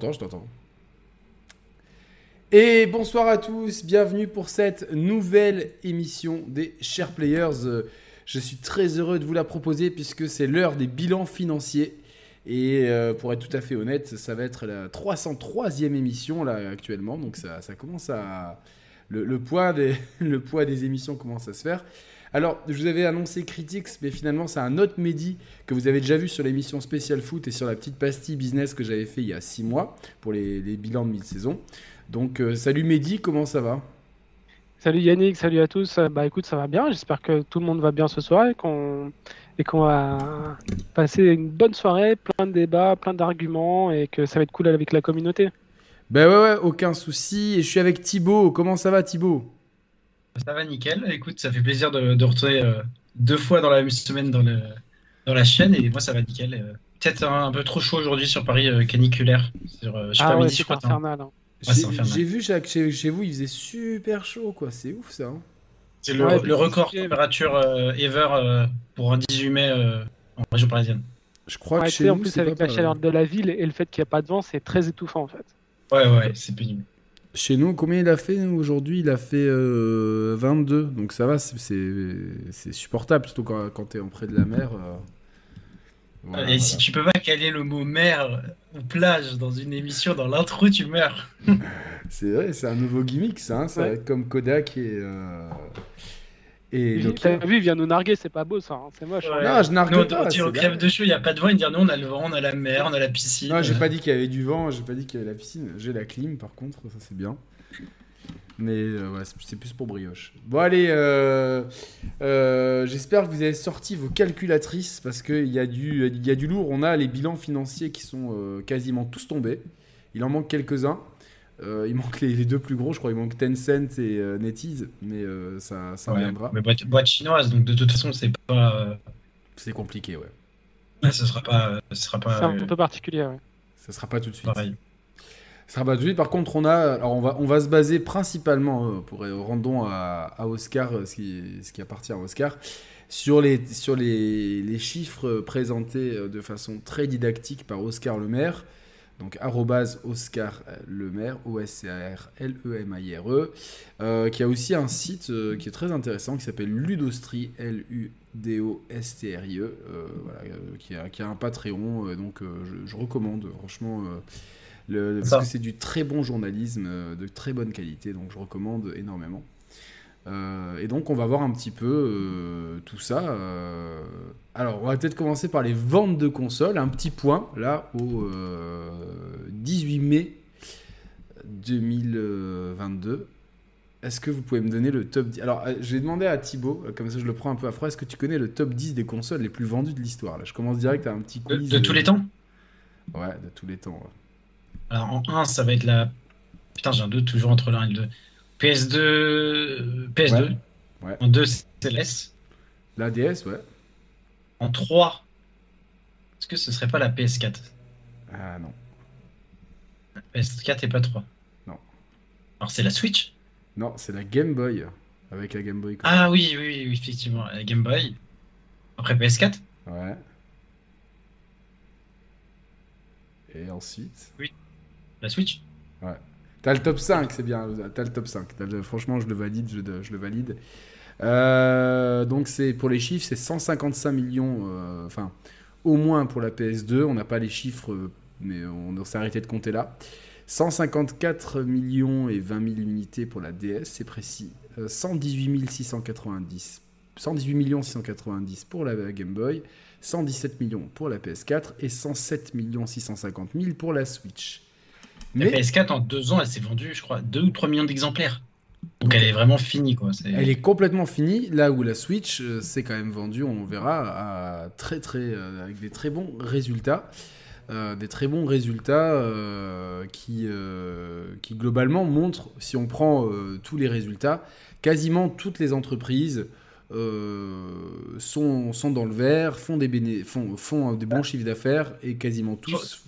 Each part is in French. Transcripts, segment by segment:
t'entends, je t'entends. Et bonsoir à tous, bienvenue pour cette nouvelle émission des Chers Players. Je suis très heureux de vous la proposer puisque c'est l'heure des bilans financiers. Et euh, pour être tout à fait honnête, ça va être la 303e émission là actuellement. Donc ça, ça commence à... Le poids des, le poids des émissions commence à se faire. Alors, je vous avais annoncé Critics, mais finalement, c'est un autre Mehdi que vous avez déjà vu sur l'émission Spécial Foot et sur la petite pastille business que j'avais fait il y a 6 mois pour les, les bilans de mi-saison. Donc, euh, salut Mehdi, comment ça va? Salut Yannick, salut à tous. Euh, Bah écoute, ça va bien. J'espère que tout le monde va bien ce soir et qu'on et qu'on va passer une bonne soirée, plein de débats, plein d'arguments et que ça va être cool avec la communauté. Ben ouais, ouais, aucun souci. Et je suis avec Thibaut. Comment ça va Thibaut? Ça va nickel. Écoute, ça fait plaisir de, de retrouver euh, deux fois dans la même semaine dans, le, dans la chaîne et moi ça va nickel. Euh, Peut-être un, un peu trop chaud aujourd'hui sur Paris euh, caniculaire. Sur, euh, je sais Ah pas, ouais, midi, je c'est crois. hein. infernal. hein. Ouais, J'ai infernal. j'ai vu chez, chez, chez vous, il faisait super chaud, quoi. C'est ouf ça. hein. C'est le, Ouais, le record température euh, ever euh, pour un 18 mai euh, en région parisienne. Je crois Ouais, que chez en nous, plus avec pas la chaleur de la ville et le fait qu'il n'y a pas de vent, c'est très étouffant en fait. Ouais, ouais, c'est pénible. Chez nous, combien il a fait aujourd'hui? Il a fait euh, 22. Donc ça va, c'est- supportable, surtout quand, quand tu es en près de la mer. euh. Voilà, et voilà. si tu peux pas caler le mot mer ou plage dans une émission, dans l'intro, tu meurs. C'est vrai, c'est un nouveau gimmick, ça. hein, ça va être comme Kodak et. euh, Et T'as Nokia. vu, il vient nous narguer, c'est pas beau ça, hein, c'est moche. hein. Ouais. Non, je nargue Nous, on, pas. au crève de chaud, il n'y a pas de vent. Ils disent non, on a le vent, on a la mer, on a la piscine. Non, j'ai pas dit qu'il y avait du vent, j'ai pas dit qu'il y avait la piscine. J'ai la clim, par contre, ça c'est bien. Mais euh, ouais, c'est- plus pour brioche. Bon, allez, euh, euh, j'espère que vous avez sorti vos calculatrices parce qu'il y, a du- il y a du lourd. On a les bilans financiers qui sont euh, quasiment tous tombés. Il en manque quelques-uns. Euh, il manque les, les deux plus gros, je crois. Il manque Tencent et euh, NetEase, mais euh, ça, ça Ouais, viendra. mais boîte, boîte chinoise, donc de toute façon, c'est pas. euh, C'est compliqué, ouais. ouais, ce sera pas. Ce sera C'est pas un euh, peu particulier. ouais. Ça sera pas tout de suite. pareil. Ça sera pas tout de suite. Par contre, on a, alors on va, on va se baser principalement euh, pour euh, rendons à, à Oscar ce qui, ce qui appartient à Oscar sur les, sur les, les chiffres présentés de façon très didactique par Oscar Lemaire. Donc arrobase Oscar euh, Lemaire, O-S-C-A-R-L-E-M-I-R-E, euh, qui a aussi un site euh, qui est très intéressant qui s'appelle Ludostri, L-U-D-O-S-T-R-I-E, euh, voilà, qui, a, qui a un Patreon, donc je, je recommande franchement. le- parce que c'est du très bon journalisme, de très bonne qualité, donc je recommande énormément. Euh, et donc on va voir un petit peu euh, tout ça. euh. Alors on va peut-être commencer par les ventes de consoles, un petit point là au euh, 18 mai 2022. Est-ce que vous pouvez me donner le top 10 Alors je vais demander à Thibaut, comme ça je le prends un peu à froid, est-ce que tu connais le top 10 des consoles les plus vendues de l'histoire? Là je commence direct à un petit De, quiz. de tous euh, les temps? Ouais, de tous les temps. ouais. Alors en 1, ça va être la. Putain, j'ai un doute toujours entre 1 et le 2. PS2. euh, PS2. Ouais. Ouais. En 2, CLS. La DS, ouais. En 3, est-ce que ce serait pas la PS4 Ah non. PS4 et pas 3. Non. Alors c'est la Switch? Non, c'est la Game Boy. Avec la Game Boy. Color. Ah oui, oui, oui, effectivement, la Game Boy. Après PS4 Ouais. Et ensuite? La Switch? T'as le top 5, c'est bien. T'as le top 5. T'as le- Franchement, je le valide. Je, le valide. Euh, donc, pour les chiffres, c'est 155 millions. euh, Enfin, au moins pour la PS2. On n'a pas les chiffres, euh, mais on, s'est arrêté de compter là. 154 millions et 20 000 unités pour la DS, c'est précis. Euh, 118 690. 118 millions 690 pour la Game Boy. 117 millions pour la PS4 et 107 millions 650 000 pour la Switch. La Mais PS4 en 2 ans, elle s'est vendue, je crois, 2 ou 3 millions d'exemplaires. Donc Donc, elle est vraiment finie, quoi. Elle est complètement finie, là où la Switch euh, c'est quand même vendu, on verra, à très très, euh, avec des très bons résultats. Euh, des très bons résultats qui, qui globalement montrent, si on prend tous les résultats, quasiment toutes les entreprises sont, sont dans le vert, font des, béné- font, font des bons chiffres d'affaires et quasiment tous.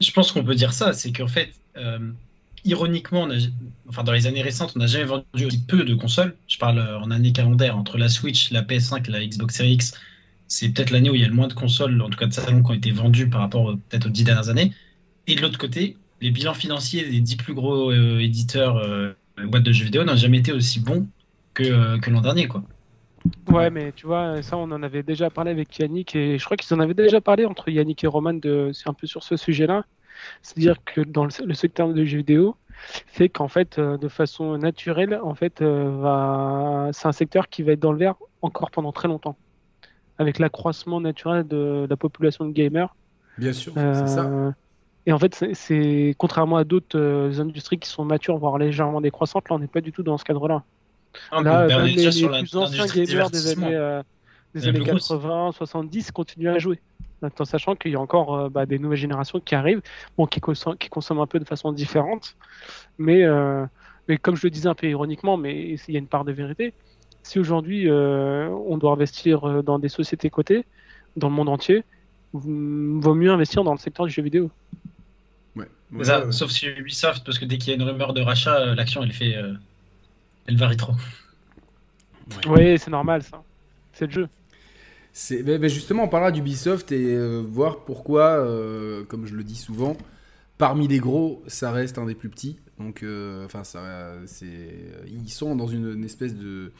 Je pense qu'on peut dire ça, c'est qu'en fait, euh, ironiquement, enfin, dans les années récentes, on n'a jamais vendu aussi peu de consoles. Je parle euh, en année calendaire, entre la Switch, la PS5 et la Xbox Series X. C'est peut-être l'année où il y a le moins de consoles, en tout cas de salon, qui ont été vendues par rapport euh, peut-être aux dix dernières années. Et de l'autre côté, les bilans financiers des dix plus gros éditeurs boîtes de jeux vidéo n'ont jamais été aussi bons que, que l'an dernier, quoi. Ouais, mais tu vois, ça, on en avait déjà parlé avec Yannick et je crois qu'ils en avaient déjà parlé entre Yannick et Roman de, c'est un peu sur ce sujet-là. C'est-à-dire que dans le, secteur de jeux vidéo, fait qu'en fait, euh, de façon naturelle, en fait, euh, va... c'est un secteur qui va être dans le vert encore pendant très longtemps, avec l'accroissement naturel de la population de gamers. Bien sûr, c'est ça. Euh, et en fait, c'est contrairement à d'autres industries qui sont matures, voire légèrement décroissantes, là, on n'est pas du tout dans ce cadre-là. Ah, là, les, plus anciens gamers des années, des années 80, 70 continuent à jouer en sachant qu'il y a encore euh, bah, des nouvelles générations qui arrivent, bon, qui, consomment, qui consomment un peu de façon différente, mais, euh, mais comme je le disais un peu ironiquement, mais il y a une part de vérité. Si aujourd'hui euh, on doit investir dans des sociétés cotées dans le monde entier, vaut mieux investir dans le secteur du jeu vidéo. Ouais. Sauf si Ubisoft, parce que dès qu'il y a une rumeur de rachat, l'action elle fait, elle varie trop. Oui, c'est normal ça. C'est le jeu. Mais, justement, on parlera d'Ubisoft et euh, voir pourquoi, euh, comme je le dis souvent, parmi les gros, ça reste un des plus petits. Donc, euh, enfin, ça, ils sont dans une, espèce de,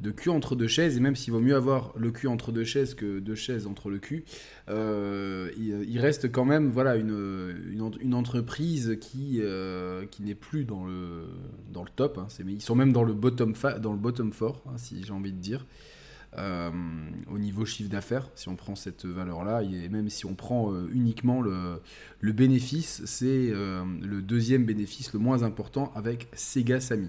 de, cul entre deux chaises. Et même s'il vaut mieux avoir le cul entre deux chaises que deux chaises entre le cul, il, reste quand même, voilà, une, une, entreprise qui, qui n'est plus dans le, dans le top. Hein. ils sont même dans le bottom, dans le bottom 4, hein, si j'ai envie de dire. Euh, au niveau chiffre d'affaires, si on prend cette valeur-là, et même si on prend euh, uniquement le, le bénéfice, c'est euh, le deuxième bénéfice le moins important avec Sega Sammy.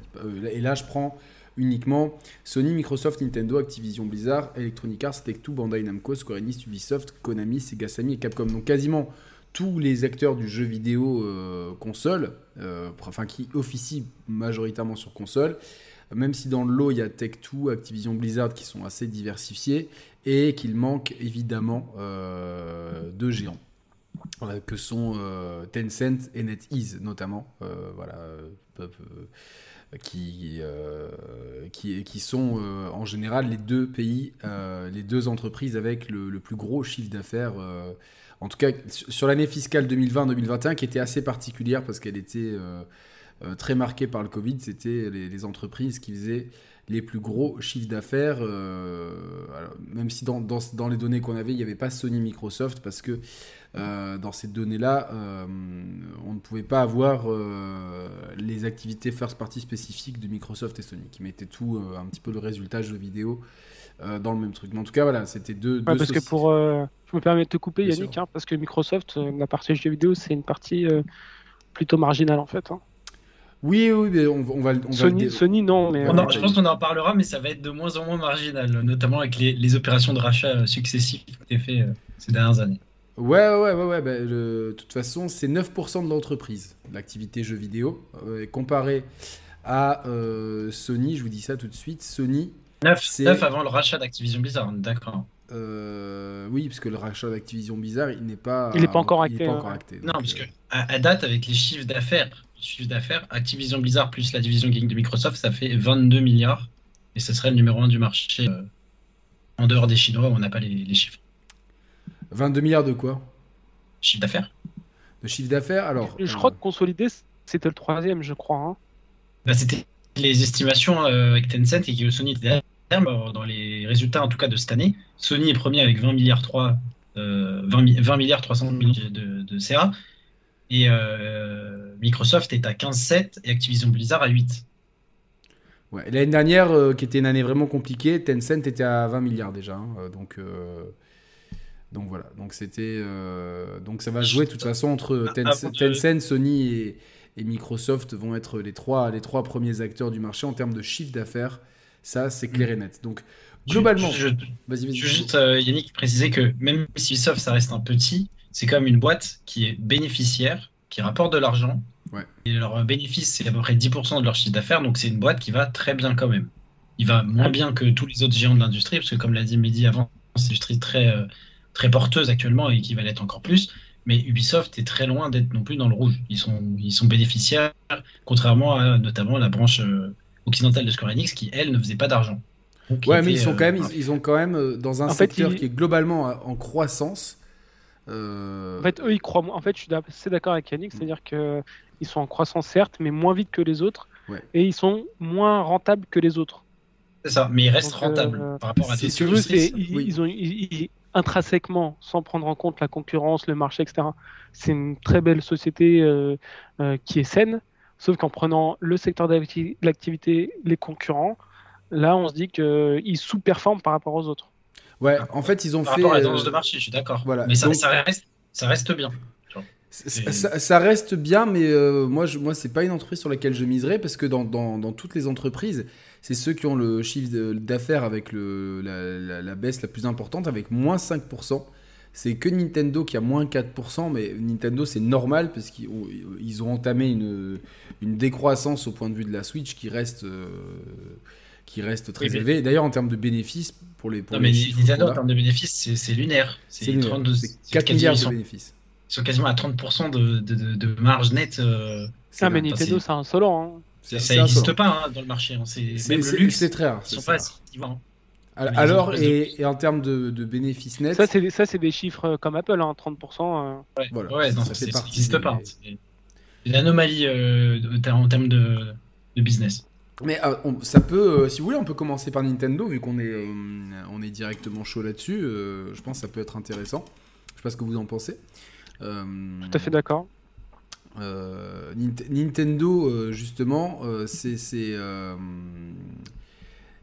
et là, je prends uniquement Sony, Microsoft, Nintendo, Activision Blizzard, Electronic Arts, Tech2, Bandai Namco, Square Enix, Ubisoft, Konami, Sega Sammy et Capcom. Donc quasiment tous les acteurs du jeu vidéo console, enfin qui officient majoritairement sur console, même si dans le lot il y a Tech2, Activision Blizzard qui sont assez diversifiés et qu'il manque évidemment euh, deux géants. Euh, que sont euh, Tencent et NetEase notamment, voilà, qui, qui, qui, sont en général les deux pays, les deux entreprises avec le, plus gros chiffre d'affaires en tout cas sur l'année fiscale 2020-2021 qui était assez particulière parce qu'elle était euh, très marqué par le Covid, c'était les, entreprises qui faisaient les plus gros chiffres d'affaires, euh, même si dans, dans, les données qu'on avait, il n'y avait pas Sony Microsoft, parce que euh, dans ces données-là, on ne pouvait pas avoir les activités first party spécifiques de Microsoft et Sony, qui mettaient tout, un petit peu le résultat jeux vidéo dans le même truc. Mais en tout cas, voilà, c'était deux, parce que pour, je me permets de te couper, Yannick, hein, parce que Microsoft, la partie jeux vidéo, c'est une partie plutôt marginale en fait. Hein. Oui, oui, mais on, va, on Sony, va Sony, non, mais. je pense qu'on en parlera, mais ça va être de moins en moins marginal, notamment avec les, opérations de rachat successives qui ont été faites euh, ces dernières années. Ouais, ouais, ouais, ouais. Bah, de toute façon, c'est 9% de l'entreprise, l'activité jeux vidéo. Euh, comparé à euh, Sony, je vous dis ça tout de suite, Sony. 9, 9 avant le rachat d'Activision Blizzard, d'accord. oui, parce que le rachat d'Activision Blizzard, il n'est pas, il n'est pas encore acté. Pas encore acté non, parce que à, date, avec les chiffres d'affaires chiffre d'affaires, Activision Blizzard plus la division gaming de Microsoft, ça fait 22 milliards. Et ce serait le numéro 1 du marché euh, en dehors des Chinois où on n'a pas les, chiffres. 22 milliards de quoi? Chiffre d'affaires. De chiffre d'affaires Alors. Je, crois euh, que consolidé, c'était le troisième, je crois. Hein. Bah, c'était les estimations euh, avec Tencent et que Sony était derrière, dans les résultats en tout cas de cette année. Sony est premier avec 20 milliards 3, 20, milliards 300 millions de, de CA. Et euh, Microsoft est à 15,7 et Activision Blizzard à 8. Ouais, L'année dernière, euh, qui était une année vraiment compliquée, Tencent était à 20 milliards déjà. Hein, euh, donc, voilà. Donc, c'était, donc ça va jouer de toute façon entre Tencent, Sony et, Microsoft vont être les trois, les trois premiers acteurs du marché en termes de chiffre d'affaires. Ça, c'est clair et net. Donc, globalement. Je, vas-y, vas-y. juste, Yannick, préciser que même si Ubisoft, ça reste un petit, c'est comme une boîte qui est bénéficiaire, qui rapporte de l'argent. Et leur bénéfice, c'est à peu près 10% de leur chiffre d'affaires, donc c'est une boîte qui va très bien quand même. Il va moins bien que tous les autres géants de l'industrie, parce que comme l'a dit Mehdi avant, c'est une industrie très, euh, très porteuse actuellement et qui va l'être encore plus. Mais Ubisoft est très loin d'être non plus dans le rouge. Ils sont, ils sont bénéficiaires, contrairement à notamment la branche euh, occidentale de Square Enix, qui elle ne faisait pas d'argent. Ouais, mais ils, sont quand même, ils, ont quand même, euh, dans un secteur qui est globalement en croissance, Euh, En fait, eux, ils croient. En fait, je suis assez d'accord avec Yannick, c'est-à-dire que ils sont en croissance certes, mais moins vite que les autres, Ouais. et ils sont moins rentables que les autres. C'est ça, mais il reste Donc, rentable euh, par rapport à Si veux, ils, oui. ils ont ils- ils- intrinsèquement, sans prendre en compte la concurrence, le marché, etc. C'est une très belle société euh, euh, qui est saine, sauf qu'en prenant le secteur d'acti- d'activité, les concurrents, là, on se dit qu'ils sous-performent par rapport aux autres. ouais, en fait, ils ont Par fait. rapport à la euh, tendance de marché, je suis d'accord. voilà. Mais ça, Donc- ça reste, ça reste bien. Ça, reste bien, mais euh, moi, je, moi, c'est pas une entreprise sur laquelle je miserais parce que dans, dans, dans toutes les entreprises, c'est ceux qui ont le chiffre d'affaires avec le, la, la- la baisse la plus importante, avec moins 5%. C'est que Nintendo qui a moins 4%, mais Nintendo c'est normal parce qu'ils ont, ils ont entamé une, une décroissance au point de vue de la Switch qui reste, euh, qui reste très Oui, élevée. D'ailleurs, en termes de bénéfices, pour les, pour Non, les mais Nintendo, en termes de bénéfices, c'est lunaire. c'est C'est lunaire. 32 C'est c'est 4 quasiment- milliards de bénéfices. Ils sont quasiment à 30% de, de, de, de marge nette. euh, Ah, mais. Nintendo, c'est- insolent. hein. Ça n'existe pas hein, dans le marché. hein. Même le luxe. C'est très rare. Ils sont pas vivants. Alors, et, et en termes de, de bénéfices nets, Ça, c'est ça, c'est des chiffres comme Apple, hein, 30%. euh. Ouais, Voilà, ouais, non, ça ça n'existe des- pas. C'est une anomalie euh, en termes de, de business. mais euh, on- ça peut, euh, si vous voulez, on peut commencer par Nintendo vu qu'on est, euh, on est directement chaud là-dessus. euh, je pense que ça peut être intéressant. Je sais pas ce que vous en pensez. Euh, Tout à fait d'accord. euh, Nint- Nintendo, euh, justement, euh, c'est c'est euh,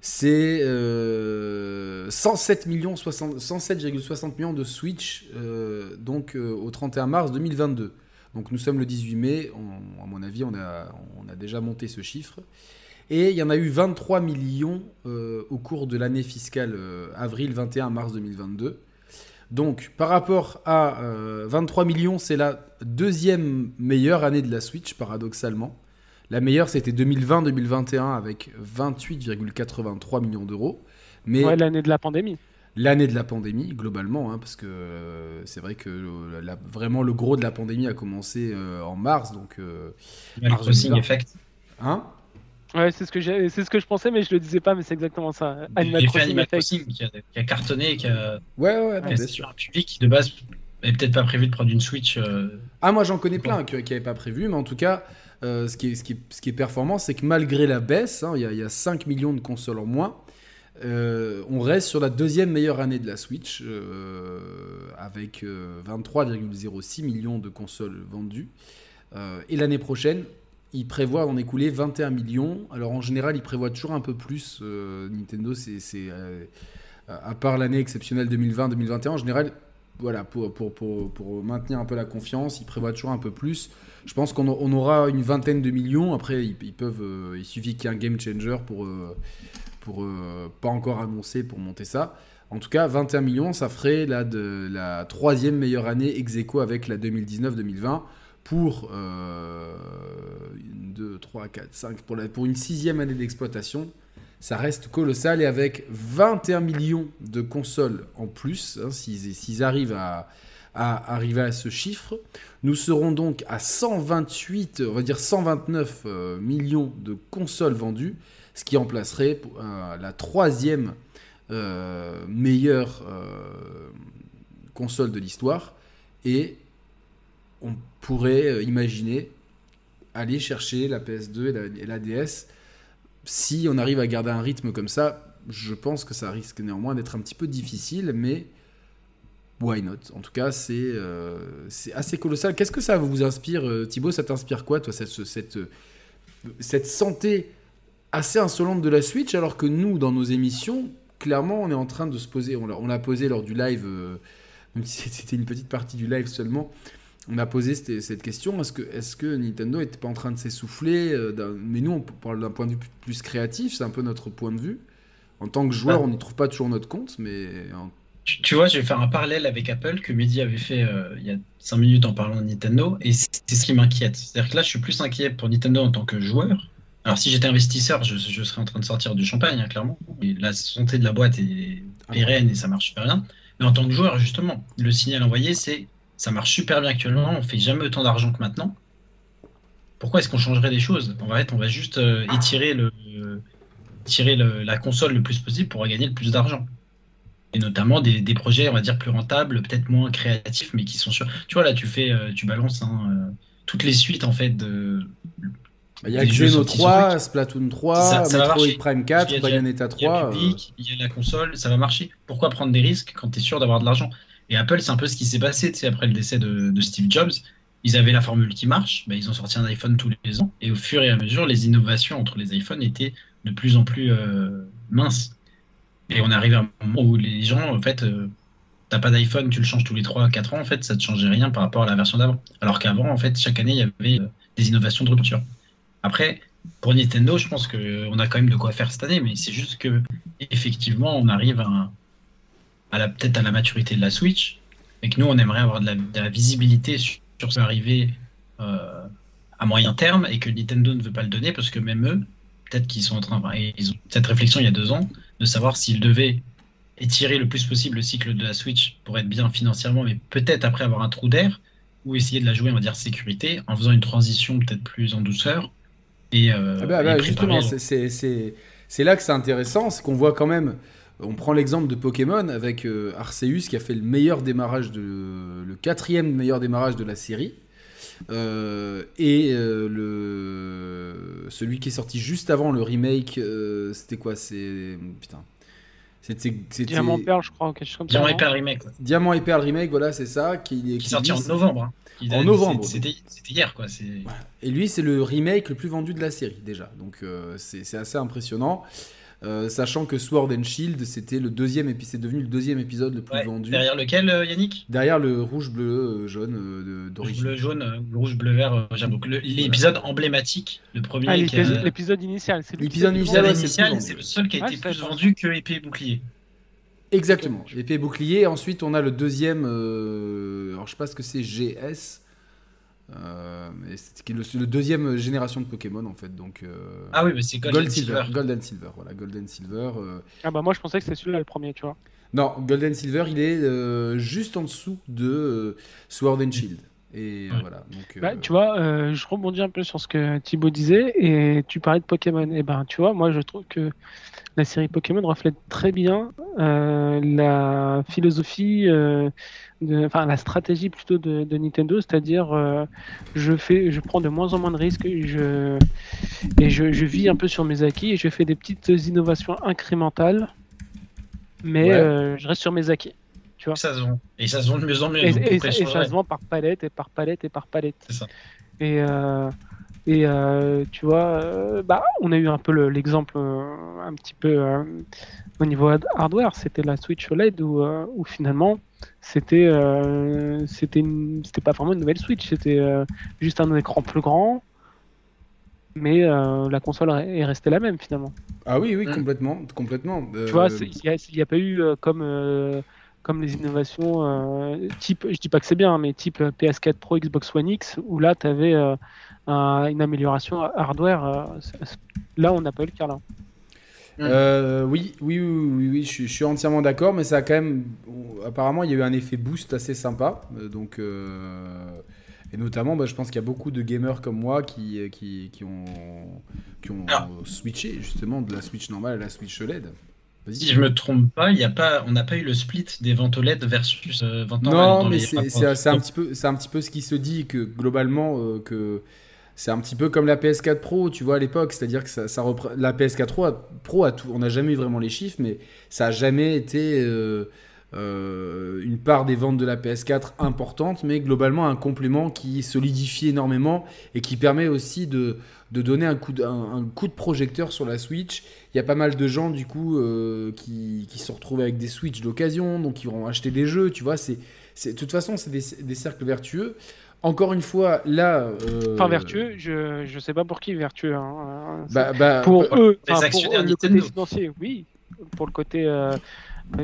c'est, euh, 107 millions 60 107,60 millions de Switch donc au 31 mars 2022. Donc nous sommes le 18 mai, on- à mon avis on a, on a déjà monté ce chiffre. Et il y en a eu 23 millions au cours de l'année fiscale avril 21 mars 2022. Donc, par rapport à euh, 23 millions, c'est la deuxième meilleure année de la Switch, paradoxalement. La meilleure, c'était 2020-2021 avec 28,83 millions d'euros. Mais Ouais, l'année de la pandémie. l'année de la pandémie, globalement, hein, parce que euh, c'est vrai que euh, la- vraiment le gros de la pandémie a commencé euh, en mars, donc... euh, Le Mars crossing 2020. effect. hein? Ouais, c'est ce que j'ai, c'est ce que je pensais, mais je le disais pas, mais c'est exactement ça. Animal Crossing Animal. Crossing qui a, qui a cartonné, qui a Ouais, ouais, non, qui a sûr. un public qui de base n'est peut-être pas prévu de prendre une Switch. euh, Ah, moi j'en connais plein qui n'avaient pas prévu, mais en tout cas, euh, ce, qui est, ce, qui est, ce qui est performant, c'est que malgré la baisse, hein, il y, a- il y a 5 millions de consoles en moins, euh, on reste sur la deuxième meilleure année de la Switch, euh, avec euh, 23,06 millions de consoles vendues. Euh, et l'année prochaine, ils prévoient d'en écouler 21 millions. Alors en général, ils prévoient toujours un peu plus. euh, Nintendo, c'est, euh, à part l'année exceptionnelle 2020-2021, en général, voilà, pour, maintenir un peu la confiance, ils prévoient toujours un peu plus. Je pense qu'on aura une vingtaine de millions. Après, ils, peuvent, euh, il suffit qu'il y ait un game changer pour, pour pas encore annoncer pour monter ça. En tout cas, 21 millions, ça ferait la troisième meilleure année ex aequo avec la 2019-2020 pour euh, 2, 3, 4, 5, pour, la, pour une sixième année d'exploitation. Ça reste colossal et avec 21 millions de consoles en plus, hein, s'ils arrivent à, à arriver à ce chiffre, nous serons donc à 128, on va dire 129 euh, millions de consoles vendues, ce qui en placerait euh, la troisième meilleure console de l'histoire. Et on pourrait euh, imaginer aller chercher la PS2 et la, DS. Si on arrive à garder un rythme comme ça, je pense que ça risque néanmoins d'être un petit peu difficile, mais why not? En tout cas, c'est euh, c'est assez colossal. Qu'est-ce que ça vous inspire, euh, Thibaut? Ça t'inspire quoi, toi, cette, santé assez insolente de la Switch, alors que nous, dans nos émissions, clairement, on est en train de se poser, on l'a- posé lors du live, même si c'était une petite partie du live seulement, on a posé cette, cette question est-ce que, est que Nintendo n'était pas en train de s'essouffler euh, Mais nous, on parle d'un point de vue plus- créatif, c'est un peu notre point de vue. En tant que joueur, Ah. on n'y trouve pas toujours notre compte, mais en- Tu, tu vois, je vais faire un parallèle avec Apple que Mehdi avait fait euh, il y a 5 minutes en parlant de Nintendo, et c'est c'est ce qui m'inquiète. C'est-à-dire que là, je suis plus inquiet pour Nintendo en tant que joueur. Alors, si j'étais investisseur, je, je serais en train de sortir du champagne, hein, clairement. Et la santé de la boîte est pérenne et ça marche super bien. Mais en tant que joueur, justement, le signal envoyé, c'est ça marche super bien actuellement, on fait jamais autant d'argent que maintenant. Pourquoi est-ce qu'on changerait des choses? En fait, on va juste euh, étirer, le, étirer le- la console le plus possible pour gagner le plus d'argent. et notamment des, des projets, on va dire, plus rentables, peut-être moins créatifs, mais qui sont sûrs. Tu vois, là, tu fais, euh, tu balances hein, euh, toutes les suites, en fait, de. Il y a Xeno sortis sur 3, Switch. Splatoon 3, Ça- ça Metroid. Prime Il y a 4, déjà- Bayonetta Il y a 3. le public, il y a la console, ça va marcher. Pourquoi prendre des risques quand tu es sûr d'avoir de l'argent? Et Apple, c'est un peu ce qui s'est passé après le décès de, Steve Jobs. Ils avaient la formule qui marche, bah, ils ont sorti un iPhone tous les ans, et au fur et à mesure, les innovations entre les iPhones étaient de plus en plus euh, minces. Et on arrive à un moment où les gens, en fait, euh, t'as pas d'iPhone, tu le changes tous les 3-4 ans, en fait, ça te changeait rien par rapport à la version d'avant. Alors qu'avant, en fait, chaque année, il y avait euh, des innovations de rupture. Après, pour Nintendo, je pense qu'on a quand même de quoi faire cette année, mais c'est juste que effectivement, on arrive à, à la peut-être à la maturité de la Switch, et que nous, on aimerait avoir de la, de la visibilité sur, sur ce qui va arriver euh, à moyen terme, et que Nintendo ne veut pas le donner parce que même eux, peut-être qu'ils sont en train, enfin, ils ont cette réflexion il y a deux ans, de savoir s'ils devaient étirer le plus possible le cycle de la Switch pour être bien financièrement, mais peut-être après avoir un trou d'air, ou essayer de la jouer, on va dire, sécurité, en faisant une transition peut-être plus en douceur. Et, euh, Ah bah, et bah, préparer- justement, c'est là que c'est intéressant, c'est qu'on voit quand même. On prend l'exemple de Pokémon avec euh, Arceus qui a fait le meilleur démarrage de le quatrième meilleur démarrage de la série. Euh, et euh, le celui qui est sorti juste avant le remake, euh, c'était quoi? C'est putain. C'était Diamant Perle, je crois, quelque chose comme ça. Diamant non? Et Perle remake, quoi. Diamant et Perle remake, voilà, c'est ça qui, qui est sorti lui, en novembre. hein. Il En a- novembre. C'était hier, quoi. c'est- Et lui, c'est le remake le plus vendu de la série, déjà. Donc, euh, c'est c'est assez impressionnant. Euh, sachant que Sword and Shield, c'était le deuxième épisode, c'est devenu le deuxième épisode le plus Ouais, vendu. Derrière lequel, euh, Yannick? Derrière le rouge, bleu, euh, jaune euh, d'origine. bleu, jaune, euh, rouge, bleu, vert. euh, j'aime L'épisode emblématique, le premier. Ah, l'épisode initial. c'est L'épisode initial, le seul qui a Ah, été plus vendu que épée et bouclier. Exactement. Épée et bouclier. Ensuite, on a le deuxième. euh, alors, je sais pas ce que c'est GS. Euh, mais c'est qui est le, le deuxième génération de Pokémon en fait. Donc, euh, Ah oui, mais c'est Gold, Gold and Silver. Silver. Golden Silver. Voilà, Golden Silver. euh, Ah bah moi je pensais que c'était celui-là le premier, tu vois. Non, Golden Silver, il est euh, juste en dessous de euh, Sword and Shield. Et Ouais. voilà. Donc, Bah, euh, tu vois, euh, je rebondis un peu sur ce que Thibaut disait et tu parlais de Pokémon. Et ben, tu vois, moi je trouve que la série Pokémon reflète très bien euh, la philosophie, enfin la stratégie plutôt de, de Nintendo, c'est-à-dire euh, je fais, je prends de moins en moins de risques, je, et je, je vis un peu sur mes acquis et je fais des petites innovations incrémentales, mais Ouais. euh, je reste sur mes acquis. Ça se vend. Et ça se vend de mieux en mieux. Et, ça se vend par palette et par palette et par palette. C'est ça. Et, euh, et euh, tu vois, euh, bah, on a eu un peu le- l'exemple un petit peu euh, au niveau hard- hardware. C'était la Switch OLED où, euh, où finalement c'était euh, c'était pas vraiment une nouvelle Switch, c'était euh, juste un écran plus grand. Mais euh, la console est restée la même finalement. Ah oui, oui, Mm. complètement. complètement. Euh, Tu vois, il n'y a, il y a pas eu comme, euh, comme les innovations euh, type, je dis pas que c'est bien, mais type euh, PS4 Pro, Xbox One X, où là, tu avais une amélioration hardware. euh, là, on n'a pas eu le cas là. Euh, oui, oui, oui, oui, oui, je, suis- je suis entièrement d'accord, mais ça a quand même. Apparemment, il y a eu un effet boost assez sympa. euh, donc, euh, et notamment, bah, je pense qu'il y a beaucoup de gamers comme moi qui, qui, qui ont, qui ont switché justement de la Switch normale à la Switch OLED. Si je me trompe pas, y a pas, on n'a pas eu le split des ventes OLED versus euh, ventes. Non, mais c'est un, petit peu- un petit peu ce qui se dit, que globalement, euh, que c'est un petit peu comme la PS4 Pro, tu vois, à l'époque. C'est-à-dire que ça, la PS4 Pro, a, Pro a tout, on n'a jamais eu vraiment les chiffres, mais ça a jamais été euh, euh, une part des ventes de la PS4 importante, mais globalement un complément qui solidifie énormément et qui permet aussi de, de donner un coup, de, un, un coup de projecteur sur la Switch. Il y a pas mal de gens, du coup, euh, qui, qui se retrouvent avec des Switch d'occasion, donc ils vont acheter des jeux, tu vois, c'est c'est- de toute façon, c'est des, des cercles vertueux. Encore une fois, là. euh, Enfin, vertueux, je ne sais pas pour qui vertueux. hein. Bah, bah, pour bah, eux, les pour actionnaires eux, le côté financier, oui. Pour le côté euh,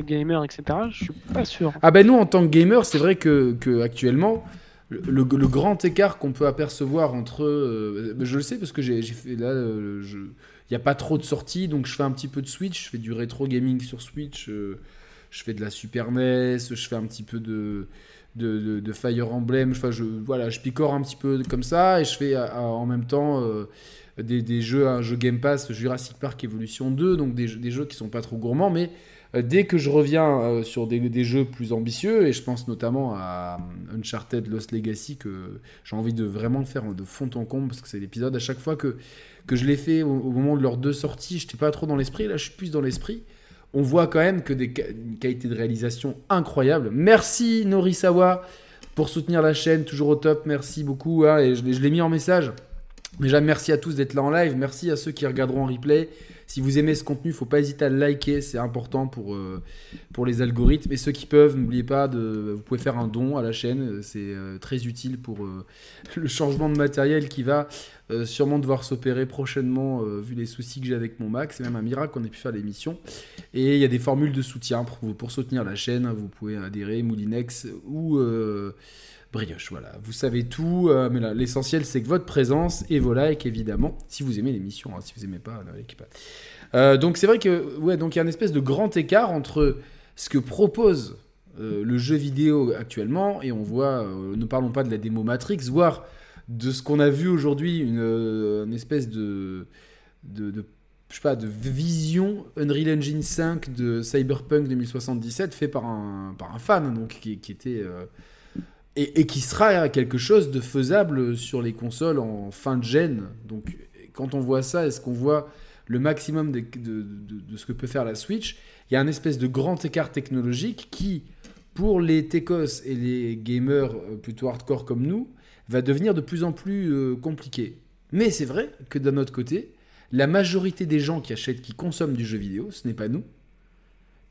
gamer, etc., je suis pas sûr. Ah ben nous, en tant que gamer, c'est vrai que, que actuellement, le, grand écart qu'on peut apercevoir entre... euh, je le sais parce que j'ai fait là... euh, Il n'y a pas trop de sorties, donc je fais un petit peu de Switch, je fais du rétro gaming sur Switch, euh, je fais de la Super NES, je fais un petit peu de, de, Fire Emblem, enfin, je, voilà, je picore un petit peu comme ça, et je fais en même temps des, des jeux, un jeu Game Pass, Jurassic Park Evolution 2, donc des, des jeux qui sont pas trop gourmands, mais dès que je reviens euh, sur des, jeux plus ambitieux, et je pense notamment à Uncharted Lost Legacy, que j'ai envie de vraiment faire de fond en comble, parce que c'est l'épisode, à chaque fois que, que je l'ai fait au, moment de leurs deux sorties, j'étais pas trop dans l'esprit, là je suis plus dans l'esprit. On voit quand même que des qualités de réalisation incroyables. Merci Norisawa pour soutenir la chaîne, toujours au top, merci beaucoup, hein, et je, je l'ai mis en message. Déjà, merci à tous d'être là en live. Merci à ceux qui regarderont en replay. Si vous aimez ce contenu, faut pas hésiter à le liker, c'est important pour, euh, pour les algorithmes. Et ceux qui peuvent, n'oubliez pas, de, vous pouvez faire un don à la chaîne, c'est euh, très utile pour euh, le changement de matériel qui va sûrement devoir s'opérer prochainement vu les soucis que j'ai avec mon Mac. C'est même un miracle qu'on ait pu faire l'émission. Et il y a des formules de soutien pour, pour soutenir la chaîne. Vous pouvez adhérer, Moulinex ou brioche. Voilà, vous savez tout, euh, mais l'essentiel c'est que votre présence et vos likes évidemment, si vous aimez l'émission, hein, si vous aimez pas, ne pas. Euh, donc c'est vrai que ouais, donc il y a une espèce de grand écart entre ce que propose euh, le jeu vidéo actuellement et on voit, ne parlons pas de la démo Matrix, voire de ce qu'on a vu aujourd'hui, une, espèce de, je sais pas, de vision Unreal Engine 5 de Cyberpunk 2077 fait par un, par un fan donc qui, qui était et, qui sera quelque chose de faisable sur les consoles en fin de gêne. Donc, quand on voit ça, est-ce qu'on voit le maximum de, ce que peut faire la Switch? Il y a un espèce de grand écart technologique qui, pour les techos et les gamers euh, plutôt hardcore comme nous, va devenir de plus en plus euh, compliqué. Mais c'est vrai que d'un autre côté, la majorité des gens qui achètent, qui consomment du jeu vidéo, ce n'est pas nous.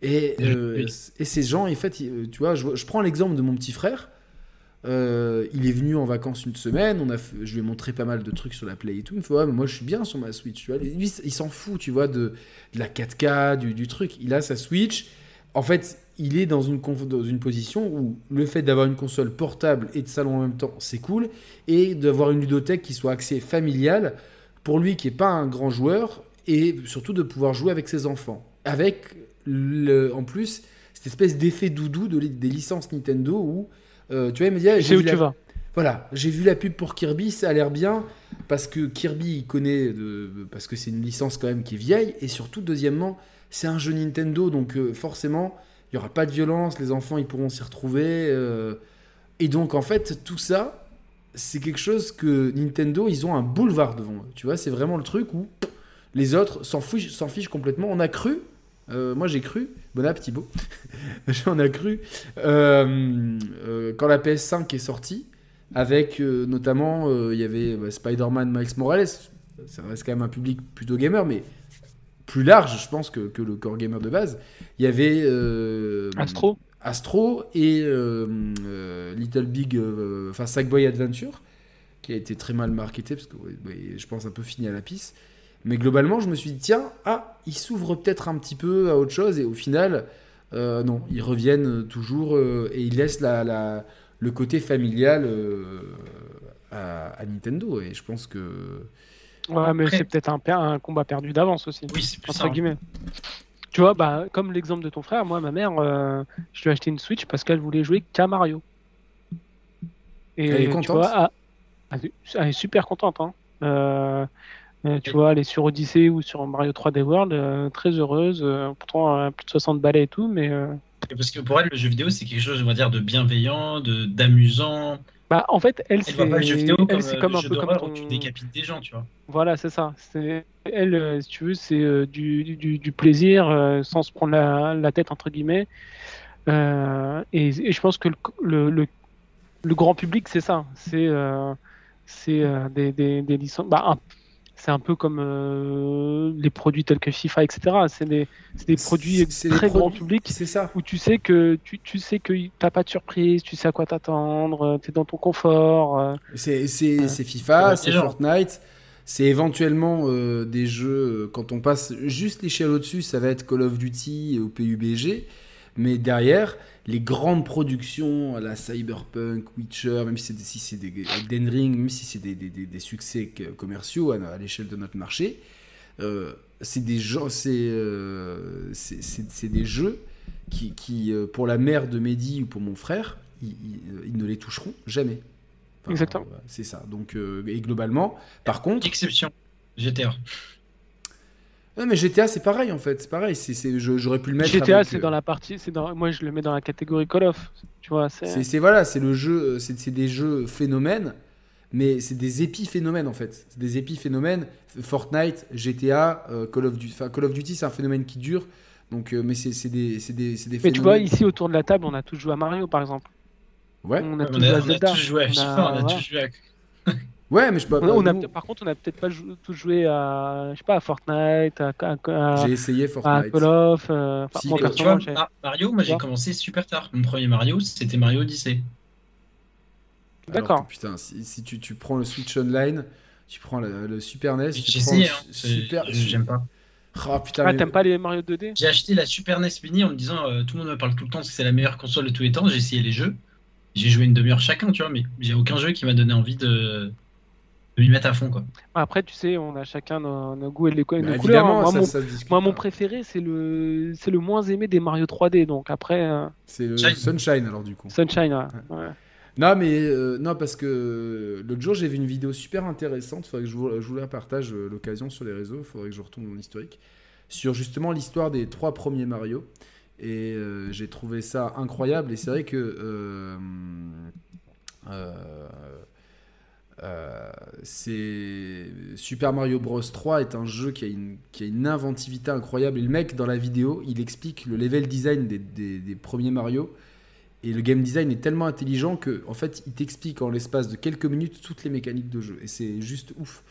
Et, euh, et, ces gens, en fait, tu vois, je prends l'exemple de mon petit frère. Euh, il est venu en vacances une semaine, on a je lui ai montré pas mal de trucs sur la Play et tout. Il me fait, mais moi je suis bien sur ma Switch. Tu vois. Lui, il s'en fout, tu vois, de, la 4K, du, truc. Il a sa Switch. En fait, il est dans une, position où le fait d'avoir une console portable et de salon en même temps, c'est cool. Et d'avoir une ludothèque qui soit axée familiale, pour lui qui n'est pas un grand joueur, et surtout de pouvoir jouer avec ses enfants. Avec, en plus, cette espèce d'effet doudou de, des licences Nintendo où euh, tu vois, il me dit, ah, j'ai où tu vas. Voilà, j'ai vu la pub pour Kirby, ça a l'air bien parce que Kirby il connaît de... parce que c'est une licence quand même qui est vieille et surtout deuxièmement c'est un jeu Nintendo donc euh, forcément il y aura pas de violence, les enfants ils pourront s'y retrouver euh, et donc en fait tout ça c'est quelque chose que Nintendo ils ont un boulevard devant eux, tu vois c'est vraiment le truc où les autres s'en fichent, s'en fichent complètement. On a cru euh, moi j'ai cru, bon appétit beau, j'en ai cru, euh, euh, quand la PS5 est sortie, avec notamment, il y avait bah, Spider-Man Miles Morales, ça reste quand même un public plutôt gamer, mais plus large, je pense, que, que le core gamer de base. Il y avait Astro. Astro et Little Big, enfin Sackboy Adventure, qui a été très mal marketé, parce que je pense un peu fini à la piste. Mais globalement, je me suis dit, tiens, ah, ils s'ouvrent peut-être un petit peu à autre chose. Et au final, euh, non, ils reviennent toujours euh, et ils laissent la, le côté familial euh, à, Nintendo. Et je pense que. Ouais, mais c'est peut-être un, un, combat perdu d'avance aussi. Oui, c'est plus ça. guillemets. Tu vois, bah, comme l'exemple de ton frère, moi, ma mère, je lui ai acheté une Switch parce qu'elle voulait jouer qu'à Mario. Et, elle est contente. Tu vois, ah, elle est super contente. Hein. Euh, tu vois, elle est sur Odyssey ou sur Mario 3D World, euh, très heureuse, euh, pourtant plus de 60 balais et tout, mais. Parce que pour elle, le jeu vidéo, c'est quelque chose, on va dire, de bienveillant, de d'amusant. Bah, en fait, elle, c'est comme, un peu comme ton... tu décapites des gens, tu vois. Voilà, c'est ça. Elle, si tu veux, c'est du, du, du, plaisir sans se prendre la, la tête, entre guillemets. Et, et, je pense que le, le, le, grand public, c'est ça. C'est c'est des, des, des licences. Bah, c'est un peu comme euh, les produits tels que FIFA, etc. C'est des, des, produits très grand public. C'est ça. Où tu sais que tu, tu sais que t'as pas de surprise, tu sais à quoi t'attendre, euh, tu es dans ton confort. Euh. C'est FIFA, c'est Fortnite. C'est éventuellement des jeux, quand on passe juste l'échelle au-dessus, ça va être Call of Duty ou PUBG. Mais derrière, les grandes productions, la Cyberpunk, Witcher, même si c'est des, des Elden Ring, même si c'est des, des, des, succès commerciaux à, l'échelle de notre marché, euh, c'est des, euh, des jeux qui, qui euh, pour la mère de Mehdi ou pour mon frère, ils, ils, ne les toucheront jamais. Exactement. c'est ça. Donc, et globalement, par contre. Exception, GTA. Non, mais GTA, c'est pareil en fait. C'est pareil. C'est, j'aurais pu le mettre. GTA, c'est euh, dans la partie, c'est dans, moi je le mets dans la catégorie Call of. Tu vois, c'est. C'est, c'est- voilà, c'est le jeu, euh, c'est, c'est des jeux phénomènes, mais c'est des épiphénomènes en fait. C'est des épiphénomènes. Fortnite, GTA, euh, Call of Duty. Enfin, Call of Duty, c'est un phénomène qui dure. Donc, euh, mais c'est, c'est des, c'est des, c'est des Mais tu vois, phénomènes. ici autour de la table, on a tous joué à Mario par exemple. Ouais. On a On tous joué à on a Zelda. tous joué à On a- FIFA, on a voilà. tous joué à. Ouais, mais je peux On on a nous, par contre, on a peut-être pas jou- tous joué à, je sais pas, à Fortnite, à, à- à- J'ai essayé à Fortnight. Call of. euh, enfin, Si, moi, tu vois, Mario, moi j'ai commencé super tard. Mon premier Mario, c'était Mario Odyssey. D'accord. putain, si, si tu, tu prends le Switch Online, tu prends le, le Super NES, J'ai essayé, hein. Super. j'aime pas. Ah putain, Ah, mais- t'aimes pas les Mario 2D J'ai acheté la Super NES Mini en me disant euh, tout le monde me parle tout le temps que c'est la meilleure console de tous les temps. J'ai essayé les jeux. J'ai joué une demi-heure chacun, tu vois, mais j'ai aucun jeu qui m'a donné envie de, de m'y mettre à fond, quoi. Après, tu sais, on a chacun nos, nos goûts et les, Bah, nos couleurs. hein. évidemment, Moi, ça, mon, ça se discute moi, mon pas. préféré, c'est le, c'est le moins aimé des Mario 3D. Donc après, euh, C'est le Shine. Sunshine alors du coup. Sunshine. ouais. Ouais. Non mais euh, non parce que euh, l'autre jour j'ai vu une vidéo super intéressante. Faudrait que je vous, je vous la partage l'occasion sur les réseaux. Faudrait que je retourne mon historique sur justement l'histoire des trois premiers Mario. Et euh, j'ai trouvé ça incroyable. Et c'est vrai que euh, euh, c'est Super Mario Bros 3 est un jeu qui a une, qui a une inventivité incroyable. Et le mec dans la vidéo, il explique le level design des, des- des premiers Mario. Et le game design est tellement intelligent que, en fait, il t'explique en l'espace de quelques minutes toutes les mécaniques de jeu. Et c'est juste ouf.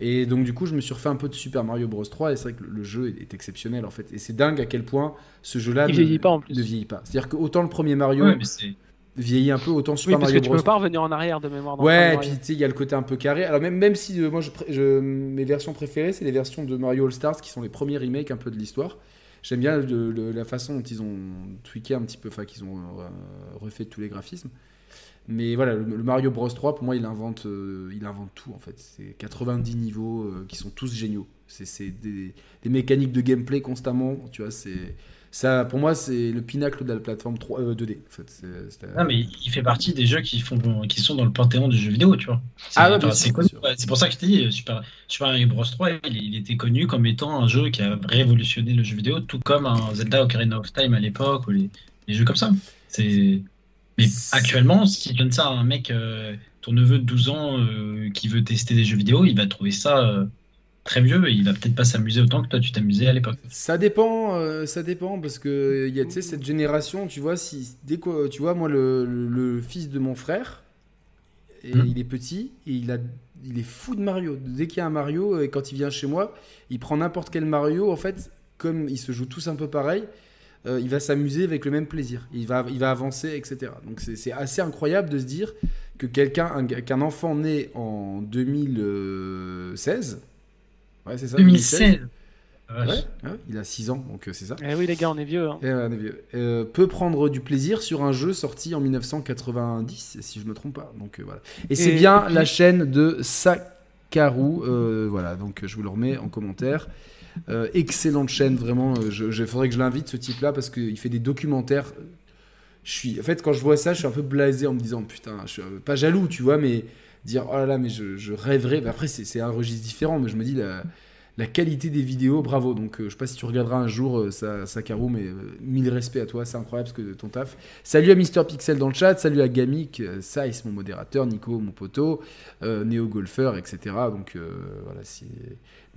Et donc, du coup, je me suis refait un peu de Super Mario Bros 3. Et c'est vrai que le- jeu est, exceptionnel, en fait. Et c'est dingue à quel point ce jeu-là ne, vieillit pas, en plus. ne vieillit pas. C'est-à-dire que autant le premier Mario Ouais, mais c'est. Vieillit un peu, autant Oui, Super parce que Mario tu Bros peux pas revenir en arrière de mémoire. dans Ouais, et puis tu sais, il y a le côté un peu carré. Alors même, même si euh, moi, je, mes versions préférées, c'est les versions de Mario All Stars qui sont les premiers remakes un peu de l'histoire. J'aime bien le- le- la façon dont ils ont tweaké un petit peu, enfin qu'ils ont euh, refait tous les graphismes. Mais voilà, le, le Mario Bros 3, pour moi, il invente, euh, il invente tout en fait. C'est 90 niveaux qui sont tous géniaux. C'est c'est des, des mécaniques de gameplay constamment. Tu vois, c'est ça. Pour moi, c'est le pinacle de la plateforme 3, euh, 2D. En fait, Non, mais il fait partie des jeux qui, font, qui sont dans le panthéon du jeu vidéo, tu vois. Ah ouais, c'est pour ça que je t'ai dit, Super, Super Mario Bros 3, il, il était connu comme étant un jeu qui a révolutionné le jeu vidéo, tout comme un Zelda Ocarina of Time à l'époque, ou les, les jeux comme ça. C'est... Mais actuellement, si tu donnes ça à un mec, euh, ton neveu de 12 ans, euh, qui veut tester des jeux vidéo, il va trouver ça euh, très vieux et il va peut-être pas s'amuser autant que toi tu t'amusais à l'époque. Ça dépend, euh, ça dépend parce que il y a tu sais cette génération, tu vois, si dès que tu vois moi le, le- le fils de mon frère, et Mhm. il est petit et il a il est fou de Mario. Dès qu'il y a un Mario et quand il vient chez moi, il prend n'importe quel Mario en fait, comme ils se jouent tous un peu pareil, euh, il va s'amuser avec le même plaisir. Il va il va avancer etc. Donc c'est assez incroyable de se dire que quelqu'un un- qu'un enfant né en 2016 Ouais, c'est ça. 2016 Ah, Ouais, vache. ouais, il a 6 ans, donc euh, c'est ça. Eh oui, les gars, on est vieux. hein. Et, ouais, on est vieux. Euh, peut prendre du plaisir sur un jeu sorti en 1990, si je me trompe pas. Donc euh, voilà. Et c'est Et- bien et puis- la chaîne de Sakaru. euh, voilà, donc je vous le remets en commentaire. Euh, excellente chaîne, vraiment. Il faudrait que je l'invite ce type-là parce qu'il fait des documentaires. Je suis, en fait, quand je vois ça, je suis un peu blasé en me disant putain, je suis pas jaloux, tu vois, mais dire oh là là, mais je, rêverais. Mais après, c'est un registre différent, mais je me dis la, la qualité des vidéos, bravo. Donc, euh, je sais pas si tu regarderas un jour euh, ça, mais euh, mille respects à toi, c'est incroyable ce que ton taf. Salut à Mister Pixel dans le chat, salut à Gamik, euh, Saïs, mon modérateur, Nico, mon poteau, Néo Golfer, etc. Donc, voilà, si...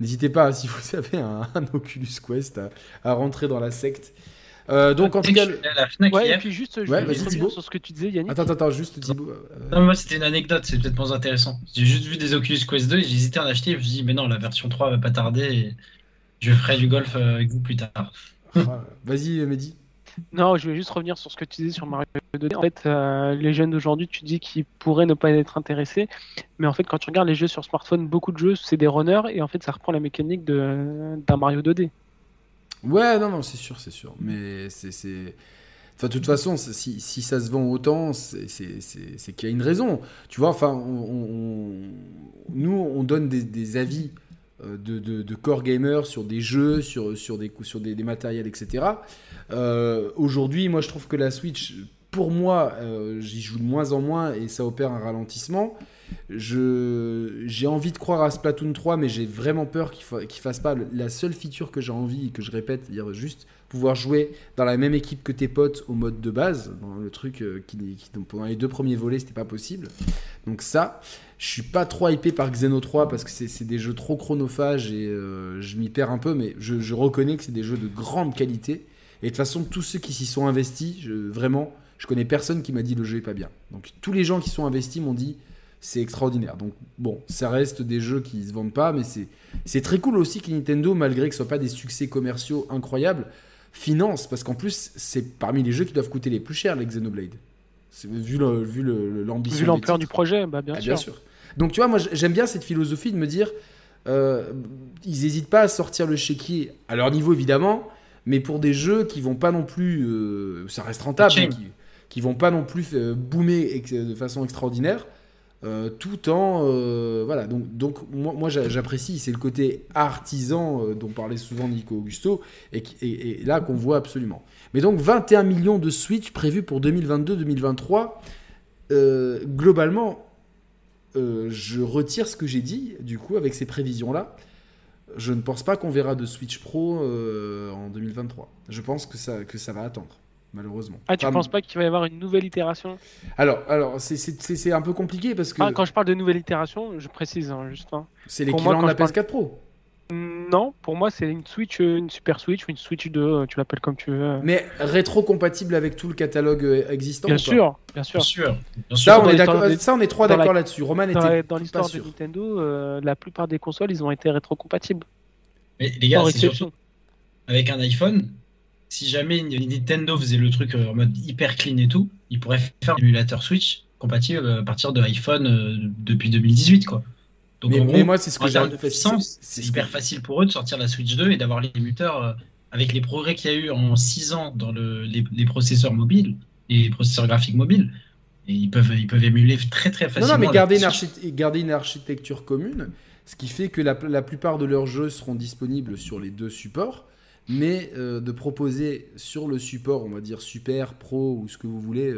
n'hésitez pas, si vous avez un, Oculus Quest, à rentrer dans la secte. Euh, donc, en tout cas. la Fnac Ouais, et hier. puis juste, je Ouais, voulais revenir sur ce que tu disais, Yannick. Attends, attends, juste Thibaut. euh, Non, mais moi c'était une anecdote, c'est peut-être moins intéressant. J'ai juste vu des Oculus Quest 2 et j'hésitais à en acheter. Je me suis dit, mais non, la version 3 va pas tarder et je ferai du golf euh, avec vous plus tard. ah, Vas-y, Mehdi. Non, je vais juste revenir sur ce que tu disais sur Mario 2D. En fait, euh, les jeunes d'aujourd'hui, tu dis qu'ils pourraient ne pas être intéressés, mais en fait, quand tu regardes les jeux sur smartphone, beaucoup de jeux, c'est des runners, et en fait, ça reprend la mécanique de- d'un Mario 2D. Ouais, non, non, c'est sûr, c'est sûr. Mais c'est. Enfin, de toute façon, si, si ça se vend autant, c'est qu'il y a une raison. Tu vois, enfin, on- on- nous, on donne des, des avis euh, de, de, de core gamers sur des jeux, sur, sur, des, sur des, des matériels, etc. Euh, Aujourd'hui, moi, je trouve que la Switch, pour moi, euh, j'y joue de moins en moins et ça opère un ralentissement. Je j'ai envie de croire à Splatoon 3, mais j'ai vraiment peur qu'il fa fasse pas la seule feature que j'ai envie et que je répète, dire juste pouvoir jouer dans la même équipe que tes potes au mode de base, dans le truc euh, qui, pendant les deux premiers volets c'était pas possible. Donc ça, je suis pas trop hypé par Xeno 3 parce que c'est des jeux trop chronophages et euh, je m'y perds un peu, mais je, reconnais que c'est des jeux de grande qualité. Et de toute façon, tous ceux qui s'y sont investis, vraiment, je connais personne qui m'a dit le jeu est pas bien. Donc tous les gens qui sont investis m'ont dit c'est extraordinaire. Donc bon, ça reste des jeux qui se vendent pas, mais c'est très cool aussi que Nintendo, malgré que ce soit pas des succès commerciaux incroyables, finance, parce qu'en plus, c'est parmi les jeux qui doivent coûter les plus chers, les Xenoblade. Vu l'ambition. Vu vu l'ampleur du projet, bah, bien, ah, sûr. bien, sûr. Donc tu vois, moi j'aime bien cette philosophie de me dire, euh, ils n'hésitent pas à sortir le chéquier, à leur niveau évidemment, mais pour des jeux qui vont pas non plus, euh, ça reste rentable, qui, qui, vont pas non plus euh, boomer de façon extraordinaire. Euh, tout en voilà. Donc donc moi, moi j'apprécie c'est le côté artisan dont parlait souvent Nico Augusto et, et, là qu'on voit absolument. Mais donc 21 millions de Switch prévus pour 2022-2023 globalement je retire ce que j'ai dit du coup avec ces prévisions là je ne pense pas qu'on verra de Switch Pro euh, en 2023. Je pense que ça, que ça va attendre, malheureusement. Ah, tu ne penses pas qu'il va y avoir une nouvelle itération? Alors, alors c'est un peu compliqué parce que. Ah, quand je parle de nouvelle itération, je précise hein, juste. Hein. C'est l'équivalent de la PS4 Pro. Non, pour moi, c'est une Switch, euh, une Super Switch ou une Switch 2, euh, tu l'appelles comme tu veux. Mais rétro-compatible avec tout le catalogue euh, existant Bien sûr, bien sûr. Ça, on est ça, on est trois d'accord là-dessus. Roman était Dans l'histoire de Nintendo, la plupart des consoles, ils ont été rétro-compatibles. Mais les gars, c'est surtout avec un iPhone, si jamais Nintendo faisait le truc en mode hyper clean et tout, ils pourraient faire un émulateur Switch compatible à partir de iPhone depuis 2018, quoi. Donc, mais, moi, c'est ce que j'ai de puissance. C'est hyper facile pour eux de sortir la Switch 2 et d'avoir l'émulateur euh, avec les progrès qu'il y a eu en 6 ans dans le, les, processeurs mobiles et les processeurs graphiques mobiles. Et ils peuvent, ils peuvent émuler très très facilement. Non, non mais garder une, garder une, architecture commune, ce qui fait que la, la, plupart de leurs jeux seront disponibles sur les deux supports, mais euh, de proposer sur le support, on va dire super, pro ou ce que vous voulez,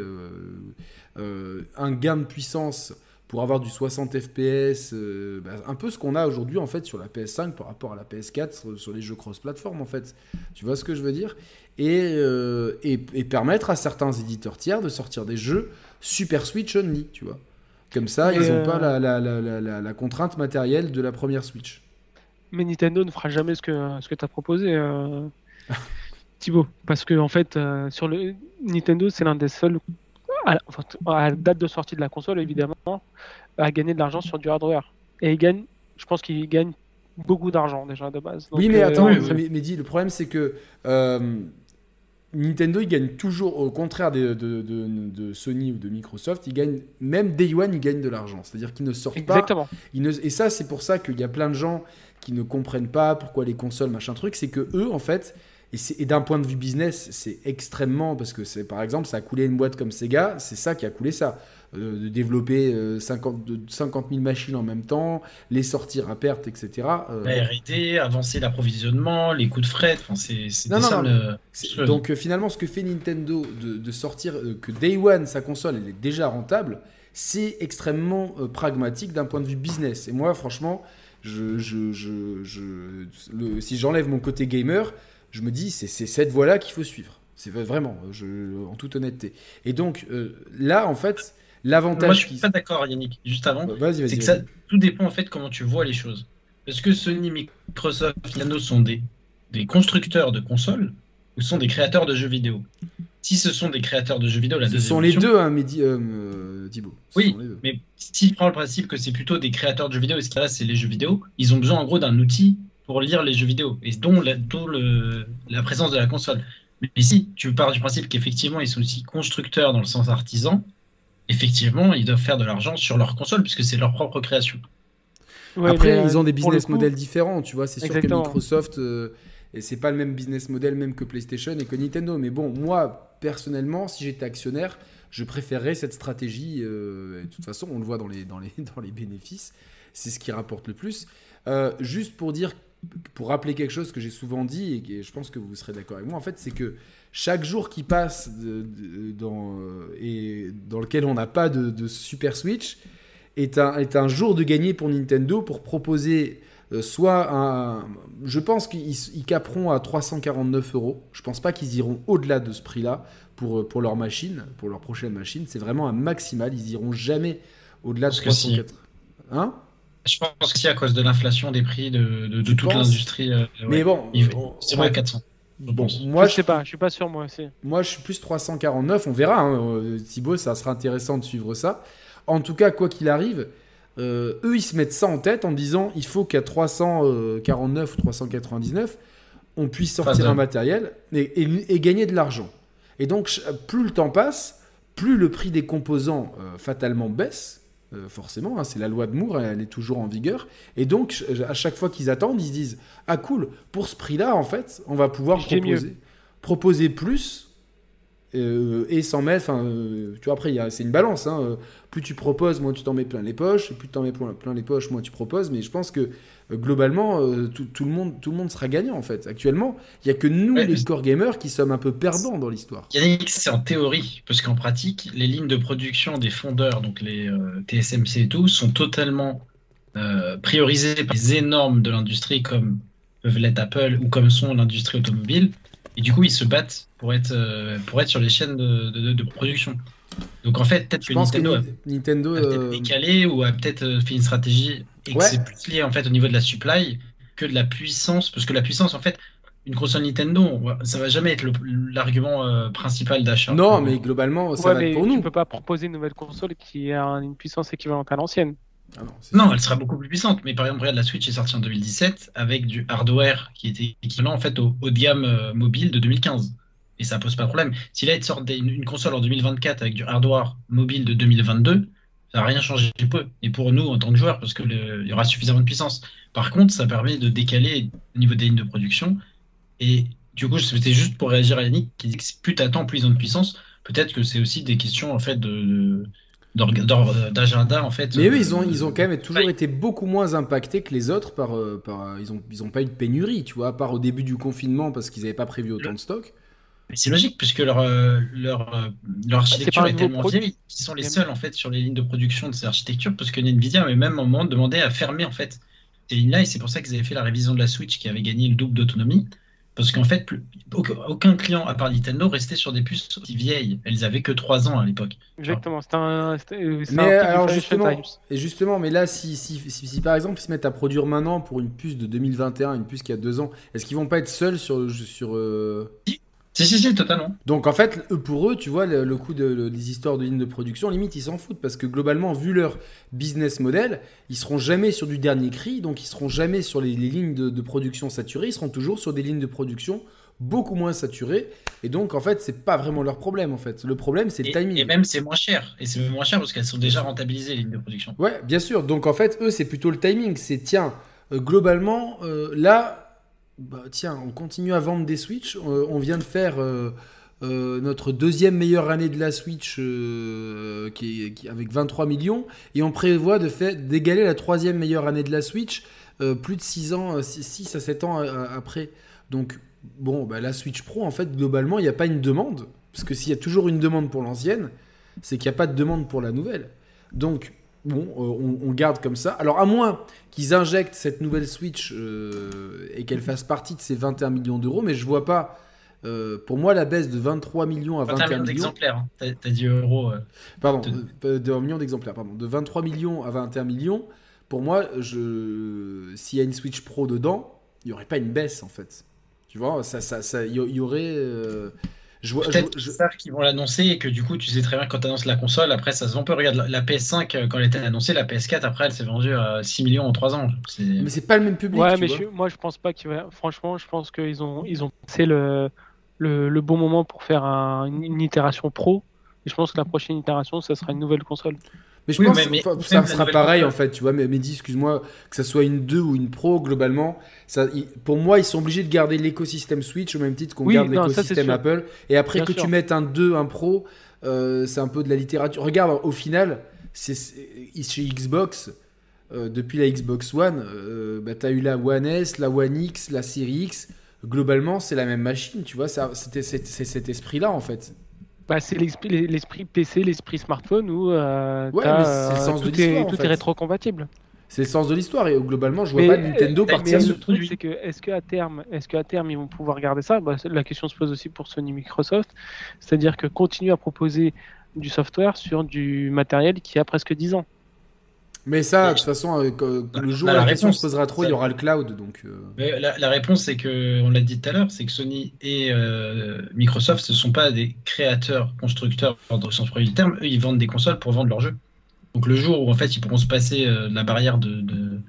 euh, un gain de puissance pour avoir du 60 FPS, euh, bah, un peu ce qu'on a aujourd'hui en fait sur la PS5 par rapport à la PS4 sur, les jeux cross-platform en fait. Tu vois ce que je veux dire? Euh, et, et, permettre à certains éditeurs tiers de sortir des jeux Super Switch only, tu vois? Comme ça, ils n'ont pas la, la, la, la, contrainte matérielle de la première Switch. Mais Nintendo ne fera jamais ce que, ce que tu as proposé, euh... Thibaut. Parce que en fait, euh, sur le Nintendo, c'est l'un des seuls à, la date de sortie de la console, évidemment, à gagner de l'argent sur du hardware. Et il gagne, je pense qu'il gagne beaucoup d'argent déjà de base. oui, mais euh, attends, mais, dit, le problème c'est que euh, Nintendo il gagne toujours, au contraire de, de, de, Sony ou de Microsoft, il gagne, même Day One, il gagne de l'argent. C'est-à-dire qu'ils ne sortent Exactement. pas. et ça, c'est pour ça qu'il y a plein de gens qui ne comprennent pas pourquoi les consoles, machin truc, c'est que eux, en fait, et, d'un point de vue business, c'est extrêmement. Parce que, c'est par exemple, ça a coulé une boîte comme Sega, c'est ça qui a coulé ça. Euh, de développer 50, 50 000 machines en même temps, les sortir à perte, etc. Euh... La RD, avancer l'approvisionnement, les coûts de fret, c'est ça le... Donc euh, finalement, ce que fait Nintendo de, sortir, euh, que Day One, sa console, elle est déjà rentable, c'est extrêmement pragmatique d'un point de vue business. Et moi, franchement, je, je, je, le, si j'enlève mon côté gamer, je me dis, c'est cette voie-là qu'il faut suivre. C'est vraiment, je, en toute honnêteté. Et donc, euh, là, en fait, l'avantage. Moi, je suis pas d'accord, Yannick, juste avant. Bah, c'est que ça, tout dépend, en fait, comment tu vois les choses. Est-ce que Sony, Microsoft, Nintendo sont des, des constructeurs de consoles ou sont des créateurs de jeux vidéo? Si ce sont des créateurs de jeux vidéo, la Ce sont les deux, hein, euh, euh Thibaut. Oui, mais si tu prends le principe que c'est plutôt des créateurs de jeux vidéo et ce qu'il y a c'est les jeux vidéo, ils ont besoin en gros d'un outil pour lire les jeux vidéo, et dont, la, le, la présence de la console. Mais si tu pars du principe qu'effectivement ils sont aussi constructeurs dans le sens artisan, effectivement ils doivent faire de l'argent sur leur console puisque c'est leur propre création. Après, ils ont des business models différents, tu vois. C'est sûr que Microsoft, euh, et c'est pas le même business model même que PlayStation et que Nintendo. Mais bon, moi, personnellement, si j'étais actionnaire, je préférerais cette stratégie. Euh, de toute façon, on le voit dans les, dans les, dans les bénéfices. C'est ce qui rapporte le plus. Euh, juste pour dire pour rappeler quelque chose que j'ai souvent dit et je pense que vous serez d'accord avec moi, en fait, c'est que chaque jour qui passe dans, euh, et dans lequel on n'a pas de, Super Switch, est un, est un jour de gagner pour Nintendo pour proposer soit un. Je pense qu'ils ils caperont à 349 euros. Je pense pas qu'ils iront au-delà de ce prix-là pour, euh, pour leur machine, pour leur prochaine machine. C'est vraiment un maximal. Ils iront jamais au-delà de Parce que si. 304. Hein? Je pense que si à cause de l'inflation des prix de, de, toute l'industrie. euh, Mais bon, c'est on- vrai à 400. je Bon, moi je sais pas, je suis pas sûr moi aussi. moi je suis plus 349, on verra. Hein. Euh, Thibaut, ça sera intéressant de suivre ça. En tout cas, quoi qu'il arrive, euh, eux ils se mettent ça en tête en disant il faut qu'à 349 ou 399, on puisse sortir un matériel et, et- et gagner de l'argent. Et donc, plus le temps passe, plus le prix des composants euh, fatalement baisse. euh, forcément, hein, c'est la loi de Moore, elle est toujours en vigueur. Et donc, à chaque fois qu'ils attendent, ils se disent Ah, cool, pour ce prix-là, en fait, on va pouvoir proposer plus euh, et s'en mettre. Enfin, euh, tu vois, après, c'est une balance. hein, euh, plus tu proposes, moins tu t'en mets plein les poches. Et plus tu t'en mets plein, plein les poches, moins tu proposes. Mais je pense que euh, globalement, tout, tout le monde, tout le monde sera gagnant, en fait. Actuellement, il n'y a que nous, Ouais, les mais- core gamers, qui sommes un peu perdants dans l'histoire. Yannick, c'est en théorie, parce qu'en pratique, les lignes de production des fondeurs, donc les TSMC et tout, sont totalement priorisées par les énormes de l'industrie comme peuvent l'être Apple ou comme sont l'industrie automobile. Et du coup, ils se battent pour être, euh, pour être sur les chaînes de, de- de production. Donc en fait, peut-être que pense Nintendo que Nintendo. a peut-être euh, décalé ou a peut-être euh, fait une stratégie et que Ouais. c'est plus lié en fait au niveau de la supply que de la puissance. Parce que la puissance, en fait, une console Nintendo, on ça va jamais être l'argument euh, principal d'achat. Non, mais globalement, ça ouais, va mais être pour tu nous. peux pas proposer une nouvelle console qui a une puissance équivalente à l'ancienne. Ah non, elle sera beaucoup plus puissante. Mais par exemple, regarde, la Switch est sortie en 2017 avec du hardware qui était équivalent en fait au haut de gamme euh, mobile de 2015. Et ça pose pas de problème. Si là, ils te sortent une, une console en 2024 avec du hardware mobile de 2022, ça va rien changer peu. Et pour nous, en tant que joueurs, parce que le- il y aura suffisamment de puissance. Par contre, ça permet de décaler au niveau des lignes de production. Et du coup, c'était juste pour réagir à Yannick qui dit que plus t'attends, plus ils ont de puissance. Peut-être que c'est aussi des questions en fait de d'agenda en fait. Mais eux, euh, ils ont, ils ont quand même toujours été beaucoup moins impactés que les autres par. euh, par euh, ils, ont, ils ont pas eu de pénurie, tu vois, à part au début du confinement parce qu'ils n'avaient pas prévu autant de stock. C'est logique puisque leur, euh, leur, leur architecture est nouveau tellement produit. vieille qu'ils sont les seuls en fait sur les lignes de production de ces architectures parce que Nvidia avait même un moment demandé à fermer en fait ces lignes-là et c'est pour ça qu'ils avaient fait la révision de la Switch qui avait gagné le double d'autonomie parce qu'en fait plus- aucun, aucun client à part Nintendo restait sur des puces aussi vieilles. Elles avaient que 3 ans à l'époque. Exactement, c'est un, c'est Mais un alors justement, et justement, mais là, si, si, si, si par exemple ils se mettent à produire maintenant pour une puce de 2021, une puce qui a deux ans, est-ce qu'ils vont pas être seuls sur. sur euh, Si si si totalement. Donc en fait, eux, pour eux, tu vois, le, le coup de, le- des histoires de lignes de production, limite, ils s'en foutent parce que globalement, vu leur business model, ils seront jamais sur du dernier cri, donc ils seront jamais sur les, les lignes de, de production saturées, ils seront toujours sur des lignes de production beaucoup moins saturées. Et donc en fait, c'est pas vraiment leur problème en fait. Le problème, c'est le timing. et même c'est moins cher et c'est moins cher parce qu'elles sont déjà rentabilisées les lignes de production. Ouais, bien sûr. Donc en fait, eux, c'est plutôt le timing. C'est tiens, euh, globalement, euh, là, bah, tiens, on continue à vendre des Switch. Euh, on vient de faire euh, euh, notre deuxième meilleure année de la Switch qui est, qui- avec 23 millions. Et on prévoit de faire d'égaler la troisième meilleure année de la Switch plus de 6 ans, 6 à 7 ans après. Donc, bon, bah, la Switch Pro, en fait, globalement, il n'y a pas une demande. Parce que s'il y a toujours une demande pour l'ancienne, c'est qu'il n'y a pas de demande pour la nouvelle. Donc, bon, euh, on, on garde comme ça. Alors, à moins qu'ils injectent cette nouvelle Switch euh, et qu'elle fasse partie de ces 21 millions d'euros, mais je vois pas. euh, pour moi, la baisse de 23 millions à 21 21 millions millions, d'exemplaires. hein. T'as dit euros. pardon, de- de, millions d'exemplaires, pardon, de 23 millions à 21 millions. Pour moi, je, s'il y a une Switch Pro dedans, il n'y aurait pas une baisse en fait. Tu vois, ça, ça, ça, il y, y aurait. Je vois, je- Peut-être je- qu'ils qu'ils vont l'annoncer et que du coup, tu sais très bien quand tu annonces la console, après ça se vend peu. Regarde, la- la PS5, euh, quand elle était annoncée, la PS4, après, elle s'est vendue à 6 millions en 3 ans. C'est- mais c'est pas le même public. Ouais, tu mais vois. je- moi je pense pas qu'il va. Franchement, je pense qu'ils ont ils ont passé le, le, le bon moment pour faire un- une, une itération pro. Et je pense que la prochaine itération, ça sera une nouvelle console. Mais je Oui, pense mais- mais que ça sera pareil en fait, tu vois. Mais Mehdi, excuse-moi, que ça soit une 2 ou une Pro, globalement, ça, pour moi, ils sont obligés de garder l'écosystème Switch au même titre qu'on Oui, garde l'écosystème. Apple. Et après Bien que sûr. tu mettes un 2, un Pro, euh, c'est un peu de la littérature. Regarde, au final, c'est chez Xbox, euh, depuis la Xbox One, euh, bah, tu as eu la One S, la One X, la Series X. Globalement, c'est la même machine, tu vois. C'était cet esprit-là en fait. Bah, c'est l'esprit PC, l'esprit smartphone où euh, Ouais, le euh, sens de tout, est, l'histoire, en tout fait. est rétrocompatible. C'est le sens de l'histoire et globalement, je vois Mais, pas Nintendo euh, partir mais sur le truc, c'est que est-ce qu'à terme, est-ce qu'à terme ils vont pouvoir garder ça? Bah, La question se pose aussi pour Sony Microsoft, c'est-à-dire que continuer à proposer du software sur du matériel qui a presque 10 ans. Mais ça, de toute façon, euh, le jour Bah, où la, la question réponse, se posera trop, il y aura le cloud. Donc, euh, Mais la, la réponse, c'est que, on l'a dit tout à l'heure, c'est que Sony et euh, Microsoft, ce sont pas des créateurs, constructeurs au sens premier du terme. Eux, ils vendent des consoles pour vendre leurs jeux. Donc le jour où en fait ils pourront se passer euh, la barrière de, de-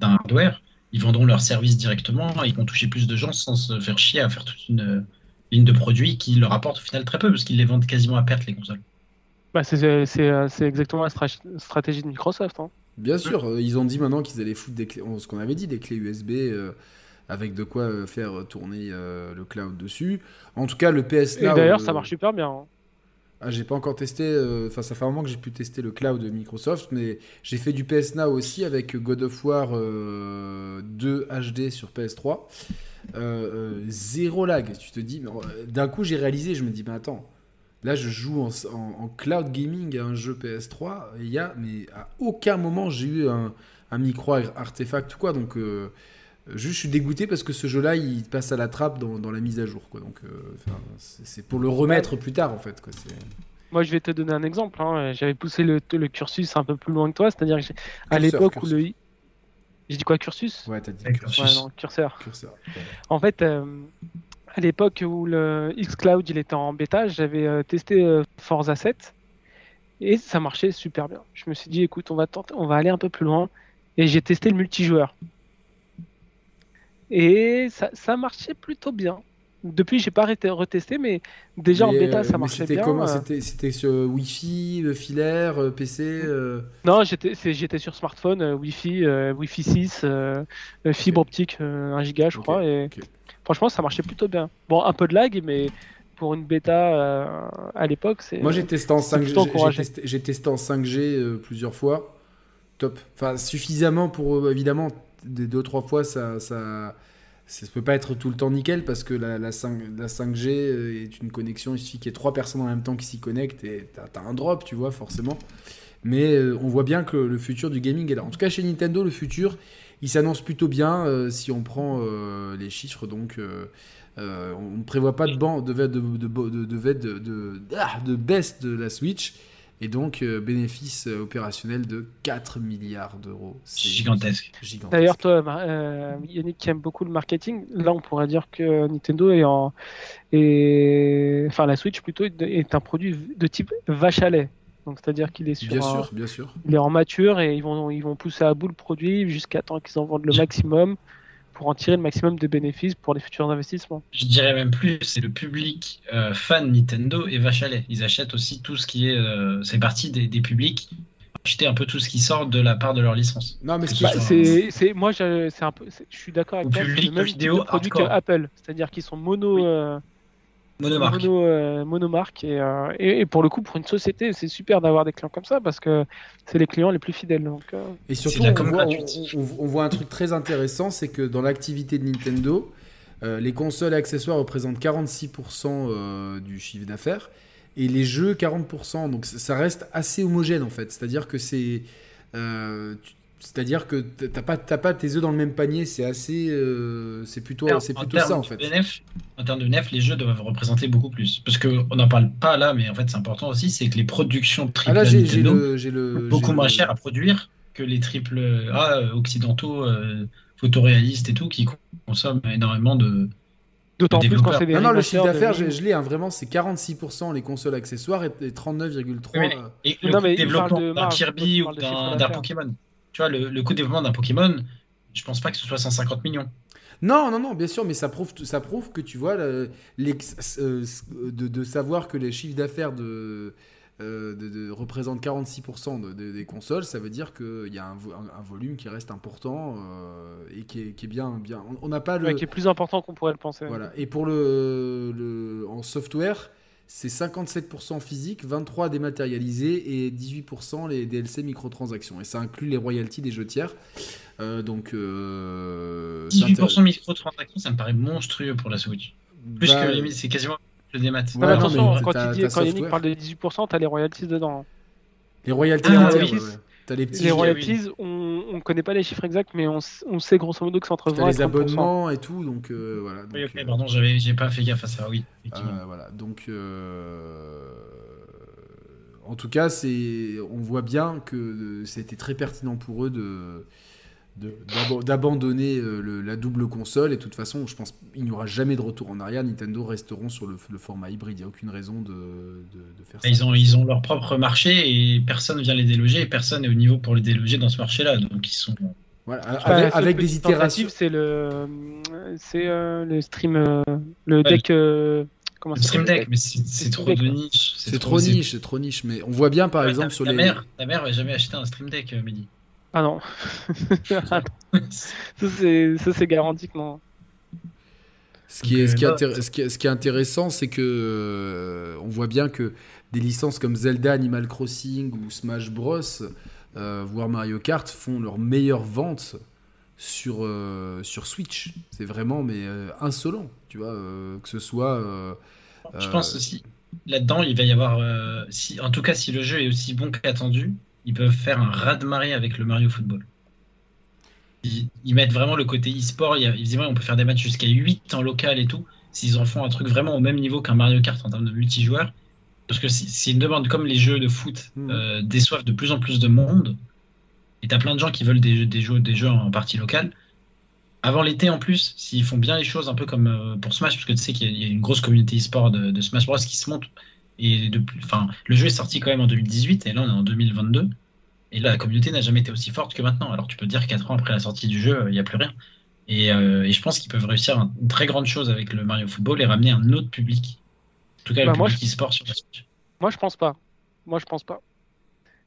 d'un hardware, ils vendront leurs services directement et ils vont toucher plus de gens sans se faire chier à faire toute une ligne de produits qui leur apporte au final très peu parce qu'ils les vendent quasiment à perte les consoles. Bah, c'est c'est- euh, c'est exactement la stra- stratégie de Microsoft. hein. bien sûr, euh, ils ont dit maintenant qu'ils allaient foutre des clés, ce qu'on avait dit, des clés USB euh, avec de quoi euh, faire tourner euh, le cloud dessus. En tout cas, le PS Et Now. d'ailleurs, euh, ça marche super bien. hein. Ah, j'ai pas encore testé, euh, enfin ça fait un moment que j'ai pu tester le cloud de Microsoft, mais j'ai fait du PS Now aussi avec God of War euh, 2 HD sur PS3. Euh, euh, zéro lag, tu te dis, euh, d'un coup j'ai réalisé, je me dis, mais attends, là je joue en, en- en cloud gaming à un jeu PS3, et il y a, mais à aucun moment j'ai eu un, un micro artefact ou quoi, donc euh, juste je suis dégoûté parce que ce jeu-là il passe à la trappe dans, dans la mise à jour, quoi, donc euh, c'est pour le remettre plus tard en fait, quoi. Moi, je vais te donner un exemple. hein. J'avais poussé le, le cursus un peu plus loin que toi, c'est-à-dire à l'époque où le. J'ai dit quoi, cursus? Ouais, t'as dit. Ouais, Cursus. non, curseur. curseur. En fait, euh, à l'époque où le xCloud il était en bêta, j'avais euh, testé euh, Forza 7 et ça marchait super bien. Je me suis dit, écoute, on va tenter, on va aller un peu plus loin et j'ai testé le multijoueur. Et ça, ça marchait plutôt bien. Depuis, j'ai pas arrêté- retesté, mais déjà en bêta, euh, ça marchait c'était bien. comment euh. C'était sur Wi-Fi, filaire, PC euh, Non, j'étais sur smartphone, Wi-Fi, Wi-Fi 6, euh, euh, fibre optique, euh, 1 giga, je crois. Et. Franchement, ça marchait plutôt bien. Bon, un peu de lag, mais pour une bêta euh, à l'époque, c'est. Moi j'ai testé en c'est 5G, plutôt j'ai- testé, en 5G euh, plusieurs fois. Top. Enfin suffisamment pour euh, évidemment des deux trois fois ça ça ça peut pas être tout le temps nickel parce que la, la, 5, la 5G euh, est une connexion, il suffit qu'il y ait trois personnes en même temps qui s'y connectent et t'as as un drop, tu vois, forcément. Mais euh, on voit bien que le futur du gaming est là. En tout cas, chez Nintendo, le futur, il s'annonce plutôt bien euh, si on prend euh, les chiffres. Donc, euh, euh, on ne prévoit pas de, ban- de, de, de, de, de, de, de, de- ah, de baisse de la Switch. Et donc, euh, bénéfice opérationnel de 4 milliards d'euros. C'est Gigantesque. gigantesque. D'ailleurs, toi, euh, Yannick, qui aime beaucoup le marketing, là, on pourrait dire que Nintendo est en. est- Enfin, la Switch plutôt est est un produit de type vache à lait. Donc, c'est-à-dire qu'il est sur. Bien un- sûr, bien sûr. Il est en mature et ils vont, ils vont pousser à bout le produit jusqu'à temps qu'ils en vendent le maximum pour en tirer le maximum de bénéfices pour les futurs investissements. Je dirais même plus, c'est le public euh, fan Nintendo et lait. Ils achètent aussi tout ce qui est. euh, c'est parti des, des publics. Acheter un peu tout ce qui sort de la part de leur licence. Non, mais ce qui Bah, est- c'est, c'est, moi, je, c'est un peu, je suis d'accord avec toi. C'est public le même vidéo produit que. Apple, c'est-à-dire qu'ils sont mono, Oui. euh, Monomarque. mono, euh, monomarque et, euh, et, et pour le coup, pour une société, c'est super d'avoir des clients comme ça parce que c'est les clients les plus fidèles. Donc, euh, Et surtout, on voit, on, gratuite. on- on voit un truc très intéressant, c'est que dans l'activité de Nintendo, euh, les consoles et accessoires représentent 46% euh, du chiffre d'affaires et les jeux 40%. Donc ça- reste assez homogène en fait. C'est-à-dire que c'est, euh, c'est-à-dire que t'as pas, t'as pas tes œufs dans le même panier. C'est assez, euh, c'est plutôt, c'est plutôt ça en fait. BNF, en termes de NF, les jeux doivent représenter beaucoup plus. Parce qu'on n'en parle pas là, mais en fait c'est important aussi, c'est que les productions Ah triple là, A j'ai j'ai Nintendo le, j'ai le, coûtent beaucoup moins le- cher à produire que les triple A euh, occidentaux, euh, photoréalistes et tout, qui consomment énormément de. d'autant plus quand développeurs. c'est des Non, non, le chiffre d'affaires, Wii. je, l'ai, hein, vraiment, c'est 46% les consoles accessoires et, et 39,3%. Oui, mais- euh, Et Non, mais développement d'un Kirby ou d'un. Pokémon. Tu vois, le, le coût de développement d'un Pokémon, je pense pas que ce soit 150 millions. Non, non, non, bien sûr, mais ça prouve, ça prouve que tu vois, le- euh, de, de savoir que les chiffres d'affaires de, euh, de, de- représentent 46% de- de- des consoles, ça veut dire qu'il y a un, vo- un- un volume qui reste important euh, et qui est, qui est bien. bien. On- On n'a pas le. Ouais, qui est plus important qu'on pourrait le penser. Voilà. Et pour le, le en software, c'est 57% physique, 23% dématérialisé et 18% les DLC microtransactions. Et ça inclut les royalties des jeux tiers. Euh, donc. Euh, c'est 18% intéressant. microtransactions, ça me paraît monstrueux pour la Switch. Plus Bah, que limite, c'est quasiment le démat. Ouais, non, attention, mais quand, il dit, quand Yannick parle de 18%, t'as les royalties dedans. Les royalties Ah, entières, oui. ouais, ouais. T'as les petits Les oui, royalties, on ne connaît pas les chiffres exacts, mais on, on sait grosso modo que c'est entre 20 T'as et les 30%. abonnements et tout, donc euh, voilà. Oui, donc, ok, euh, pardon, j'avais, j'ai pas fait gaffe à ça, oui. euh, voilà, donc euh, en tout cas, c'est, on voit bien que c'était très pertinent pour eux de, d'abandonner euh, le- la double console. Et de toute façon, je pense qu'il n'y aura jamais de retour en arrière. Nintendo resteront sur le, le format hybride. Il n'y a aucune raison de, de, de faire ça. Ils ont, ils ont leur propre marché et personne vient les déloger et personne n'est au niveau pour les déloger dans ce marché-là. Donc ils sont. Voilà, avec, des itérations. C'est le, c'est euh, le stream, euh, le Ouais, deck. euh, comment Le ça Stream s'appelle Deck, mais c'est, trop Stream de Deck, niche. C'est trop niche, c'est trop niche. Mais on voit bien, par Ouais, exemple, ta, sur ta les. mère, ta mère va jamais acheter un Stream Deck, Mehdi. Ah non. ça c'est, ça c'est garanti que non. Ce qui, est, Donc, ce, qui est ce qui est- ce qui est intéressant, c'est que euh, on voit bien que des licences comme Zelda, Animal Crossing ou Smash Bros, euh, voire Mario Kart, font leurs meilleures ventes sur, euh, sur Switch. C'est vraiment mais euh, insolent, tu vois, euh, que ce soit. euh, Je euh, pense aussi, là-dedans, il va y avoir. euh, si, en tout cas, si le jeu est aussi bon qu'attendu, ils peuvent faire un raz-de-marée avec le Mario Football. Ils, ils mettent vraiment le côté e-sport. Ils disent, ouais, on peut faire des matchs jusqu'à 8 en local et tout. S'ils en font un truc vraiment au même niveau qu'un Mario Kart en termes de multijoueur. Parce que c'est une demande, comme les jeux de foot Mhm. euh, déçoivent de plus en plus de monde. Et t'as plein de gens qui veulent des, jeux- des, jeux, des jeux en partie locale. Avant l'été en plus, s'ils font bien les choses, un peu comme euh, pour Smash, parce que tu sais qu'il y, a- il y a une grosse communauté e-sport de, de Smash Bros qui se monte. Et depuis, enfin, le jeu est sorti quand même en 2018 et là on est en 2022. Et là la communauté n'a jamais été aussi forte que maintenant. Alors tu peux dire 4 ans après la sortie du jeu, il n'y a plus rien. Et, euh, et je pense qu'ils peuvent réussir un- une très grande chose avec le Mario Football et ramener un autre public. En tout cas, Bah, le moi, public e-sport sur la Switch. Moi, je pense pas. Moi, je pense pas.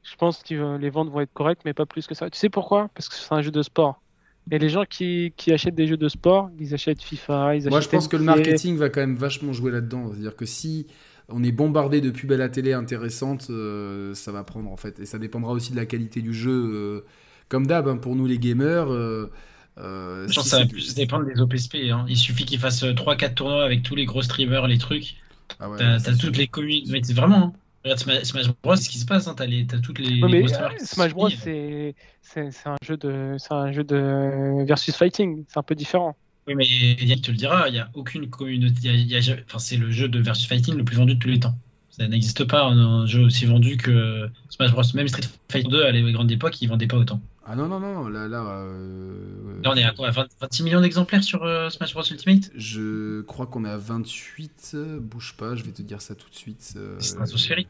Je pense que euh, les ventes vont être correctes, mais pas plus que ça. Tu sais pourquoi? Parce que c'est un jeu de sport. Et les gens qui, qui achètent des jeux de sport, ils achètent FIFA, ils achètent. Moi, je pense que le marketing va quand même vachement jouer là-dedans. C'est-à-dire que si on est bombardé de pubs à la télé intéressantes, euh, ça va prendre en fait. Et ça dépendra aussi de la qualité du jeu. euh, comme d'hab, hein, pour nous les gamers. euh, euh, Je pense si que ça va plus dépendre des OPSP. hein. Il suffit qu'ils fassent 3-4 tournois avec tous les gros streamers, les trucs. Ah ouais, T'as toutes les communes. Mais c'est vraiment. hein. Regarde Smash, Bros, c'est ce qui se passe. Hein. T'as les- t'as toutes les, Ouais, les mais Smash Bros, suivent. c'est c'est c'est un jeu de c'est un jeu de versus fighting. C'est un peu différent. Oui, mais Yannick te le dira, il n'y a aucune communauté. il y a- il y a jamais- enfin, c'est le jeu de versus fighting le plus vendu de tous les temps. Ça n'existe pas un, un jeu aussi vendu que Smash Bros. Même Street Fighter 2 à la grande époque, il vendait pas autant. Ah non, non, non, là, là, euh, Là, on est à quoi à 20 26 millions d'exemplaires sur euh, Smash Bros Ultimate? Je crois qu'on est à 28. euh, Bouge pas, je vais te dire ça tout de suite. euh, C'est stratosphérique.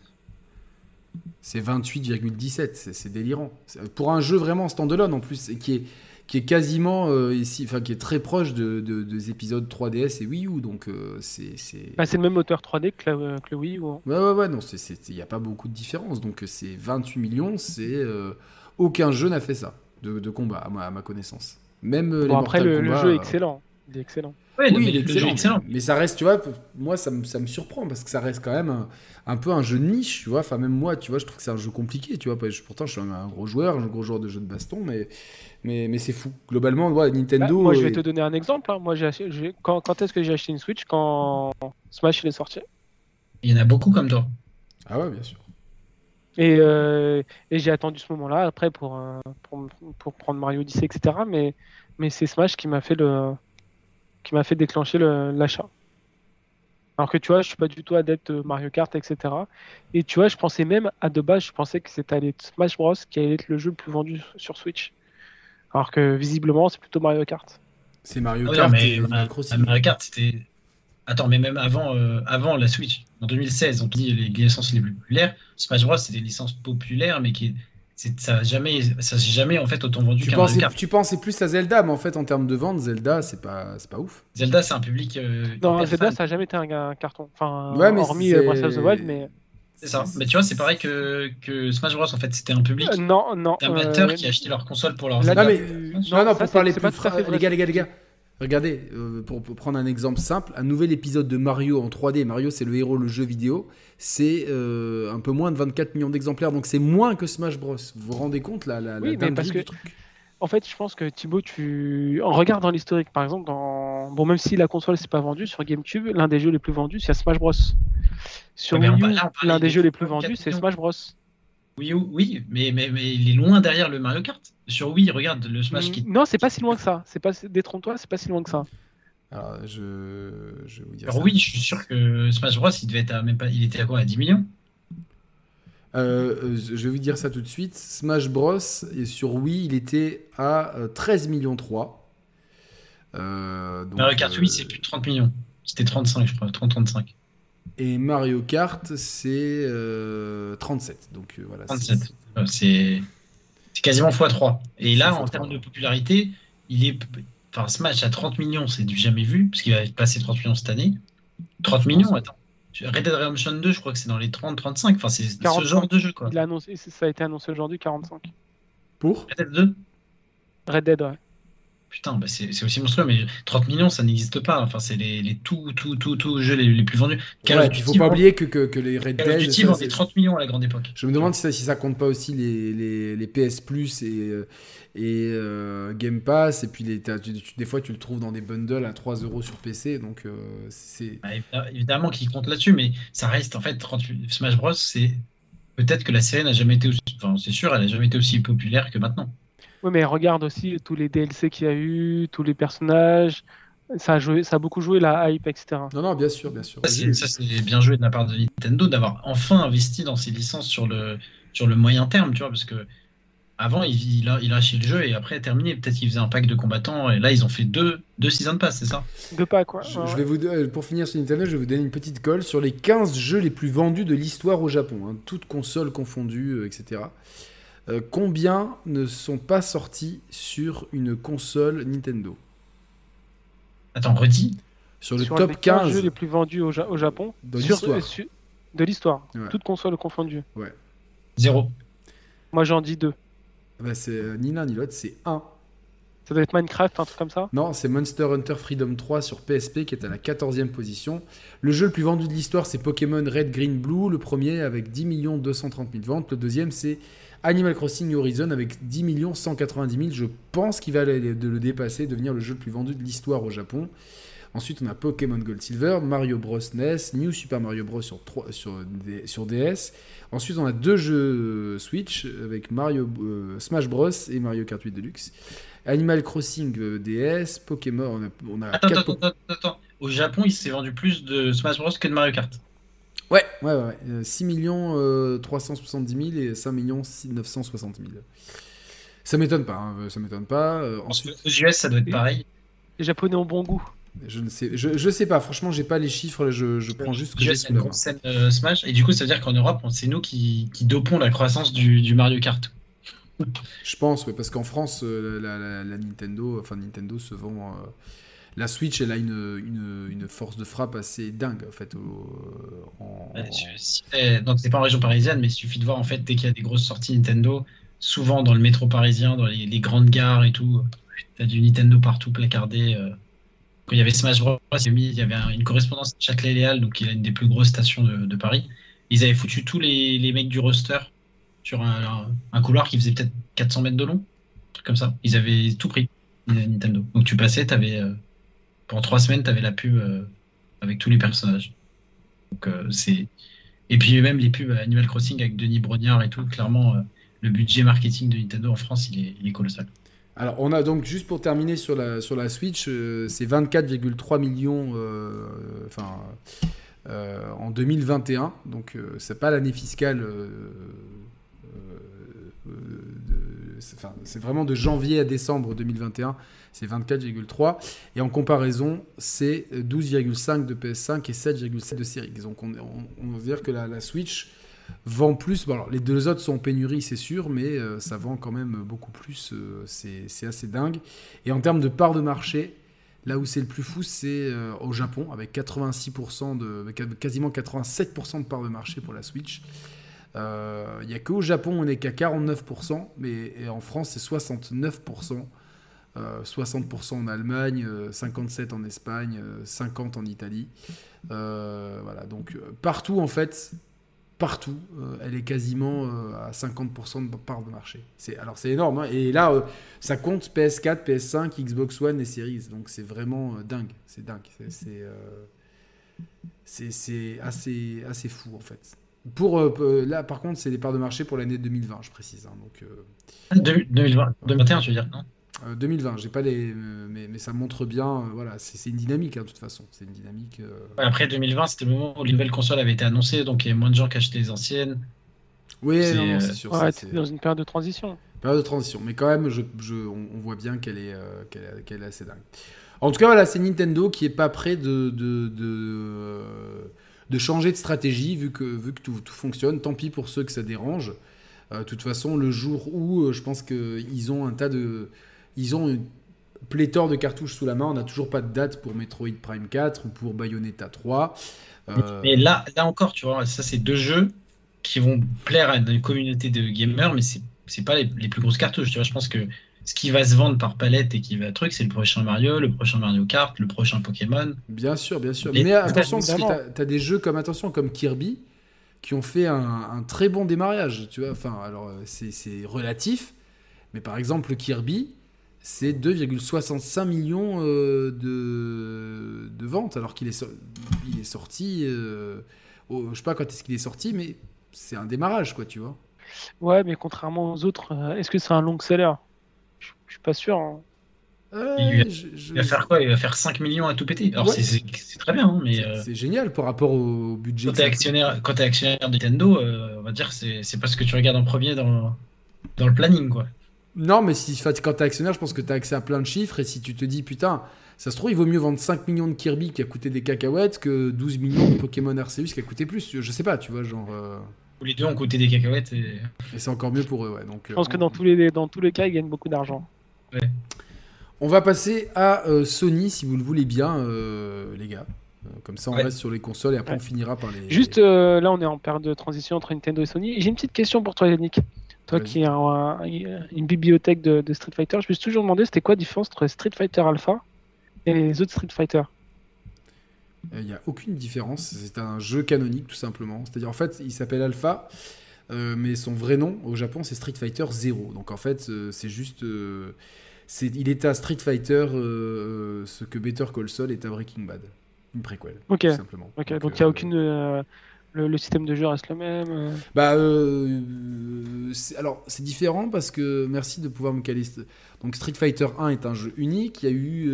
C'est 28,17, c'est délirant. Pour un jeu vraiment standalone en plus, et qui est, qui est quasiment, euh, ici, enfin qui est très proche de, de- des épisodes 3DS et Wii U, donc euh, c'est... c'est- Bah, c'est le même moteur 3D que, la- que le Wii U. hein. Ouais, ouais, ouais, non, il n'y a pas beaucoup de différence, donc euh, c'est 28 millions, c'est... euh, aucun jeu n'a fait ça, de, de combat, à ma, à ma connaissance. Même euh, les Bon, après, le, le Kombat, jeu est euh, excellent. Il est excellent. Ouais, oui, mais il est le excellent. excellent. Mais ça reste, tu vois, moi, ça me, ça me surprend parce que ça reste quand même un, un peu un jeu de niche, tu vois. Enfin, même moi, tu vois, je trouve que c'est un jeu compliqué, tu vois. Pourtant, je suis un, un gros joueur, un gros joueur de jeux de baston, mais, mais, mais c'est fou. Globalement, ouais, Bah, Nintendo. moi, je vais te donner un exemple. hein. Moi, j'ai acheté- j'ai- quand, quand est-ce que j'ai acheté une Switch? Quand Smash il est sorti. Il y en a beaucoup comme toi. Ah ouais, bien sûr. Et, euh, et j'ai attendu ce moment-là après pour, euh, pour, pour prendre Mario Odyssey, etc. Mais, mais c'est Smash qui m'a fait le qui m'a fait déclencher le- l'achat. Alors que tu vois, je suis pas du tout adepte de Mario Kart, etc. Et tu vois, je pensais même à de base, je pensais que c'était allé être Smash Bros qui allait être le jeu le plus vendu sur Switch. Alors que visiblement, c'est plutôt Mario Kart. C'est Mario Ah Kart non, mais et. Mario Kart, c'était. Attends, mais même avant, euh, avant la Switch, en 2016, on te dit les licences les plus populaires. Smash Bros, c'est des licences populaires, mais qui. c'est- Ça n'a jamais, ça jamais en fait autant vendu Tu qu'un Mario pensais, Kart. tu pensais plus à Zelda, mais en fait, en termes de vente, Zelda, c'est pas, c'est pas ouf. Zelda, c'est un public. euh, Non, Zelda, fan. ça a jamais été un, un carton. Enfin, Ouais, mais hormis c'est- euh, Breath of the Wild, mais C'est ça. Mais tu vois, c'est pareil que, que Smash Bros. En fait, c'était un public Euh, non, non. d'amateurs euh, qui achetaient leur console pour leur là, Non, mais- Non, non, pour parler c'est plus fra- fait Les gars, les gars, les gars. Regardez, euh, pour, pour prendre un exemple simple, un nouvel épisode de Mario en 3D. Mario, c'est le héros, le jeu vidéo. C'est euh, un peu moins de 24 millions d'exemplaires. Donc c'est moins que Smash Bros. Vous vous rendez compte la, la, la Oui, mais parce du que- truc? En fait, je pense que Thibaut, tu. On regarde dans l'historique, par exemple, dans en... Bon, même si la console s'est pas vendue, sur GameCube, l'un des jeux les plus vendus, c'est Smash Bros. Sur Ouais, mais on Wii U, l'un des des jeux les plus vendus, 4 c'est. Smash Bros. Oui, oui, mais, mais, mais il est loin derrière le Mario Kart. Sur Wii, regarde le Smash qui. Mm, Non, c'est pas si loin que ça. C'est pas détrompe-toi, c'est pas si loin que ça. Alors, je, je vais vous dire Alors ça. oui, je suis sûr que Smash Bros, il devait être à même pas. Il était à quoi À 10 millions? Euh, euh, je vais vous dire ça tout de suite. Smash Bros. Et sur Wii, il était à euh, 13 millions 3. Euh, donc, Mario Kart euh, 8, c'est plus de 30 millions. C'était 35, je crois. 30-35. Et Mario Kart, c'est euh, 37. Donc euh, voilà. 37. c'est- Euh, C'est quasiment x3. Et là, en x3. termes de popularité, il est. Enfin, Smash à 30 millions, c'est du jamais vu, parce qu'il va passer 30 millions cette année. 30 millions, attends. Red Dead Redemption 2, je crois que c'est dans les 30-35. Enfin, c'est ce 45. genre de jeu, quoi. Il a annoncé, ça a été annoncé aujourd'hui 45. Pour Red Dead 2 Red Dead, ouais. Putain, bah c'est aussi monstrueux, mais 30 millions, ça n'existe pas. Enfin, c'est les, les tout, tout, tout, tout jeux les, les plus vendus. Call Ouais, il faut pas oublier que, que, que les Red Dead. Duty vendait c'est- 30 millions à la grande époque. Je me demande si ça, si ça compte pas aussi les, les, les PS Plus et, euh, et euh, Game Pass. Et puis les, t'as- tu- tu- des fois, tu le trouves dans des bundles à 3 euros sur PC. Donc euh, c'est. Bah, évi- évidemment qu'il compte là-dessus, mais ça reste en fait 38 Smash Bros. C'est peut-être que la série n'a jamais été aussi, enfin c'est sûr, elle a jamais été aussi populaire que maintenant. Oui, mais regarde aussi tous les DLC qu'il y a eu, tous les personnages. Ça a, joué, ça a beaucoup joué la hype, etc. Non, non, bien sûr, bien sûr. Ça, c'est ça, c'est bien joué de la part de Nintendo d'avoir enfin investi dans ses licences sur le sur le moyen terme, tu vois, parce que avant il, il a il a le jeu et après terminé. Peut-être qu'il faisait un pack de combattants et là ils ont fait deux deux season pass, c'est ça? De pas quoi. Je, vais vous, euh, pour finir sur Nintendo, je vais vous donner une petite colle sur les 15 jeux les plus vendus de l'histoire au Japon, hein, toutes consoles confondues, euh, etc. Euh, combien ne sont pas sortis sur une console Nintendo Attends, redis. Sur le Sur top les 15 15 jeux les plus vendus au, Ja- au Japon. de l'histoire. euh, de l'histoire. Ouais. Toutes consoles confondues. Zéro. Moi j'en dis deux. Bah, c'est euh, ni l'un ni l'autre, c'est 1. Ça doit être Minecraft, un truc comme ça. Non, c'est Monster Hunter Freedom 3 sur PSP qui est à la 14e position. Le jeu le plus vendu de l'histoire, c'est Pokémon Red, Green, Blue. Le premier avec 10 230 000 ventes. Le deuxième, c'est Animal Crossing New Horizon avec 10 190 000. Je pense qu'il va aller- de le dépasser, devenir le jeu le plus vendu de l'histoire au Japon. Ensuite, on a Pokémon Gold Silver, Mario Bros NES, New Super Mario Bros sur, 3 sur, D- sur DS. Ensuite, on a deux jeux Switch avec Mario euh, Smash Bros et Mario Kart 8 Deluxe. Animal Crossing euh, DS, Pokémon, on a, on a Attends, attends, attends, attends. Au Japon, il s'est vendu plus de Smash Bros que de Mario Kart. Ouais, ouais, ouais. euh, 6 millions euh, 370 000 et 5 millions 960 000. Ça m'étonne pas, hein, ça m'étonne pas. Euh, ensuite, qu'aux US, ça doit être pareil. Les Japonais ont bon goût. je ne sais, je, je sais pas. Franchement, j'ai pas les chiffres. Je, je prends juste ce que Aux j'ai US, sous la euh, Smash. Et du coup, ça veut dire qu'en Europe, c'est nous qui, qui dopons la croissance du, du Mario Kart. Je pense, ouais, parce qu'en France, euh, la, la- la Nintendo, enfin Nintendo se vend. euh, la Switch, elle a une, une, force de frappe assez dingue, en fait. donc, c'est pas en région parisienne, mais il suffit de voir, en fait, dès qu'il y a des grosses sorties Nintendo, souvent dans le métro parisien, dans les, grandes gares et tout, t'as du Nintendo partout placardé. euh. Quand il y avait Smash Bros, il y avait y une correspondance Châtelet-Léal, donc il a une des plus grosses stations de, Paris. Ils avaient foutu tous les, les mecs du roster sur un, couloir qui faisait peut-être 400 mètres de long, comme ça. Ils avaient tout pris, Nintendo. Donc tu passais, t'avais, euh, pendant trois semaines, t'avais la pub euh, avec tous les personnages. Donc euh, c'est et puis même les pubs Animal Crossing avec Denis Brognard et tout, clairement euh, le budget marketing de Nintendo en France il est, colossal. Alors, on a donc, juste pour terminer sur la, sur la Switch, c'est 24,3 millions en 2021. Donc, c'est pas l'année fiscale. c'est vraiment de janvier à décembre 2021. C'est 24,3. Et en comparaison, c'est 12,5 de PS5 et 7,7 de Series. Donc, on, on, va dire que la, Switch vend plus. Bon, alors, les deux autres sont en pénurie, c'est sûr, mais euh, ça vend quand même beaucoup plus. euh, c'est assez dingue. Et en termes de part de marché, là où c'est le plus fou, c'est euh, au Japon, avec 86% de, quasiment 87% de part de marché pour la Switch. Euh, Il n'y a qu'au Japon, on n'est qu'à 49%, mais en France, c'est 69%. Euh, 60% en Allemagne, euh, 57% en Espagne, euh, 50% en Italie. Euh, voilà, donc euh, partout en fait, partout. Euh, elle est quasiment euh, à 50% de part de marché. Alors c'est énorme. hein. Et là, euh, ça compte PS4, PS5, Xbox One et Series. Donc c'est vraiment euh, dingue. C'est dingue. C'est, euh, assez, assez fou en fait. Pour, euh, là, par contre, c'est les parts de marché pour l'année 2020, je précise. hein. donc, euh, 2020, 2021, tu veux dire non? euh, 2020, j'ai pas les, euh, mais, mais ça montre bien. euh, voilà, c'est, c'est une dynamique hein, de toute façon. C'est une dynamique. euh, Après 2020, c'était le moment où les nouvelles consoles avaient été annoncées, donc il y avait moins de gens qui achetaient les anciennes. Oui, C'est, euh, sûr. Ouais, c'est- t'es dans une période de transition. Période de transition. Mais quand même, je, je- on, on voit bien qu'elle est, euh, qu'elle est, assez dingue. En tout cas, voilà, c'est Nintendo qui est pas prêt de, de, de, euh, de changer de stratégie vu que, vu que tout, tout fonctionne. Tant pis pour ceux que ça dérange. Euh, De toute façon, le jour où euh, je pense qu'ils ont un tas de. Ils ont une pléthore de cartouches sous la main. On n'a toujours pas de date pour Metroid Prime 4 ou pour Bayonetta 3. Euh, Mais là, là encore, tu vois, ça c'est deux jeux qui vont plaire à une communauté de gamers, mais c'est c'est pas les, les plus grosses cartouches. Tu vois, je pense que ce qui va se vendre par palette et qui va truc, c'est le prochain Mario, le prochain Mario Kart, le prochain Pokémon. Bien sûr, bien sûr. Mais- Mais, attention, parce que t'as as des jeux comme attention comme Kirby qui ont fait un, un très bon démarrage. Tu vois, enfin, alors euh, c'est c'est relatif, mais par exemple Kirby, c'est 2,65 millions euh, de, de ventes, alors qu'il est, so- il est sorti. euh, au- je sais pas quand est-ce qu'il est sorti, mais c'est un démarrage, quoi, tu vois. Ouais, mais contrairement aux autres, euh, est-ce que c'est un long seller? Je je suis pas sûr. hein. Euh, Il je- je- Il va faire quoi? Il va faire 5 millions à tout péter. Alors Ouais. c'est- très bien, hein, mais c'est- euh, génial par rapport au budget. quand t'es actionnaire, quand t'es actionnaire de Nintendo, euh, on va dire c'est c'est pas ce que tu regardes en premier dans, dans le planning, quoi. Non, mais si, quand t'es actionnaire, je pense que t'as accès à plein de chiffres. Et si tu te dis, putain, ça se trouve, il vaut mieux vendre 5 millions de Kirby qui a coûté des cacahuètes que 12 millions de Pokémon Arceus qui a coûté plus. Je sais pas, tu vois, genre. euh, les deux ont coûté des cacahuètes. Et... Et c'est encore mieux pour eux, ouais. Donc, Je pense euh, que on, dans tous les, dans tous les cas, ils gagnent beaucoup d'argent. on va passer à euh, Sony, si vous le voulez bien, euh, les gars. Comme ça, on Ouais. reste sur les consoles et après, Ouais. on finira par les. Juste euh, là, on est en période de transition entre Nintendo et Sony. J'ai une petite question pour toi, Yannick. Toi qui as un- une bibliothèque de, de Street Fighter, je me suis toujours demandé c'était quoi la différence entre Street Fighter Alpha et les autres Street Fighter. Il n'y a aucune différence. C'est un jeu canonique, tout simplement. C'est-à-dire, en fait, il s'appelle Alpha, euh, mais son vrai nom au Japon, c'est Street Fighter 0. Donc, en fait, euh, c'est juste. euh, il est à Street Fighter euh, ce que Better Call Saul est à Breaking Bad. Une préquelle, Ok. tout simplement. Donc il n'y a euh, aucune. Euh, le, système de jeu reste le même. euh. Bah, euh, c'est- alors c'est différent parce que merci de pouvoir me caler. Donc Street Fighter 1 est un jeu unique. Il y a eu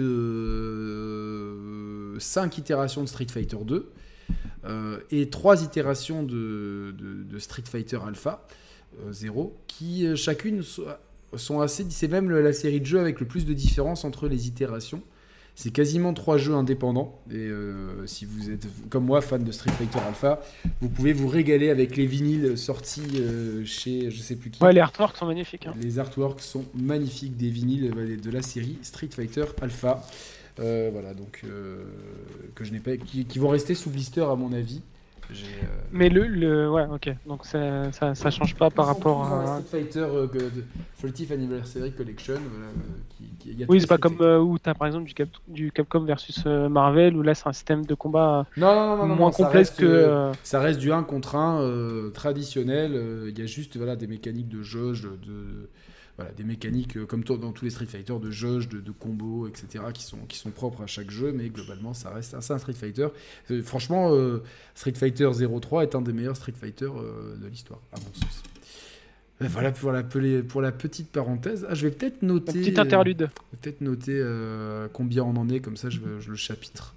5 itérations de Street Fighter 2 euh, et 3 itérations de, Street Fighter Alpha euh, 0 qui euh, chacune so- sont assez. C'est même la série de jeux avec le plus de différence entre les itérations. C'est quasiment trois jeux indépendants. Et euh, si vous êtes, comme moi, fan de Street Fighter Alpha, vous pouvez vous régaler avec les vinyles sortis euh, chez je sais plus qui. Ouais, les artworks sont magnifiques. hein. Les artworks sont magnifiques des vinyles euh, de la série Street Fighter Alpha. Euh, voilà, donc que je n'ai pas, qui, qui vont rester sous blister à mon avis. Euh, Mais le, le. Ouais, ok. Donc ça, ça, ça change pas par rapport à. Street Fighter euh, que- de 30th Anniversary Collection. voilà, euh, qui- qui- il y a tous Oui, c'est pas comme euh, où t'as par exemple du, Cap- du Capcom versus euh, Marvel où là c'est un système de combat Non, non, non, non, non, moins ça complexe reste, que. Ça reste du 1 contre 1 euh, traditionnel. euh, Il y a juste voilà, des mécaniques de jauge, de, voilà, des mécaniques euh, comme dans tous les Street Fighter de jauge, de, de combos, etc. Qui sont, qui sont propres à chaque jeu, mais globalement ça reste un, Street Fighter. Euh, franchement, euh, Street Fighter 03 est un des meilleurs Street Fighter euh, de l'histoire, à mon sens. Voilà pour la, pour la petite parenthèse. Ah, je vais peut-être noter. petit euh, interlude. Peut-être noter combien on en est, comme ça je, je le chapitre.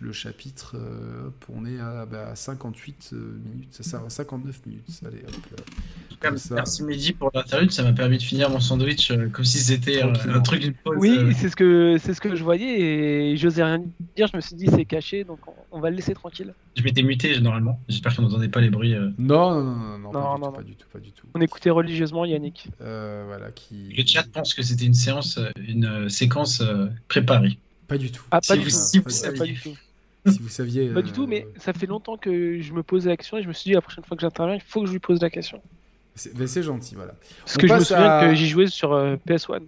Le chapitre, euh, hop, on est à, bah, à 58 euh, minutes, ça sert à 59 minutes. Allez, hop, cas, Comme ça. Merci Mehdi pour l'interlude, ça m'a permis de finir mon sandwich euh, comme si c'était euh, un truc d'une pause. Oui, euh, c'est ce que c'est ce que je voyais et j'osais rien dire. Je me suis dit c'est caché donc on, on va le laisser tranquille. Je m'étais muté normalement. J'espère qu'on n'entendait pas les bruits. euh. Non, non, non, non, non, pas, Non, du non, tout, non. pas du tout, pas du tout. On écoutait religieusement Yannick. Euh, voilà, qui... Le chat pense que c'était une séance, euh, une euh, séquence euh, préparée. Pas du tout. Ah pas Si du vous- tout. si vous Pas saviez. du tout. Si vous saviez... Pas du euh, tout, mais ça fait longtemps que je me posais la question et je me suis dit la prochaine fois que j'interviens, il faut que je lui pose la question. C'est mais c'est gentil, voilà. Parce On que je me souviens à- que j'y jouais sur euh, PS1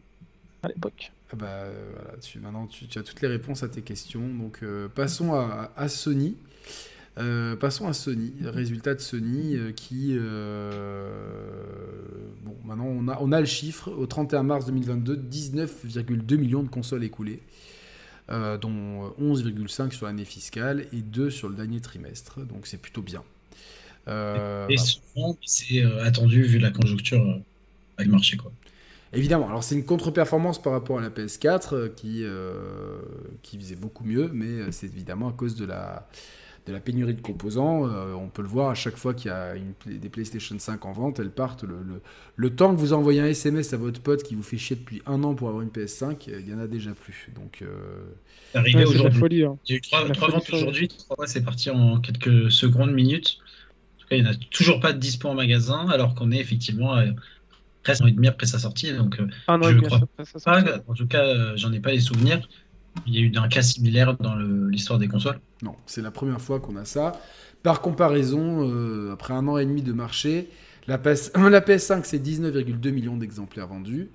à l'époque. Ah bah, euh, voilà, tu, maintenant tu, tu as toutes les réponses à tes questions. Donc euh, passons à, à Sony. Euh, passons à Sony. Résultat de Sony euh, qui. bon, maintenant on a, on a le chiffre. Au 31 mars 2022, 19,2 millions de consoles écoulées, dont 11,5 sur l'année fiscale et 2 sur le dernier trimestre. Donc c'est plutôt bien. et bah, souvent, c'est attendu vu la conjoncture avec le marché. Quoi. Évidemment, alors c'est une contre-performance par rapport à la PS4 qui, qui visait beaucoup mieux, mais c'est évidemment à cause de la de la pénurie de composants. Euh, on peut le voir à chaque fois qu'il y a une, des PlayStation 5 en vente, elles partent. Le, le, temps que vous envoyez un SMS à votre pote qui vous fait chier depuis un an pour avoir une PS5, euh, il y en a déjà plus. Donc, euh... arrivé aujourd'hui. Hein. Il y a eu trois, ventes aujourd'hui, trois c'est parti en quelques secondes, minutes. En tout cas, il n'y en a toujours pas de dispo en magasin, alors qu'on est effectivement presque un an et demi après sa sortie. Donc, je crois pas. En tout cas, j'en ai pas les souvenirs. Il y a eu un cas similaire dans l'histoire des consoles Non, c'est la première fois qu'on a ça. Par comparaison, euh, après un an et demi de marché, la, PS... la PS5, c'est 19,2 millions d'exemplaires vendus.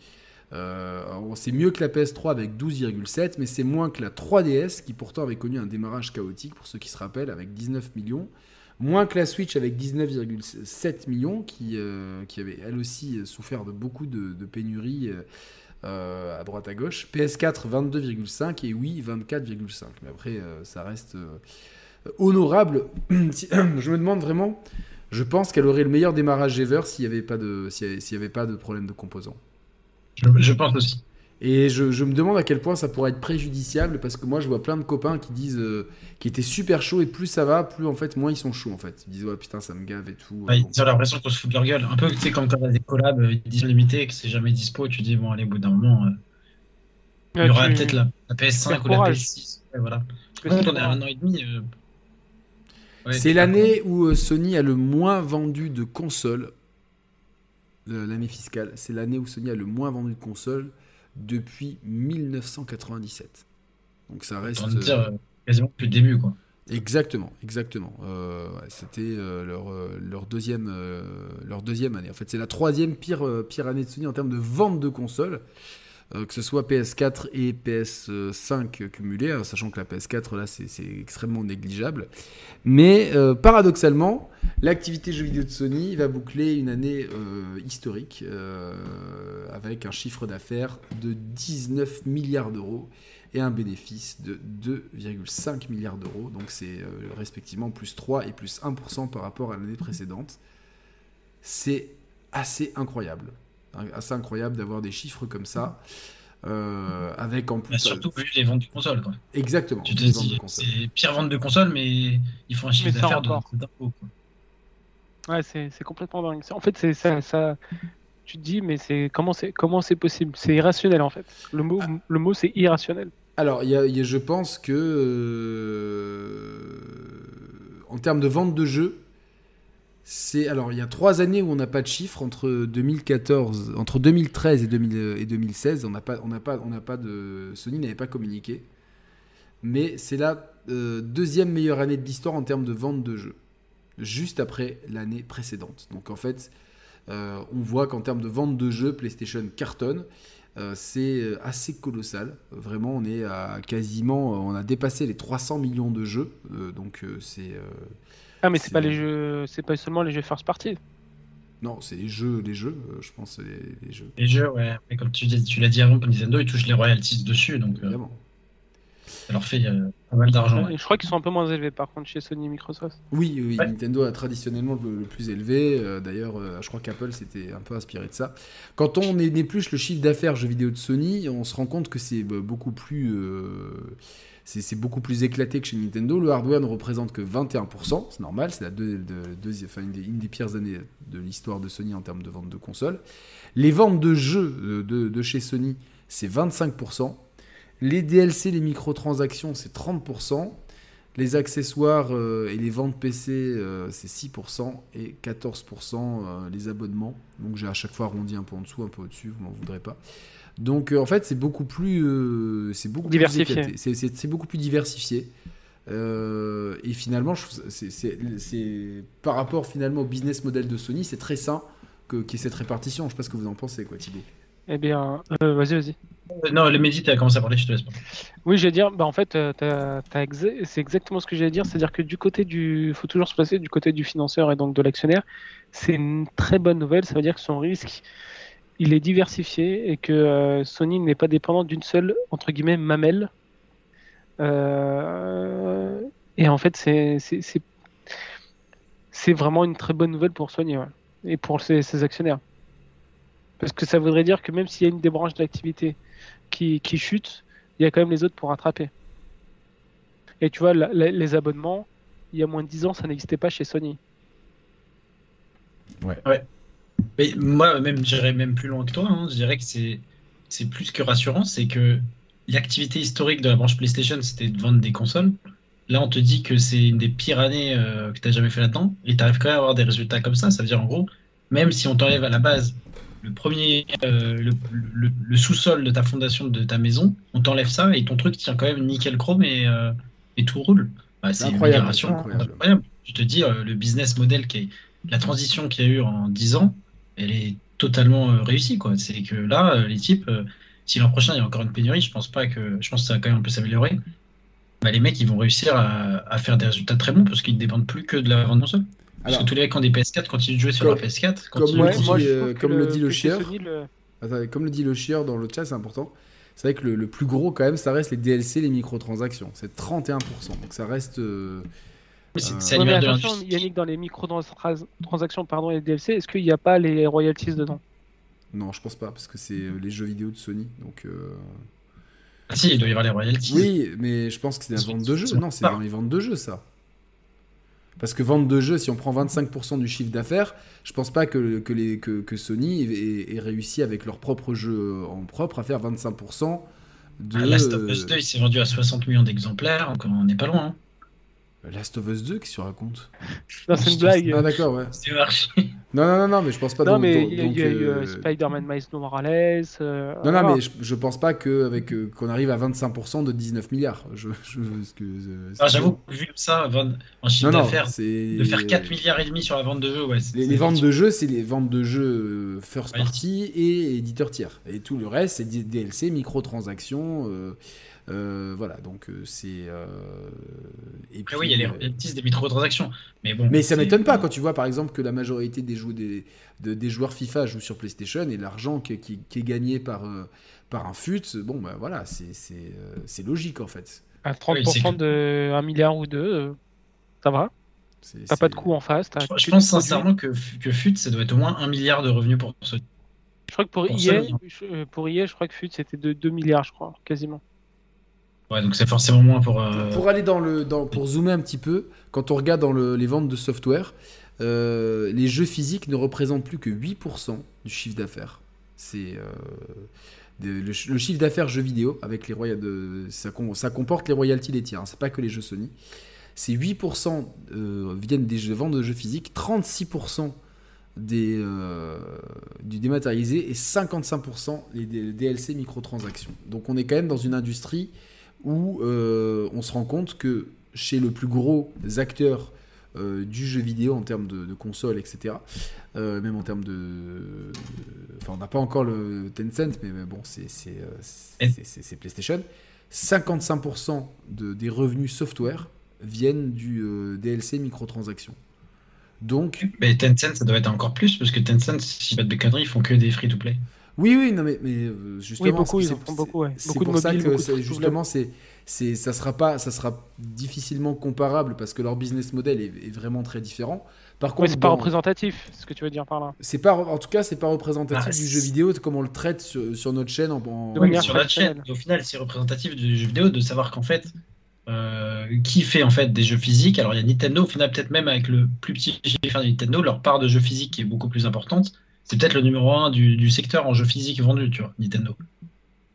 Euh, c'est mieux que la PS3 avec 12,7, mais c'est moins que la 3DS, qui pourtant avait connu un démarrage chaotique, pour ceux qui se rappellent, avec 19 millions. Moins que la Switch avec 19,7 millions, qui, euh, qui avait elle aussi souffert de beaucoup de pénuries euh, à droite à gauche. PS4 22,5 et Wii 24,5. Mais après, euh, ça reste euh, honorable. je me demande vraiment, je pense qu'elle aurait le meilleur démarrage ever s'il n'y avait, pas de, y avait pas de problème de composants. je pense aussi. Et je, me demande à quel point ça pourrait être préjudiciable parce que moi je vois plein de copains qui disent euh, qui étaient super chauds et plus ça va, plus en fait moins ils sont chauds en fait. Ils disent ouais putain ça me gave et tout. ils ont l'impression qu'on se fout de leur gueule. Un peu tu sais comme quand t'as des collabs euh, édition limitée que c'est jamais dispo, tu dis bon allez au bout d'un moment euh, il y aura peut-être la, PS5 ou la PS6. voilà. Par on est à un an et demi. c'est l'année où Sony a le moins vendu de consoles. L'année fiscale, c'est l'année où Sony a le moins vendu de consoles depuis 1997. Donc ça reste. Dire, euh, quasiment depuis le début, quoi. Exactement, exactement. Euh, c'était euh, leur, leur, deuxième, leur deuxième année. En fait, c'est la troisième pire, pire année de Sony en termes de vente de consoles. Que ce soit PS4 et PS5 cumulés, sachant que la PS4 là c'est extrêmement négligeable. Mais paradoxalement, L'activité jeux vidéo de Sony va boucler une année euh, historique euh, avec un chiffre d'affaires de 19 milliards d'euros et un bénéfice de 2,5 milliards d'euros. Donc c'est euh, respectivement plus 3 et plus 1% par rapport à l'année précédente. C'est assez incroyable. Assez incroyable d'avoir des chiffres comme ça. avec en plus. Bah, surtout vu les ventes de consoles. Exactement. Tu te dis, c'est pire vente de consoles, mais ils font un chiffre d'affaires de, d'impôt. Ouais, c'est complètement dingue. En fait, c'est ça, ça. Tu te dis, mais c'est comment c'est comment c'est possible? C'est irrationnel en fait. Le mot, le mot, c'est irrationnel. Alors, y a, je pense que euh, en termes de vente de jeux, alors il y a trois années où on n'a pas de chiffres entre 2014, entre 2013 et, 2016. On n'a pas, on n'a pas, on n'a pas de Sony n'avait pas communiqué, mais c'est la euh, deuxième meilleure année de l'histoire en termes de vente de jeux juste après l'année précédente. Donc en fait, euh, on voit qu'en termes de vente de jeux, PlayStation cartonne. Euh, c'est assez colossal. Vraiment, on est à quasiment, on a dépassé les 300 millions de jeux. donc c'est. Ah mais c'est pas les jeux, c'est pas seulement les jeux first party. Non, c'est les jeux, les jeux, je pense, les, les, jeux. Les jeux, ouais. Mais comme tu, tu l'as dit avant, Nintendo, ils touchent les royalties dessus, donc. Évidemment. Ça leur fait euh, pas mal d'argent. Je crois qu'ils sont un peu moins élevés par contre chez Sony et Microsoft. Oui, oui Nintendo a traditionnellement le, plus élevé. Euh, d'ailleurs, euh, je crois qu'Apple s'était un peu inspiré de ça. Quand on épluche le chiffre d'affaires jeux vidéo de Sony, on se rend compte que c'est beaucoup plus. C'est beaucoup plus éclaté que chez Nintendo. Le hardware ne représente que 21%, c'est normal, c'est la une, des, pires années de l'histoire de Sony en termes de vente de consoles. Les ventes de jeux de, de chez Sony, c'est 25%. Les DLC, les microtransactions, c'est 30%. Les accessoires euh, et les ventes PC, euh, c'est 6% et 14% euh, les abonnements. Donc j'ai à chaque fois arrondi un peu en dessous, un peu au-dessus, vous m'en voudrez pas. Donc en fait, c'est beaucoup plus, c'est beaucoup diversifié. C'est beaucoup plus diversifié. et finalement, c'est par rapport finalement au business model de Sony, c'est très sain qu'il y ait cette répartition. Je sais pas ce que vous en pensez, quoi, Thibaut. Eh bien, euh, vas-y, vas-y. Euh, non, le Mehdi, tu as commencé à parler, je te laisse pas. Oui, j'allais dire, bah en fait, euh, t'as- t'as exa- c'est exactement ce que j'allais dire, c'est-à-dire que du côté du, faut toujours se placer du côté du financeur et donc de l'actionnaire. C'est une très bonne nouvelle, ça veut dire que son risque, il est diversifié et que euh, Sony n'est pas dépendant d'une seule entre guillemets mamelle. Euh, et en fait, c'est c'est c'est c'est vraiment une très bonne nouvelle pour Sony ouais, et pour ses, ses actionnaires. Parce que ça voudrait dire que même s'il y a une des branches de l'activité qui, qui chute, il y a quand même les autres pour rattraper. Et tu vois, la- la- les abonnements, il y a moins de 10 ans, ça n'existait pas chez Sony. Mais moi, même, j'irais même plus loin que toi. hein. Je dirais que c'est c'est plus que rassurant. C'est que l'activité historique de la branche PlayStation, c'était de vendre des consoles. Là, on te dit que c'est une des pires années euh, que tu as jamais fait là-dedans. Et tu arrives quand même à avoir des résultats comme ça. Ça veut dire, en gros, même si on t'enlève à la base le premier, euh, le, le- le sous-sol de ta fondation de ta maison, on t'enlève ça et ton truc tient quand même nickel chrome et, euh, et tout roule. Bah, c'est incroyable, incroyable. incroyable. Je te dis, le business model qui est la transition qu'il y a eu en 10 ans, elle est totalement euh, réussie, quoi. C'est que là, euh, les types, euh, si l'an prochain il y a encore une pénurie, je pense pas que, je pense que ça va quand même un peu s'améliorer. Bah, les mecs, ils vont réussir à, à faire des résultats très bons parce qu'ils ne dépendent plus que de la vente console. Parce Alors, que tous les mecs qui ont des PS4 continuent de jouer sur Comme- leur PS4. comme continuent moi, euh, comme le dit le chieur, le- comme le dit le chieur dans le chat, c'est important. C'est vrai que le, le plus gros, quand même, ça reste les DLC, les microtransactions. C'est 31%. Donc ça reste. euh, c'est Euh, Ouais, de l'industrie. Yannick, dans les microtransactions pardon, et les DLC, est-ce qu'il n'y a pas les royalties dedans Non, je pense pas, parce que c'est euh, les jeux vidéo de Sony. Donc. euh, Ah, si, il doit y avoir les royalties. Oui, mais je pense que c'est la vente de jeux. Non, c'est dans les ventes de jeux, ça. Parce que vente de jeux, si on prend 25% du chiffre d'affaires, je pense pas que, que, les, que, que Sony ait, ait réussi avec leur propre jeu en propre à faire 25% de. Ah, Last of Us 2, il s'est vendu à 60 millions d'exemplaires, donc on n'est pas loin. Hein. Last of Us 2, qui se raconte Non, c'est une Je blague. Ah, d'accord, ouais. C'est marché. Non, non, non, non, mais je pense pas non, donc- mais donc- il y a, y eu euh, euh, Spider-Man Miles Morales. euh, Non, non, mais je, je pense pas que avec euh, qu'on arrive à 25% de 19 milliards. Je, je, euh, Ah, J'avoue, que vu comme ça, en chiffre Non, non, d'affaires, de faire 4 milliards et demi sur la vente de jeux, ouais. c'est- Les, ventes de jeux, c'est les ventes de jeux first Ouais. party et éditeurs tiers. Et tout le reste, c'est DLC, microtransactions. euh, euh, voilà, donc euh, c'est. euh, et Après, puis, oui, il y a les euh, royalties des microtransactions. Mais bon. mais ça m'étonne pas quand tu vois par exemple que la majorité des, jou- des, de- des joueurs FIFA jouent sur PlayStation et l'argent qui, qui- qui est gagné par, euh, par un fut, bon bah voilà, c'est euh, logique en fait. À Oui, 30% c'est que- de 1 milliard ou 2, ça va. T'as pas de coût en face. Je, pense sincèrement que, que FUT, ça doit être au moins 1 milliard de revenus pour ce. Je crois que pour, pour Sony, hein. je, euh, pour EA, je crois que FUT c'était de 2 milliards, je crois, quasiment. Ouais, donc c'est forcément moins pour. euh, Pour aller dans le, dans, pour zoomer un petit peu, quand on regarde dans le- les ventes de software, euh, les jeux physiques ne représentent plus que 8% du chiffre d'affaires. C'est euh, le, ch- le chiffre d'affaires jeux vidéo avec les royal de, ça, ça comporte les royalties des tiers. hein, c'est pas que les jeux Sony. C'est 8% euh, viennent des ventes de jeux physiques, 36% des, du dématérialisé et 55% les DLC microtransactions. Donc on est quand même dans une industrie où euh, on se rend compte que chez le plus gros acteur euh, du jeu vidéo en termes de, de consoles, etc., euh, même en termes de... Enfin, on n'a pas encore le Tencent, mais, mais bon, c'est PlayStation. 55% de, des revenus software viennent du euh, DLC microtransactions. Donc, Mais Tencent, ça doit être encore plus, parce que Tencent, si pas de conneries, ils font que des free-to-play. Oui, oui, non, mais, mais euh, justement, Oui, beaucoup, c'est- ils en font beaucoup, ouais. C'est Beaucoup de pour ça mobiles, que de justement, c'est, c'est, ça sera pas, ça sera difficilement comparable parce que leur business model est, est vraiment très différent. Par contre, c'est pas dans- représentatif, ce que tu veux dire par là. c'est pas, en tout cas, c'est pas représentatif Ah, du jeu vidéo comme on le traite sur, sur notre chaîne en, De Oui, sur notre chaîne, au final, c'est représentatif du jeu vidéo de savoir qu'en fait, euh, qui fait en fait des jeux physiques. Alors, il y a Nintendo, au final, peut-être même avec le plus petit chiffre de Nintendo, leur part de jeux physiques est beaucoup plus importante. C'est peut-être le numéro un du, du secteur en jeux physiques vendus, tu vois, Nintendo.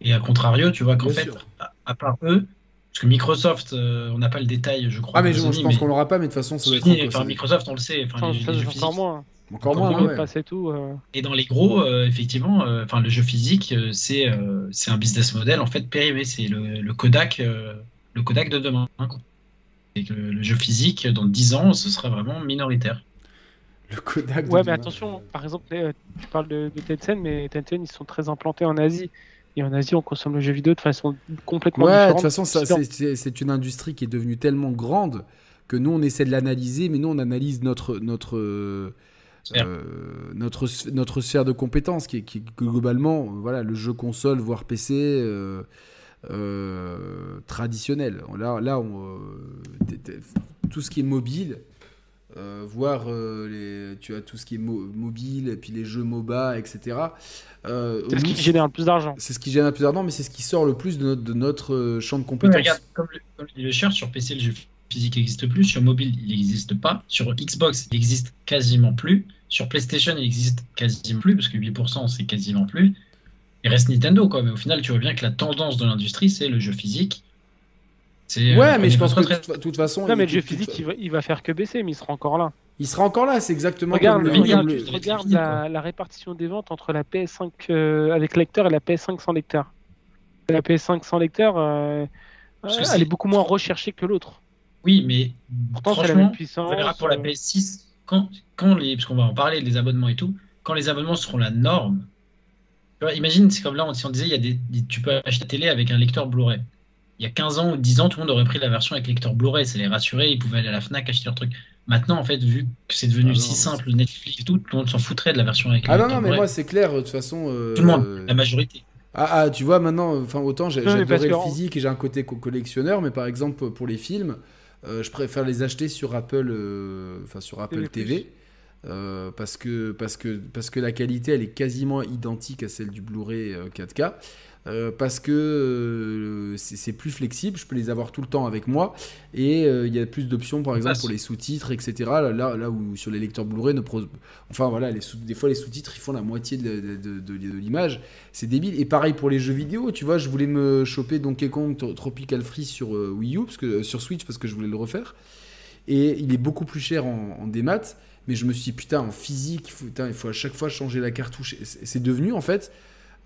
Et à contrario, tu vois qu'en fait, à, à part eux, parce que Microsoft, euh, on n'a pas le détail, je crois. Ah, mais je, Sony, je pense mais qu'on l'aura pas, mais de toute façon, ça doit être enfin, Microsoft, on le sait. Enfin, Enfin, les- ça, les jeux encore physiques, moins. encore encore moins. moins, ouais. Passe et tout. euh. Et dans les gros, euh, effectivement, euh, enfin le jeu physique, euh, c'est euh, c'est un business model en fait périmé. C'est le, le Kodak, euh, le Kodak de demain. hein, quoi. Et que le jeu physique, dans 10 ans, ce sera vraiment minoritaire. Le Kodak. de Ouais, mais attention, par exemple, euh, tu parles de, de Tencent, mais Tencent, ils sont très implantés en Asie. Et en Asie, on consomme le jeu vidéo de façon complètement Ouais, de différente. toute façon, ça, c'est- une industrie qui est devenue tellement grande que nous, on essaie de l'analyser, mais nous, on analyse notre, notre, euh, Sphère. notre, notre sphère de compétences, qui est, qui globalement, voilà, le jeu console, voire PC, euh, euh, traditionnel. Là, là on, euh, tout ce qui est mobile, euh, voire euh, les, tu as tout ce qui est mo- mobile, et puis les jeux MOBA, etc. Euh, C'est ce qui génère le plus d'argent. c'est ce qui génère le plus d'argent, mais c'est ce qui sort le plus de notre, de notre champ de Oui, compétences. regarde, comme le, comme le cher, sur PC, le jeu physique n'existe plus. Sur mobile, il n'existe pas. Sur Xbox, il existe quasiment plus. Sur PlayStation, il existe quasiment plus, parce que 8%, c'est quasiment plus. Il reste Nintendo, quoi. Mais au final, tu vois bien que la tendance de l'industrie, c'est le jeu physique. C'est, Ouais, euh, mais je pense que de très- toute, façon. Non, mais le jeu physique, il va, il va faire que baisser, mais il sera encore là. il sera encore là, c'est exactement Regarde, comme le- le regarde, la, la répartition des ventes entre la PS5 euh, avec lecteur et la PS5 sans lecteur. La PS5 sans lecteur, euh, euh, elle est beaucoup moins recherchée que l'autre. Oui, mais Pourtant, c'est la franchement, même puissance. on verra pour la euh, PS6, quand, quand les, parce qu'on va en parler, les abonnements et tout, quand les abonnements seront la norme. Tu vois, imagine, c'est comme là, si on disait, il y a des, des- tu peux acheter la télé avec un lecteur Blu-ray. Il y a 15 ans ou 10 ans, tout le monde aurait pris la version avec lecteur Blu-ray, ça les rassurait, ils pouvaient aller à la Fnac acheter leur truc. Maintenant, en fait, vu que c'est devenu Ah non, si simple, Netflix et tout, tout le monde s'en foutrait de la version avec Ah non, lecteur non, mais Blu-ray. moi, c'est clair, de toute façon. euh, Tout le monde, la majorité. Ah, ah, tu vois, maintenant, enfin, autant j'adorais le que- physique et j'ai un côté co- collectionneur, mais par exemple, pour les films, euh, je préfère les acheter sur Apple, euh, enfin, sur Apple TV+. TV. euh, parce, que, parce, que, parce que la qualité elle est quasiment identique à celle du Blu-ray euh, 4K euh, parce que euh, c'est plus flexible, je peux les avoir tout le temps avec moi et euh, il y a plus d'options par exemple pour les sous-titres etc. Là, où sur les lecteurs Blu-ray, ne enfin voilà, les sous- des fois les sous-titres ils font la moitié de, de- de- de- de l'image, c'est débile. Et pareil pour les jeux vidéo, tu vois, je voulais me choper Donkey Kong Tro- Tropical Freeze sur Wii U, parce que, sur Switch parce que je voulais le refaire et il est beaucoup plus cher en, en démat. Mais je me suis dit, putain, en physique, il faut, putain, il faut à chaque fois changer la cartouche. C'est devenu, en fait,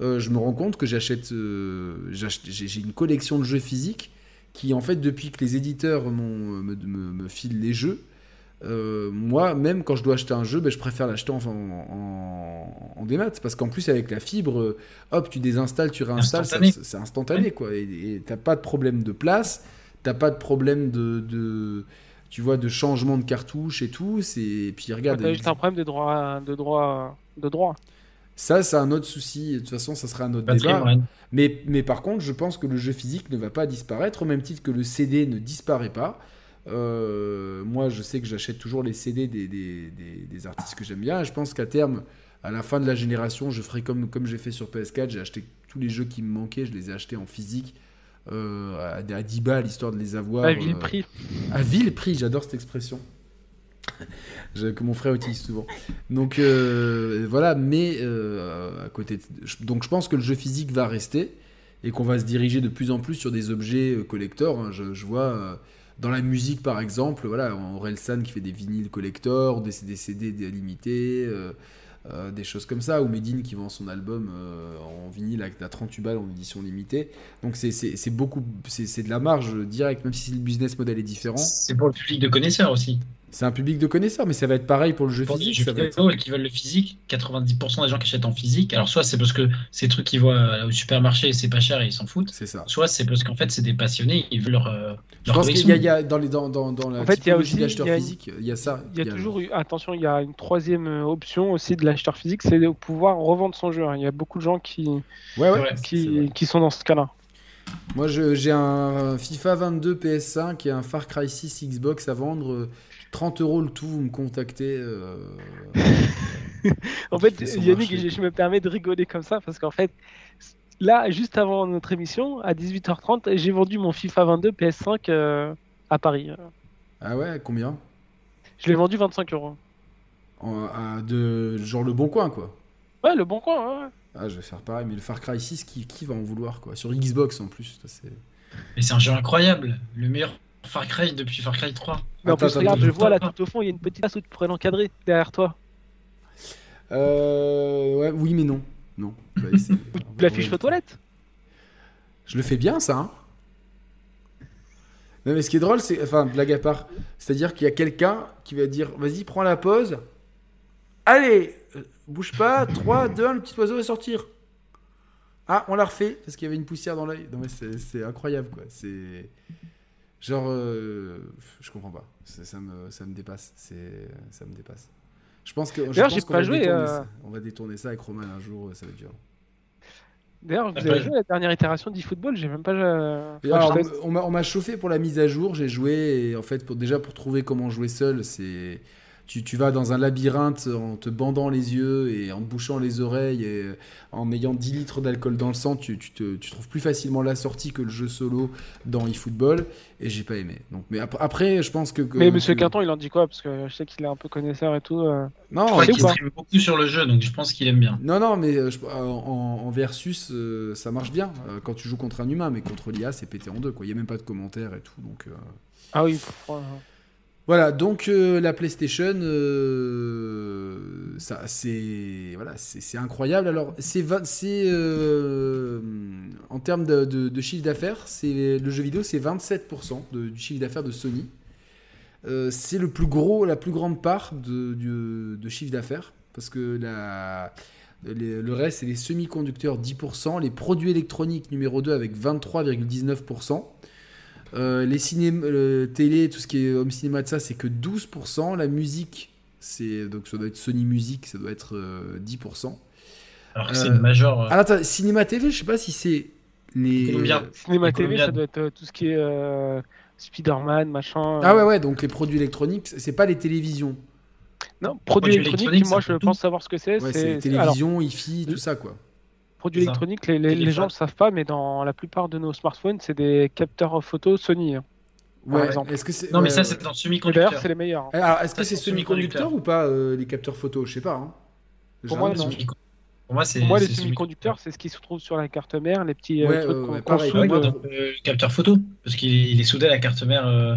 euh, je me rends compte que j'achète, euh, j'ai une collection de jeux physiques qui, en fait, depuis que les éditeurs m'ont- me, me, me filent les jeux, euh, moi, même quand je dois acheter un jeu, ben, je préfère l'acheter en, en, en, en démat. Parce qu'en plus, avec la fibre, euh, hop, tu désinstalles, tu réinstalles, Instantané. c'est instantané, quoi. Et t'as pas de problème de place, t'as pas de problème de, de- tu vois, de changement de cartouche et tout. C'est, et puis regarde, T'as juste un problème de droit, de droit, de droit. Ça, c'est un autre souci. De toute façon, ça sera un autre débat. Mais, mais par contre, je pense que le jeu physique ne va pas disparaître, au même titre que le CD ne disparaît pas. Euh, moi, je sais que j'achète toujours les CD des, des, des- des artistes que j'aime bien. Et je pense qu'à terme, à la fin de la génération, je ferai comme, comme j'ai fait sur PS4. J'ai acheté tous les jeux qui me manquaient, je les ai achetés en physique euh, à, à 10 balles, histoire de les avoir. À vil euh, prix. à vil prix, j'adore cette expression. Que mon frère utilise souvent. Donc euh, voilà, mais euh, à côté, donc je pense que le jeu physique va rester et qu'on va se diriger de plus en plus sur des objets euh, collector. hein. Je, vois dans la musique par exemple, voilà, Orelsan qui fait des vinyles collector, des, CD limités, des choses comme ça, ou Medine qui vend son album en vinyle à, à 38 balles en édition limitée. Donc c'est- beaucoup, c'est de la marge directe, même si le business model est différent. C'est pour le public de connaisseurs aussi. C'est un public de connaisseurs, mais ça va être pareil pour le jeu Pour les physique. jeux Ça va être... vidéo et qui veulent le physique, 90% des gens qui achètent en physique, alors soit c'est parce que ces trucs qu'ils voient euh, au supermarché et c'est pas cher et ils s'en foutent, C'est ça. soit c'est parce qu'en fait c'est des passionnés, ils veulent leur, euh, Je leur pense qu'il y a, il y a dans, les, dans, dans, dans la En fait, il y a typologie aussi- d'acheteur il y a une- physique, il y a ça. Il y a toujours eu, attention, il y a une troisième euh, option aussi de l'acheteur physique, c'est de pouvoir revendre son jeu. hein. Il y a beaucoup de gens qui, Ouais, ouais. qui, sont dans ce cas-là. Moi, je- j'ai un FIFA 22 PS5 et un Far Cry 6 Xbox à vendre. Euh, 30 euros le tout, vous me contactez. euh, En fait, Yannick, marché. je, je me permets de rigoler comme ça parce qu'en fait, là, juste avant notre émission, à 18h30, j'ai vendu mon FIFA 22 PS5 euh, à Paris. Ah ouais, combien? Je l'ai vendu 25 euros. En- à de, Genre le bon coin, quoi. Ouais, le bon coin. ouais, ouais. Ah, je vais faire pareil, mais le Far Cry 6, qui, qui va en vouloir, quoi? Sur Xbox en plus. ça, c'est- Mais c'est un jeu incroyable, le meilleur Far Cry depuis Far Cry 3. Mais en Attends, plus, attends, regarde, attends. je vois là tout au fond, il y a une petite place où tu pourrais l'encadrer derrière toi. Euh, ouais, oui, mais non. Non. essayer. Tu l'affiches aux toilettes? Je le fais bien, ça. hein non, mais ce qui est drôle, c'est. Enfin, blague à part. C'est-à-dire qu'il y a quelqu'un qui va dire Vas-y, prends la pause. Allez, euh, bouge pas. 3, 2, 1, le petit oiseau va sortir. Ah, on l'a refait parce qu'il y avait une poussière dans l'œil. Non, mais c'est c'est incroyable, quoi. C'est. Genre. euh, je comprends pas. Ça me, ça me dépasse. Ça me dépasse. Je pense que. D'ailleurs, j'ai pas va joué, euh. On va détourner ça avec Roman un jour, ça va être violent. D'ailleurs, vous Ah, avez joué à la dernière itération d'eFootball, j'ai même pas. euh, alors, on m'a chauffé pour la mise à jour, j'ai joué et en fait pour, déjà pour trouver comment jouer seul, c'est tu, tu vas dans un labyrinthe en te bandant les yeux et en te bouchant les oreilles et en ayant 10 litres d'alcool dans le sang, tu, tu, te- tu trouves plus facilement la sortie que le jeu solo dans eFootball et j'ai pas aimé. Donc mais ap- après je pense que, que- Mais Monsieur Quinton, il en dit quoi? Parce que je sais qu'il est un peu connaisseur et tout. euh. non, Je crois sais qu'il stream beaucoup sur le jeu, donc je pense qu'il aime bien. non non mais euh, je- en, en versus euh, ça marche bien euh, quand tu joues contre un humain mais contre l'IA c'est pété en deux quoi. Il y a même pas de commentaires et tout donc euh, Ah oui, ouais. Voilà, donc euh, la PlayStation, euh, c'est voilà, c'est incroyable. Alors, c'est euh, en termes de, chiffre d'affaires, le jeu vidéo, c'est 27% de- du chiffre d'affaires de Sony. C'est le plus gros, la plus grande part de, chiffre d'affaires, parce que le reste, c'est les semi-conducteurs 10%, les produits électroniques numéro 2 avec 23,19%. Euh, les cinémas, euh, télé, tout ce qui est home cinéma de ça, c'est que 12%. La musique, c'est donc ça doit être Sony Music, ça doit être euh, 10%. Alors que c'est Euh, une majeure. euh, Alors attends, cinéma TV, je sais pas si c'est les. Cinéma Et TV, Colombiane. ça doit être euh, tout ce qui est euh, Spider-Man, machin. Ah ouais euh. ouais, donc les produits électroniques, c'est pas les télévisions. Non, produits Produits électroniques, électroniques, moi je tout. pense savoir ce que c'est. Ouais, c'est c'est c'est- alors, télévision, hi-fi, tout ça quoi. Produits électroniques, les, les- les Téléphone. gens ne le savent pas, mais dans la plupart de nos smartphones, c'est des capteurs photo Sony. hein. Par Ouais. exemple. Est-ce que c'est Non, mais ouais, ça, ouais. c'est dans d'ailleurs, semi-conducteur. c'est les meilleurs. hein. Alors, est-ce que c'est semi-conducteur ou pas euh, les capteurs photo? Je sais pas. Hein. Pour moi, non. Pour moi, c'est. Pour moi, les c'est semi-conducteurs, c'est ce qui se trouve sur la carte mère, les petits euh, Ouais, trucs qu'on pareil, dans le capteur photo, parce qu'il est, soudé à la carte mère. euh,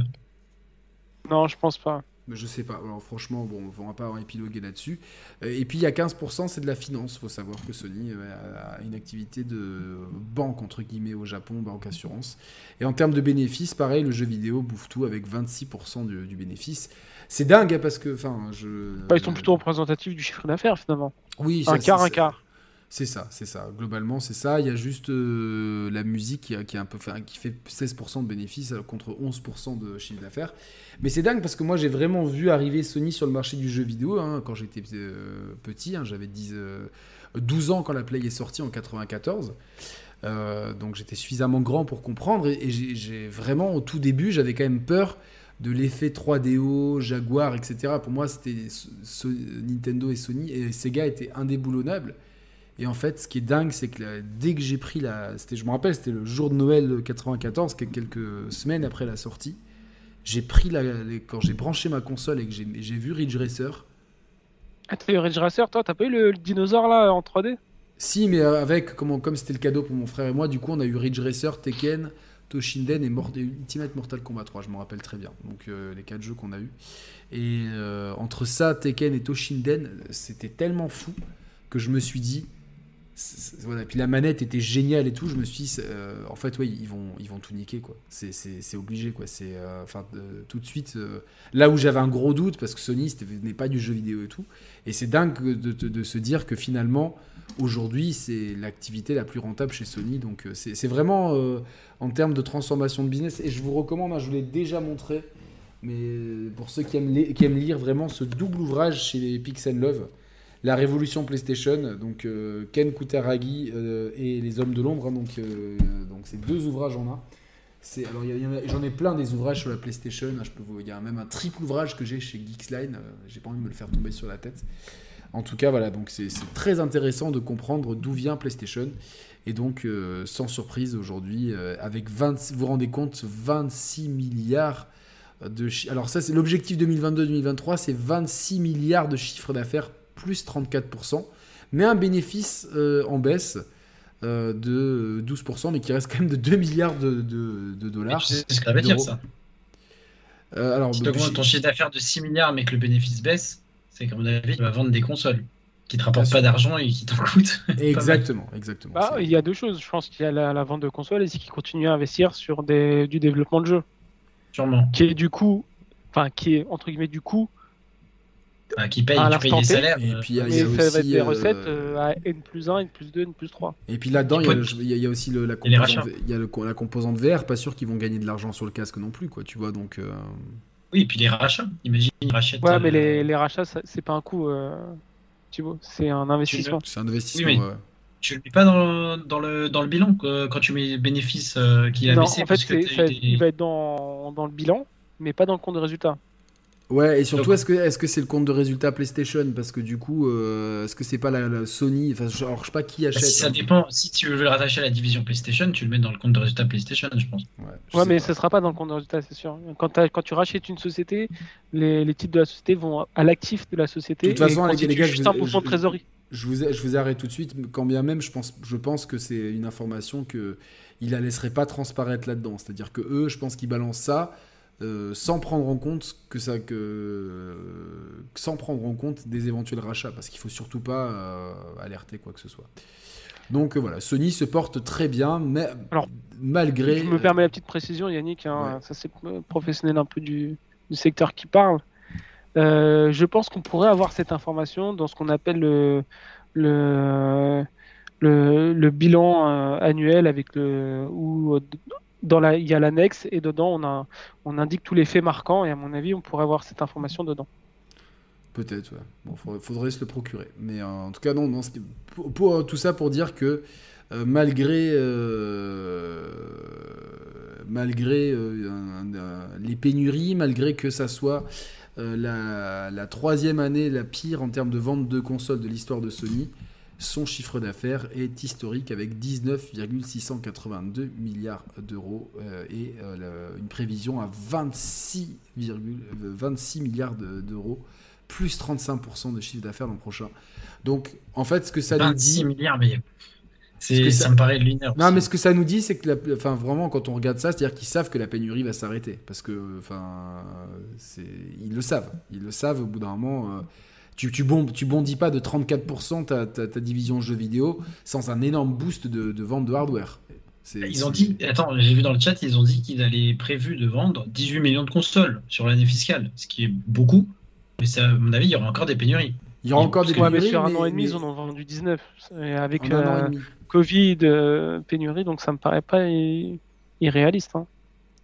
Non, je pense pas. Mais je sais pas. Alors, franchement, bon, on va pas en épiloguer là-dessus. Euh, Et puis, il y a 15%, c'est de la finance. faut savoir que Sony euh, a une activité de banque, entre guillemets, au Japon, banque assurance. Et en termes de bénéfices, pareil, le jeu vidéo bouffe tout avec 26% du, du bénéfice. C'est dingue, hein, parce que, enfin, je... Bah, ils sont plutôt représentatifs du chiffre d'affaires finalement. Oui, Un ça, quart, un quart. C'est ça, c'est ça. Globalement, c'est ça. Il y a juste euh, la musique qui, un peu fait, qui fait 16% de bénéfices alors contre 11% de chiffre d'affaires. Mais c'est dingue parce que moi, j'ai vraiment vu arriver Sony sur le marché du jeu vidéo hein, quand j'étais euh, petit. hein, J'avais 10, euh, 12 ans quand la Play est sortie en 94. Euh, donc j'étais suffisamment grand pour comprendre. Et, j'ai- vraiment, au tout début, j'avais quand même peur de l'effet 3DO, Jaguar, etc. Pour moi, c'était Nintendo et Sony et Sega étaient indéboulonnables. Et en fait, ce qui est dingue, c'est que là, dès que j'ai pris la. Je me rappelle, c'était le jour de Noël 94, que- quelques semaines après la sortie. J'ai pris la. Quand j'ai branché ma console et que j'ai, j'ai vu Ridge Racer. Ah, t'as eu Ridge Racer, toi, t'as pas eu le, le dinosaure là en 3D Si, mais avec, comment, comme c'était le cadeau pour mon frère et moi, du coup, on a eu Ridge Racer, Tekken, Toshinden et, Mort- et Ultimate Mortal Kombat 3, je me rappelle très bien. Donc, euh, les quatre jeux qu'on a eu. Et euh, entre ça, Tekken et Toshinden, c'était tellement fou que je me suis dit. Voilà. Puis la manette était géniale et tout. Je me suis dit, euh, en fait, ouais, ils vont, ils vont tout niquer, quoi. C'est, obligé, quoi. C'est, euh, enfin, tout de suite, euh, là où j'avais un gros doute, parce que Sony, n'est pas du jeu vidéo et tout. Et c'est dingue de, se dire que finalement, aujourd'hui, c'est l'activité la plus rentable chez Sony. Donc, c'est, vraiment en termes de transformation de business. Et je vous recommande, hein, je vous l'ai déjà montré, mais pour ceux qui aiment, li- qui aiment lire vraiment ce double ouvrage chez les Pixel Love. La révolution PlayStation, donc euh, Ken Kutaragi euh, et les Hommes de l'ombre, hein, donc euh, donc deux ouvrages en un. C'est alors j'en ai plein des ouvrages sur la PlayStation. hein, il y a même un triple ouvrage que j'ai chez Geeksline. euh, j'ai pas envie de me le faire tomber sur la tête. En tout cas, voilà, donc c'est très intéressant de comprendre d'où vient PlayStation. Et donc, sans surprise aujourd'hui, avec 20, vous vous rendez compte, 26 milliards de Alors ça, c'est l'objectif 2022-2023, c'est 26 milliards de chiffre d'affaires, plus 34%, mais un bénéfice euh, en baisse euh, de 12%, mais qui reste quand même de 2 milliards de, de- dollars. tu sais ce que ça veut dire, ça? Euh, alors, Si tu augmentes ton chiffre d'affaires de 6 milliards, mais que le bénéfice baisse, c'est qu'à mon avis, tu vas vendre des consoles qui te rapportent pas d'argent et qui t'en coûtent. exactement, exactement. Bah, c'est- il y a deux choses. Je pense qu'il y a la, la vente de consoles et c'est qu'ils continuent à investir sur des, du développement de jeux. Sûrement. Qui est du coup, enfin, qui est entre guillemets du coup Enfin, qui paye, tu payes des salaires. Et euh, puis il y a, il y a ça va être aussi, des euh, recettes euh, à N plus 1, N plus 2, N plus 3. Et puis là-dedans, il y, a le- aussi le- la composante, y a le- la composante VR. Pas sûr qu'ils vont gagner de l'argent sur le casque non plus, quoi. Tu vois, donc. euh, Oui, et puis les rachats. Imagine, ils rachètent. Ouais, euh, mais les, les rachats, c'est pas un coût, euh, Thibaut, c'est un investissement. C'est un investissement. Oui, mais- ouais. Tu le mets pas dans, dans, le, dans le bilan quoi, quand tu mets les bénéfices euh, qu'il a Non, baissé en fait, parce que ça- il va être dans, dans le bilan, mais pas dans le compte de résultat. Ouais, et surtout, Donc- est-ce que est-ce que c'est le compte de résultat PlayStation? Parce que du coup, euh, est-ce que c'est pas la, la Sony? Enfin, je- alors, je sais pas qui Bah, achète. si ça hein. dépend, si tu veux le rattacher à la division PlayStation, tu le mets dans le compte de résultat PlayStation, je pense. Ouais, je Ouais, sais mais pas. ce sera pas dans le compte de résultat, c'est sûr. Quand, tu rachètes une société, les, les titres de la société vont à l'actif de la société. De toute façon, et les- gars, juste un de trésorerie. Je vous, je vous arrête tout de suite, quand bien même, je pense, je pense que c'est une information que il la laisserait pas transparaître là-dedans. C'est-à-dire que eux, je pense qu'ils balancent ça euh, sans prendre en compte que ça, que sans prendre en compte des éventuels rachats, parce qu'il faut surtout pas euh, alerter quoi que ce soit. Donc euh, voilà, Sony se porte très bien, mais Alors, malgré. Je me permets la petite précision, Yannick, hein, Ouais. ça c'est euh, professionnel un peu du, du secteur qui parle. Euh, je pense qu'on pourrait avoir cette information dans ce qu'on appelle le, le, le, le bilan euh, annuel avec le euh, dans la il y a l'annexe et dedans on a on indique tous les faits marquants et à mon avis on pourrait avoir cette information dedans. Peut-être, ouais. Bon, faudrait, se le procurer. Mais euh, en tout cas, non, pour, pour- tout ça pour dire que euh, malgré, euh, malgré euh, les pénuries, malgré que ça soit euh, la, la troisième année la pire en termes de vente de consoles de l'histoire de Sony, son chiffre d'affaires est historique avec 19,682 milliards d'euros euh, et euh, une prévision à 26, 26 milliards de- d'euros plus 35% de chiffre d'affaires l'an prochain. Donc, en fait, ce que ça nous 26 dit. milliards, mais que ça- ça... me paraît lunaire. Non, mais ce que ça nous dit, c'est que, la- enfin, vraiment, quand on regarde ça, c'est-à-dire qu'ils savent que la pénurie va s'arrêter. Parce que, enfin, ils le savent. Ils le savent au bout d'un moment. euh, Tu, tu, bond- tu bondis pas de 34% ta, ta, ta division jeux vidéo sans un énorme boost de, de vente de hardware. C'est- Ils ont dit, attends, j'ai vu dans le chat, ils ont dit qu'ils allaient prévu de vendre 18 millions de consoles sur l'année fiscale, ce qui est beaucoup. Mais ça, à mon avis, il y aura encore des pénuries. Il y aura encore des Ouais, mais pénuries. sur un an et mais- demi ils en ont vendu 19 et avec euh. Covid euh, pénurie donc ça me paraît pas irréaliste. hein.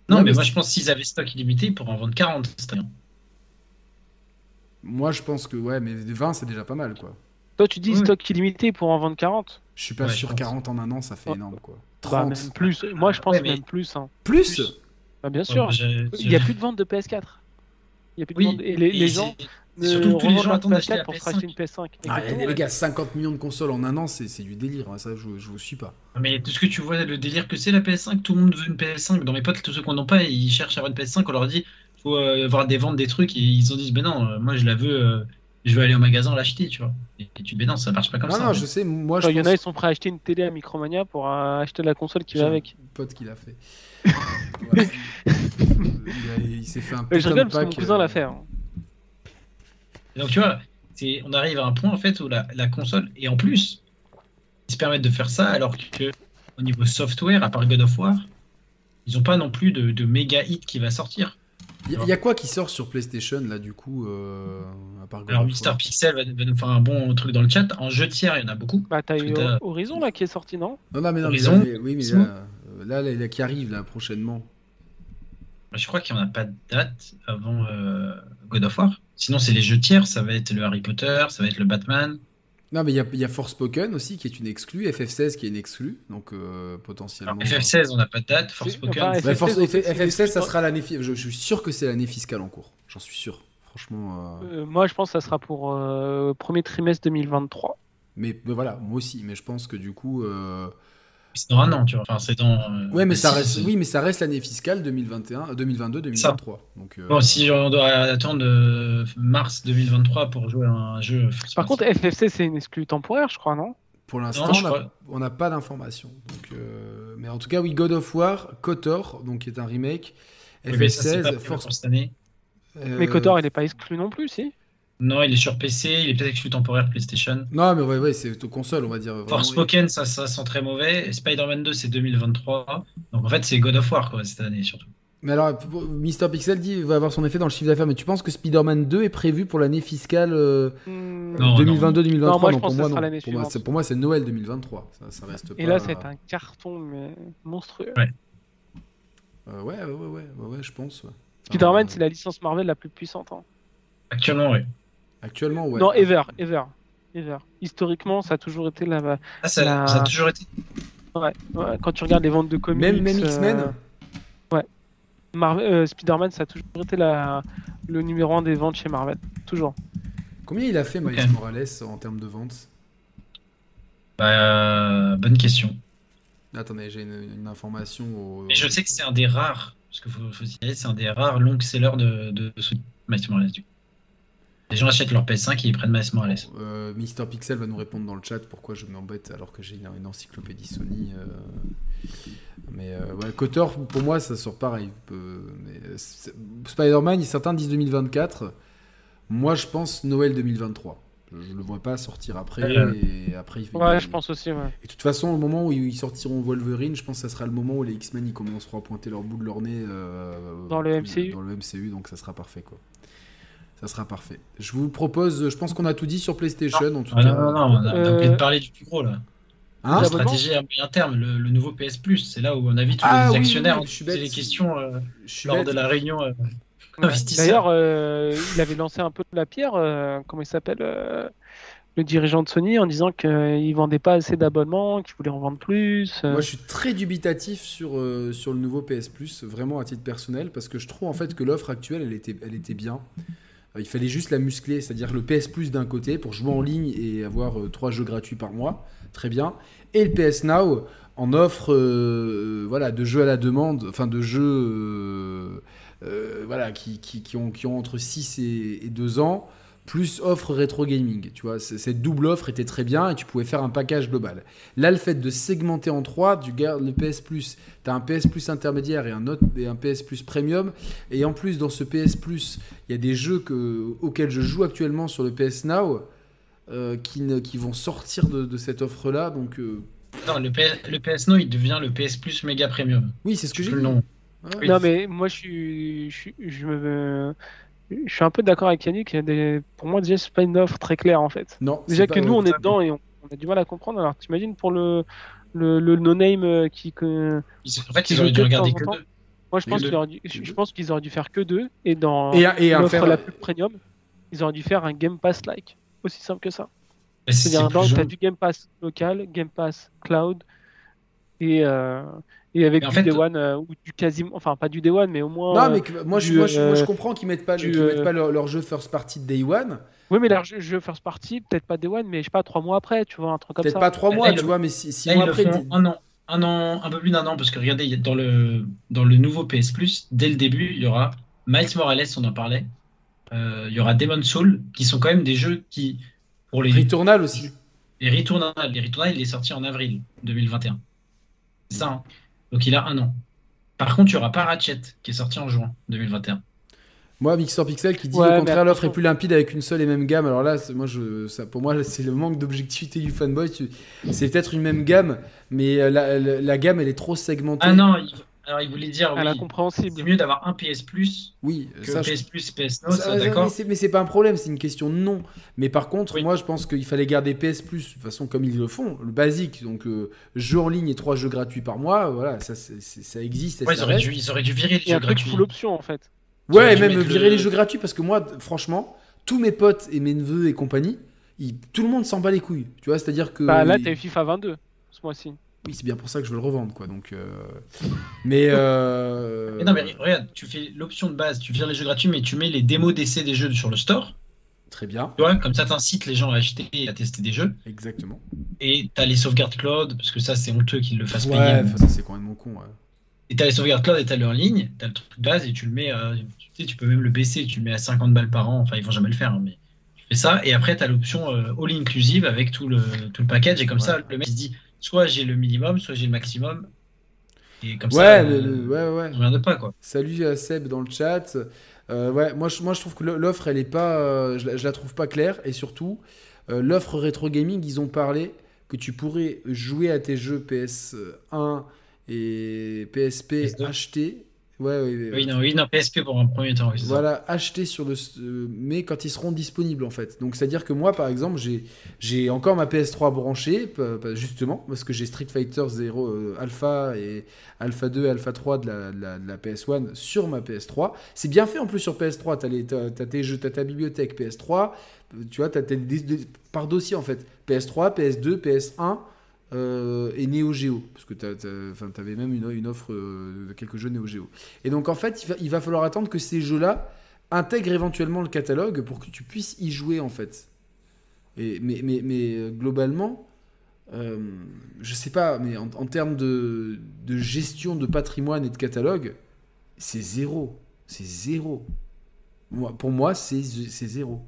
Non, mais mais moi je pense que s'ils avaient stock illimité, ils pourraient en vendre 40 cette année. Moi, je pense que, ouais, mais 20, c'est déjà pas mal, quoi. Toi tu dis Ouais. stock illimité pour en vendre 40 Je suis pas Ouais, sûr, je pense. 40 en un an, ça fait énorme, quoi. Bah, 30. même plus. Moi, je pense Ouais, mais- même plus. hein. plus, Plus. Bah, bien sûr. Ouais, Il n'y a plus de vente de PS4. Il y a plus de Oui, vente. Et les, les gens surtout que tous les gens attendent d'acheter la PS4 pour se PS5. racheter une PS5. Ah, les gars, 50 millions de consoles en un an, c'est c'est du délire. hein, Ça, je, je vous suis pas. Mais tout ce que tu vois, le délire que c'est la PS5, tout le monde veut une PS5. Dans mes potes, tous ceux qui n'en ont pas, ils cherchent à avoir une PS5. On leur dit, faut euh, avoir des ventes des trucs. Et ils ont dit, ben non, euh, moi je la veux, euh, je vais aller au magasin l'acheter, tu vois. Et, et tu dis, ben non, ça marche pas comme non, ça. non, je sais, moi, je Il y en a, ils sont prêts à acheter une télé à Micromania pour euh, acheter la console qui va un avec. pote qui l'a fait. Voilà. il il s'est fait un Mais putain je rigole parce que mon cousin euh, l'a fait. hein. Donc tu vois, c'est, on arrive à un point en fait où la, la console, et en plus, ils se permettent de faire ça alors que au niveau software, à part God of War, ils n'ont pas non plus de, de méga hit qui va sortir. Il y, a- quoi qui sort sur PlayStation là du coup euh, à part Alors Mister Pixel va, va nous faire un bon truc dans le chat. En jeu tiers, il y en a beaucoup. Bah, t'as eu Horizon là qui est sorti, non? Non, non, mais non, mais Horizon, mais- oui, mais là, euh, là, là, là, qui arrive là prochainement. Je crois qu'il n'y en a pas de date avant euh, God of War. Sinon, c'est les jeux tiers. Ça va être le Harry Potter, ça va être le Batman. Non, mais il y y a Forspoken aussi qui est une exclue, FF16 qui est une exclue, donc euh, potentiellement. Alors, FF16, on n'a pas de date. Forspoken, enfin, Bah, Force- FF16, F- c'est- FF16, ça sera l'année. Je, je suis sûr que c'est l'année fiscale en cours. J'en suis sûr. Franchement. euh, Euh, Moi, je pense que ça sera pour euh, premier trimestre 2023. Mais, mais voilà, moi aussi. Mais je pense que du coup. C'est dans un an, tu vois. Enfin, c'est dans. euh, Ouais, mais ça reste. Oui, mais ça reste l'année fiscale 2021, 2022, 2023. Donc. euh, Bon, si on doit attendre euh, mars 2023 pour jouer à un jeu. Par contre, FFC, c'est une exclue temporaire, je crois, non? Pour l'instant, on n'a- pas d'informations. Donc, euh, Mais en tout cas, oui, God of War, KOTOR, donc qui est un remake, Oui, mais ça, c'est pas FF16, prévu Force. pour cette année. euh, Mais Kotor, il n'est pas exclu non plus, si? Non, il est sur PC, il est peut-être exclu temporaire PlayStation. Non, mais ouais, ouais, c'est aux consoles, on va dire. vraiment. Forspoken, ça, ça sent très mauvais. Spider-Man 2, c'est 2023. Donc en fait, c'est God of War, quoi, cette année surtout. Mais alors, Mister Pixel dit va avoir son effet dans le chiffre d'affaires. Mais tu penses que Spider-Man 2 est prévu pour l'année fiscale euh, Hmm. Non, 2022-2023 Non, moi, je pour pense que moi, ce sera non. l'année Pour moi, suivante. c'est- pour moi, c'est Noël 2023. Ça, ça reste Et pas- là, c'est un carton mais monstrueux. Euh, ouais, ouais, ouais, ouais, ouais, ouais, je pense. ouais. Spider-Man, Euh, c'est la licence Marvel la plus puissante. hein. Actuellement, oui. Actuellement, ouais. Non, ever, ever, ever. Historiquement, ça a toujours été la. Ah, ça, La- ça a toujours été. Ouais, ouais, quand tu regardes les ventes de comics. Même, même euh, X-Men Marvel, euh, Spider-Man, ça a toujours été la... le numéro 1 des ventes chez Marvel. Toujours. Combien il a fait Miles. Morales en termes de ventes? Bah, bonne question. Attendez, j'ai une, une information. Au... Mais je sais que c'est un des rares, parce qu'il faut, faut signaler, c'est un des rares long sellers de, de, Miles Morales. du coup. Les gens achètent leur PS5 et ils prennent Miles Morales. Euh, Mister Pixel va nous répondre dans le chat pourquoi je m'embête alors que j'ai une, une encyclopédie Sony. euh. Mais euh, ouais, pour moi, ça sort pareil. Euh, euh, Spider-Man, certains disent 2024. Moi, je pense Noël 2023. Je le vois pas sortir après. Euh. Et après, il- Ouais, il- je pense aussi. Ouais. Et de toute façon, au moment où ils sortiront Wolverine, je pense que ça sera le moment où les X-Men ils commenceront à pointer leur bout de leur nez euh, Dans le plus- MCU. Dans le MCU, donc ça sera parfait quoi. Ça sera parfait. Je vous propose, je pense qu'on a tout dit sur PlayStation en tout Ah, cas. non, non, non, on a, Euh, oublié de parler du plus gros là. Hein D'abord- Stratégie à moyen terme, le, le nouveau PS Plus, c'est là où on invite tous Ah, les oui, actionnaires oui, à je suis bête. les questions euh, je suis lors bête. de la réunion. euh. D'ailleurs, euh, il avait lancé un peu la pierre, euh, comment il s'appelle euh, Le dirigeant de Sony en disant qu'il vendait pas assez d'abonnements, qu'il voulait en vendre plus. euh. Moi, je suis très dubitatif sur, euh, sur le nouveau PS Plus, vraiment à titre personnel, parce que je trouve en fait que l'offre actuelle, elle était, elle était bien. Euh, Il fallait juste la muscler, c'est-à-dire le PS Plus d'un côté pour jouer en ligne et avoir euh, trois jeux gratuits par mois, très bien, et le PS Now en offre, euh, voilà, de jeux à la demande, enfin de jeux, voilà, qui, qui, qui ont, qui entre 6 et, et 2 ans, plus offre rétro gaming. Tu vois, cette double offre était très bien et tu pouvais faire un package global. Là, le fait de segmenter en trois, tu gardes le PS Plus, tu as un PS Plus intermédiaire et un, autre, et un PS Plus premium. Et en plus, dans ce PS Plus, il y a des jeux que, auxquels je joue actuellement sur le PS Now euh, qui, ne- qui vont sortir de, de cette offre-là. Donc, euh, Non, le, PS, le PS No, il devient le PS Plus méga premium. oui, c'est ce que j'ai. Ouais. Oui. Non, mais moi, je suis, je, suis- je me, je suis un peu d'accord avec Yannick. il y a des- Pour moi, déjà, c'est pas une offre très claire en fait. Non, Déjà que nous, on est dedans et on, on a du mal à comprendre. Alors, t'imagines pour le, le, le no-name euh, qui. que- En fait, Qui ils auraient dû regarder que deux. Moi, je pense, deux. qu'il aurait dû- je je pense qu'ils auraient dû faire que deux. Et dans Et, un- et l'offre faire. la plus premium, ils auraient dû faire un Game Pass-like. Aussi simple que ça. C'est-à-dire, tu as du Game Pass local, Game Pass cloud, et, euh, et avec du fait- Day One, euh, ou du quasiment, enfin pas du Day One, mais au moins. Non, euh, mais que- moi, je, moi, je, moi, je euh, comprends qu'ils mettent pas, du, qu'ils mettent pas leur, leur jeu first party de Day One. Oui, mais leur jeu, jeu first party, peut-être pas Day One, mais je sais pas, trois mois après, tu vois, un truc comme Peut-être ça. pas trois Là, mois, ils tu le- vois, mais six, six Là, ils mois le après. un an, un an, un peu plus d'un an, parce que regardez, dans le, dans le nouveau PS Plus, dès le début, il y aura Miles Morales, on en parlait. Euh, il y aura Demon's Soul, qui sont quand même des jeux qui, pour les, Returnal aussi. les Returnal, les Returnal, il est sorti en avril 2021. C'est ça, hein. Donc il a un an. Par contre, il n'y aura pas Ratchet, qui est sorti en juin 2021. Moi, Mixer Pixel qui dit Ouais, au contraire, l'offre est plus limpide avec une seule et même gamme. Alors là, c'est- moi, je, ça, pour moi, c'est le manque d'objectivité du fanboy. C'est peut-être une même gamme, mais euh, la, la- la gamme, elle est trop segmentée. Ah non, il, alors il voulait dire, à oui, c'est mieux d'avoir un PS Plus Oui, que ça, je- PS Plus, PS No, ça- d'accord mais c'est- mais c'est pas un problème, c'est une question de nom. Mais par contre, Oui. moi, je pense qu'il fallait garder PS Plus, de toute façon, comme ils le font, le basique. Donc, euh, jeu en ligne et trois jeux gratuits par mois, voilà, ça, ça existe. et Ouais, ça ils, auraient dû, ils auraient dû virer les Et jeux truc gratuits. full option en fait. Ouais, même virer le- les jeux gratuits parce que moi, franchement, tous mes potes et mes neveux et compagnie, ils- tout le monde s'en bat les couilles. Tu vois, c'est-à-dire que. Bah là, t'as eu FIFA 22 ce mois-ci. Oui, c'est bien pour ça que je veux le revendre, quoi. Donc, euh, mais. euh, Mais non, mais regarde, tu fais l'option de base, tu vires les jeux gratuits, mais tu mets les démos d'essai des jeux sur le store. Très bien, Tu vois, comme ça, t'incites les gens à acheter et à tester des jeux. exactement. Et t'as les sauvegardes cloud, parce que ça, c'est honteux qu'ils le fassent Ouais, payer. ça c'est quand même mon con. ouais. Et t'as les sauvegardes cloud et t'as leur ligne, t'as le truc de base et tu le mets, à- tu sais, tu peux même le baisser, tu le mets à 50 balles par an. Enfin, ils vont jamais le faire, hein, mais tu fais ça. Et après, t'as l'option euh, all inclusive avec tout le, tout le package. Et comme Ouais. ça, le mec se dit, soit j'ai le minimum, soit j'ai le maximum. Et comme Ouais, ça, le- euh, le- ouais, ouais. je regarde pas, quoi. Salut à Seb dans le chat. Euh, ouais, moi je, moi je trouve que l'offre elle est pas, euh, je, la, je la trouve pas claire et surtout euh, l'offre rétro gaming ils ont parlé que tu pourrais jouer à tes jeux PS1 et PSP PS2. achetés Ouais, ouais, Oui, non, oui, non, PSP pour un premier temps. oui. Voilà, acheter sur le. euh, mais quand ils seront disponibles en fait. Donc c'est à dire que moi par exemple, j'ai encore ma PS3 branchée, justement, parce que j'ai Street Fighter 0 euh, Alpha et Alpha 2 et Alpha 3 de la, de la- de la PS1 sur ma PS3. C'est bien fait en plus sur PS3. T'as les- tes jeux, t'as ta bibliothèque PS3, euh, tu vois, t'as par dossier en fait. PS3, PS2, PS1. Euh, et Neo Geo, parce que enfin, t'avais même une, une offre euh, de quelques jeux Neo Geo. Et donc en fait, il va, il va falloir attendre que ces jeux-là intègrent éventuellement le catalogue pour que tu puisses y jouer en fait. Et, mais, mais, mais euh, globalement, euh, je sais pas, mais en, en termes de, de gestion de patrimoine et de catalogue, c'est zéro. C'est zéro. Moi, pour moi, c'est zéro.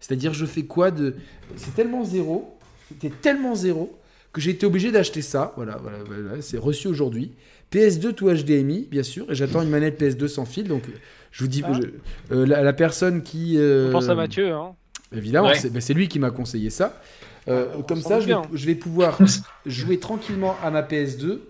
C'est-à-dire, je fais quoi de. C'est tellement zéro, c'était tellement zéro, que j'ai été obligé d'acheter ça. Voilà, voilà, voilà, c'est reçu aujourd'hui. PS2 tout HDMI, bien sûr, et j'attends une manette PS2 sans fil. Donc, je vous dis, Ah. je- euh, la, la personne qui. euh, On pense à Mathieu. Hein. Évidemment, Ouais. c'est ben, c'est lui qui m'a conseillé ça. Euh, Ah, on comme ça, je vais, bien. je vais pouvoir jouer tranquillement à ma PS2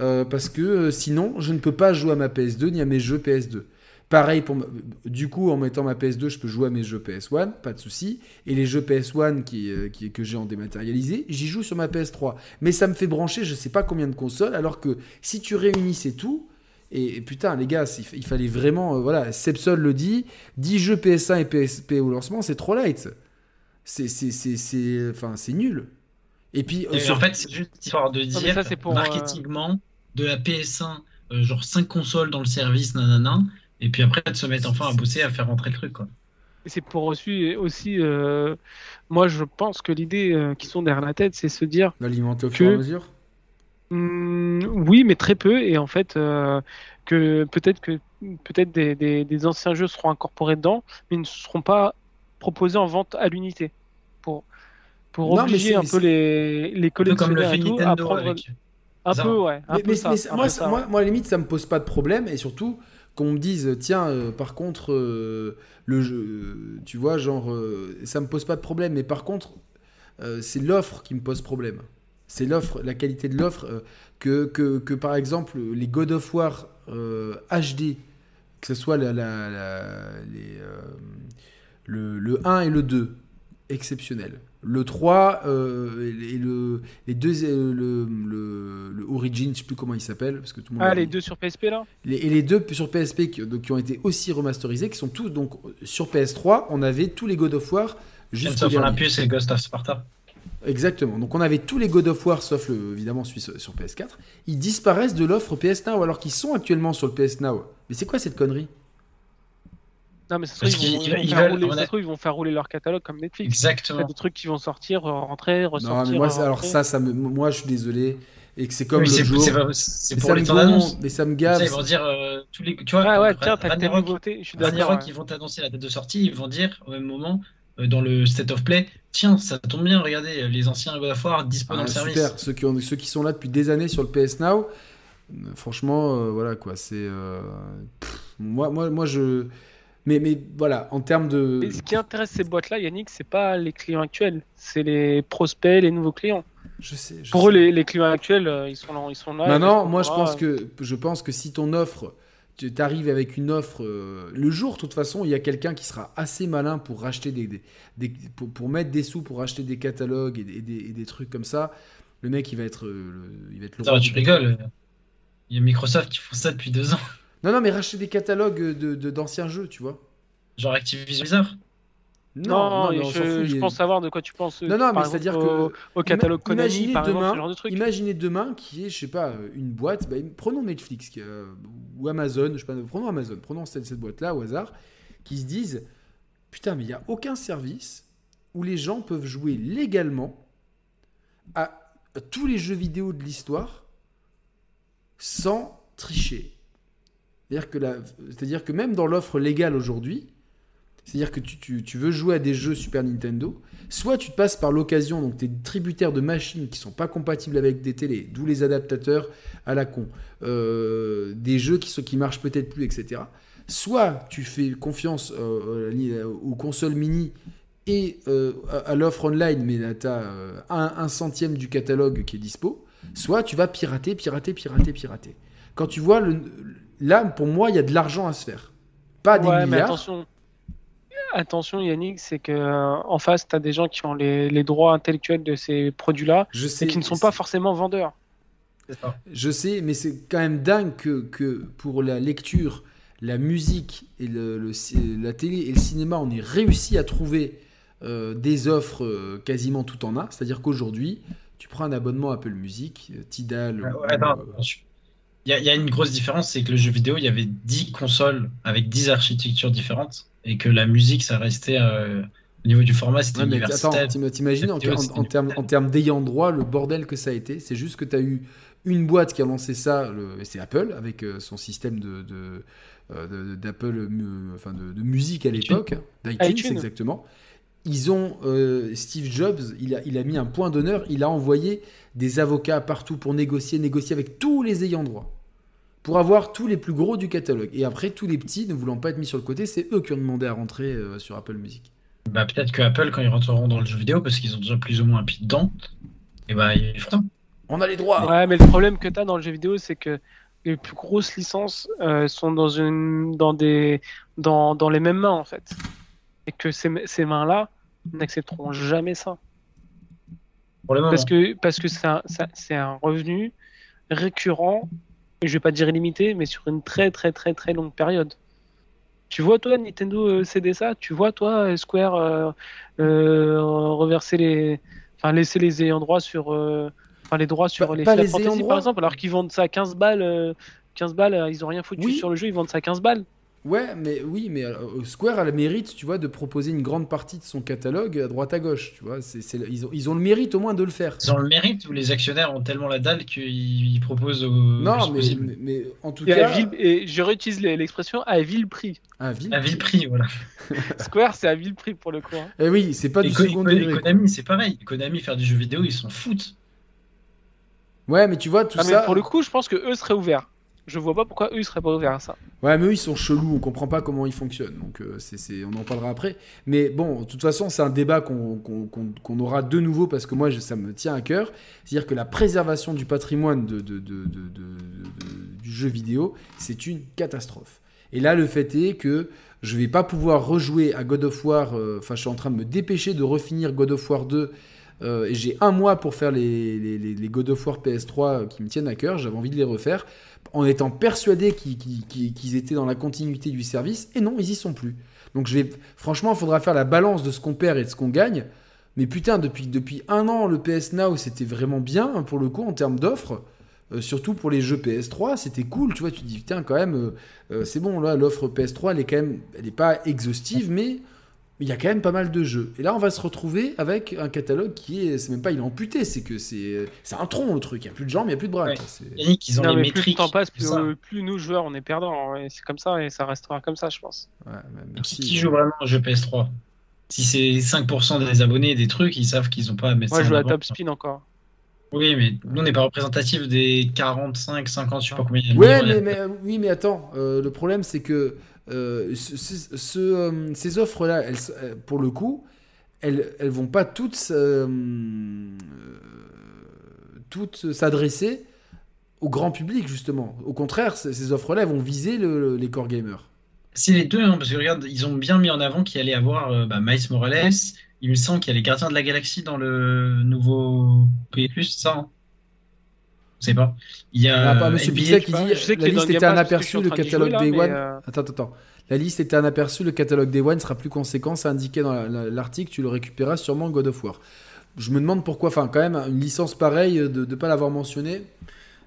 euh, parce que euh, sinon, je ne peux pas jouer à ma PS2 ni à mes jeux PS2. Pareil, pour ma- du coup, en mettant ma PS2, je peux jouer à mes jeux PS1, pas de souci. Et les jeux PS1 qui, euh, qui- que j'ai en dématérialisé, j'y joue sur ma PS3. Mais ça me fait brancher je sais pas combien de consoles, alors que si tu réunissais tout, et, et putain, les gars, il, fa- il fallait vraiment. euh, voilà, Sepsol le dit 10 jeux PS1 et PSP au lancement, c'est trop light. C'est c'est- c'est- c'est- enfin, c'est nul. Et puis, euh, Et sur- en fait, c'est juste histoire de dire, ça, c'est pour, euh, marketingement, de la PS1, euh, genre 5 consoles dans le service, nanana, et puis après de se mettre enfin à bosser, à faire rentrer le truc, quoi. Et c'est pour aussi, aussi euh, moi je pense que l'idée euh, qui sont derrière la tête, c'est se dire, l'alimenter au que- fur et à mesure? hmm, oui, mais très peu, et en fait euh, que peut-être que peut-être des, des- des anciens jeux seront incorporés dedans, mais ne seront pas proposés en vente à l'unité pour pour Non, obliger un peu les les le collectionneurs tout à prendre avec. un ça. peu, ouais, un Mais, peu mais- ça, mais un moi, peu ça- ça, moi, ouais. moi, à la limite, ça me pose pas de problème. Et surtout, qu'on me dise, tiens, euh, par contre, euh, le jeu, euh, tu vois, genre, ça me pose pas de problème. Mais par contre, c'est l'offre qui me pose problème. C'est l'offre, la qualité de l'offre. que, que, par exemple, les God of War HD, que ce soit la, la- la- les, le, le 1 et le 2, exceptionnel. Le 3 euh, et le, les deux, euh, le, le, le Origin, je sais plus comment il s'appelle, parce que tout le monde. Ah, les deux sur PSP là Les- et les deux sur PSP qui, donc, qui ont été aussi remasterisés, qui sont tous donc sur PS3, on avait tous les God of War jusqu'au dernier. Olympus et Ghost of Sparta. Exactement. Donc on avait tous les God of War sauf le, évidemment celui sur, sur PS4. Ils disparaissent de l'offre PS Now alors qu'ils sont actuellement sur le PS Now. Mais c'est quoi cette connerie? Non, mais ça se trouve, ils, vont- ils ils faire rouler- on a- ça se trouve, ils vont faire rouler leur catalogue comme Netflix. Il y a Exactement. des trucs qui vont sortir, euh, rentrer, Non, ressortir. mais moi, alors ça, ça me, moi je suis désolé. Et que c'est comme Oui, le c'est jour. pour les temps d'annonce. mais ça me gave. ils vont dire euh, tous les. Tu vois, Ah ouais, tiens, t'as tes nouveautés. Je suis d'accord. Ouais. ils vont t'annoncer la date de sortie, ils vont dire au même moment, euh, dans le State of Play, tiens, ça tombe bien, regardez, les anciens God of War dispo dans Ah, le service. super. Ceux qui, ont, ceux qui sont là depuis des années sur le PS Now, euh, franchement, euh, voilà quoi. C'est. euh, moi, moi, moi, je. Mais, mais voilà, en termes de. Et ce qui intéresse ces boîtes-là, Yannick, c'est pas les clients actuels, c'est les prospects, les nouveaux clients. Je sais. je Pour sais. eux, les, les clients actuels, euh, ils sont là. Ils sont là Maintenant, ils sont moi, je pense euh, que je pense que si ton offre, tu arrives avec une offre, euh, le jour, de toute façon, il y a quelqu'un qui sera assez malin pour racheter des, des- des- pour, pour mettre des sous pour acheter des catalogues et des, et des- et des trucs comme ça. Le mec, il va être, euh, le- il va être le Attends, roi tu rigoles. Il y a Microsoft qui font ça depuis deux ans. Non, non, mais racheter des catalogues de de- d'anciens jeux, tu vois. Genre Activision Blizzard. Non, je, fout, je il- pense savoir de quoi tu penses. Non, non, mais c'est-à-dire que au catalogue Konami, imaginez par exemple, demain- ce genre de truc. Imaginez demain qui est, je sais pas, une boîte, bah, prenons Netflix qui, euh, ou Amazon, je sais pas, prenons Amazon, prenons cette, cette boîte-là au hasard, qui se disent, putain, mais il n'y a aucun service où les gens peuvent jouer légalement à, à tous les jeux vidéo de l'histoire sans tricher. C'est-à-dire que, même dans l'offre légale aujourd'hui, c'est-à-dire que tu, veux jouer à des jeux Super Nintendo, soit tu te passes par l'occasion, donc tu es tributaire de machines qui sont pas compatibles avec des télés, d'où les adaptateurs à la con, euh, des jeux qui, sont, qui marchent peut-être plus, etc. Soit tu fais confiance euh, euh, aux consoles mini et à, l'offre online, mais tu as un, un centième du catalogue qui est dispo, soit tu vas pirater, pirater, pirater, pirater. Quand tu vois le, là, pour moi, il y a de l'argent à se faire. Pas des Ouais, mais milliards. attention. Attention Yannick, c'est que euh, en face, tu as des gens qui ont les, les droits intellectuels de ces produits-là et qui ne sont pas forcément vendeurs. Ça. Je sais, mais c'est quand même dingue que, que pour la lecture, la musique et le, la télé et le cinéma, on ait réussi à trouver euh, des offres euh, quasiment tout en un. C'est-à-dire qu'aujourd'hui, tu prends un abonnement Apple Music, Tidal. Ouais, ou- ouais, non, euh, je- Il y, a- il y a une grosse différence, c'est que le jeu vidéo, il y avait 10 consoles avec 10 architectures différentes et que la musique, ça restait euh, au niveau du format, c'était Ouais, mais attends, universel. t'im- t'imagines en, termes d'ayant droit le bordel que ça a été. C'est juste que tu as eu une boîte qui a lancé ça, c'est Apple, avec euh, son système de, de, euh, d'Apple, enfin de, de musique à l'époque, d'iTunes iTunes. exactement. Ils ont euh, Steve Jobs, il a, il a mis un point d'honneur, il a envoyé des avocats partout pour négocier, négocier avec tous les ayants droit. Pour avoir tous les plus gros du catalogue. Et après, tous les petits, ne voulant pas être mis sur le côté, c'est eux qui ont demandé à rentrer euh, sur Apple Music. Bah, peut-être que Apple, quand ils rentreront dans le jeu vidéo, parce qu'ils ont déjà plus ou moins un pied dedans, et bah, ils feront. On a les droits Ouais, mais le problème que tu as dans le jeu vidéo, c'est que les plus grosses licences euh, sont dans, une, dans, des, dans, dans les mêmes mains, en fait. Et que ces, ces mains-là n'accepteront jamais ça. Pour. Parce que parce que c'est un, un revenu récurrent, et je vais pas dire illimité, mais sur une très très très très longue période. Tu vois toi Nintendo euh, céder ça? Tu vois toi euh, Square euh, euh, reverser les, enfin laisser les ayants droit sur, euh, enfin les droits sur Pas- les pas Final les Fantasy par exemple, alors qu'ils vendent ça à 15 balles, euh, 15 balles, ils ont rien foutu Oui. sur le jeu, ils vendent ça à 15 balles. Ouais, mais oui, mais euh, Square a le mérite, tu vois, de proposer une grande partie de son catalogue à droite à gauche, tu vois. C'est, c'est- ils, ont, ils ont le mérite au moins de le faire. Ils ont le mérite ou les actionnaires ont tellement la dalle qu'ils ils proposent au Non, plus mais, possible. mais, mais en tout Et, cas, et je réutilise l'expression à vil prix. à vil. À vil prix, voilà. Square c'est à vil prix pour le coup. hein. Eh oui, c'est pas Et du Ko- second degré. Konami, c'est pareil. Konami, faire du jeu vidéo, ils s'en foutent. Ouais, mais tu vois, tout Ah, mais ça. pour le coup, je pense que eux seraient ouverts. Je vois pas pourquoi eux ils seraient pas ouverts à ça. Ouais, mais eux, ils sont chelous, on comprend pas comment ils fonctionnent. Donc, euh, on en parlera après. Mais bon, de toute façon, c'est un débat qu'on, aura de nouveau parce que moi, ça me tient à cœur. C'est-à-dire que la préservation du patrimoine de- de- de- du jeu vidéo, c'est une catastrophe. Et là, le fait est que je vais pas pouvoir rejouer à God of War. euh, Enfin, je suis en train de me dépêcher de refinir God of War 2. euh, et j'ai un mois pour faire les, les, les- les God of War PS3 qui me tiennent à cœur. J'avais envie de les refaire en étant persuadé qu'ils qu'ils- qu'ils- qu'ils étaient dans la continuité du service. Et non, ils y sont plus. Donc je vais, franchement, il faudra faire la balance de ce qu'on perd et de ce qu'on gagne. Mais putain, depuis, depuis un an, le PS Now, c'était vraiment bien hein, pour le coup en termes d'offres. Euh, surtout pour les jeux PS3, c'était cool. Tu vois, tu te dis, putain, quand même, euh, euh, c'est bon, là, l'offre PS3, elle est quand même, elle n'est pas exhaustive, mais il y a quand même pas mal de jeux. Et là, on va se retrouver avec un catalogue qui est, c'est même pas il est amputé, c'est que c'est, c'est un tronc le truc. Il y a plus de jambes, il y a plus de bras. Ouais. Yannick, ils ont Non, les mais plus le métriques. temps passe, plus, euh, plus nous joueurs on est perdants. hein, c'est comme ça et ça restera comme ça, je pense. Ouais, bah, Qui, merci. qui joue vraiment au jeu PS3 Si c'est 5% des abonnés des trucs, ils savent qu'ils ont pas à mettre Moi, ça je joue à. Top Spin encore. Oui, mais nous, on n'est pas représentatif des 45, 50, je sais pas combien il y a. Ouais, mais, mais- oui, mais attends, euh, le problème c'est que euh, euh, ces offres-là, euh, pour le coup, elles, elles vont pas toutes, s'adresser au grand public justement. Au contraire, ces offres-là, vont viser le- les core gamers. C'est les deux, hein, parce que regarde, ils ont bien mis en avant qu'il allait avoir euh, bah, Miles Morales. Il me semble qu'il y a les Gardiens de la Galaxie dans le nouveau PS ça hein Je sais pas. Il y a Ah, pas Monsieur Pixel qui dit je sais que la liste était un aperçu, le catalogue Day One. euh, Attends, attends, attends. La liste était un aperçu, le catalogue Day One sera plus conséquent, c'est indiqué dans la- la- l'article, tu le récupéreras sûrement God of War. Je me demande pourquoi, enfin quand même, une licence pareille, euh, de ne pas l'avoir mentionné,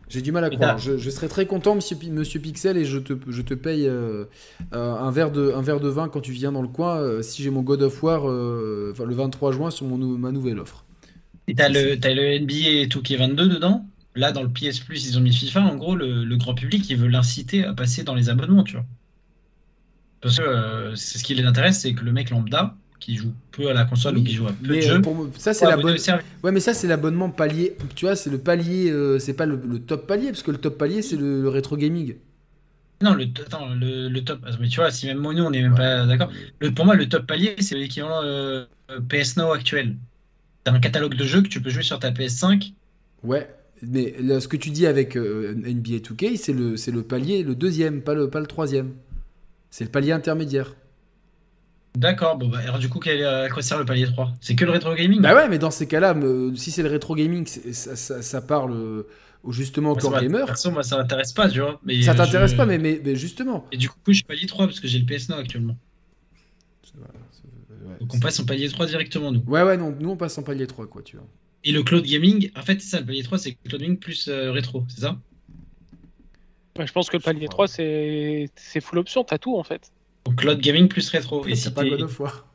j'ai du mal à croire. Je, je serais très content, monsieur, Pi- monsieur Pixel, et je te, je te paye euh, euh, un, verre de, un verre de vin quand tu viens dans le coin, euh, si j'ai mon God of War euh, enfin, le 23 juin sur mon, ma nouvelle offre. Et t'as le, t'as le NBA 2K22 dedans? Là, dans le PS Plus, ils ont mis FIFA. En gros, le, le grand public, ils veulent l'inciter à passer dans les abonnements, tu vois. Parce que euh, c'est ce qui les intéresse, c'est que le mec lambda, qui joue peu à la console Oui, ou qui joue à peu de jeux, euh, pour moi, ça, c'est soit la abonné bonne. au service. Ouais, mais ça, c'est l'abonnement palier. Tu vois, c'est le palier, euh, c'est pas le, le top palier, parce que le top palier, c'est le, le rétro gaming. Non, le, attends, le, le top. Mais tu vois, si même nous, on n'est même pas d'accord. Pour moi, le top palier, c'est l'équivalent euh, PS Now actuel. T'as un catalogue de jeux que tu peux jouer sur ta PS5. Ouais. Mais là, ce que tu dis avec euh, NBA 2K, c'est le, c'est le palier, le deuxième, pas le, pas le troisième. C'est le palier intermédiaire. D'accord, bon, bah, alors du coup, quel, à quoi sert le palier 3 C'est que le rétro gaming? Bah ouais, mais dans ces cas-là, me- si c'est le rétro gaming, ça, ça- ça parle euh, justement au core gamer. Perso, moi, ça m'intéresse pas, tu vois. Mais, Ça t'intéresse je- pas, mais, mais, mais justement. Et du coup, je suis palier 3 parce que j'ai le PS Now actuellement. Ouais, Donc on passe en palier 3 directement, nous. Ouais, ouais, non, nous on passe en palier 3, quoi, tu vois. Et le cloud gaming, en fait, c'est ça, le palier 3, c'est cloud gaming plus euh, rétro, c'est ça? Ouais, je pense que le palier 3, c'est c'est full option, t'as tout en fait. Donc cloud gaming plus rétro. Et T'as si pas God of War.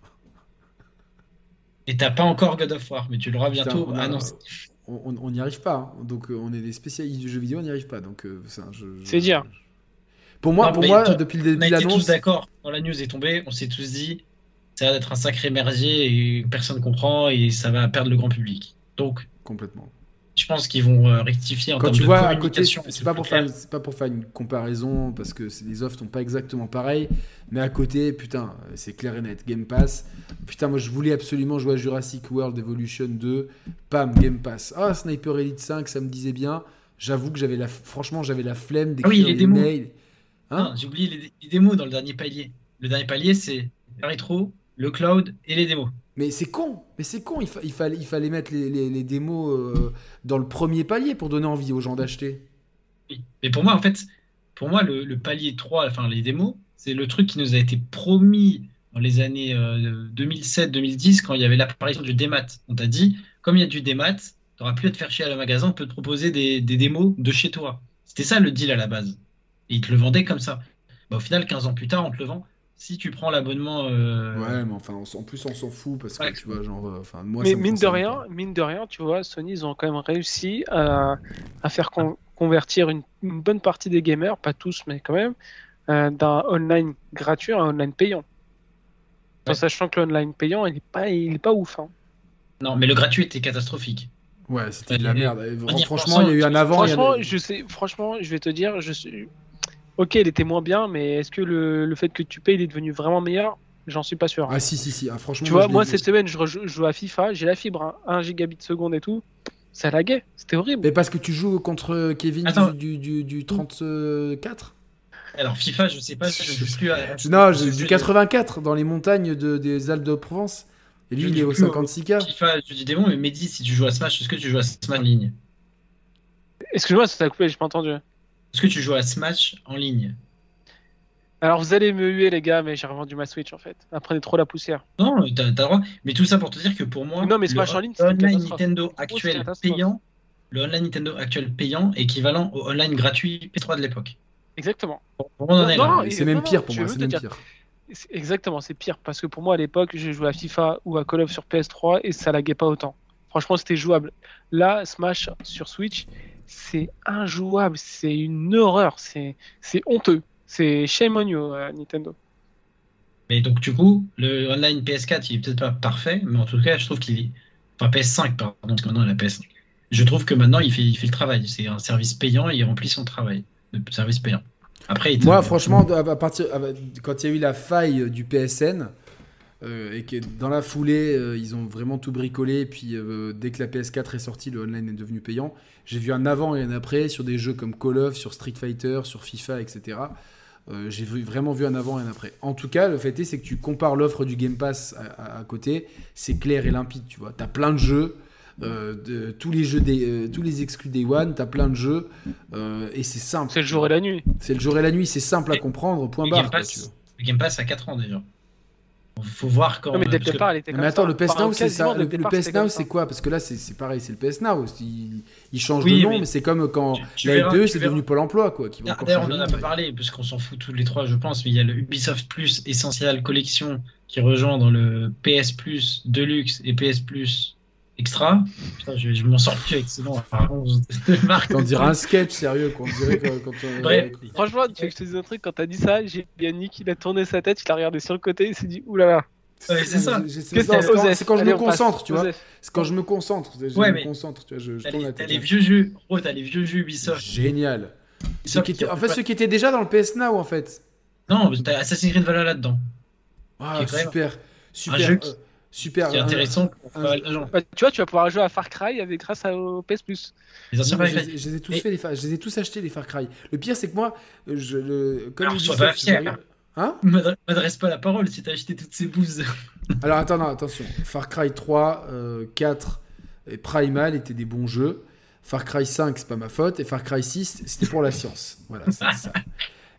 et t'as pas encore God of War, mais tu l'auras Putain, bientôt on a- annoncé. On on- on n'y arrive pas, hein. donc euh, on est des spécialistes du jeu vidéo, on n'y arrive pas. Donc, euh, ça, je- je- C'est dire. Pour moi, Non, pour moi tout- depuis le On début a de été tous l'annonce, d'accord. Quand la news est tombée, on s'est tous dit ça va être un sacré merdier et personne comprend et ça va perdre le grand public. Donc, complètement. je pense qu'ils vont euh, rectifier en Quand termes tu de vois à côté, c'est pas pour faire, c'est pas pour faire une comparaison parce que les offres sont pas exactement pareilles, mais à côté, putain, c'est clair et net. Game Pass, putain, moi je voulais absolument jouer à Jurassic World Evolution 2, pam, Game Pass. Ah, Sniper Elite 5, ça me disait bien. J'avoue que j'avais la, franchement, j'avais la flemme d'écrire Ah oui, les démos. mails. Hein? Ah, J'ai oublié les, les démos dans le dernier palier. Le dernier palier, c'est rétro, le cloud et les démos. Mais c'est con, mais c'est con. Il, fa- il fallait, il fallait mettre les, les- les démos euh, dans le premier palier pour donner envie aux gens d'acheter. Oui. Mais pour moi, en fait, pour moi, le, le palier 3, enfin les démos, c'est le truc qui nous a été promis dans les années 2007-2010 quand il y avait l'apparition du démat. On t'a dit, comme il y a du démat, tu n'auras plus à te faire chier à le magasin, on peut te proposer des, des démos de chez toi. C'était ça le deal à la base. Et ils te le vendaient comme ça. Bah, au final, 15 ans plus tard, on te le vend. Si tu prends l'abonnement. euh, Ouais, mais enfin, en plus, on s'en fout parce que Ouais. tu vois, genre, euh, enfin, moi, Mais mine de rien, pas. mine de rien, tu vois, Sony, ils ont quand même réussi à, à faire con- convertir une, une bonne partie des gamers, pas tous, mais quand même, euh, d'un online gratuit à un online payant. En Ouais. sachant que l'online payant, il est pas, il est pas ouf. hein. Non, mais le gratuit était catastrophique. Ouais, c'était de la merde. Franchement, il y a eu un avant. franchement, je sais, franchement, je vais te dire, je suis. Ok, il était moins bien, mais est-ce que le, le fait que tu payes, il est devenu vraiment meilleur? J'en suis pas sûr. Ah si, si, si. Ah, franchement, tu vois, moi, cette semaine, je, joue à FIFA, j'ai la fibre, hein, 1 gigabit seconde et tout. Ça laguait, c'était horrible. Mais parce que tu joues contre Kevin Attends. du, du, du 34 Alors, FIFA, je sais pas, je joue plus à. Non, je du plus- 84 dans les montagnes de, des Alpes de Provence. Et lui, Je il est au plus au- 56K. FIFA, je dis mots, mais Mehdi, si tu joues à Smash, est-ce que tu joues à Smash en ligne Excuse-moi, ça t'a coupé, j'ai pas entendu. Est-ce que tu joues à Smash en ligne Alors, vous allez me huer, les gars, mais j'ai revendu ma Switch en fait. Apprenez trop la poussière. Non, t'as le droit. Mais tout ça pour te dire que pour moi, Non, mais le Smash en ligne, online. Nintendo Grosse actuel payant, le online Nintendo actuel payant est équivalent au online gratuit P3 de l'époque. Exactement. C'est même pire pour moi, veux c'est te même dire. pire. C'est- Exactement, c'est pire parce que pour moi à l'époque, j'ai joué à FIFA ou à Call of sur PS3 et ça laguait pas autant. Franchement, c'était jouable. Là, Smash sur Switch, c'est injouable, c'est une horreur, c'est c'est honteux. C'est shame on you, euh, Nintendo. Mais donc, du coup, le online PS4, il est peut-être pas parfait, mais en tout cas, je trouve qu'il est. Enfin, PS5, pardon, parce que maintenant, il a PS5. Je trouve que maintenant, il fait, il fait le travail. C'est un service payant et il remplit son travail de service payant. Après, il Moi, franchement, à partir, à- quand il y a eu la faille du PSN, euh, et que dans la foulée, euh, ils ont vraiment tout bricolé, et puis euh, dès que la PS4 est sortie, le online est devenu payant, j'ai vu un avant et un après sur des jeux comme Call of, sur Street Fighter, sur FIFA, etc. J'ai vraiment vu un avant et un après. En tout cas, le fait est, c'est que tu compares l'offre du Game Pass à, à- à côté, c'est clair et limpide, tu vois. T'as plein de jeux, euh, de, tous les jeux des, euh, tous les exclus Day One, t'as plein de jeux, euh, et c'est simple. C'est le jour et la nuit. C'est le jour et la nuit, c'est simple à comprendre, point le barre. Game quoi, Pass, tu vois. le Game Pass a 4 ans déjà. Faut voir quand. Non, mais dès le parce que- départ, elle était Mais attends, ça. le PS Now, c'est ça. Le, PS Now, c'est quoi? Parce que là, c'est c'est pareil, c'est le PS Now. Il, il change Oui, de nom, mais- mais, c'est comme quand Tu- tu la verras- LPE, tu c'est verras. devenu Pôle emploi, quoi. Qui D'ailleurs, on en a pas parlé, parce qu'on s'en fout tous les trois, je pense, mais il y a le Ubisoft Plus Essential Collection qui rejoint dans le PS Plus Deluxe et PS Plus Extra. Putain, je, je m'en sors plus avec ce nom. marque. On dirait un sketch, sérieux, quoi. On dirait quand, quand on- Bref. Franchement, tu veux que je te dise un truc Quand t'as dit ça, j'ai Yannick, il a tourné sa tête, il a regardé sur le côté, il s'est dit oulala. Ouais, c'est ça. C'est- quand, je me concentre, tu vois. C'est quand je me concentre. Je Ouais, me mais- concentre, tu vois. Je, je T'as tourne les, la t'as tête. les vieux jeux. Oh, t'as les vieux jeux Ubisoft. Génial. Ubisoft qui qui en fait, ceux qui étaient déjà dans le PS Now, en fait. Non, t'as Assassin's Creed Valhalla là-dedans. Ah, super. Super. jeu qui- Euh, Super. Ce qui est intéressant un-. Bah, tu vois, tu vas pouvoir jouer à Far Cry avec grâce à- au PS Plus. Les anciens Non, je, les ai- je les ai tous fait, les Far- je les ai tous achetés les Far Cry. Le pire, c'est que moi, je, le, comme Alors, sois pas je fier. Hein? M'adre- M'adresse pas la parole si t'as acheté toutes ces bouses. Alors attends, non, attention. Far Cry 3, euh, 4 et Primal étaient des bons jeux. Far Cry 5, c'est pas ma faute. Et Far Cry 6, c'était pour la science. Voilà, c'est ça.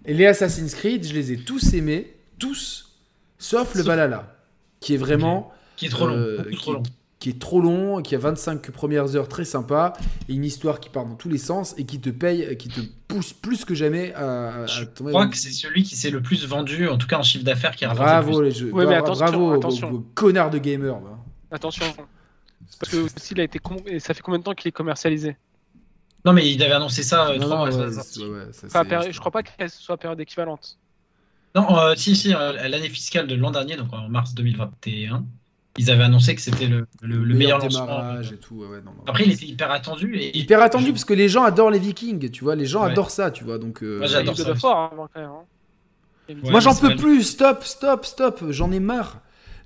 Et les Assassin's Creed, je les ai tous aimés, tous, sauf le Valhalla, qui est vraiment. Qui est trop long. euh, qui, trop long. qui est trop long, qui a 25 premières heures très sympa, et une histoire qui part dans tous les sens et qui te paye, qui te pousse plus que jamais à, à Je tomber crois dans- que c'est celui qui s'est le plus vendu, en tout cas en chiffre d'affaires, qui a Bravo les jeux. Ouais, mais attention, bravo attention. aux, aux connards de gamers. bah. Attention. Parce que aussi, il a été com- et ça fait combien de temps qu'il est commercialisé? Non, mais il avait annoncé ça euh, Non, trois non, ouais, ouais, ça, péri- Je crois pas qu'elle soit à période équivalente. Non, euh, si, si, euh, l'année fiscale de l'an dernier, donc en mars 2021, ils avaient annoncé que c'était le, le- le meilleur démarrage et tout. ouais, ouais, non, non. Après, il était hyper attendu. Et... hyper attendu parce que les gens adorent les Vikings, tu vois, les gens Ouais. adorent ça, tu vois. Donc euh, Moi, j'adore God ça quand même. hein. Ouais, Moi mais j'en peux plus, stop, stop, stop, j'en ai marre.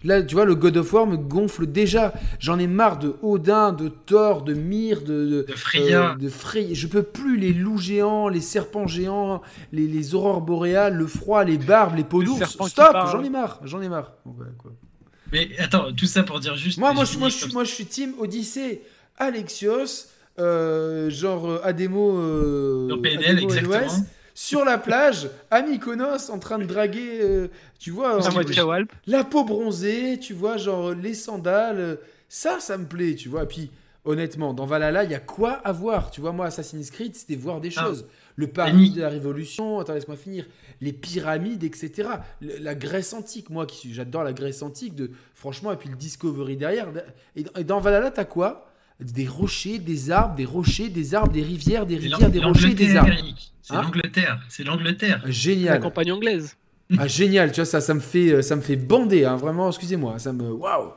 Là, tu vois, le God of War me gonfle déjà. J'en ai marre de Odin, de Thor, de Myr, de, de, De Freya. euh, de Frey- Je peux plus les loups géants, les serpents géants, les, les aurores boréales, le froid, les barbes, les peaux Le d'ours. Stop, j'en ai marre, j'en ai marre. Ouais, quoi. Mais attends, tout ça pour dire juste. Moi, moi, je moi, je suis, moi, je suis team Odyssée, Alexios, euh, genre euh, Ademo, euh, Sur PNL, Ademo exactement. NOS, sur la plage, à Mykonos, en train de draguer, euh, tu vois, La peau bronzée, tu vois, genre les sandales, ça, ça me plaît, tu vois. Et puis, honnêtement, dans Valhalla, il y a quoi à voir, tu vois. Moi, Assassin's Creed, c'était voir des Ah. choses. Le Paris de la Révolution, attends, laisse-moi finir. Les pyramides, etc. Le- La Grèce antique, moi, qui suis- j'adore la Grèce antique, de, franchement, et puis le Discovery derrière. Et, et dans Valhalla, t'as quoi? Des rochers, des arbres, des rochers, des arbres, des rivières, des rivières, des rochers, des arbres. C'est Hein? l'Angleterre. C'est l'Angleterre. La Génial. campagne anglaise. Ah, génial, tu vois, ça, ça me fait, euh, ça me fait bander, hein, vraiment, excusez-moi, ça me, waouh,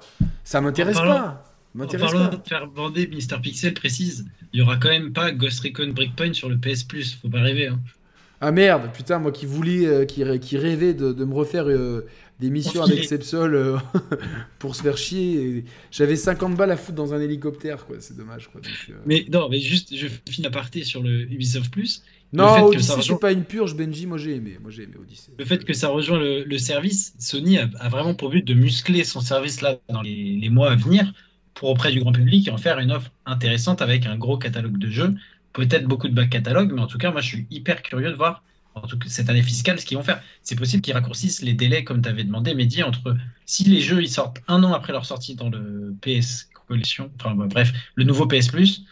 ça m'intéresse pas, parlant pas. de faire bander, Mister Pixel précise, il y aura quand même pas Ghost Recon Breakpoint sur le PS Plus. Faut pas rêver. Hein. Ah merde, putain, moi qui voulais, euh, qui, qui rêvais de, de me refaire euh, des missions avec Sepsol euh, pour se faire chier, j'avais 50 balles à foutre dans un hélicoptère, quoi, c'est dommage, quoi. donc. Mais non, mais juste, je finis aparté sur le Ubisoft Plus. Non, Odyssey, rejoint- c'est pas une purge, Benji, moi j'ai aimé, moi j'ai aimé Odyssey. Le fait que ça rejoint le, le service, Sony a, a vraiment pour but de muscler son service là dans les, les mois à venir pour auprès du grand public et en faire une offre intéressante avec un gros catalogue de jeux, peut-être beaucoup de back catalogue, mais en tout cas, moi je suis hyper curieux de voir en tout cas cette année fiscale ce qu'ils vont faire. C'est possible qu'ils raccourcissent les délais comme tu avais demandé, Mehdi, entre si les jeux ils sortent un an après leur sortie dans le PS Collection, enfin bref, le nouveau PS Plus.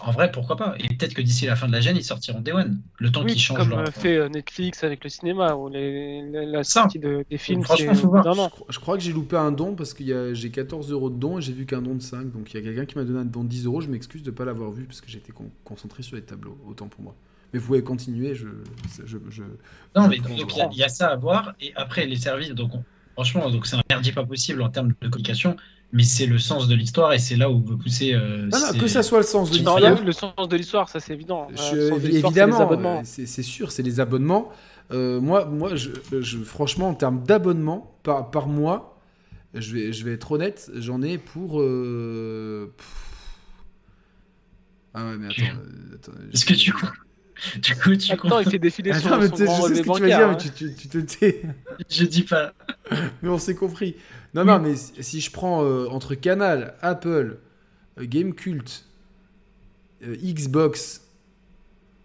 En vrai, pourquoi pas Et peut-être que d'ici la fin de la gêne, ils sortiront Day One. Le temps Oui, qu'ils changent comme leur. euh, fait euh, Netflix avec le cinéma, ou les, la, sortie de- des films. Franchement, faut voir. Non, Je, crois- je crois que j'ai loupé un don parce que j'ai 14 euros de don et j'ai vu qu'un don de 5, donc il y a quelqu'un qui m'a donné un don de 10 euros, je m'excuse de pas l'avoir vu parce que j'étais con- concentré sur les tableaux, autant pour moi. Mais vous pouvez continuer, je... je, je- Non, mais donc il y, a- y ça à voir. Et après, les services, donc on- franchement, donc c'est un merdier pas possible en termes de communication, mais c'est le sens de l'histoire et c'est là où veut pousser. euh, Non, non, c'est- que ça soit le sens de Non, Non, l'histoire. le sens de l'histoire, ça c'est évident. Euh, Je- le c'est les évidemment, euh, c'est sûr, c'est les abonnements. Euh, moi, moi je, je- franchement, en termes d'abonnements par, par mois, je vais, je vais être honnête, j'en ai pour. euh, pff. Ah ouais, mais attends. euh, attends, Est-ce que tu je- Du coup, tu Attends, il fait défiler Attends, son, mais son je sais ce que tu vas dire, hein. mais tu, tu- tu te tais. Je dis pas. Mais on s'est compris. Non, non, mais si je prends euh, entre Canal, Apple, euh, Gamecult, euh, Xbox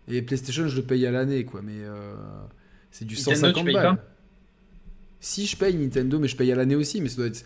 et PlayStation, je le paye à l'année, quoi. Mais c'est du Nintendo, 150 tu payes balles. pas? Si je paye Nintendo, mais je paye à l'année aussi, mais ça doit être,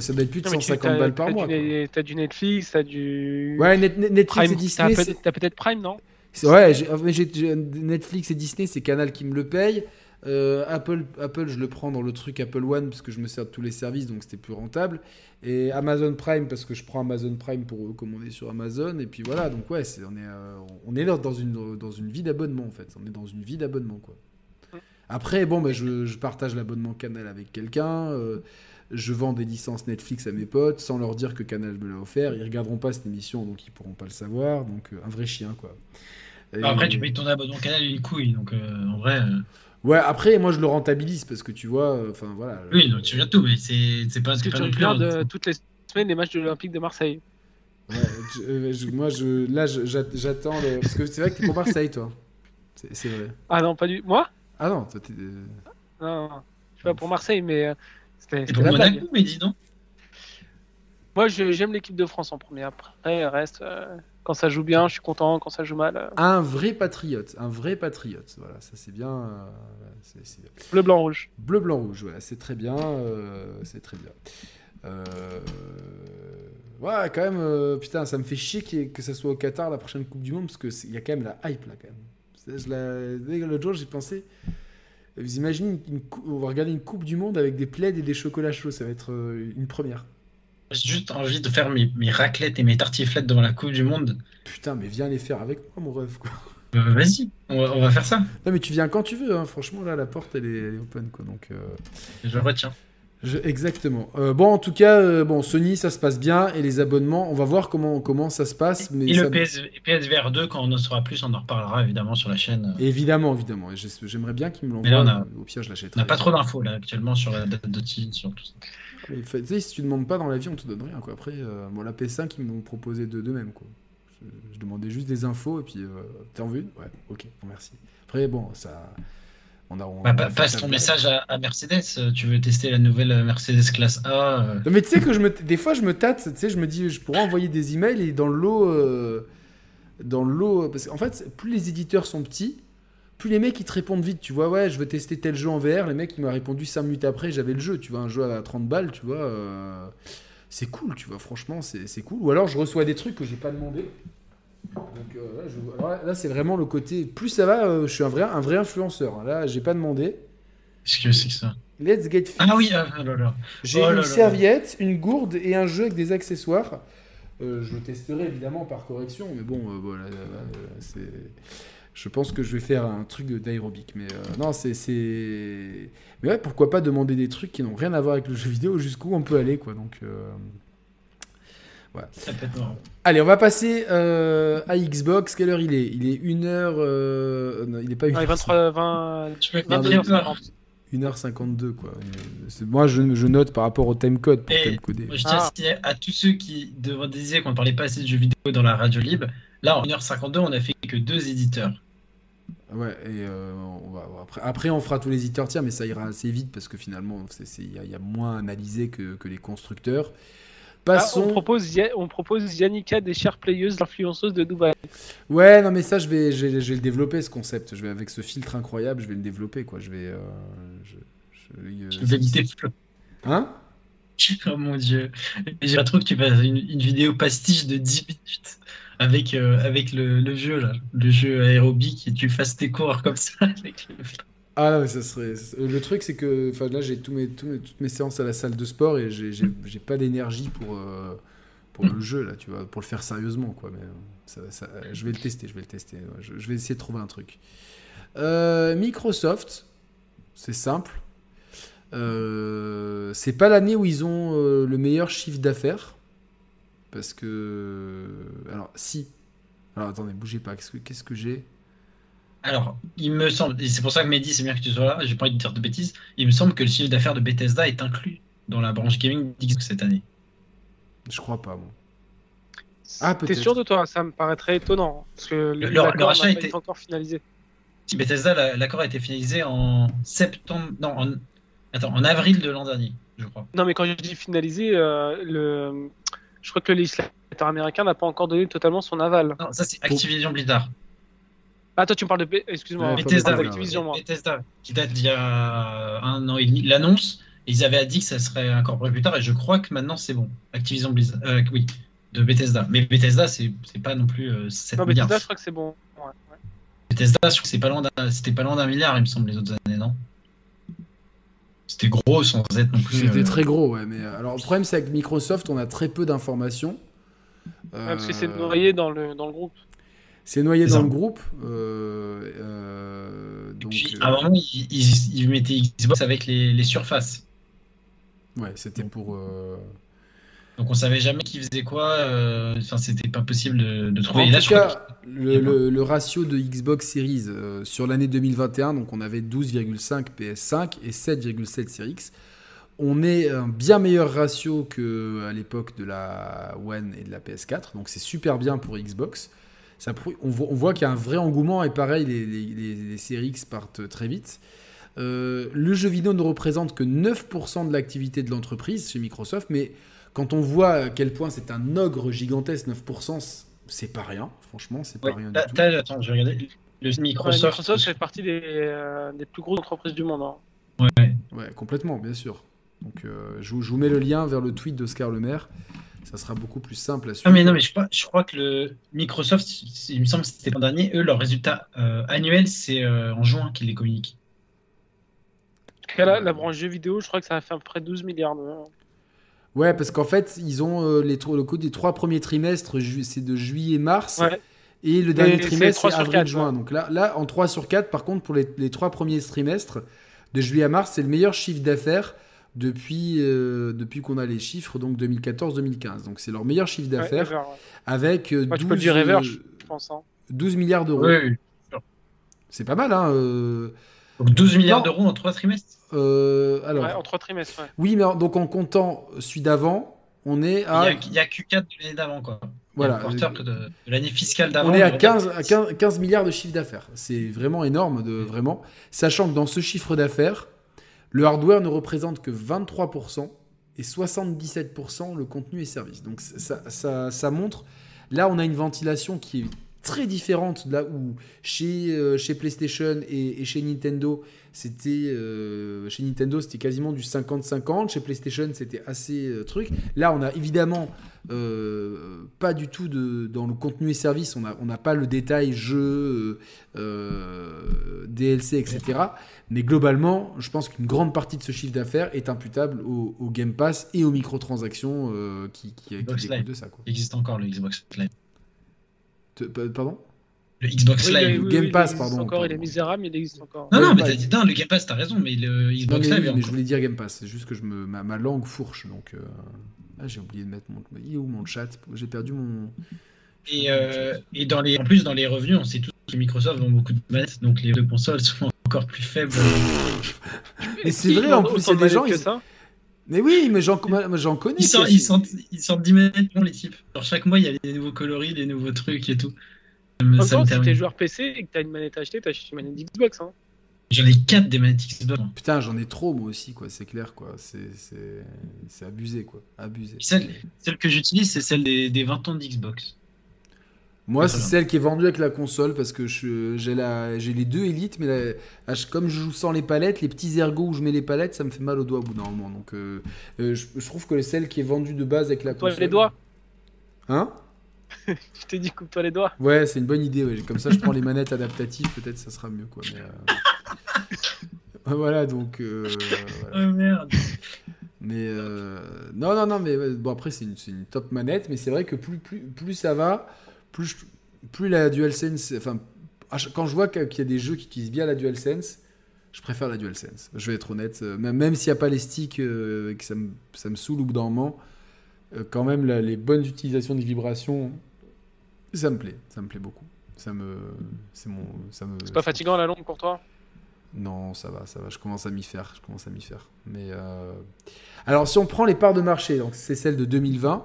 ça doit être plus de Non, mais tu- 150 t'as- balles par t'as mois. T'as du Netflix, t'as du. Ouais, Net- Net- Netflix Prime. et Disney. t'as peut-être Prime, non? Ouais, mais Netflix et Disney, c'est Canal qui me le paye. Euh, Apple, Apple, je le prends dans le truc Apple One parce que je me sers de tous les services, donc c'était plus rentable. Et Amazon Prime parce que je prends Amazon Prime pour commander sur Amazon. Et puis voilà, donc ouais, on est, euh, on est là dans une, dans une vie d'abonnement en fait. On est dans une vie d'abonnement quoi. Après, bon, bah, je, je partage l'abonnement Canal avec quelqu'un. euh, je vends des licences Netflix à mes potes sans leur dire que Canal me l'a offert. Ils regarderont pas cette émission, donc ils pourront pas le savoir. Donc euh, un vrai chien quoi. Et- Après, tu payes ton abonnement canal une couille, donc euh, en vrai. Ouais, après, moi je le rentabilise parce que tu vois, euh, enfin voilà. Oui, donc tu regardes tout, mais c'est c'est pas, Parce c'est que pas tu regardes euh, toutes les semaines les matchs de l'Olympique de Marseille. Ouais, je- euh, je- moi je, là j'attends le... parce que c'est vrai que t'es pour Marseille toi. C'est c'est vrai. Ah non, pas du. Moi? Ah non, toi t'es. Non, je suis pas pour Marseille, mais euh, c'était pour la blague. Monaco, mais dis donc. Moi, je- j'aime l'équipe de France en premier. Après, le reste, euh, quand ça joue bien, je suis content. Quand ça joue mal, euh, Un vrai patriote, un vrai patriote. Voilà, ça c'est bien. euh, bleu, blanc, rouge. Bleu, blanc, rouge, voilà, c'est très bien. euh, c'est très bien. Euh, Ouais, quand même, euh, putain, ça me fait chier que ça soit au Qatar la prochaine Coupe du Monde parce qu'il y a quand même la hype là, quand même. Je la- L'autre jour, j'ai pensé. Vous imaginez, une on va regarder une Coupe du Monde avec des plaids et des chocolats chauds, ça va être une première. J'ai juste envie de faire mes, mes raclettes et mes tartiflettes devant la Coupe du Monde. Putain, mais viens les faire avec moi, mon rêve, quoi. Euh, Vas-y, on va, on va faire ça. Non, mais tu viens quand tu veux, hein. franchement, là, la porte, elle est, elle est open, quoi. Donc, euh, Je retiens. je- exactement. Euh, bon, en tout cas, euh, bon, Sony, ça se passe bien, et les abonnements, on va voir comment, comment ça se passe. Mais Et ça- le PS, PSVR 2, quand on en saura plus, on en reparlera évidemment sur la chaîne. Évidemment, évidemment. J'aimerais bien qu'ils me l'envoient. on Au pire, je On l'achèterai. n'a pas trop d'infos là actuellement sur la date de sur tout ça. Mais tu sais, si tu demandes pas dans la vie, on te donne rien. Quoi. Après, euh, bon, la PS5, ils m'ont proposé de, de même. Quoi. Je, je demandais juste des infos et puis euh, t'es en vue? Ouais, ok, bon, merci. Après, bon, ça. On a, on Bah, passe ton message à, à Mercedes. Tu veux tester la nouvelle Mercedes classe A euh, Non, mais tu sais que je me, des fois, je me tâte. Tu sais, je me dis, je pourrais envoyer des emails et dans le lot, euh, dans le lot, parce qu'en fait, plus les éditeurs sont petits, plus les mecs ils te répondent vite. Tu vois, ouais, je veux tester tel jeu en VR. Les mecs, il m'a répondu 5 minutes après, j'avais le jeu. Tu vois, un jeu à 30 balles, tu vois. euh, c'est cool, tu vois. Franchement, c'est cool. Ou alors, je reçois des trucs que j'ai pas demandé. Donc euh, là, je- alors là, là, c'est vraiment le côté. Plus ça va, euh, je suis un vrai, un vrai influenceur. Là, j'ai pas demandé. Qu'est-ce que c'est que ça? Let's get fit. Ah oui, ah, oh. J'ai Oh une serviette, une gourde et un jeu avec des accessoires. Je le testerai évidemment par correction, mais bon, voilà, c'est. Je pense que je vais faire un truc d'aérobic, mais euh, non, c'est, c'est. Mais ouais, pourquoi pas demander des trucs qui n'ont rien à voir avec le jeu vidéo, jusqu'où on peut aller, quoi. Donc, euh, Ça peut être marrant. allez, on va passer euh, à Xbox. Quelle heure il est? Il est 1h. non, il est pas 1h. Non, les 23, 20, Tu peux 21, pas. 50. 1h52, quoi. Euh, Moi, je, je note par rapport au timecode pour Et- timecoder. Moi, je tiens Ah. à signaler à tous ceux qui devaient disaient qu'on ne parlait pas assez de jeux vidéo dans la radio libre. Là, en 1h52, on a fait que deux éditeurs. Ouais, et euh, on va, après, après, on fera tous les éditeurs tiers, mais ça ira assez vite parce que finalement, c'est- c'est- il y, a- il y a moins analysé que, que les constructeurs. Ah, on, Passons. propose, on propose Yannicka des chères playeuses, l'influenceuse de Dubaï. Ouais, non, mais ça, je vais, je, vais, je vais le développer ce concept. Je vais avec ce filtre incroyable, je vais le développer, quoi. Je vais. euh, je- je- Je vais Flo. Hein? Oh mon dieu. J'ai trop que tu fasses une, une vidéo pastiche de 10 minutes avec, euh, avec le, jeu, là, le jeu aérobique, et tu fasses tes cours comme ça le Ah ça serait. Le truc, c'est que là, j'ai tous mes, toutes mes séances à la salle de sport et j'ai pas d'énergie pour, euh, pour le jeu, là, tu vois, pour le faire sérieusement, quoi. Mais euh, ça, je vais le tester, je vais le tester. Je, vais essayer de trouver un truc. Microsoft, c'est simple. Euh, c'est pas l'année où ils ont le meilleur chiffre d'affaires. Parce que. Alors, si. Alors, attendez, bougez pas. Qu'est-ce que, qu'est-ce que j'ai? Alors, il me semble, et c'est pour ça que Mehdi, c'est bien que tu sois là, j'ai pas envie de dire de bêtises, il me semble que le chiffre d'affaires de Bethesda est inclus dans la branche gaming d'Xbox cette année. Je crois pas, moi. Ah, T'es peut-être. sûr de toi? Ça me paraîtrait étonnant. Parce que le, leur- l'accord leur achat n'a pas était- été encore finalisé. Si Bethesda, la- l'accord a été finalisé en septembre, non, en, attends, en avril de l'an dernier, je crois. Non, mais quand je dis finalisé, euh, le... je crois que le législateur américain n'a pas encore donné totalement son aval. Non, ça c'est Activision Blizzard. Ah, toi, tu me parles de. B- Excuse-moi, Bethesda, parle Bethesda, d'Activision, moi. Bethesda, qui date d'il y a un an et demi, l'annonce, ils avaient dit que ça serait incorporé plus tard, et je crois que maintenant c'est bon. Activision Blizzard, euh, oui, de Bethesda. Mais Bethesda, c'est pas non plus euh, 7 Non, milliards. Bethesda, je crois que c'est bon. Ouais, ouais. Bethesda, je crois que c'est pas loin d'un- c'était pas loin d'un milliard, il me semble, les autres années, non? C'était gros sans être non plus. C'était euh, très gros, ouais. Mais euh, alors, le problème, c'est qu'avec Microsoft, on a très peu d'informations. Ouais, parce que c'est Euh, noyé dans le, dans le groupe. C'est noyé dans le groupe. euh, euh, Et donc, puis, euh, à un moment, ils, ils, ils mettaient Xbox avec les, les surfaces. ouais, c'était pour. Euh, Donc on savait jamais qui faisait quoi. euh, Enfin, c'était pas possible de, de trouver. En là, tout cas, le, le- le ratio de Xbox Series euh, sur l'année 2021, donc on avait 12,5 PS5 et 7,7 Series X. On est un bien meilleur ratio qu'à l'époque de la One et de la PS4, donc c'est super bien pour Xbox. Ça, on voit, qu'il y a un vrai engouement et pareil, les, les, les- les Series X partent très vite. Euh, le jeu vidéo ne représente que 9% de l'activité de l'entreprise chez Microsoft, mais quand on voit à quel point c'est un ogre gigantesque, 9%, c'est pas rien. Franchement, c'est pas Ouais, rien du tout. attends, je vais regarder. Le Ouais, Microsoft. Microsoft fait partie des, euh, des plus grosses entreprises du monde. hein. Ouais. Ouais, complètement, bien sûr. Donc, euh, je, vous- je vous mets le lien vers le tweet d'Oscar Le Maire. Ça sera beaucoup plus simple à suivre. Ah mais non mais je crois, je crois que le Microsoft, il me semble que c'était l'an dernier, eux leurs résultats euh, annuels c'est euh, en juin qu'ils les communiquent. En tout cas, là, la branche jeux vidéo, je crois que ça a fait à peu près 12 milliards. de- Ouais, parce qu'en fait, ils ont euh, les, le coup des trois premiers trimestres, c'est de juillet-mars. Ouais. Et le dernier trimestre, c'est avril-juin. Donc là, là, en 3 sur 4, par contre, pour les, les trois premiers trimestres, de juillet à mars, c'est le meilleur chiffre d'affaires depuis, euh, depuis qu'on a les chiffres, donc 2014-2015. Donc c'est leur meilleur chiffre d'affaires ouais. avec euh, Ouais, tu 12, peux le dire ever, euh, je pense. hein. 12 milliards d'euros. Oui. C'est pas mal, hein euh, Donc 12 milliards d'euros en trois trimestres. euh, alors, Ouais, en trois trimestres. ouais. oui, mais en- donc en comptant celui d'avant, on est Il y à, a, il y a Q4 de l'année d'avant quoi. Il y a Voilà. de, de l'année fiscale d'avant. on est à le 15, à 15, 15 milliards de chiffre d'affaires. C'est vraiment énorme, de, vraiment. Sachant que dans ce chiffre d'affaires, le hardware ne représente que 23% et 77% le contenu et services. Donc ça, ça, ça montre, là on a une ventilation qui est très différente de là où chez, euh, chez PlayStation et, et chez Nintendo, c'était euh, chez Nintendo c'était quasiment du 50-50, chez PlayStation c'était assez euh, truc. Là on a évidemment pas du tout de, dans le contenu et services, on n'a on pas le détail jeu, DLC, etc. Mais globalement, je pense qu'une grande partie de ce chiffre d'affaires est imputable au, au Game Pass et aux microtransactions qui, qui, qui Xbox découlent Live. de ça. Quoi. Il existe encore le Xbox Live. Pardon Le Xbox Oui, Live. oui, Game oui, Pass, il pardon, Encore, il est misérable, mais il existe encore. Non, non, mais t'as dit, non, le Game Pass, t'as raison, mais le Non, Xbox mais, Live mais je voulais dire Game Pass, c'est juste que je me, ma, ma langue fourche. Donc, euh, ah, j'ai oublié de mettre mon. Il est où mon chat? J'ai perdu mon. Et, euh, et dans les, en plus, dans les revenus, on sait tous que Microsoft vend beaucoup de manettes, donc les deux consoles sont encore plus faibles. Mais c'est vrai, en plus, il y a des gens. que Ils... ça. Mais oui, mais j'en mais j'en connais. Ils sortent, ils, sortent, ils sortent 10 manettes, bon, les types. Alors, chaque mois, il y a des nouveaux coloris, des nouveaux trucs et tout. En me temps, si t'es joueur PC et que t'as une manette à acheter, t'achètes une manette Xbox. Hein. J'en ai 4 des manettes Xbox. Putain, j'en ai trop moi aussi, quoi. C'est clair, quoi. C'est c'est- c'est abusé, quoi. Abusé. Celle, celle que j'utilise, c'est celle des, des 20 ans d'Xbox. Moi, c'est celle qui est vendue avec la console parce que j'ai les deux élites, mais la- ah, comme je joue sans les palettes, les petits ergots où je mets les palettes, ça me fait mal au doigt au bout d'un moment. Donc, euh, euh, je, je trouve que celle qui est vendue de base avec la Toi console. les doigts. Hein? Je t'ai dit, coupe-toi les doigts. Ouais, c'est une bonne idée. ouais. Comme ça, je prends les manettes adaptatives, peut-être ça sera mieux, quoi. Mais, euh, voilà, donc. euh, voilà. Oh merde. Mais euh, non, non, non, mais bon, après, c'est une, top manette, mais c'est vrai que plus, plus, plus ça va, plus, je- plus la DualSense. Enfin, quand je vois qu'il y a des jeux qui utilisent bien la DualSense, je préfère la DualSense. Je vais être honnête. euh, Même, s'il n'y a pas les sticks euh, et que ça me, ça me saoule au bout d'un moment, euh, quand même, la- les bonnes utilisations des vibrations, ça me plaît. Ça me plaît beaucoup. Ça me. C'est mon. Ça me, C'est pas fatigant à la longue pour toi? Non, ça va, ça va. Je commence à m'y faire. Je commence à m'y faire. Mais euh, alors, si on prend les parts de marché, donc c'est celle de 2020.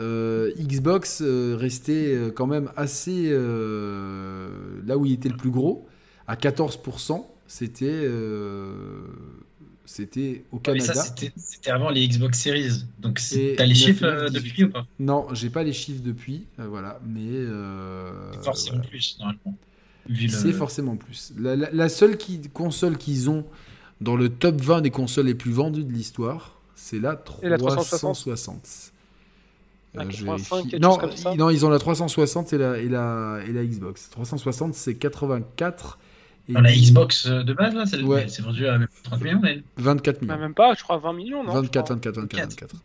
Euh, Xbox euh, restait euh, quand même assez euh, là où il était le plus gros, à 14%. C'était euh, c'était au Mais ça, Canada. c'était c'était avant les Xbox Series. Donc, t'as les 9, chiffres 9, euh, 18. depuis ou pas? Non, j'ai pas les chiffres depuis, euh, voilà. Mais euh, Forcément voilà. plus, normalement. Le- C'est forcément plus. La, la- la seule qui- console qu'ils ont dans le top 20 des consoles les plus vendues de l'histoire, c'est la Et la 360. 360. La Euh, je 85, vérifie. quelque non, chose comme ça. non, ils ont la 360 et la, et la, et la Xbox. 360, c'est 84 et Dans la 10 Xbox euh, de base, là, c'est Ouais. vendu à 30 millions, elle. 24 Bah, millions. Même pas, je crois 20 millions, non je 24, crois. 24, 24, 24.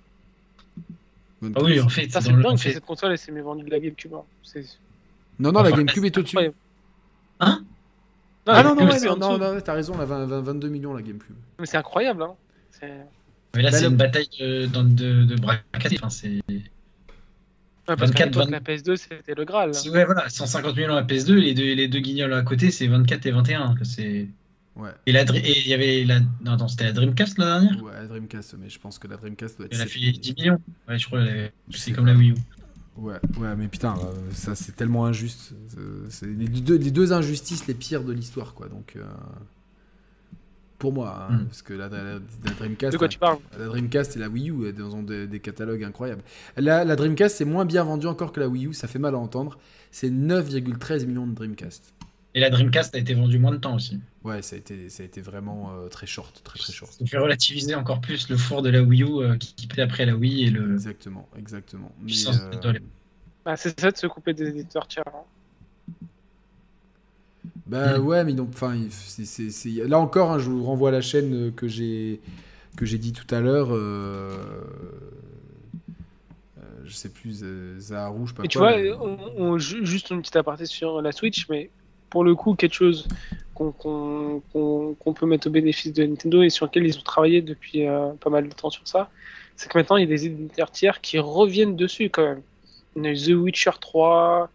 Ah oui, en fait, Ça, c'est le- dingue fait- cette console, elle s'est vendue de la GameCube. hein. Non, non, la GameCube est au-dessus. Hein Ah non, non, ouais, non, non, non, t'as raison, la 20 20 22 millions la GameCube. Mais c'est incroyable, hein. Mais là, Bah, c'est le- une bataille de, de, de braquetage. Enfin, c'est... Ouais, parce qu'à 24, l'époque, la PS2, c'était le Graal. Ouais, voilà, 150 millions à PS2, les deux, les deux guignols à côté, c'est 24 et 21. que C'est... Ouais. Et la il y avait la. Non, attends, c'était la Dreamcast la dernière? Ouais, la Dreamcast, mais je pense que la Dreamcast doit être. Elle a fait 10 millions. Ouais, je crois. avait- C'est comme la Wii U. Ouais, ouais, mais putain, euh, ça c'est tellement injuste. Euh, C'est les deux, les deux injustices les pires de l'histoire, quoi. Donc, euh, pour moi, hein, Mm. parce que la, la- la Dreamcast, De quoi tu parles la Dreamcast et la Wii U, elles ont des, des catalogues incroyables. La, la Dreamcast, c'est moins bien vendu encore que la Wii U, ça fait mal à entendre. C'est 9,13 millions de Dreamcast. Et la Dreamcast a été vendue moins de temps aussi. Ouais, ça a été, ça a été vraiment euh, très short, très très short. Ça fait relativiser encore plus le four de la Wii U euh, qui, après la Wii et le. Exactement, exactement. Euh, Bah, C'est ça de se couper des éditeurs tiers. hein. Bah Mm. ouais, mais donc, enfin, là encore, hein, je vous renvoie à la chaîne euh, que j'ai que j'ai dit tout à l'heure. Euh... euh, je sais plus, euh, Zaharu, je sais pas Et tu quoi, vois, mais- on, on- ju- juste une petite aparté sur la Switch, mais pour le coup, quelque chose qu'on qu'on peut mettre au bénéfice de Nintendo et sur lequel ils ont travaillé depuis euh, pas mal de temps sur ça, c'est que maintenant il y a des éditeurs tiers qui reviennent dessus quand même. On a eu The Witcher 3,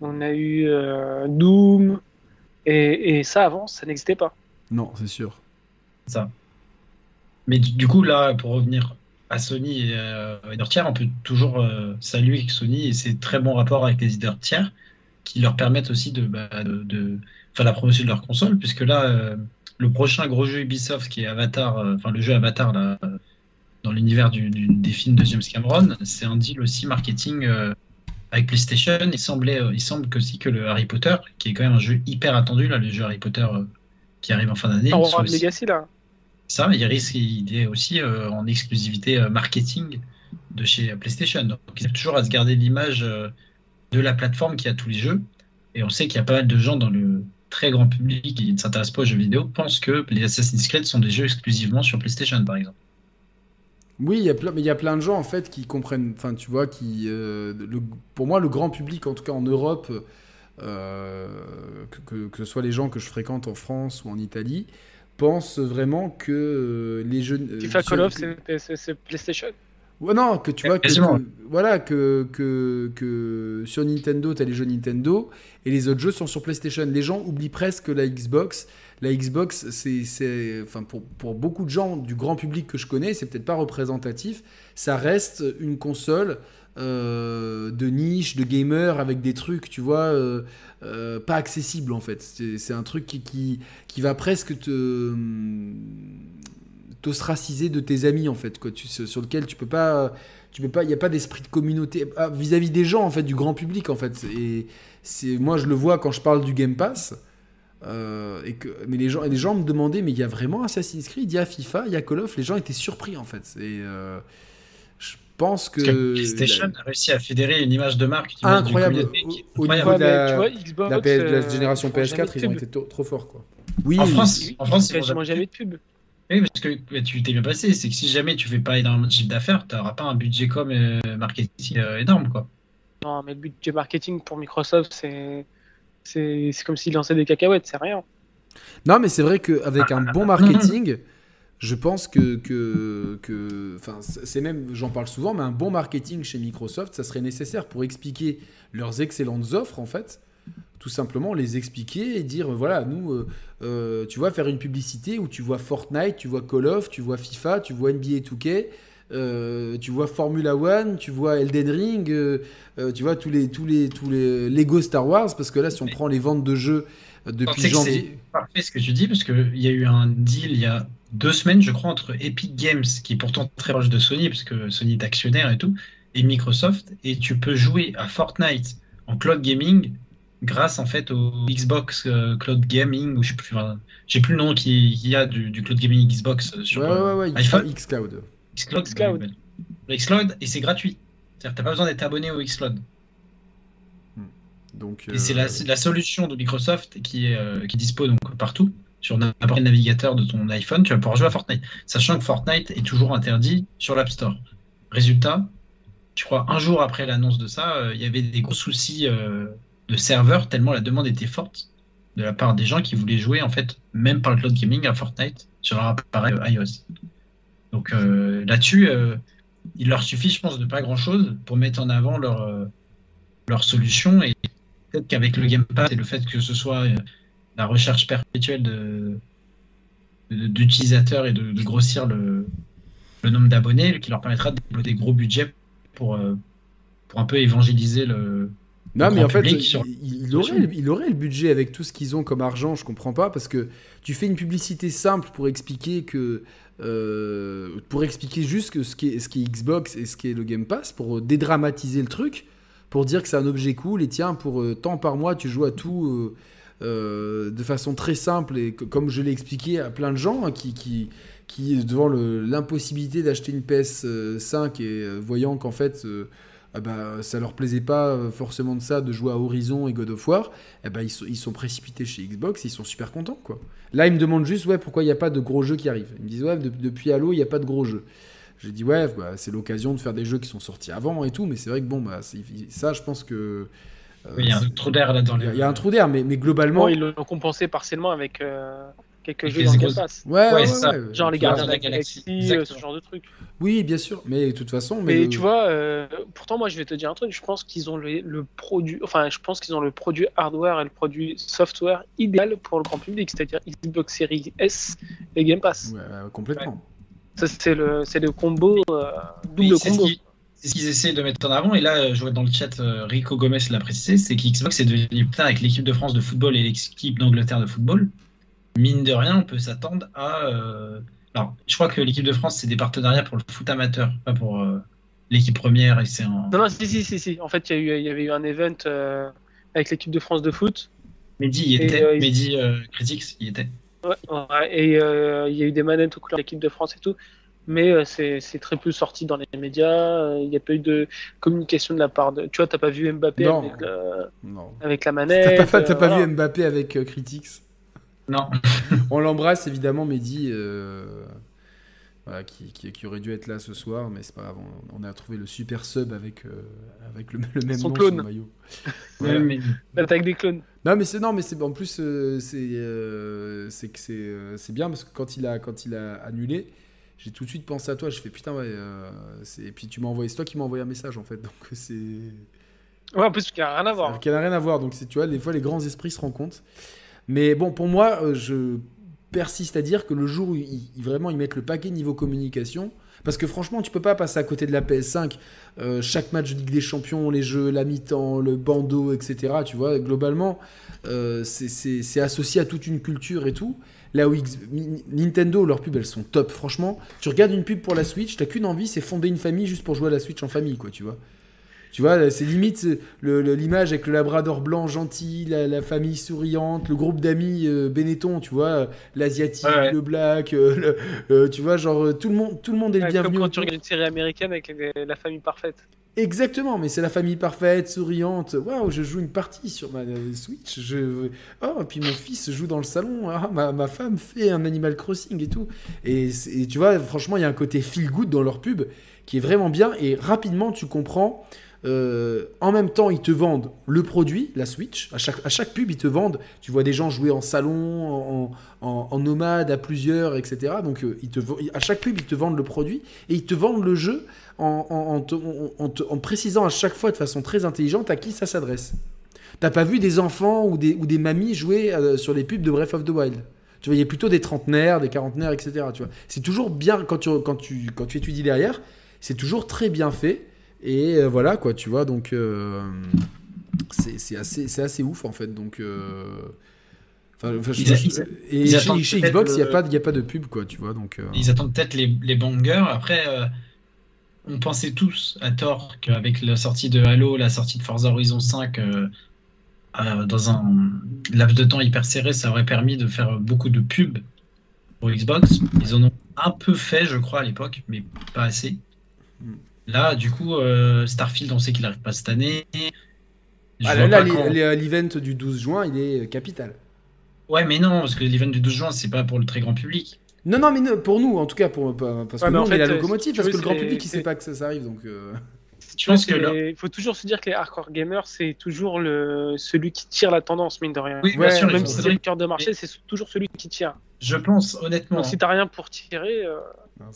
on a eu euh, Doom, et, et ça avant, ça n'existait pas. Non, c'est sûr. Ça. Mais du, du coup, là, pour revenir à Sony et euh, tiers, on peut toujours euh, saluer Sony et ses très bons rapports avec les éditeurs tiers qui leur permettent aussi de, bah, de, de faire la promotion de leur console, puisque là, euh, le prochain gros jeu Ubisoft qui est Avatar, euh, enfin le jeu Avatar là, euh, dans l'univers du- du- des films de James Cameron, c'est un deal aussi marketing euh, avec PlayStation. Il semblait, euh, il semble que aussi que le Harry Potter, qui est quand même un jeu hyper attendu là, le jeu Harry Potter euh, qui arrive en fin d'année, soit Wars aussi- Legacy là. ça, il risque, il est aussi euh, en exclusivité euh, marketing de chez PlayStation. Donc, ils toujours à se garder l'image de la plateforme qui a tous les jeux. Et on sait qu'il y a pas mal de gens dans le très grand public qui ne s'intéressent pas aux jeux vidéo pensent que les Assassin's Creed sont des jeux exclusivement sur PlayStation, par exemple. Oui, il y a plein, mais il y a plein de gens en fait qui comprennent, enfin tu vois, qui, euh, le- pour moi le grand public, en tout cas en Europe, euh, que, que- que ce soit les gens que je fréquente en France ou en Italie, pensent vraiment que euh, les jeux, euh, FIFA Call of, c'est- PlayStation. Ouais, non, que tu vois, que- voilà, que, que, que sur Nintendo, tu as les jeux Nintendo et les autres jeux sont sur PlayStation. Les gens oublient presque la Xbox. La Xbox, c'est, enfin, pour, pour beaucoup de gens du grand public que je connais, c'est peut-être pas représentatif. Ça reste une console euh, de niche, de gamer avec des trucs, tu vois, euh, euh, pas accessibles en fait. C'est, un truc qui, qui, qui va presque te hum, t'ostraciser de tes amis en fait quoi sur lequel tu peux pas tu peux pas il y a pas d'esprit de communauté ah, vis-à-vis des gens en fait du grand public en fait et c'est moi je le vois quand je parle du Game Pass euh, et que mais les gens les gens me demandaient mais il y a vraiment Assassin's Creed? Il y a FIFA il y a Call of? Les gens étaient surpris en fait et euh, je pense que, PlayStation a réussi à fédérer une image de marque. incroyable qui est au incroyable. niveau de la, tu vois, Xbox, la PS de la euh, génération ils font jamais PS4 de ils ont été trop forts quoi oui En France, Oui, en France, pour- jamais de pub. Oui, parce que bah, tu t'es bien passé, c'est que si jamais tu fais pas énormément de chiffre d'affaires, tu n'auras pas un budget comme euh, marketing euh, énorme, quoi. Non, mais le budget marketing pour Microsoft, c'est c'est comme s'ils lançaient des cacahuètes, c'est rien. Non, mais c'est vrai qu'avec un bon marketing, je pense que. que, que c'est même, j'en parle souvent, mais un bon marketing chez Microsoft, ça serait nécessaire pour expliquer leurs excellentes offres, en fait. Tout simplement les expliquer et dire voilà, nous, euh, euh, tu vois, faire une publicité où tu vois Fortnite, tu vois Call of, tu vois FIFA, tu vois NBA 2K. Euh, tu vois Formula One, tu vois Elden Ring, euh, euh, tu vois tous les tous les tous les Lego Star Wars parce que là si on prend les ventes de jeux depuis janvier, c'est parfait ce que tu dis, parce qu'il y a eu un deal il y a deux semaines, je crois, entre Epic Games, qui est pourtant très proche de Sony, parce que Sony est actionnaire et tout, et Microsoft, et tu peux jouer à Fortnite en cloud gaming grâce en fait au Xbox euh, Cloud Gaming, ou je sais plus, enfin, j'ai plus le nom qui qui y a du, du cloud gaming Xbox sur ouais, ouais, ouais, X- iPhone. Xcloud. Xcloud. Et c'est gratuit. C'est-à-dire que t'as pas besoin d'être abonné au Xcloud. Donc, Et c'est euh, la, c'est la solution de Microsoft qui est, euh, qui est dispo donc partout sur n'importe quel navigateur de ton iPhone, tu vas pouvoir jouer à Fortnite. Sachant que Fortnite est toujours interdit sur l'App Store. Résultat, je crois un jour après l'annonce de ça, euh, il y avait des gros soucis euh, de serveurs tellement la demande était forte de la part des gens qui voulaient jouer en fait même par le cloud gaming à Fortnite sur leur appareil euh, iOS. Donc là-dessus, il leur suffit, je pense, de pas grand-chose pour mettre en avant leur, leur solution. Et peut-être qu'avec le Game Pass et le fait que ce soit la recherche perpétuelle de d'utilisateurs et de, grossir le, le nombre d'abonnés qui leur permettra de développer des gros budgets pour, euh, pour un peu évangéliser le. Non, mais en fait, il, aurait, il aurait le budget avec tout ce qu'ils ont comme argent, je comprends pas, parce que tu fais une publicité simple pour expliquer que. Euh, pour expliquer juste ce qui, est, ce qui est Xbox et ce qui est le Game Pass, pour dédramatiser le truc, pour dire que c'est un objet cool, et tiens, pour euh, tant par mois, tu joues à tout. de façon très simple et comme je l'ai expliqué à plein de gens hein, qui, qui, qui, devant l'impossibilité d'acheter une PS5 et euh, voyant qu'en fait, euh, ah bah, ça leur plaisait pas euh, forcément de ça, de jouer à Horizon et God of War, eh bah, ils, sont, ils sont précipités chez Xbox, ils sont super contents. quoi. Là, ils me demandent juste ouais, pourquoi il n'y a pas de gros jeux qui arrivent. Ils me disent ouais, depuis Halo, il n'y a pas de gros jeux. J'ai dit ouais, bah, c'est l'occasion de faire des jeux qui sont sortis avant et tout, mais c'est vrai que bon, bah, ça, je pense que. il y a un trou d'air là dans les. Il y a un trou d'air, mais, mais globalement. ils l'ont compensé partiellement avec quelques jeux dans le Pass. Ouais, ouais, ouais, Genre les Gardiens de la Galaxie, euh, ce genre de trucs. Oui, bien sûr, mais de toute façon. Mais, tu vois, euh, pourtant, moi, je vais te dire un truc. Je pense qu'ils ont le, produit, enfin, je pense qu'ils ont le produit hardware et le produit software idéal pour le grand public, c'est-à-dire Xbox Series S et Game Pass. Ouais, complètement. Ça, c'est le, c'est le combo, euh, double combo. C'est ce qu'ils essaient de mettre en avant. Et là, je vois dans le chat, Rico Gomez l'a précisé, c'est qu'Xbox est devenu putain avec l'équipe de France de football et l'équipe d'Angleterre de football mine de rien, on peut s'attendre à. Euh, alors, je crois que l'équipe de France, c'est des partenariats pour le foot amateur, pas pour euh, l'équipe première. Et c'est Non, non, si, si, si, si. En fait, il y, avait eu un event euh, avec l'équipe de France de foot. Mehdi y était. Mehdi Critics y était. Ouais, et il y a eu des manettes aux couleurs de l'équipe de France et tout. Mais c'est très peu sorti dans les médias. Il n'y a pas eu de communication de la part de. Tu vois, t'as pas vu Mbappé avec, avec, la manette. T'as pas, pas vu Mbappé avec Critics? Non. on l'embrasse évidemment, Mehdi, euh, qui, qui, aurait dû être là ce soir, mais c'est pas grave. On, a trouvé le super sub avec, euh, avec le, même son nom, clone. son maillot. Ouais, L'attaque des clones. Non, mais c'est non, mais c'est en plus euh, c'est c'est que c'est c'est bien parce que quand il a quand il a annulé, j'ai tout de suite pensé à toi. Je fais putain ouais. et puis tu m'as envoyé, c'est toi qui m'as envoyé un message en fait, donc c'est. Ouais, en plus, qui n'a rien à voir. Qui n'a rien à voir. Donc, tu vois, des fois, les grands esprits se rencontrent. Mais bon, pour moi, euh, je persiste à dire que le jour où ils, vraiment ils mettent le paquet niveau communication, parce que franchement, tu peux pas passer à côté de la PS5. Euh, chaque match de Ligue des Champions, les jeux, la mi-temps, le bandeau, etc. Tu vois, globalement, euh, c'est associé à toute une culture et tout. Là où Nintendo, leurs pubs, elles sont top. Franchement, tu regardes une pub pour la Switch, t'as qu'une envie, c'est fonder une famille juste pour jouer à la Switch en famille, quoi, tu vois. Tu vois, c'est limite l'image avec le labrador blanc gentil, la, famille souriante, le groupe d'amis euh, Benetton, tu vois, l'asiatique, le black, euh, euh, tu vois, genre tout le monde, tout le monde est le bienvenu. Comme quand tu regardes une série américaine avec la famille parfaite. Exactement, mais c'est la famille parfaite, souriante. Waouh, je joue une partie sur ma Switch. Je... Oh, et puis mon fils joue dans le salon. Ah, ma, ma, femme fait un Animal Crossing et tout. Et, et tu vois, franchement, il y a un côté feel good dans leur pub qui est vraiment bien. Et rapidement, tu comprends euh, en même temps, ils te vendent le produit, la Switch. À chaque, pub, ils te vendent. Tu vois des gens jouer en salon, en, nomade, à plusieurs, etc. Donc, euh, ils te, à chaque pub, ils te vendent le produit et ils te vendent le jeu en, précisant à chaque fois de façon très intelligente à qui ça s'adresse. T'as pas vu des enfants ou des, mamies jouer euh, sur les pubs de Breath of the Wild? Tu voyais plutôt des trentenaires, des quarantenaires, etc. Tu vois, c'est toujours bien quand tu étudies derrière, c'est toujours très bien fait. Et euh, voilà, quoi, tu vois, donc euh, c'est assez, assez ouf en fait. Donc. Euh, et chez, Xbox, il n'y a, pas, a pas de pub, quoi, tu vois. Donc, Ils attendent peut-être les, les bangers. Après, on pensait tous, à tort, qu'avec la sortie de Halo, la sortie de Forza Horizon 5, dans un laps de temps hyper serré, ça aurait permis de faire beaucoup de pubs pour Xbox. Ils en ont un peu fait, je crois, à l'époque, mais pas assez. Là, du coup, euh, Starfield, on sait qu'il n'arrive pas cette année. Ah, là, l'event du 12 juin, il est capital. Ouais, mais non, parce que l'event du 12 juin, c'est pas pour le très grand public. Non, non, mais pour nous, en tout cas, pour, parce que nous, on est la locomotive, parce que le grand public, il sait pas que ça, arrive, donc. Euh. Je pense que Il faut toujours se dire que les hardcore gamers, c'est toujours le... celui qui tire la tendance, mine de rien. Oui, Ouais, bien sûr, Même si c'est le cœur de marché, c'est toujours celui qui tire. je pense honnêtement. Donc si t'as rien pour tirer, euh,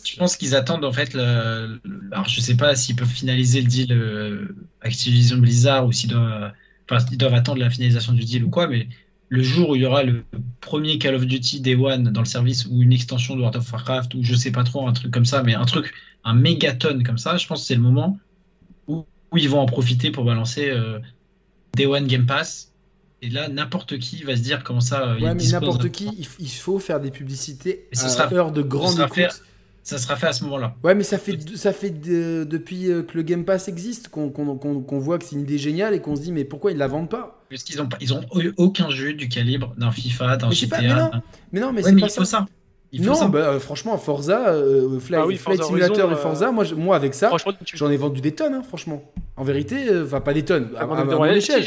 Je pense qu'ils attendent en fait le, le- alors je sais pas s'ils peuvent finaliser le deal euh, Activision Blizzard ou s'ils doivent enfin, ils doivent attendre la finalisation du deal ou quoi mais le jour où il y aura le premier Call of Duty Day One dans le service ou une extension de World of Warcraft ou je sais pas trop un truc comme ça mais un truc un mégaton comme ça je pense que c'est le moment où, où ils vont en profiter pour balancer euh, Day One Game Pass. Et là n'importe qui va se dire comment ça euh, il Ouais, mais dispose n'importe qui, il, il faut faire des publicités à sera- heure de grande écoute. Ça sera fait à ce moment-là Ouais, mais ça fait, ça fait de- depuis euh, que le Game Pass existe qu'on qu'on- qu'on- qu'on voit que c'est une idée géniale et qu'on se dit mais pourquoi ils la vendent pas? Parce qu'ils ont, pas- ils ont eu aucun jeu du calibre d'un FIFA, d'un GTA. pas- mais non, Mais non, mais Ouais, c'est mais pas il faut ça. ça. Il faut Non, ça. bah, euh, franchement, Forza, euh, Flight, Ah oui, Flight Forza Simulator Horizon, et Forza, euh, moi, je- moi avec ça, j'en ai vendu des tonnes, hein, franchement. En vérité, euh, enfin pas des tonnes, à, Avant à- à de mon échelle.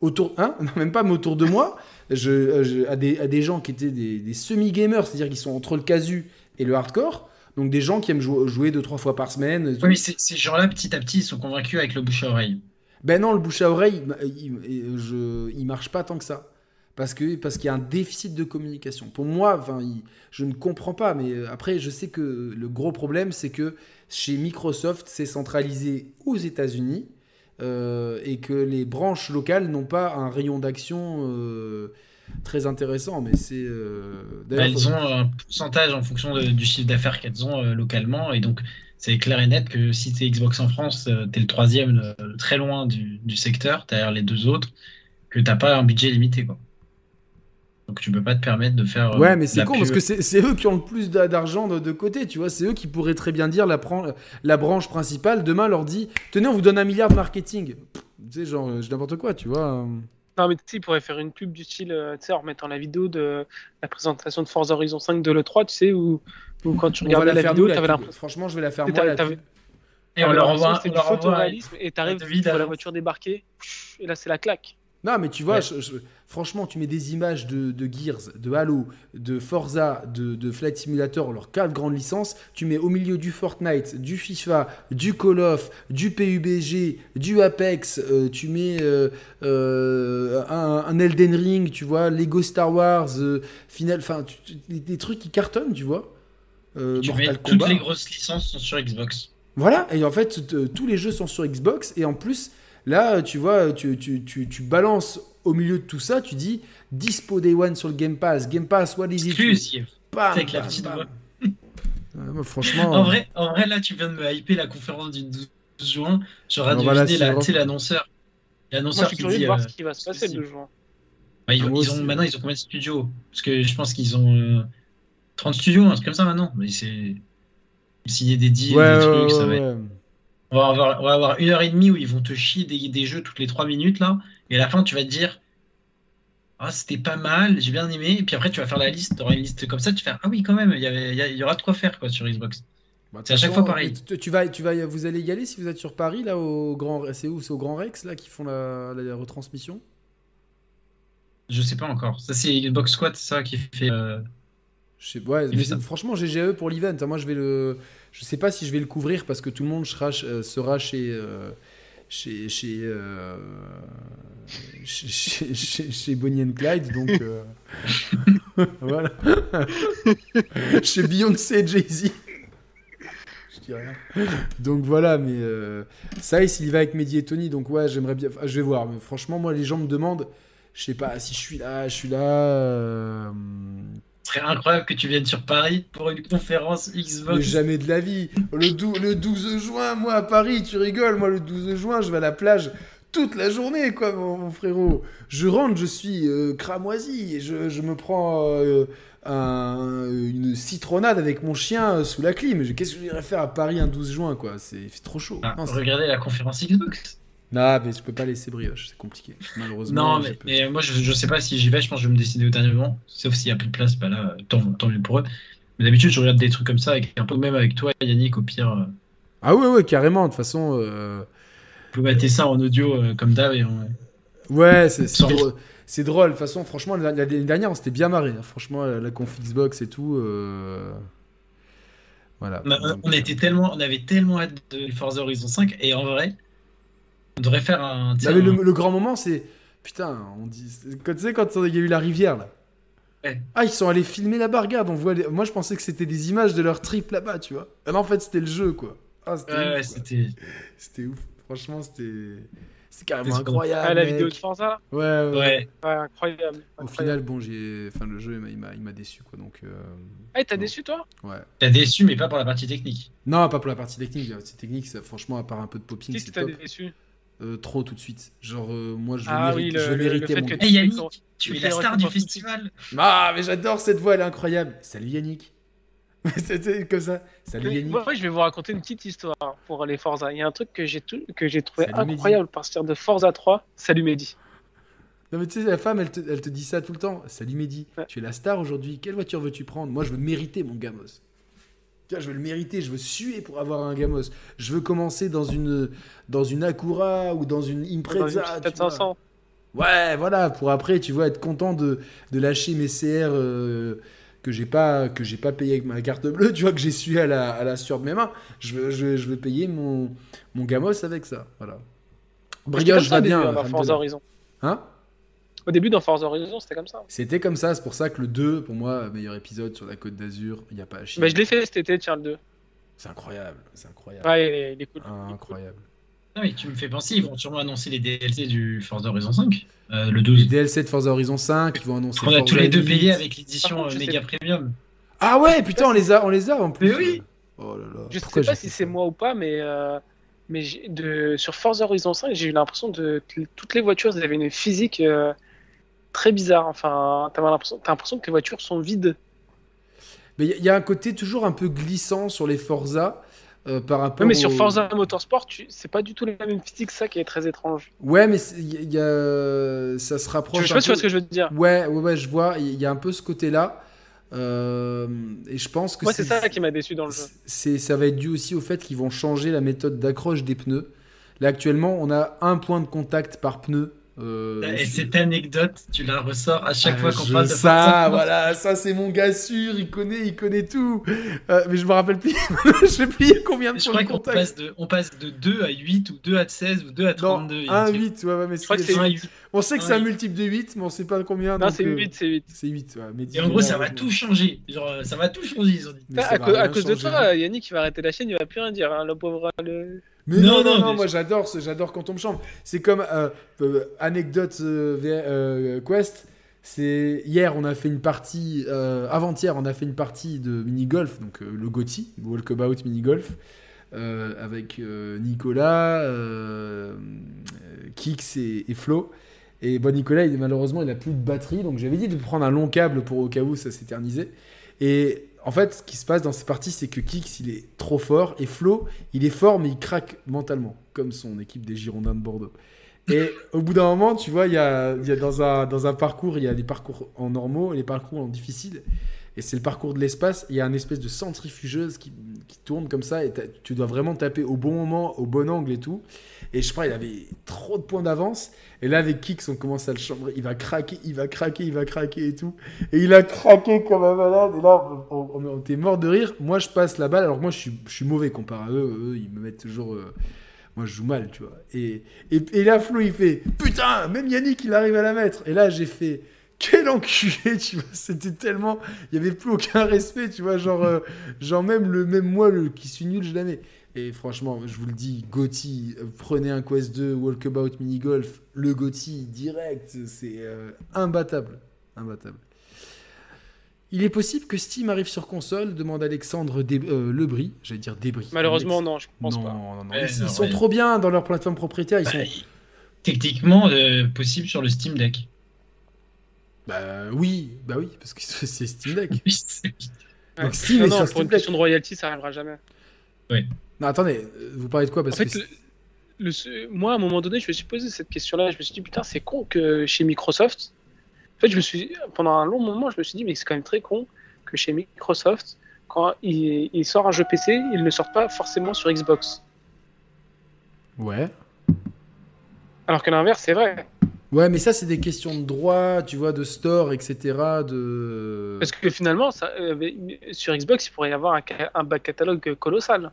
autour, hein, non, même pas, mais autour de moi, je, euh, je- à, des, à des gens qui étaient des, des semi-gamers, c'est-à-dire qui sont entre le casu et le hardcore, donc des gens qui aiment jou- jouer deux trois fois par semaine. Oui, mais ces gens-là, petit à petit, ils sont convaincus avec le bouche à oreille. Ben non, le bouche à oreille, il, il- je, il marche pas tant que ça. Parce que parce qu'il y a un déficit de communication. Pour moi, enfin, il- je ne comprends pas. Mais euh, après, je sais que le gros problème, c'est que chez Microsoft, c'est centralisé aux États-Unis euh, et que les branches locales n'ont pas un rayon d'action euh, très intéressant. Mais c'est euh, Bah, elles faut- ont un pourcentage en fonction de- du chiffre d'affaires qu'elles ont euh, localement. Et donc, c'est clair et net que si tu es Xbox en France, tu es le troisième euh, très loin du, du secteur, derrière les deux autres, que t'as pas un budget limité. Quoi. Donc, tu peux pas te permettre de faire. euh, Ouais, mais c'est con parce que c'est eux qui ont le plus d'a- d'argent de, de côté, tu vois. C'est eux qui pourraient très bien dire la, la branche principale. Demain, leur dit Tenez, on vous donne un milliard de marketing. Tu sais, genre, euh, n'importe quoi, tu vois. Non, mais tu sais, ils pourraient faire une pub du style, euh, tu sais, en remettant la vidéo de la présentation de Forza Horizon 5 de l'E3, tu sais, où, où quand tu regardais la, faire vidéo, la t'avais l'impression Franchement, je vais la faire Et moi. la pub. Et on leur envoie, c'est du photoréalisme et t'arrives, tu vois la voiture débarquer, et là c'est la claque. Non, mais tu vois, Ouais. je- je- franchement, tu mets des images de, de Gears, de Halo, de Forza, de, de Flight Simulator, leurs quatre grandes licences. Tu mets au milieu du Fortnite, du FIFA, du Call of, du PUBG, du Apex. euh, tu mets euh, euh, un, un Elden Ring, tu vois, Lego Star Wars, Final, enfin, des, trucs qui cartonnent, tu vois. Tu mets toutes les grosses licences sont sur Xbox. Voilà, et en fait, tous les jeux sont sur Xbox, et en plus, là, tu vois, tu, tu, tu, tu balances au milieu de tout ça, tu dis Dispo Day One sur le Game Pass, Game Pass, what is it? Exclusive. Bam, avec la petite bam. voix. Ouais, moi, franchement, En vrai, en vrai, là, tu viens de me hyper la conférence du 12 juin. La suivre. tu sais, l'annonceur. L'annonceur je suis qui curieux dit. de voir euh, ce qui va se passer le jour. bah, ils, ils ont, maintenant, ils ont combien de studios? Parce que je pense qu'ils ont euh, 30 studios, un truc comme ça maintenant. Mais c'est. Signer des deals, ouais, des ouais, trucs, ça va être- ouais. On va, avoir, on va avoir une heure et demie où ils vont te chier des, des jeux toutes les 3 minutes là. Et à la fin, tu vas te dire. Ah, c'était pas mal, j'ai bien aimé. Et puis après, tu vas faire la liste. Tu auras une liste comme ça. Tu fais Ah oui, quand même, il y, avait- aura de quoi faire quoi, sur Xbox. Bah, C'est à chaque fois pareil. Tu, tu vas, tu vas, vous allez y aller si vous êtes sur Paris, là, au Grand, c'est où? C'est au Grand Rex, là, qui font la, la retransmission? Je sais pas encore. Ça, c'est Xbox Squad, ça, qui fait. euh, Je sais, ouais, mais franchement, GGE pour l'event. Moi, je vais le. Je sais pas si je vais le couvrir parce que tout le monde sera, euh, euh, chez. Chez, euh, chez, chez, chez- chez Bonnie and Clyde, donc. voilà. chez Beyoncé et Jay-Z. Je dis rien. Donc voilà, mais. euh, ça, et s'il va avec Mehdi et Tony, donc ouais, j'aimerais bien. je vais voir, mais franchement, moi, les gens me demandent. Je sais pas si je suis là, je suis là. Serait incroyable que tu viennes sur Paris pour une conférence Mais Xbox. jamais de la vie. Le, dou- le 12 juin, moi à Paris, tu rigoles. Moi le 12 juin, je vais à la plage toute la journée, quoi, mon, mon frérot. Je rentre, je suis euh, cramoisi. et Je, je me prends euh, un- une citronnade avec mon chien euh, sous la clim. Qu'est-ce que je irais faire à Paris un 12 juin, quoi? C'est trop chaud. Ah, non, regardez la conférence Xbox. Non, mais je peux pas laisser brioche, c'est compliqué. Malheureusement. Non, mais, moi, je, je sais pas si j'y vais. Je pense que je vais me décider au dernier moment. Sauf s'il y a plus de place, bah là, tant, tant mieux pour eux. Mais d'habitude, je regarde des trucs comme ça, avec, un peu même avec toi, Yannick, au pire. euh, Ah ouais, ouais, carrément. De toute façon. euh, On peut mettre ça en audio euh, comme d'hab et on... Ouais, c'est drôle. C'est drôle. De toute façon, franchement, la- la- l'année dernière, on s'était bien marré. hein. Franchement, la, la conf Xbox et tout. euh, Voilà. On, a- Donc, on était tellement, on avait tellement hâte de Forza Horizon 5 et en vrai, On devrait faire un. Non, mais le, grand moment, c'est. Putain, on dit. Quand tu sais, quand il y a eu la rivière, là. Ouais. Ah, ils sont allés filmer là-bas, regarde, on voit. les- Moi, je pensais que c'était des images de leur trip là-bas, tu vois. Ah non, en fait, c'était le jeu, quoi. Ah, c'était Ouais, ouais, c'était. C'était ouf. Franchement, c'était. C'était carrément incroyable. Ah, la mec. vidéo de Forza là? Ouais, ouais. Ouais. Ouais, incroyable. Au incroyable. final, bon, j'ai. Enfin, le jeu, il m'a- il m'a il m'a déçu, quoi. Donc, euh, Ah, et t'as déçu toi? Ouais. T'as déçu, mais pas pour la partie technique. Non, pas pour la partie technique. La partie technique, ça, franchement, à part un peu de popping, Qu'est-ce qui t'a déçu? Euh, trop tout de suite. Genre, euh, moi, je veux, Ah oui, le- fait mon. Hey Yannick, tu es la star du festival. Ah, mais j'adore cette voix, elle est incroyable. Salut Yannick. C'était comme ça. Salut Mais Yannick. Moi, je vais vous raconter une petite histoire pour les Forza. Il y a un truc que j'ai tout- que j'ai trouvé Salut, Mehdi. incroyable partir de Forza 3. Salut Mehdi. Non, mais tu sais, la femme, elle te, elle te dit ça tout le temps. Salut Mehdi, Ouais. tu es la star aujourd'hui. Quelle voiture veux-tu prendre? Moi, je veux mériter mon gamos. Vois, je veux le mériter. Je veux suer pour avoir un gamos. Je veux commencer dans une, dans une Acura ou dans une Dans une Impreza. 500. Ouais, voilà, pour après, tu vois, être content de, de lâcher mes CR euh, que j'ai pas que j'ai pas payé avec ma carte bleue, tu vois, que j'ai su à la, à la sueur de mes mains. Je veux, je, je veux payer mon, mon gamos avec ça, voilà. Brioche va bien. dans alhamdoulilah. Forza Horizon. Hein? Au début, dans Forza Horizon, c'était comme ça. C'était comme ça, c'est pour ça que le 2, pour moi, meilleur épisode sur la côte d'Azur, il n'y a pas à chier. Bah, je l'ai fait cet été, tiens, le 2. C'est incroyable, c'est incroyable. Ouais, il est, il est cool. Ah, Il est cool. incroyable. Ah oui, tu me fais penser, ils vont sûrement annoncer les DLC du Forza Horizon 5, euh, le Les 12. DLC de Forza Horizon 5, ils vont annoncer. On a tous les deux Elite. payé avec l'édition euh, méga premium. Ah ouais, putain, on les a, on les a en plus. Mais oui. Oh là là. Je pourquoi sais pas si c'est moi ou pas, mais, euh, mais de, sur Forza Horizon 5, j'ai eu l'impression de que toutes les voitures elles avaient une physique euh, très bizarre. Enfin, t'as l'impression, l'impression que les voitures sont vides. Mais il y, a- il y a un côté toujours un peu glissant sur les Forza euh, par rapport. Mais sur au- Forza Motorsport, tu- c'est pas du tout la même physique, ça qui est très étrange. Ouais, mais il y, a- ça se Je rapproche. sais pas si tu vois ce que je veux te dire. Ouais, ouais, ouais, je vois. Il y a un peu ce côté-là. Euh, et je pense que Moi, c'est ça qui m'a déçu dans le jeu. c'est, ça va être dû aussi au fait qu'ils vont changer la méthode d'accroche des pneus. Là, actuellement, on a un point de contact par pneu. Euh, Et sur- cette anecdote, tu la ressors à chaque Ah, fois qu'on je- parle de ça, voilà, ça c'est mon gars sûr, il connaît, il connaît tout. Euh, mais je me rappelle plus, je sais plus combien de Je points de contact. passe de, on passe de 2 à 8 ou 2 à 16 ou 2 à Non, 32. il y a un 1 truc. 8, ouais, ouais, mais Je crois que c'est- c'est Un 8. huit. on sait que c'est un multiple de 8, mais on sait pas combien. Non, c'est euh, 8, c'est 8. C'est 8, ouais. Mais Et en gros, ça va tout changer. Genre, euh, ça va tout changer, ils ont dit. Mais à, cause- à de toi, Yannick, il va arrêter la chaîne, il va plus rien dire. hein, le pauvre. Le... Mais non, non, Non, non, non, mais- moi j'adore, ce- j'adore quand on me chambre. C'est comme euh, euh, anecdote euh, Quest. C'est hier, on a fait une partie, avant-hier, on a fait une partie de mini golf, donc le GOTY, Walkabout mini golf, avec Nicolas, Kix et, et Flo. Et bon, Nicolas, il, malheureusement, il a plus de batterie, donc j'avais dit de prendre un long câble pour au cas où ça s'éternisait. Et en fait, ce qui se passe dans ces parties, c'est que Kix, il est trop fort, et Flo, il est fort, mais il craque mentalement, comme son équipe des Girondins de Bordeaux. Et au bout d'un moment, tu vois, il y a, dans, un, parcours, il y a les parcours en normaux et les parcours en difficile. Et c'est le parcours de l'espace. Il y a une espèce de centrifugeuse qui, tourne comme ça. Et tu dois vraiment taper au bon moment, au bon angle et tout. Et je crois qu'il avait trop de points d'avance. Et là, avec Kix, on commence à le chambrer. Il va craquer, il va craquer, il va craquer et tout. Et il a craqué comme un malade. Et là, on, on- était mort de rire. Moi, je passe la balle. Alors moi, je suis, mauvais comparé à eux. Eux, ils me mettent toujours. euh, moi, je joue mal, tu vois. Et, et, là, Flo, il fait Putain, même Yannick, il arrive à la mettre. Et là, j'ai fait Quel enculé, tu vois. C'était tellement. Il n'y avait plus aucun respect, tu vois. Genre, euh, genre même, le, même moi, le, qui suis nul, je la mets. Et franchement, je vous le dis, Gotti, prenez un Quest 2, Walkabout Mini Golf, le Gotti direct, c'est euh, imbattable. Imbattable. Il est possible que Steam arrive sur console, demande Alexandre Dé- euh, Lebris. J'allais dire Débris. Malheureusement, non, je pense non, pas. non, non, Ils, non, ils sont ouais. trop bien dans leur plateforme propriétaire. Ils sont... Bah, Techniquement, euh, possible sur le Steam Deck. Bah oui, bah oui, parce que c'est Steam Deck. Oui, Donc. Steam non, est non, sur pour Steam une Deck. question de royalty, ça arrivera jamais. Non, attendez, vous parlez de quoi parce En fait, que... le- le ce- moi, à un moment donné, je me suis posé cette question-là. Je me suis dit, putain, c'est con que chez Microsoft. En fait, je me suis, pendant un long moment, je me suis dit, mais c'est quand même très con que chez Microsoft, quand il, il sort un jeu PC, il ne sort pas forcément sur Xbox. Ouais. Alors que l'inverse, c'est vrai. Ouais, mais ça, c'est des questions de droit, tu vois, de store, etc. De... Parce que finalement, ça, euh, sur Xbox, il pourrait y avoir un, un back catalogue colossal.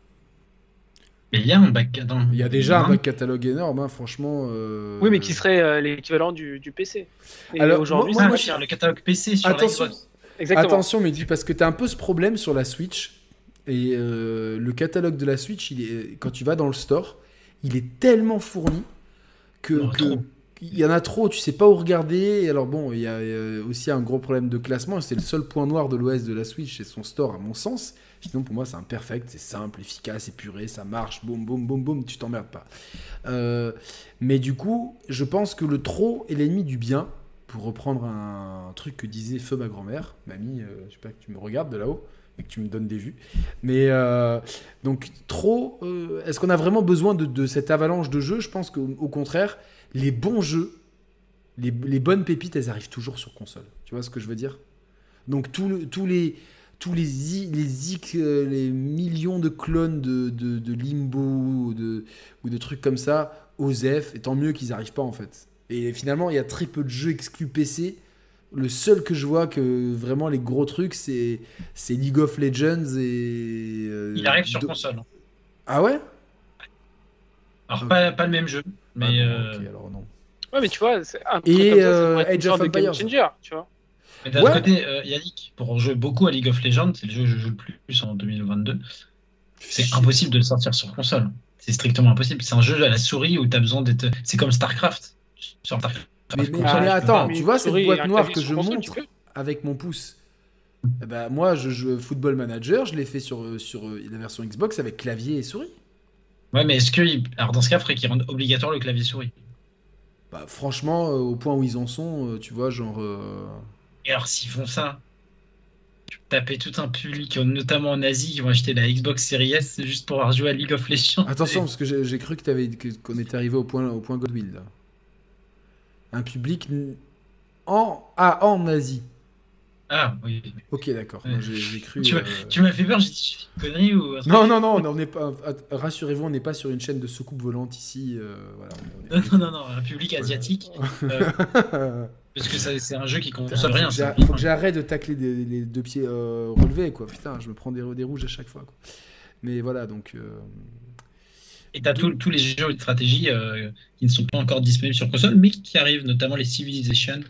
Mais il y a un bac catalogue. Il y a déjà un bac catalogue énorme, hein, franchement. euh, Oui, mais qui serait euh, l'équivalent du, du PC. Et Alors, aujourd'hui, moi- moi, le catalogue PC sur Attention. la Xbox. exactement. Attention, Mehdi, parce que tu as un peu ce problème sur la Switch. Et euh, le catalogue de la Switch, il est, quand tu vas dans le store, il est tellement fourni que. Il y en a trop, tu sais pas où regarder. Alors, bon, il y a aussi un gros problème de classement. C'est le seul point noir de l'OS de la Switch, c'est son store, à mon sens. Sinon, pour moi, c'est un perfect, c'est simple, efficace, épuré, ça marche, boum, boum, boum, boum, tu t'emmerdes pas. Euh, mais du coup, je pense que le trop est l'ennemi du bien. Pour reprendre un, truc que disait Feu ma grand-mère, mamie, euh, je sais pas que tu me regardes de là-haut et que tu me donnes des vues. Mais euh, donc trop, euh, est-ce qu'on a vraiment besoin de, cette avalanche de jeux? Je pense qu'au au contraire, les bons jeux, les, bonnes pépites, elles arrivent toujours sur console. Tu vois ce que je veux dire? Donc tous les tous les i- les, euh, les millions de clones de, de, de Limbo ou de, ou de trucs comme ça, OZEF, et tant mieux qu'ils arrivent pas en fait. Et finalement, il y a très peu de jeux exclus PC. Le seul que je vois que vraiment les gros trucs, c'est c'est League of Legends et. euh, Il arrive sur Do- console. Ah ouais? Alors, pas, pas le même jeu, mais. Ah bon, euh, ok, alors non. Ouais, mais tu vois, c'est un Et, truc comme ça, ça euh, Age of de game Empires. changer, tu vois. Mais d'un autre Ouais. côté, euh, Yannick, pour jouer beaucoup à League of Legends, c'est le jeu que je joue le plus en 2022, c'est impossible de le sortir sur console. C'est strictement impossible. C'est un jeu à la souris où tu as besoin d'être. C'est comme StarCraft. Sur StarCraft, Mais- mais- console, mais tu peux attends, tu vois cette boîte noire que je console, montre avec mon pouce? Ben, Moi, je joue Football Manager, je l'ai fait sur, euh, sur euh, la version Xbox avec clavier et souris. Ouais, mais est-ce que. Alors, dans ce cas, il faudrait qu'ils rendent obligatoire le clavier souris? Bah, franchement, euh, au point où ils en sont, euh, tu vois, genre. euh, Et alors, s'ils font ça, tu peux taper tout un public, notamment en Asie, qui vont acheter la Xbox Series S juste pour avoir joué à League of Legends. Attention, parce que j'ai cru qu'on était arrivé au point, au point Godwill. Là. Un public en, ah, en Asie. Ah, oui. Ok, d'accord. J'ai cru. Tu, euh, m'as- tu m'as fait peur, j'ai dit, une connerie ou. Non, non, non, on n'est pas. Rassurez-vous, on n'est pas sur une chaîne de soucoupe volante ici. euh, voilà, on est- on est- Non, non, non, non, un public asiatique. euh, parce que c'est un jeu qui consomme faut rien. j'a- faut que j'arrête de tacler des- les deux pieds euh, relevés, quoi. Putain, je me prends des, des rouges à chaque fois. Quoi. Mais voilà, donc. euh, Et t'as tous tous les jeux de stratégie euh, qui ne sont pas encore disponibles sur console, mais qui arrivent, notamment les Civilization.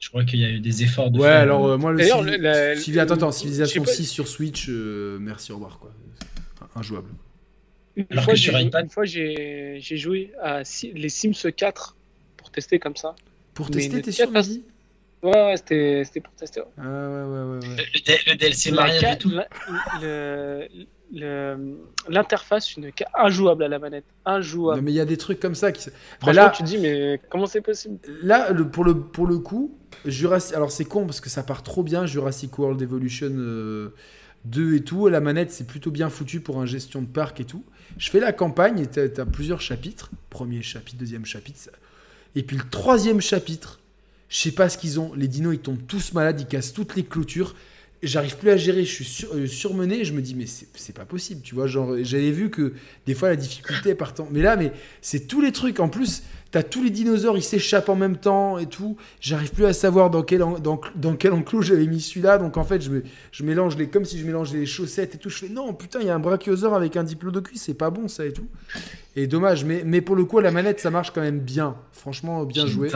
Je crois qu'il y a eu des efforts de Ouais, faire- alors euh, moi, le D'ailleurs, Civi- le- la- Civi- attends, attends, Civilization je sais pas- 6 sur Switch, euh, merci, au revoir, quoi. Injouable. Une Alors fois, que sur iPad- Une fois, j'ai joué à les Sims 4 pour tester comme ça. Pour tester, t'es sûr, Mehdi Ouais, ouais, c'était c'était pour tester. Ah ouais, ouais, ouais, ouais. Le, DLC ca- et tout. L'interface, une injouable à la manette. Injouable. Non, mais il y a des trucs comme ça qui. Bah Franchement, là, tu te dis, mais comment c'est possible? Là le, pour, le, pour le coup, Jurassic. Alors c'est con parce que ça part trop bien, Jurassic World Evolution euh, 2 et tout. La manette, c'est plutôt bien foutu pour un gestion de parc et tout. Je fais la campagne et t'as as plusieurs chapitres. Premier chapitre, deuxième chapitre. Et puis le troisième chapitre, je sais pas ce qu'ils ont. Les dinos, ils tombent tous malades, ils cassent toutes les clôtures. J'arrive plus à gérer, je suis euh, surmené. Je me dis, mais c'est pas possible, tu vois. Genre, j'avais vu que des fois la difficulté partant. Mais là, mais c'est tous les trucs. En plus, t'as tous les dinosaures, ils s'échappent en même temps et tout. J'arrive plus à savoir dans quel, en- dans, dans quel enclos j'avais mis celui-là. Donc en fait, je, me, je mélange les. Comme si je mélangeais les chaussettes et tout. Je fais, non, putain, il y a un brachiosaure avec un diplodocus, c'est pas bon ça et tout. Et dommage. Mais, mais pour le coup, la manette, ça marche quand même bien. Franchement, bien joué.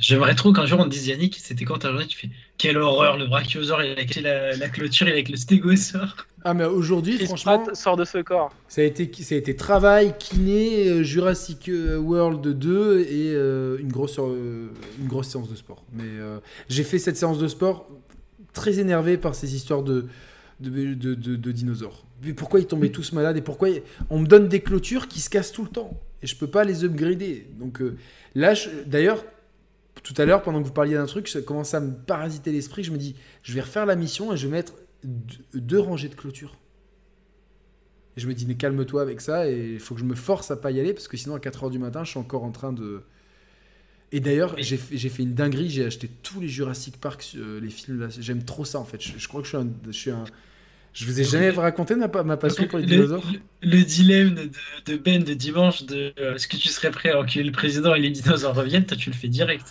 J'aimerais trop qu'un jour on dise Yannick, c'était quand ta journée Tu fais quelle horreur, le brachiosaure, il a la, la clôture avec le stégosaure. Ah, mais aujourd'hui, franchement. Sort de ce corps. Ça a été, ça a été travail, kiné, euh, Jurassic euh, World 2 et euh, une, grosse, euh, une grosse séance de sport. Mais euh, j'ai fait cette séance de sport très énervé par ces histoires de, de, de, de- de dinosaures. Mais pourquoi ils tombaient tous malades et pourquoi ils- on me donne des clôtures qui se cassent tout le temps et je peux pas les upgrader. Donc euh, là, je- d'ailleurs, tout à l'heure, pendant que vous parliez d'un truc, ça commence à me parasiter l'esprit. Je me dis, je vais refaire la mission et je vais mettre deux, rangées de clôtures. Et je me dis, mais calme-toi avec ça, et il faut que je me force à pas y aller, parce que sinon, à 4h du matin, je suis encore en train de. Et d'ailleurs, j'ai fait, une dinguerie, j'ai acheté tous les Jurassic Park, euh, les films là. J'aime trop ça, en fait. Je, je crois que je suis un. Je, suis un... je vous ai jamais raconté ma, pa- ma passion pour les le, dinosaures? le- le dilemme de, de Ben de dimanche de euh, est-ce que tu serais prêt à enculer le président et les dinosaures reviennent Toi, tu le fais direct.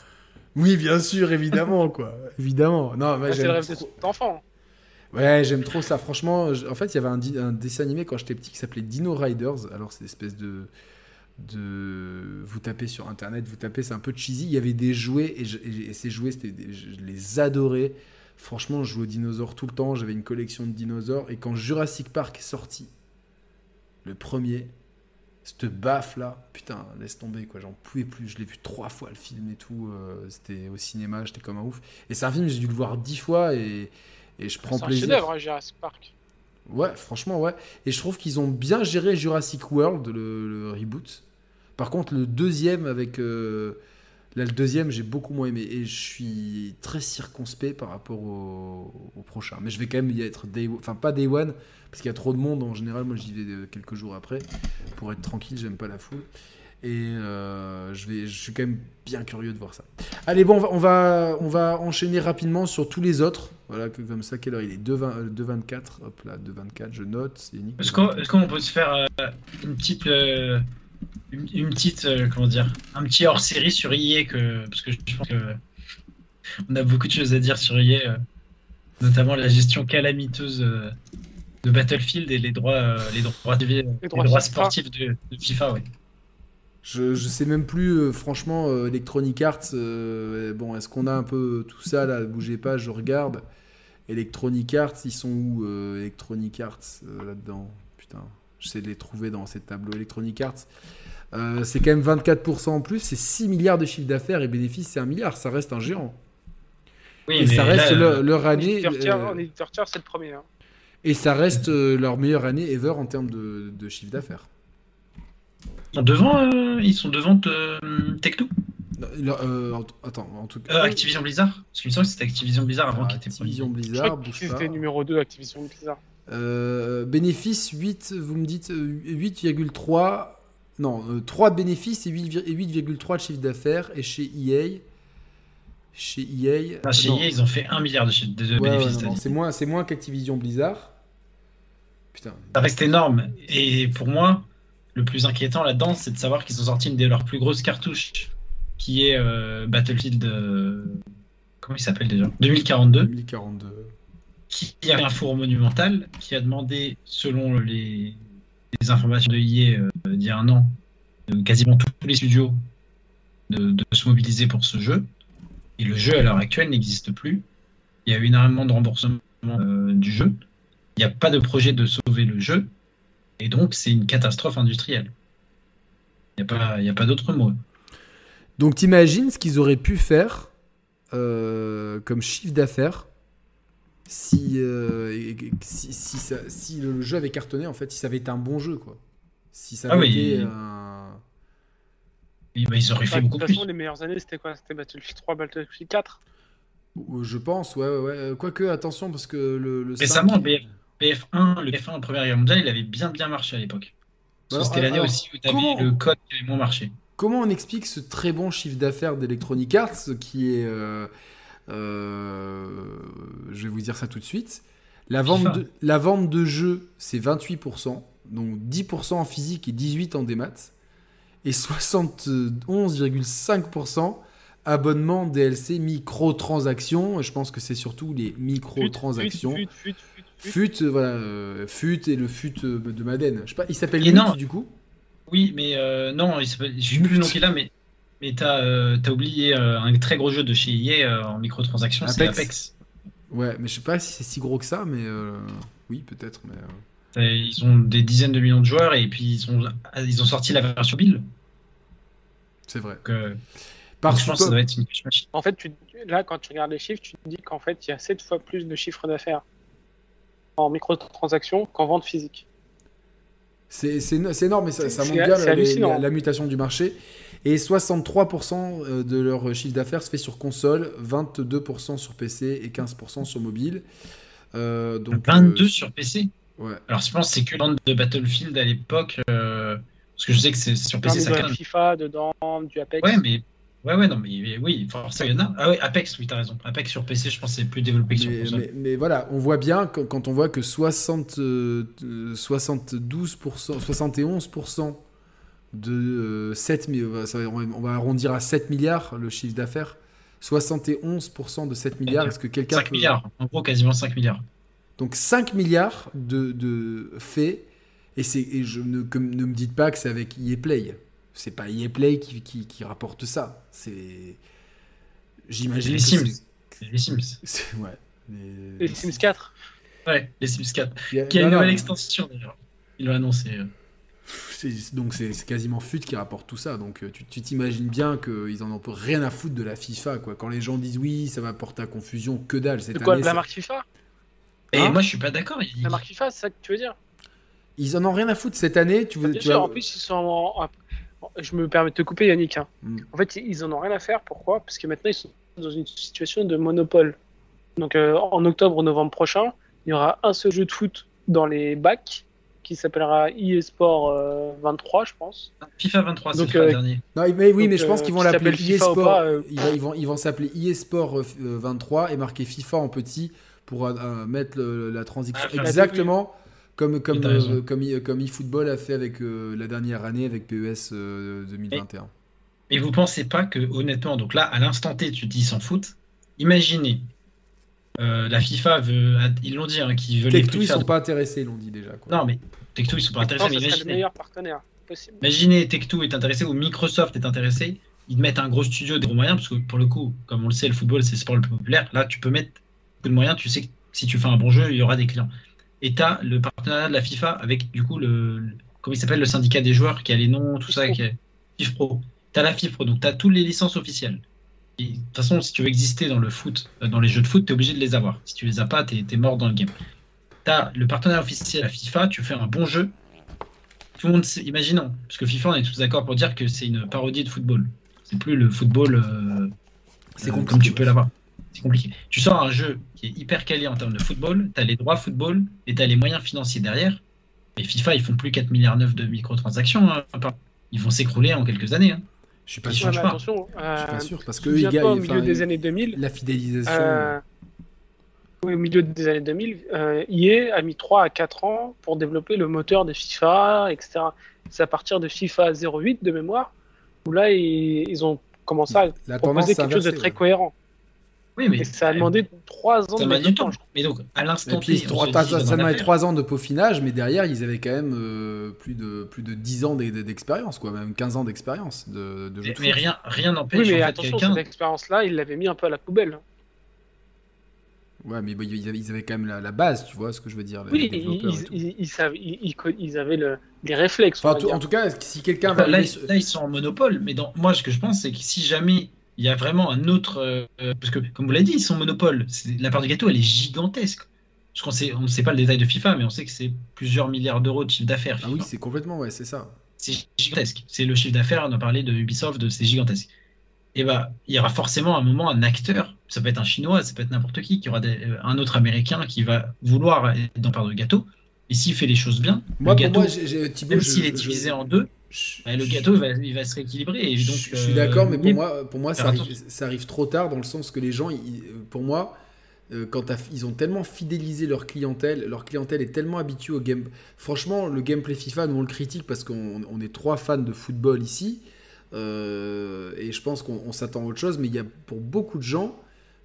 Oui, bien sûr, évidemment, quoi. Évidemment. Non, Ah, c'est j'aime le rêve de trop- tout enfant. Ouais, j'aime trop ça. Franchement, en fait, il y avait un, un dessin animé quand j'étais petit qui s'appelait Dino Riders. Alors, c'est une espèce de de vous tapez sur internet, vous tapez, c'est un peu cheesy. Il y avait des jouets et, ces jouets, c'était je les adorais. Franchement, je jouais aux dinosaures tout le temps. J'avais une collection de dinosaures. Et quand Jurassic Park est sorti, le premier, cette baffe là, putain, laisse tomber quoi, j'en pouvais plus. Je l'ai vu trois fois le film et tout. Euh, c'était au cinéma, j'étais comme un ouf. Et c'est un film, j'ai dû le voir dix fois et, et je prends plaisir. C'est un chef-d'œuvre, hein, Jurassic Park. Ouais, franchement, ouais. Et je trouve qu'ils ont bien géré Jurassic World, le reboot. Par contre, le deuxième avec. Euh, là, le deuxième, j'ai beaucoup moins aimé. Et je suis très circonspect par rapport au, prochain. Mais je vais quand même y être day Enfin, pas day one, parce qu'il y a trop de monde en général. Moi, j'y vais quelques jours après. Pour être tranquille, j'aime pas la foule. Et euh, je, vais, je suis quand même bien curieux de voir ça. Allez, bon, on va, on va, enchaîner rapidement sur tous les autres. Voilà, comme ça, quelle heure il est? 2,24. Hop là, 2,24, je note. Est-ce qu'on peut se faire euh, une petite une, petite, euh, comment dire, un petit hors série sur IE que, parce que je pense que on a beaucoup de choses à dire sur IE, euh, notamment la gestion calamiteuse euh, de Battlefield et les droits, les droits, les droits, sportifs de, FIFA, ouais. Je, je sais même plus, franchement, Electronic Arts, bon, est-ce qu'on a un peu tout ça là Bougez pas, je regarde. Electronic Arts, ils sont où Electronic Arts là-dedans? Putain. J'essaie de les trouver dans ces tableaux Electronic Arts. Euh, c'est quand même 24% en plus, c'est 6 milliards de chiffre d'affaires et bénéfices, c'est 1 milliard, ça reste un géant. Oui, et ça reste leur, année. En éditeur tiers, c'est le premier. Hein. Et ça reste euh, leur meilleure année ever en termes de, chiffre d'affaires. Ils sont devant, euh, ils sont devant Tech2 attends, en tout cas. Activision Blizzard Parce qu'il me semble que c'était Activision Blizzard avant qui était Activision Blizzard, C'était numéro 2 Activision Blizzard. Euh, bénéfice 8, vous me dites 8,3. Euh, non, 3 euh, bénéfices et 8,3 de chiffre d'affaires. Et chez EA. Chez EA. Ah, chez EA, ils ont fait 1 milliard de, chiffre de bénéfices. c'est moins, moins qu'Activision Blizzard. Putain. Ça reste énorme. Et pour moi, le plus inquiétant là-dedans, c'est de savoir qu'ils ont sorti une de leurs plus grosses cartouches, qui est Battlefield. comment il s'appelle déjà? 2042. 2042 qui a un four monumental, qui a demandé, selon les, informations de IE euh, d'il y a un an, quasiment tous les studios de, se mobiliser pour ce jeu. Et le jeu, à l'heure actuelle, n'existe plus. Il y a eu énormément de remboursement euh, du jeu. Il n'y a pas de projet de sauver le jeu. Et donc, c'est une catastrophe industrielle. Il n'y a pas, a pas d'autre mot. Donc, t'imagines ce qu'ils auraient pu faire euh, comme chiffre d'affaires si, euh, si, si, le jeu avait cartonné, en fait, si ça avait été un bon jeu, quoi. Si ça ah avait été un... bah, ils auraient fait beaucoup plus. De toute façon, les meilleures années, c'était quoi? C'était Battlefield 3, Battlefield 4 Je pense, ouais, ouais, ouais. Quoique, attention, parce que le. le Récemment, 5... BF1, le BF1 en Première Guerre mondiale, il avait bien, bien marché à l'époque. C'était l'année aussi où tu avais le code qui avait moins marché. Comment on explique ce très bon chiffre d'affaires d'Electronic Arts qui est. Euh, euh, je vais vous dire ça tout de suite. La vente, de, la vente de jeux, c'est 28%, donc 10% en physique et 18% en démat. Et 71,5% abonnement DLC microtransactions. Je pense que c'est surtout les microtransactions. Fut, fut, fut, voilà, euh, fut et le fut de Madden. Je sais pas, il s'appelle Mut du coup? Oui, mais euh, non, il je suis plus le là, mais mais t'as euh, as oublié euh, un très gros jeu de chez EA euh, en microtransactions, c'est Apex. Ouais, mais je sais pas si c'est si gros que ça, mais oui, peut-être. Mais ils ont des dizaines de millions de joueurs et puis ils ont, ils ont sorti la version mobile. C'est vrai. Par je pense ça doit être une En fait, tu, là, quand tu regardes les chiffres, tu te dis qu'en fait, il y a 7 fois plus de chiffre d'affaires en microtransactions qu'en vente physique. C'est énorme, mais ça, ça montre bien la, mutation du marché. Et 63% euh, de leur chiffre d'affaires se fait sur console, 22% sur PC et 15% sur mobile. Euh, donc, 22 euh, sur PC Ouais. Alors je pense que c'est que le de Battlefield à l'époque, parce que je sais que c'est sur PC. ça de FIFA dedans, du Apex. Ouais, mais Ouais, ouais, non, mais oui, forcément, il y en a. Ah ouais, Apex, oui, t'as raison. Apex sur PC, je pense que c'est plus développé que sur console. Mais, voilà, on voit bien quand, on voit que 60, 72%, 71% de 7 euh, on va arrondir à 7 milliards le chiffre d'affaires. 71% de 7 milliards, est-ce que quelqu'un 5 milliards, en gros quasiment 5 milliards. Donc 5 milliards de, de faits. Et, c'est, et je ne, que- ne me dites pas que c'est avec EA Play. C'est pas EA Play qui, qui, qui rapporte ça. C'est. J'imagine. C'est les Sims. C'est les Sims. ouais. Les Sims 4. Ouais, les Sims 4. Il y a- Qui a non, une non, nouvelle extension d'ailleurs. Ils l'ont annoncé. euh. Donc c'est quasiment FUT qui rapporte tout ça. Donc euh, tu t'imagines bien qu'ils en ont rien à foutre de la FIFA. Quoi. Quand les gens disent oui, ça va porter à confusion, que dalle. Cette De quoi année, De la marque FIFA? Et Hein moi, je suis pas d'accord. il- La marque FIFA, c'est ça que tu veux dire? Ils en ont rien à foutre cette année. Tu, veux, Bien tu sûr, vas- en plus, ils sont en- Je me permets de te couper, Yannick. hein. Mm. En fait, ils en ont rien à faire. Pourquoi? Parce que maintenant, ils sont dans une situation de monopole. Donc, euh, en octobre ou novembre prochain, il y aura un seul jeu de foot dans les bacs qui s'appellera eSport euh, 23, je pense. FIFA 23, c'est Donc, le euh, dernier. Non, mais oui, Donc, mais je pense euh, qu'ils vont l'appeler eSport. pas, euh, Ils, vont- ils vont, ils vont s'appeler eSport euh, euh, 23 et marquer FIFA en petit pour mettre le- la transition. Ah, Exactement comme, comme, euh, comme, e- comme eFootball a fait avec euh, la dernière année avec PES euh, 2021. Et vous pensez pas que, honnêtement, donc là, à l'instant T, tu te dis ils s'en foutent. Imaginez, euh, la FIFA veut, ils l'ont dit, hein, qu'ils veulent les Tech2, plus ils sont de- pas intéressés, ils l'ont dit déjà. Quoi. Non, mais Tech2, ils sont pas intéressés, Non, mais le imaginez, meilleur partenaire possible. imaginez Tech2 est intéressé ou Microsoft est intéressé, ils te mettent un gros studio, des gros moyens, parce que pour le coup, comme on le sait, le football, c'est le sport le plus populaire. Là, tu peux mettre beaucoup de moyens, tu sais que si tu fais un bon jeu, il y aura des clients. Et tu as le partenariat de la FIFA avec, du coup, le, le- comment il s'appelle, le syndicat des joueurs, qui a les noms, tout ça, qui est FIFPro. Tu as la FIFPro, donc tu as toutes les licences officielles. Et de toute façon, si tu veux exister dans le foot, euh, dans les jeux de foot, tu es obligé de les avoir. Si tu les as pas, tu es, mort dans le game. Tu as le partenaire officiel, la FIFA, tu fais un bon jeu. Tout le monde sait, imaginons, parce que FIFA, on est tous d'accord pour dire que c'est une parodie de football. C'est plus le football euh, C'est euh, comme tu peux l'avoir. C'est compliqué. Tu sors un jeu qui est hyper quali en termes de football, tu as les droits football et tu as les moyens financiers derrière. Et FIFA, ils font plus 4 milliards 9 de microtransactions. hein, par- Ils vont s'écroler en quelques années. hein. Je suis pas sûr. Ouais, pas. attention, Je suis pas euh, sûr parce que eux, ils souviens-toi, gagnent. au milieu des années 2000, La fidélisation. Euh, au milieu des années 2000, euh, EA a mis 3 à 4 ans pour développer le moteur de FIFA, etc. C'est à partir de FIFA 08 de mémoire où là, ils, ils ont commencé à la proposer quelque chose de très ouais. cohérent. Oui, mais Et ça a demandé 3 ans ça de m'a temps. Mais donc, à l'instant T, ça affaire. 3 ans de peaufinage, mais derrière, ils avaient quand même euh, plus, de, plus de 10 ans d'e- d'expérience, quoi, même 15 ans d'expérience de, Mais, de mais rien rien n'empêche Oui, mais en fait attention, cette expérience-là, ils l'avaient mis un peu à la poubelle. Ouais, mais ils avaient, ils avaient quand même la, la base, tu vois ce que je veux dire. les Oui, ils, développeurs avaient le- les réflexes. Enfin, tout- en tout cas, si quelqu'un va Là, ils- sur- là, ils sont en monopole, mais dans, moi, ce que je pense, c'est que si jamais il y a vraiment un autre. euh, euh, parce que, comme vous l'avez dit, ils sont en monopole. La part du gâteau, elle est gigantesque. Parce qu'on sait, on ne sait pas le détail de FIFA, mais on sait que c'est plusieurs milliards d'euros de chiffre d'affaires. Ah oui, c'est complètement, ouais, c'est ça. c'est gigantesque. C'est le chiffre d'affaires, on a parlé de Ubisoft, de- c'est gigantesque. Et bah, il y aura forcément un moment un acteur, ça peut être un chinois, ça peut être n'importe qui, qui aura des- un autre américain qui va vouloir être dans part de gâteau. Et s'il fait les choses bien, Moi, le pour gâteau, moi, j'ai- j'ai- Thibaut, même s'il est je- divisé en deux, je- bah, le gâteau il va, il va se rééquilibrer. Et Je, donc, je suis euh, d'accord, mais pour moi, pour moi ça, arrive, attention. ça arrive trop tard dans le sens que les gens, ils- pour moi, euh, quand ils ont tellement fidélisé leur clientèle, leur clientèle est tellement habituée au game. Franchement, le gameplay FIFA, nous on le critique parce qu'on on est trois fans de football ici, euh, et je pense qu'on on s'attend à autre chose, mais il y a pour beaucoup de gens,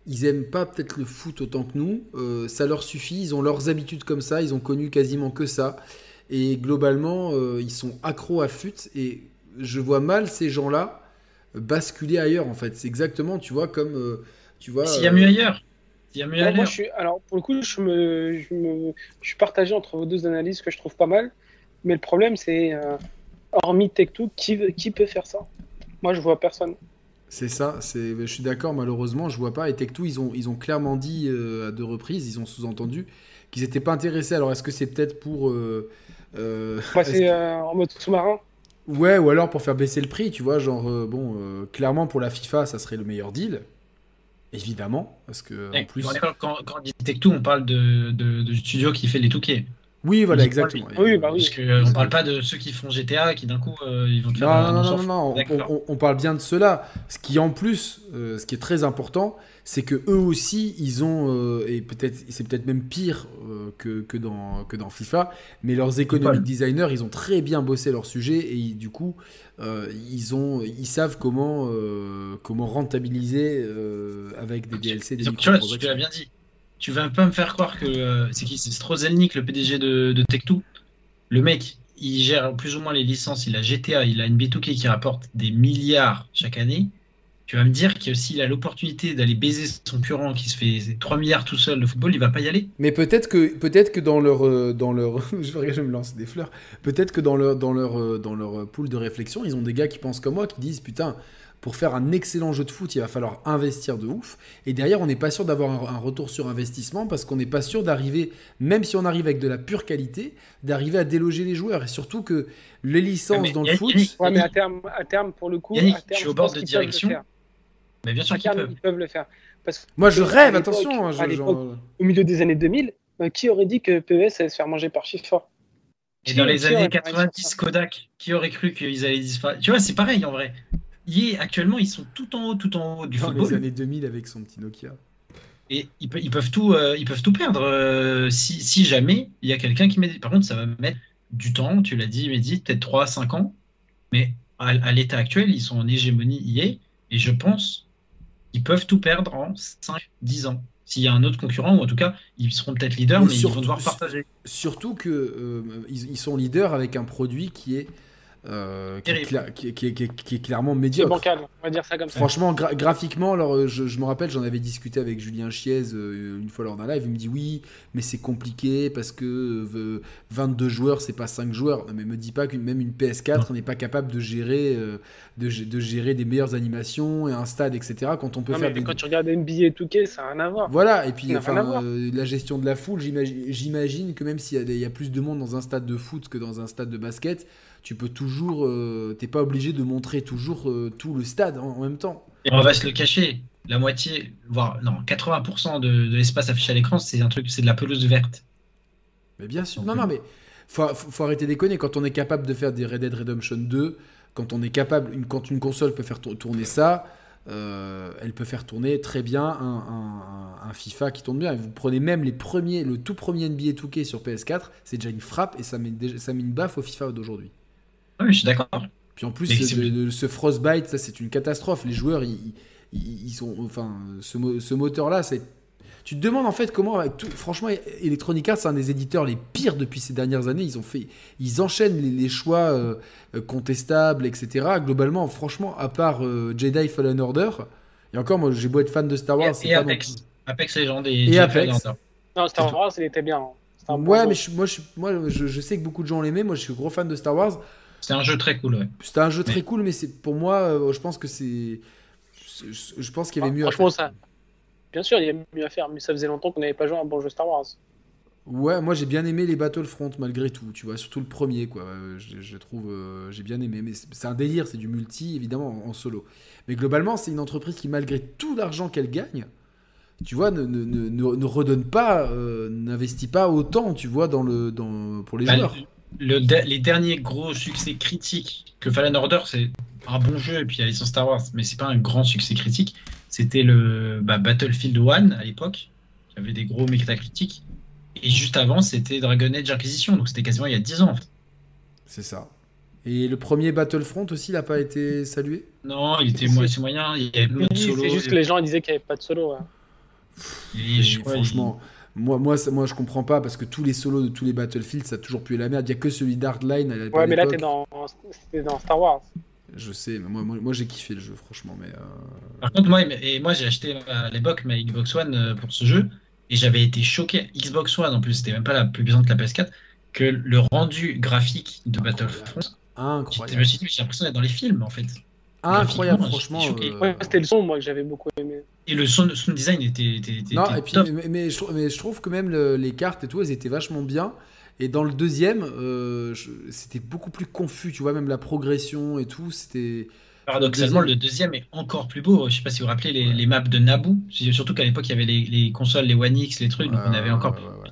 ils aiment pas peut-être le foot autant que nous, euh, ça leur suffit, ils ont leurs habitudes comme ça, ils ont connu quasiment que ça, et globalement, euh, ils sont accros à fut, et je vois mal ces gens-là basculer ailleurs en fait. C'est exactement, tu vois, comme euh, tu vois. S'il y a mieux ailleurs. S'il y a mieux Moi, moi, ailleurs. je suis, alors, pour le coup, je, me, je, me- je suis partagé entre vos deux analyses que je trouve pas mal. Mais le problème, c'est, euh, hormis Tech2, qui, peut faire ça? Moi, je vois personne. C'est ça. C'est, je suis d'accord. Malheureusement, je vois pas. Et Tech2, ils ont, ils ont clairement dit euh, à deux reprises, ils ont sous-entendu qu'ils n'étaient pas intéressés. Alors, est-ce que c'est peut-être pour euh, euh, que- euh, en mode sous-marin? Ouais, ou alors pour faire baisser le prix, tu vois, genre, euh, bon, euh, clairement pour la FIFA, ça serait le meilleur deal, évidemment, parce que en plus, quand, quand on dit Tech2, on parle de, de, de studio qui fait les touquets. Oui, voilà, exactement. oui, bah oui. Parce qu'on parle pas de ceux qui font GTA qui d'un coup euh, ils vont te faire Non, un non, non, non, fout. non, on- D'accord. on, on parle bien de cela. Ce qui en plus, euh, ce qui est très important, c'est que eux aussi, ils ont, euh, et peut-être, c'est peut-être même pire euh, que, que, dans, que dans FIFA, mais leurs economic Paul. designers, ils ont très bien bossé leur sujet et ils- du coup, euh, ils, ont, ils savent comment, euh, comment rentabiliser euh, avec des DLC, des Donc, tu l'as bien dit. Tu vas pas me faire croire que euh, c'est qui C'est Strozelnik, le PDG de, de Tech2. Le mec, il gère plus ou moins les licences. Il a GTA, il a une B2K qui rapporte des milliards chaque année. Tu vas me dire que s'il a l'opportunité d'aller baiser son curant qui se fait 3 milliards tout seul de football, il va pas y aller Mais peut-être que, peut-être que dans leur, euh, dans leur, je me lance des fleurs. Peut-être que dans leur, dans leur, euh, dans leur pool de réflexion, ils ont des gars qui pensent comme moi, qui disent putain, pour faire un excellent jeu de foot, il va falloir investir de ouf. Et derrière, on n'est pas sûr d'avoir un, retour sur investissement parce qu'on n'est pas sûr d'arriver, même si on arrive avec de la pure qualité, d'arriver à déloger les joueurs. Et surtout que les licences mais dans le foot. Ouais, mais à terme, à terme, pour le coup, Yannick, à terme, je suis au bord de direction. Mais bien sûr qu'ils peuvent. ils peuvent le faire. Parce que Moi, je rêve, attention. hein, je- à l'époque, genre- au milieu des années 2000, euh, qui aurait dit que PES allait se faire manger par FIFA? Et Qui- dans les années aurait parlé de 90, ça Kodak, qui aurait cru qu'ils allaient disparaître? Tu vois, c'est pareil en vrai. Actuellement, ils sont tout en haut, tout en haut du Dans football. les années 2000 avec son petit Nokia. Et ils, pe- ils peuvent tout, euh, ils peuvent tout perdre euh, si, si jamais il y a quelqu'un qui met. Par contre, ça va mettre du temps, tu l'as dit, Mehdi, peut-être 3 5 ans. Mais à, à l'état actuel, ils sont en hégémonie EA. Et je pense qu'ils peuvent tout perdre en 5 10 ans. S'il y a un autre concurrent, ou en tout cas, ils seront peut-être leaders, Mais mais, ils vont devoir partager. Surtout que euh, ils sont leaders avec un produit qui est, euh, qui, est Terrible. cla- qui est- qui est- qui est- qui est clairement C'est médiocre. bancal, on va dire ça comme ça. Franchement, gra- graphiquement, alors, euh, je, je me rappelle, j'en avais discuté avec Julien Chiez euh, une fois lors d'un live. Il me dit oui, mais c'est compliqué parce que euh, 22 joueurs, c'est pas 5 joueurs. Non, mais me dis pas que même une PS4 n'est pas capable de gérer, euh, de, gé- de gérer des meilleures animations et un stade, etc. Quand on peut Non, faire mais des. quand tu regardes NBA et 2K, ça n'a rien à voir. Voilà, et puis enfin, euh, la gestion de la foule, j'imagine j'imagine que même s'il y, a des- il y a plus de monde dans un stade de foot que dans un stade de basket, tu peux toujours, euh, t'es pas obligé de montrer toujours euh, tout le stade en, en même temps. Et on va se le cacher. La moitié, voire non, 80% de, de l'espace affiché à l'écran, c'est un truc, c'est de la pelouse verte. Mais bien sûr, Donc, non, euh, non, mais faut, faut, faut arrêter de déconner. Quand on est capable de faire des Red Dead Redemption 2, quand on est capable, une, quand une console peut faire tour- tourner ça, euh, elle peut faire tourner très bien un, un- un- un FIFA qui tourne bien. Et vous prenez même les premiers, le tout premier NBA 2K sur PS4, c'est déjà une frappe et ça met, déjà- ça met une baffe au FIFA d'aujourd'hui. Oui, je suis d'accord. Puis en plus, ce, c'est- de- de- ce Frostbite, ça c'est une catastrophe. Les joueurs, ils, ils- ils sont, enfin, ce, mo- ce moteur-là, c'est. Tu te demandes en fait comment, avec tout, franchement, Electronic Arts, c'est un des éditeurs les pires depuis ces dernières années. Ils ont fait, ils enchaînent les, les choix euh, contestables, etc. Globalement, franchement, à part euh, Jedi Fallen Order, et encore, moi, j'ai beau être fan de Star Wars, Et, et pas non Apex. Apex Legends et, Et Apex. Non, Star. Wars, il était bien. hein. Bon Ouais, mais je, moi, je, moi je, je sais que beaucoup de gens l'aimaient. Moi, je suis gros fan de Star Wars. C'est un jeu très cool, ouais. C'était un jeu très Mais- cool, mais c'est pour moi, euh, je pense que c'est. Je, je pense qu'il y avait mieux à Ah, Franchement, faire. ça. Bien sûr, il y a mieux à faire, mais ça faisait longtemps qu'on n'avait pas joué à un bon jeu Star Wars. Ouais, moi j'ai bien aimé les Battlefront malgré tout, tu vois, surtout le premier, quoi. Euh, Je, je trouve, euh, j'ai bien aimé. Mais c'est c'est un délire, c'est du multi, évidemment, en, en solo. Mais globalement, c'est une entreprise qui, malgré tout l'argent qu'elle gagne, tu vois, ne, ne, ne, ne- ne redonne pas, euh, n'investit pas autant, tu vois, dans le, dans, pour les Bah, joueurs. Le- le- les derniers gros succès critiques que Fallen Order, c'est un bon jeu, et puis il y a les licence Star Wars, mais c'est pas un grand succès critique. C'était le bah, Battlefield 1 à l'époque, qui avait des gros métacritiques. Et juste avant, c'était Dragon Age Inquisition, donc c'était quasiment il y a 10 ans. en fait. C'est ça. Et le premier Battlefront aussi, il n'a pas été salué? Non, il était moyen, il y avait Oui, de solo. c'est juste que les gens disaient qu'il n'y avait pas de solo. ouais. et je Et crois, franchement, moi, moi, ça- moi, je comprends pas parce que tous les solos de tous les Battlefield, ça a toujours pu la merde. Il y a que celui d'Hardline à. Ouais, mais là, t'es dans... dans Star Wars. Je sais, mais moi, moi, moi, j'ai kiffé le jeu, franchement. Mais euh, Par contre, moi, et moi j'ai acheté à l'époque ma Xbox One euh, pour ce jeu et j'avais été choqué. Xbox One en plus, c'était même pas la plus puissante que la PS4, que le rendu graphique de Battlefront, je incroyable. me suis dit, mais j'ai l'impression d'être dans les films en fait. Incroyable, franchement. euh, Ouais, c'était le son, moi, que j'avais beaucoup aimé. Et le sound, sound design était, était, était- Non, était et puis, top. mais, mais je, trou- mais je trouve que même le- les cartes et tout, elles étaient vachement bien. Et dans le deuxième, euh, c'était beaucoup plus confus, tu vois, même la progression et tout, c'était. Paradoxalement, le le deuxième est encore plus beau. Je sais pas si vous vous rappelez les, les maps de Naboo, surtout qu'à l'époque il y avait les, les consoles, les One X, les trucs, donc on avait encore. Ouais, ouais, ouais.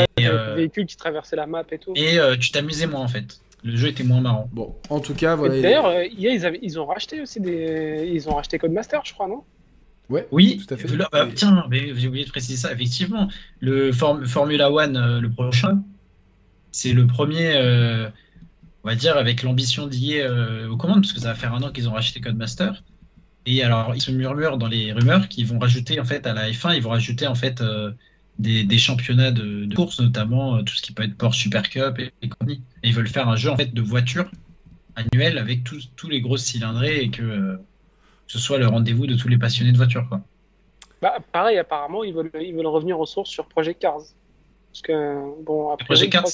Ouais, Et, euh, les véhicules qui traversaient la map et tout. Et euh, tu t'amusais moins en fait. Le jeu était moins marrant. Bon, en tout cas, voilà. D'ailleurs, euh, ils, avaient- ils ont racheté aussi des. Ils ont racheté Codemaster, je crois, non? Ouais, Oui, Tout à fait. là, bah, tiens, mais j'ai oublié de préciser ça. Effectivement, le Form- Formula One, euh, le prochain, c'est le premier, euh, on va dire, avec l'ambition d'y euh, aux commandes, parce que ça va faire un an qu'ils ont racheté Codemaster. Et alors, ils se murmurent dans les rumeurs qu'ils vont rajouter, en fait, à la F1, ils vont rajouter, en fait, euh, des, championnats de, course, notamment euh, tout ce qui peut être Porsche Super Cup et, compagnie. Et ils veulent faire un jeu en fait de voiture annuel avec tous, tous les grosses cylindrées et que, ce soit le rendez-vous de tous les passionnés de voiture. Quoi. Bah, pareil, apparemment, ils veulent, ils veulent revenir aux sources sur Project Cars. Parce que, bon, après. Project Cars,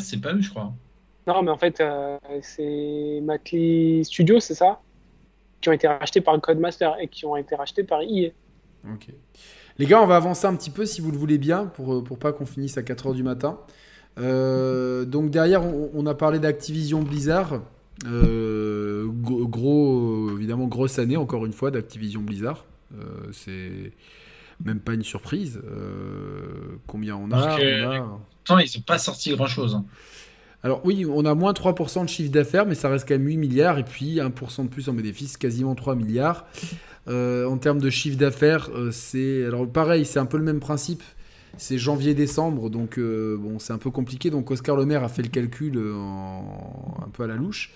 c'est pas eux, je crois. Non, mais en fait, euh, c'est Macli Studios, c'est ça Qui ont été rachetés par Codemaster et qui ont été rachetés par EA. Ok. Les gars, on va avancer un petit peu si vous le voulez bien pour, pour pas qu'on finisse à 4h du matin. Euh, donc derrière, on, a parlé d'Activision Blizzard. Euh, gros, évidemment, grosse année encore une fois d'Activision Blizzard. c'est même pas une surprise. combien on a, on a... ils n'ont pas sorti grand chose. Hein. Alors oui, on a moins 3% de chiffre d'affaires, mais ça reste quand même 8 milliards, et puis 1% de plus en bénéfice, quasiment 3 milliards. Euh, en termes de chiffre d'affaires, euh, c'est alors pareil, c'est un peu le même principe. C'est janvier-décembre, donc euh, bon, c'est un peu compliqué. Donc Oscar Le Maire a fait le calcul un peu à la louche.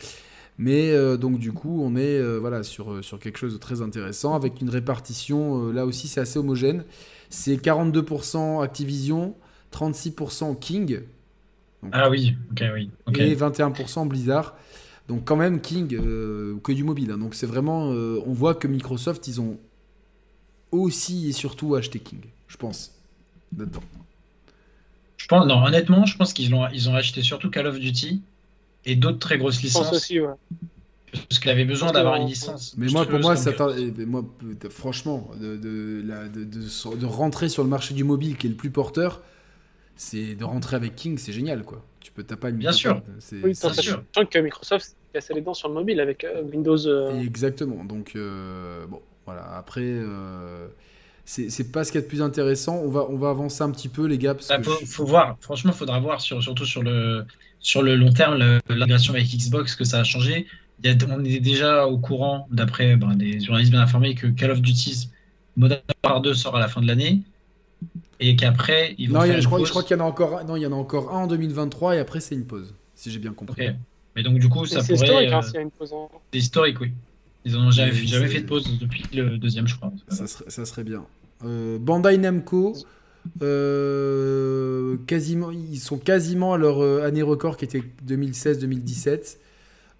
Mais donc du coup, on est voilà sur, sur quelque chose de très intéressant avec une répartition. là aussi, c'est assez homogène. C'est 42% Activision, 36% King, ah oui, ok, oui. Et 21% Blizzard. Donc quand même King euh, que du mobile. Hein. Donc c'est vraiment, euh, on voit que Microsoft ils ont aussi et surtout acheté King, je pense, là-dedans. Je pense, non, honnêtement, je pense qu'ils ont, ils ont acheté surtout Call of Duty et d'autres très grosses licences. Je pense aussi, ouais. Parce qu'il avait besoin d'avoir une licence. Mais moi, pour moi, ça moi, franchement, de, de, de, de, rentrer sur le marché du mobile qui est le plus porteur, c'est de rentrer avec King, c'est génial quoi. Tu peux taper une Bien sûr. C'est, oui, bien sûr. que Microsoft cassé les dents sur le mobile avec euh, Windows. Euh. Exactement. Donc euh, bon, voilà. Après, c'est, pas ce qu'il y a de plus intéressant. On va on va avancer un petit peu les gars. Parce bah, faut, voir. Franchement, faudra voir sur, surtout sur le sur le long terme l'intégration avec Xbox que ça a changé. Il y a, on est déjà au courant, d'après ben, des journalistes bien informés, que Call of Duty Modern Warfare 2 sort à la fin de l'année et qu'après ils vont non, faire je, crois, je crois qu'il y en a encore non il y en a encore un en 2023 et après c'est une pause si j'ai bien compris. Mais donc du coup ça pourrait historique, hein, euh... une pause c'est historique oui. Ils n'ont jamais, jamais fait de pause depuis le deuxième je crois. Ça serait, ça serait bien. Euh, Bandai Namco euh, quasiment ils sont quasiment à leur euh, année record qui était 2016-2017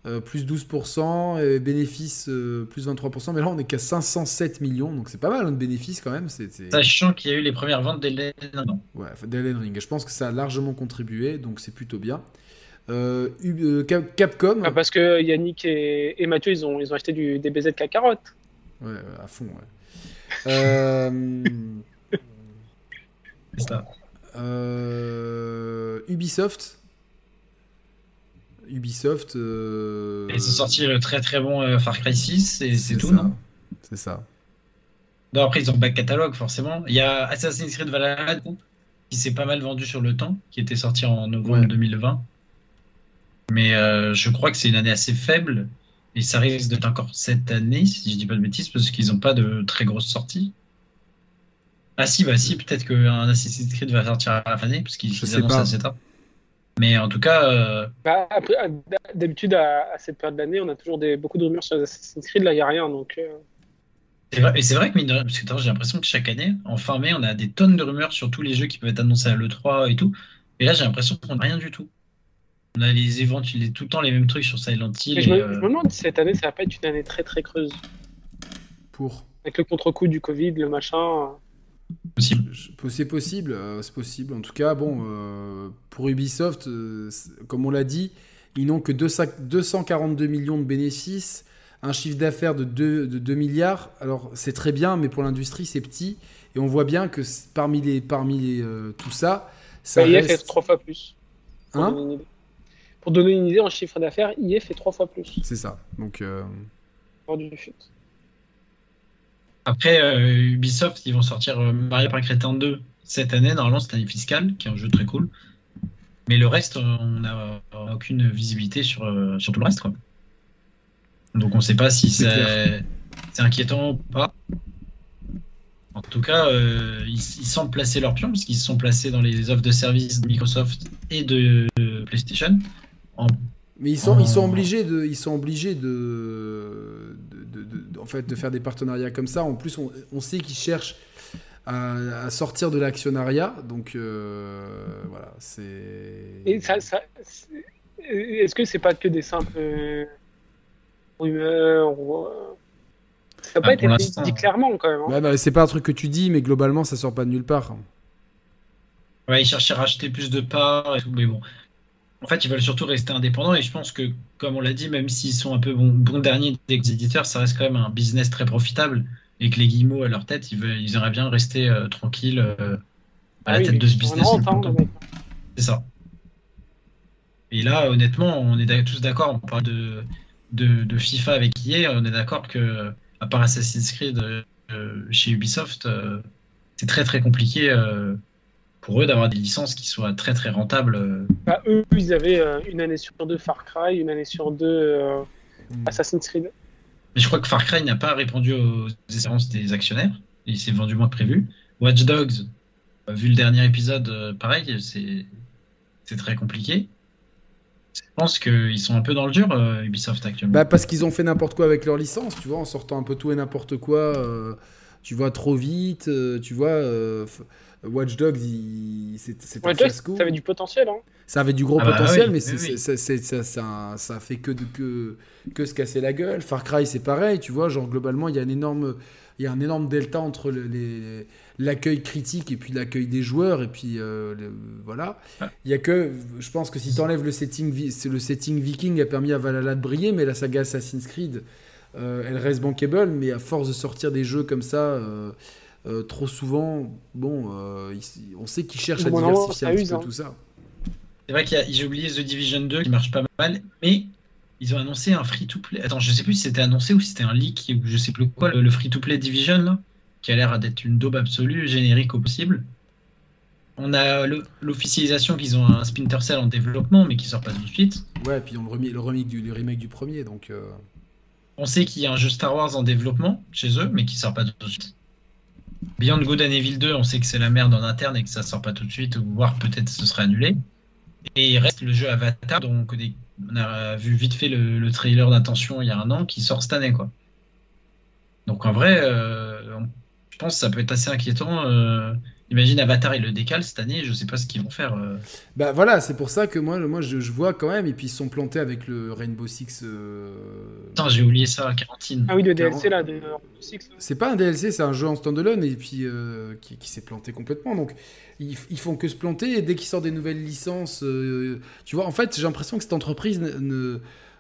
euh, plus 12%, et bénéfice euh, plus 23%, mais là on est qu'à 507 millions, donc c'est pas mal hein, de bénéfices quand même. Sachant qu'il y a eu les premières ventes d'Elden Ring. Ouais, d'Elden Ring, je pense que ça a largement contribué, donc c'est plutôt bien. Euh, Capcom. Ah, parce que Yannick et, Mathieu, ils ont, ils ont acheté du, des BZ carotte. Ouais, à fond, ouais. c'est ça. Ubisoft. Ubisoft. Euh... Ils ont sorti le très très bon euh, Far Cry 6 et c'est tout, non? C'est ça. Non, après, ils ont back catalogue, forcément. Il y a Assassin's Creed Valhalla qui s'est pas mal vendu sur le temps, qui était sorti en novembre 2020. Mais euh, je crois que c'est une année assez faible et ça risque d'être encore cette année, si je dis pas de bêtises, parce qu'ils n'ont pas de très grosses sorties. Ah si, bah si, peut-être qu'un Assassin's Creed va sortir à la fin d'année, parce qu'ils annoncent à cette heure. Mais en tout cas. Euh, bah, D'habitude, à, cette période de l'année, on a toujours des, beaucoup de rumeurs sur Assassin's Creed. Là, il n'y a rien. Donc, euh. C'est vrai, et c'est vrai que, j'ai l'impression que chaque année, en fin mai, on a des tonnes de rumeurs sur tous les jeux qui peuvent être annoncés à l'E3 et tout. Et là, j'ai l'impression qu'on n'a rien du tout. On a les événements, tout le temps les mêmes trucs sur Silent Hill. je, me, euh, je, me, demande si cette année, ça va pas être une année très très creuse. Pour Avec le contre-coup du Covid, le machin. C'est possible, euh, c'est possible. En tout cas, bon, euh, pour Ubisoft, euh, comme on l'a dit, ils n'ont que 242 millions de bénéfices, un chiffre d'affaires de 2, milliards. Alors, c'est très bien, mais pour l'industrie, c'est petit. Et on voit bien que parmi, les, parmi tout ça, ça bah, reste... fait trois fois plus. Pour, hein donner pour donner une idée en chiffre d'affaires, IE fait trois fois plus. C'est ça. Donc. du après, euh, Ubisoft, ils vont sortir euh, Mario Party 2 cette année. Normalement, c'est année fiscale, qui est un jeu très cool. Mais le reste, euh, on n'a aucune visibilité sur, sur tout le reste. Quoi. Donc on ne sait pas si c'est inquiétant ou pas. En tout cas, ils, semblent placer leur pion, parce qu'ils se sont placés dans les offres de services de Microsoft et de, PlayStation. Mais ils sont, ils sont obligés de, ils sont obligés de, en fait, de faire des partenariats comme ça. En plus, on, sait qu'ils cherchent à, sortir de l'actionnariat. Donc euh, voilà, c'est. Et ça, ça est-ce que c'est pas que des simples rumeurs ou... Ça n'a pas été dit, clairement quand même. Hein. bah, c'est pas un truc que tu dis, mais globalement ça sort pas de nulle part. Ouais, ils cherchent à racheter plus de parts et tout, mais bon. En fait, ils veulent surtout rester indépendants et je pense que, comme on l'a dit, même s'ils sont un peu bons bon derniers des éditeurs, ça reste quand même un business très profitable et que les Guillemot à leur tête, ils, veulent, ils aimeraient bien rester euh, tranquilles euh, à la ah tête de ce business. C'est ça. Et là, honnêtement, on est tous d'accord, on parle de, de, FIFA avec EA, on est d'accord que, à part Assassin's Creed euh, chez Ubisoft, c'est très très compliqué pour eux d'avoir des licences qui soient très très rentables. Bah, eux, ils avaient une année sur deux Far Cry, une année sur deux hmm. Assassin's Creed. Mais je crois que Far Cry n'a pas répondu aux espérances des actionnaires. Il s'est vendu moins que prévu. Watch Dogs, euh, vu le dernier épisode, euh, pareil, c'est très compliqué. Je pense qu'ils sont un peu dans le dur, euh, Ubisoft actuellement. Bah parce qu'ils ont fait n'importe quoi avec leur licence, tu vois, en sortant un peu tout et n'importe quoi. tu vois, trop vite, tu vois. Watch Dogs, c'est un fiasco. Ça avait du potentiel. Hein. Ça avait du gros ah bah potentiel, mais Ça, ça, ça, fait que, que, que se casser la gueule. Far Cry, c'est pareil, tu vois. Genre, globalement, il y a un énorme, il y a un énorme delta entre l'accueil critique et puis l'accueil des joueurs. Et puis, euh, voilà. Il y a que, je pense que si tu enlèves le setting, le setting viking a permis à Valhalla de briller, mais la saga Assassin's Creed, euh, elle reste bankable, mais à force de sortir des jeux comme ça. Euh, euh, trop souvent, bon, euh, on sait qu'ils cherchent à diversifier un petit peu hein. tout ça. C'est vrai qu'il j'ai oublié The Division 2 qui marche pas mal, mais ils ont annoncé un free-to-play. Attends, je sais plus si c'était annoncé ou si c'était un leak ou je sais plus quoi, le, free-to-play Division là, qui a l'air d'être une daube absolue, générique au possible. On a l'officialisation qu'ils ont un Splinter Cell en développement, mais qui sort pas tout de suite. Ouais, puis on le, le remake du, remake du premier, donc. Euh. On sait qu'il y a un jeu Star Wars en développement chez eux, mais qui sort pas tout de suite. Beyond Good and Evil 2, on sait que c'est la merde en interne et que ça sort pas tout de suite, voire peut-être ce sera annulé. Et il reste le jeu Avatar, donc on a vu vite fait le, trailer d'intention il y a un an qui sort cette année. quoi. Donc en vrai, euh, je pense que ça peut être assez inquiétant. Euh, Imagine Avatar, il le décale cette année, je sais pas ce qu'ils vont faire. Euh. Bah voilà, c'est pour ça que moi, moi je, vois quand même, et puis ils sont plantés avec le Rainbow Six. Euh... Putain, j'ai oublié ça, Quarantine. Ah oui, le DLC là, de Rainbow Six. C'est pas un DLC, c'est un jeu en standalone, et puis euh, qui, s'est planté complètement. Donc ils, ils, font que se planter, et dès qu'ils sortent des nouvelles licences, euh, tu vois, en fait, j'ai l'impression que cette entreprise ne.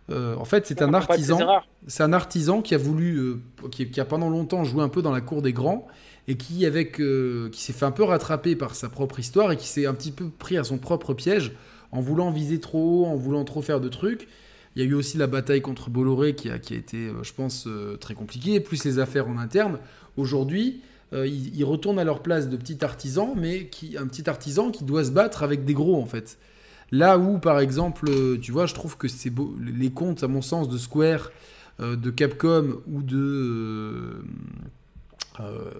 en fait, c'est un artisan. C'est un artisan qui a voulu, qui, qui, a pendant longtemps joué un peu dans la cour des grands et qui, avec, euh, qui s'est fait un peu rattraper par sa propre histoire et qui s'est un petit peu pris à son propre piège en voulant viser trop haut, en voulant trop faire de trucs. Il y a eu aussi la bataille contre Bolloré qui a, qui a été, euh, je pense, euh, très compliquée, plus les affaires en interne. Aujourd'hui, ils, retournent à leur place de petit artisan, mais qui, un petit artisan qui doit se battre avec des gros, en fait. Là où, par exemple, tu vois, je trouve que c'est beau, les comptes, à mon sens, de Square, de Capcom ou de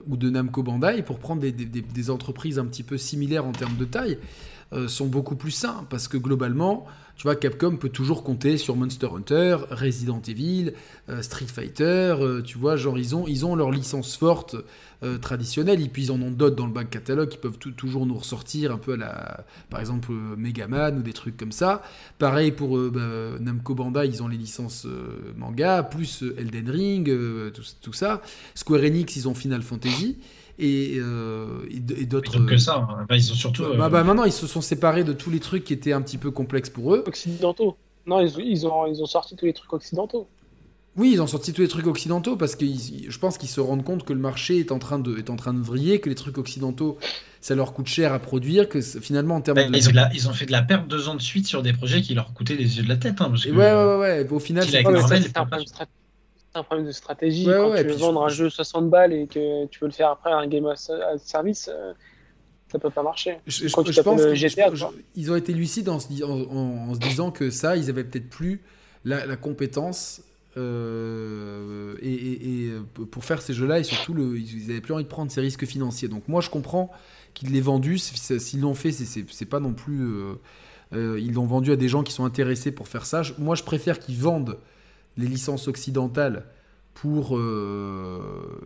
ou de Namco Bandai, pour prendre des, entreprises un petit peu similaires en termes de taille, euh, sont beaucoup plus sains, parce que globalement, tu vois, Capcom peut toujours compter sur Monster Hunter, Resident Evil, euh, Street Fighter, tu vois, genre ils ont, ils ont leur licence forte euh, traditionnels, et puis ils en ont d'autres dans le back catalogue qui peuvent toujours nous ressortir un peu à la, par exemple euh, Megaman ou des trucs comme ça. Pareil pour euh, bah, Namco Bandai, ils ont les licences manga, plus Elden Ring, tout, ça. Square Enix, ils ont Final Fantasy. Et, et, d'autres. que ça. Hein. ils ont surtout. Bah, bah, maintenant, ils se sont séparés de tous les trucs qui étaient un petit peu complexes pour eux. Occidentaux. Non, ils, ils, ont, ils ont sorti tous les trucs occidentaux. Oui, ils ont sorti tous les trucs occidentaux parce que je pense qu'ils se rendent compte que le marché est en train de, est en train de vriller, que les trucs occidentaux, ça leur coûte cher à produire, que finalement en termes de... Ils ont, fait de la perte deux ans de suite sur des projets qui leur coûtaient les yeux de la tête. Hein, ouais, ouais, ouais, Au final, c'est un, problème de stratégie. quand tu veux vendre un jeu 60 balles et que tu veux le faire après un game as service, euh, ça peut pas marcher. Je, pense ils ont été lucides en se, disant que ça, ils avaient peut-être plus la, la compétence euh, et, pour faire ces jeux-là, et surtout, le, ils n'avaient plus envie de prendre ces risques financiers. Donc moi, je comprends qu'ils l'aient vendu. S'ils l'ont fait, c'est pas non plus... Euh, euh, ils l'ont vendu à des gens qui sont intéressés pour faire ça. Moi, je préfère qu'ils vendent les licences occidentales pour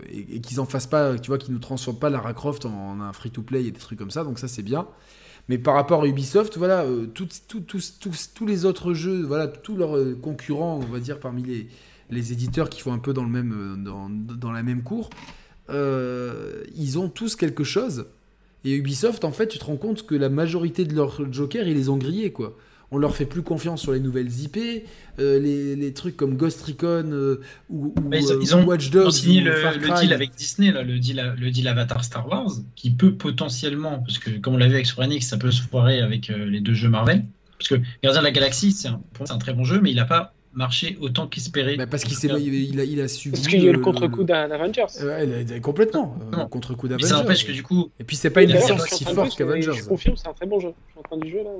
et, qu'ils en fassent pas, tu vois, qu'ils nous transforment pas Lara Croft en, un free-to-play et des trucs comme ça. Donc ça c'est bien. Mais par rapport à Ubisoft, voilà, tous les autres jeux, voilà, tous leurs concurrents, on va dire parmi les, les éditeurs qui font un peu dans le même dans, dans la même cour, ils ont tous quelque chose et Ubisoft, en fait, tu te rends compte que la majorité de leurs jokers, ils les ont grillés, quoi. On leur fait plus confiance sur les nouvelles IP, euh, les, trucs comme Ghost Recon euh, ou, ils, ont, Watch Dogs. signé le, deal avec Disney, là, le, deal, le deal Avatar Star Wars, qui peut potentiellement, parce que comme on l'a vu avec Square Enix, ça peut se foirer avec euh, les deux jeux Marvel. Parce que Gardien de la Galaxie, c'est un, un, très bon jeu, mais il n'a pas marché autant qu'espéré. Bah parce qu'il il, a, il a subi. Parce qu'il y a le, contre-coup d'Avengers. Ouais, complètement. Euh, contre-coup d'Avengers. Ça n'empêche que du coup. Et puis c'est pas une licence si forte qu'Avengers. Je confirme, c'est un très bon jeu. Je suis en train du jeu là.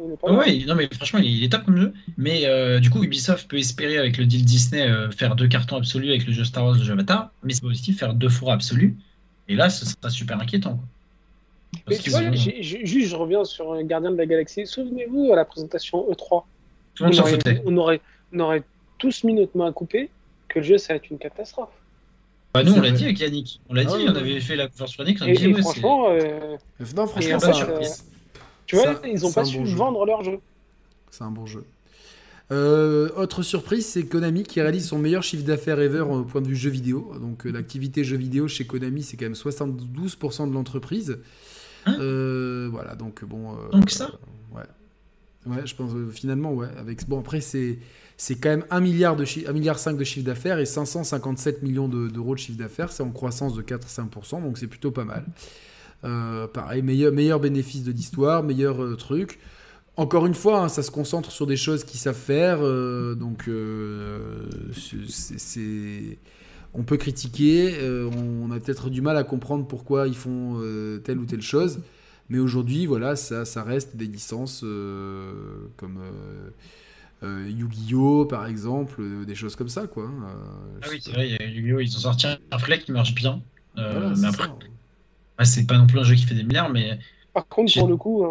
Oui, non mais franchement, il est top comme jeu. Mais euh, du coup, Ubisoft peut espérer avec le deal Disney euh, faire deux cartons absolus avec le jeu Star Wars, le jeu Avatar, mais c'est aussi faire deux fours absolus. Et là, ce sera super inquiétant. Mais tu vois, juste je reviens sur Gardien de la Galaxie. Souvenez-vous à la présentation E3. Tout le monde s'en foutait. On aurait, on aurait tous mis notre main à couper que le jeu, ça va être une catastrophe. Bah nous, on l'a dit avec Yannick. On l'a dit, on avait fait la conférence sur Yannick. On et, dit, et franchement, euh... non, franchement, ça, euh, tu vois, ils ont pas su vendre leur jeu. C'est un bon jeu. Euh, autre surprise, c'est Konami qui réalise son meilleur chiffre d'affaires ever au point de vue jeu vidéo. Donc euh, l'activité jeu vidéo chez Konami, c'est quand même 72% de l'entreprise. Hein voilà, donc bon. donc ça. ouais. Ouais, je pense finalement ouais. Avec bon après c'est c'est quand même 1 milliard, de 1 milliard 5 de chiffre d'affaires et 557 millions d'euros de, chiffre d'affaires. C'est en croissance de 4-5%, donc c'est plutôt pas mal. Euh, pareil, meilleur, meilleur bénéfice de l'histoire, meilleur euh, truc. Encore une fois, hein, ça se concentre sur des choses qu'ils savent faire, euh, donc c'est on peut critiquer, on a peut-être du mal à comprendre pourquoi ils font telle ou telle chose, mais aujourd'hui, voilà, ça, ça, reste des licences comme Yu-Gi-Oh par exemple, euh, des choses comme ça quoi. Hein, euh, ah oui, c'est vrai, Yu-Gi-Oh ils ont sorti un flec qui marche bien. mais après, c'est pas non plus un jeu qui fait des milliards, mais. Par contre, pour le coup,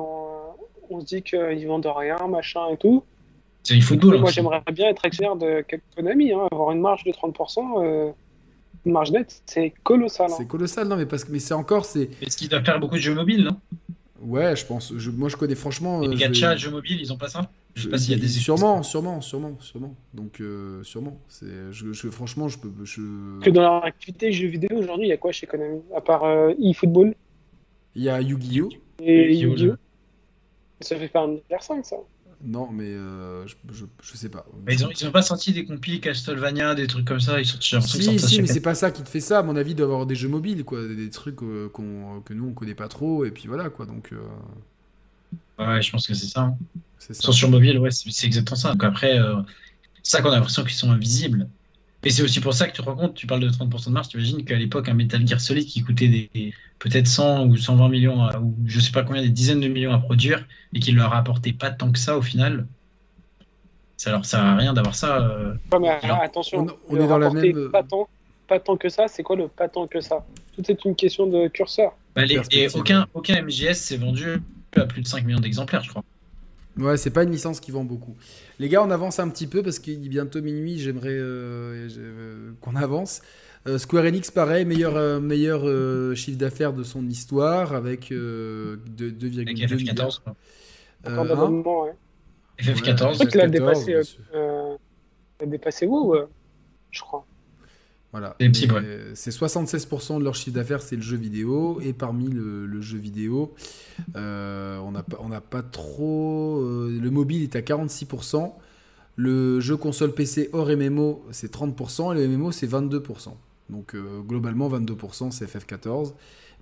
on, se dit qu'ils vendent rien, machin et tout. C'est du football. moi, j'aimerais bien être actionnaire de Konami, hein, avoir une marge de 30%. Une marge nette, c'est colossal. Hein. C'est colossal, non, mais parce que mais c'est encore c'est. Est-ce qu'il doit faire beaucoup de jeux mobiles, non? Ouais, je pense. Je, moi, je connais franchement. les gachas, jeux mobiles, ils ont pas ça? Je sais pas s'il y a des sûrement, sûrement, sûrement, sûrement. Donc euh, sûrement. C'est, je, franchement, je peux. Je... Que dans leur activité jeux vidéo aujourd'hui, il y a quoi chez Konami? À part euh, eFootball? Il y a Yu-Gi-Oh. Et Yu-Gi-Oh. Ça fait pas un milliard 5 ça. Non, mais euh, je, je, sais pas. Mais ils, ont, ils ont pas sorti des compis Castlevania, des trucs comme ça. Ils sont Si, si, mais c'est pas ça qui te fait ça. À mon avis, d'avoir des jeux mobiles, quoi, des, trucs qu'on, que nous on connaît pas trop, et puis voilà, quoi. Donc. Ouais, je pense que c'est ça. Hein. ça. Sur mobile, ouais, c'est exactement ça. Donc après, euh, c'est ça qu'on a l'impression qu'ils sont invisibles. Et c'est aussi pour ça que tu te rends compte, tu parles de 30% de marge, tu imagines qu'à l'époque, un Metal Gear Solid qui coûtait des, peut-être 100 ou 120 millions, ou je sais pas combien, des dizaines de millions à produire, et qu'il leur apportait pas tant que ça au final, ça leur sert à rien d'avoir ça. Euh, mais attention, on, est dans la même. Pas tant, pas tant que ça, c'est quoi le pas tant que ça? Tout est une question de curseur. Bah, et aucun, aucun MGS s'est vendu à plus de 5 millions d'exemplaires, je crois. Ouais, c'est pas une licence qui vend beaucoup. Les gars, on avance un petit peu parce qu'il est bientôt minuit. J'aimerais euh, euh, qu'on avance. Euh, Square Enix, pareil, meilleur, meilleur chiffre d'affaires de son histoire avec 2,2 milliards. Hein ouais. FF14. il a dépassé, a dépassé WoW, je crois. Voilà. C'est 76% de leur chiffre d'affaires, c'est le jeu vidéo. Et parmi le, jeu vidéo, euh, on n'a pas, pas trop. Euh, le mobile est à 46%. Le jeu console PC hors MMO, c'est 30%. Et le MMO, c'est 22%. Donc euh, globalement, 22%, c'est FF14.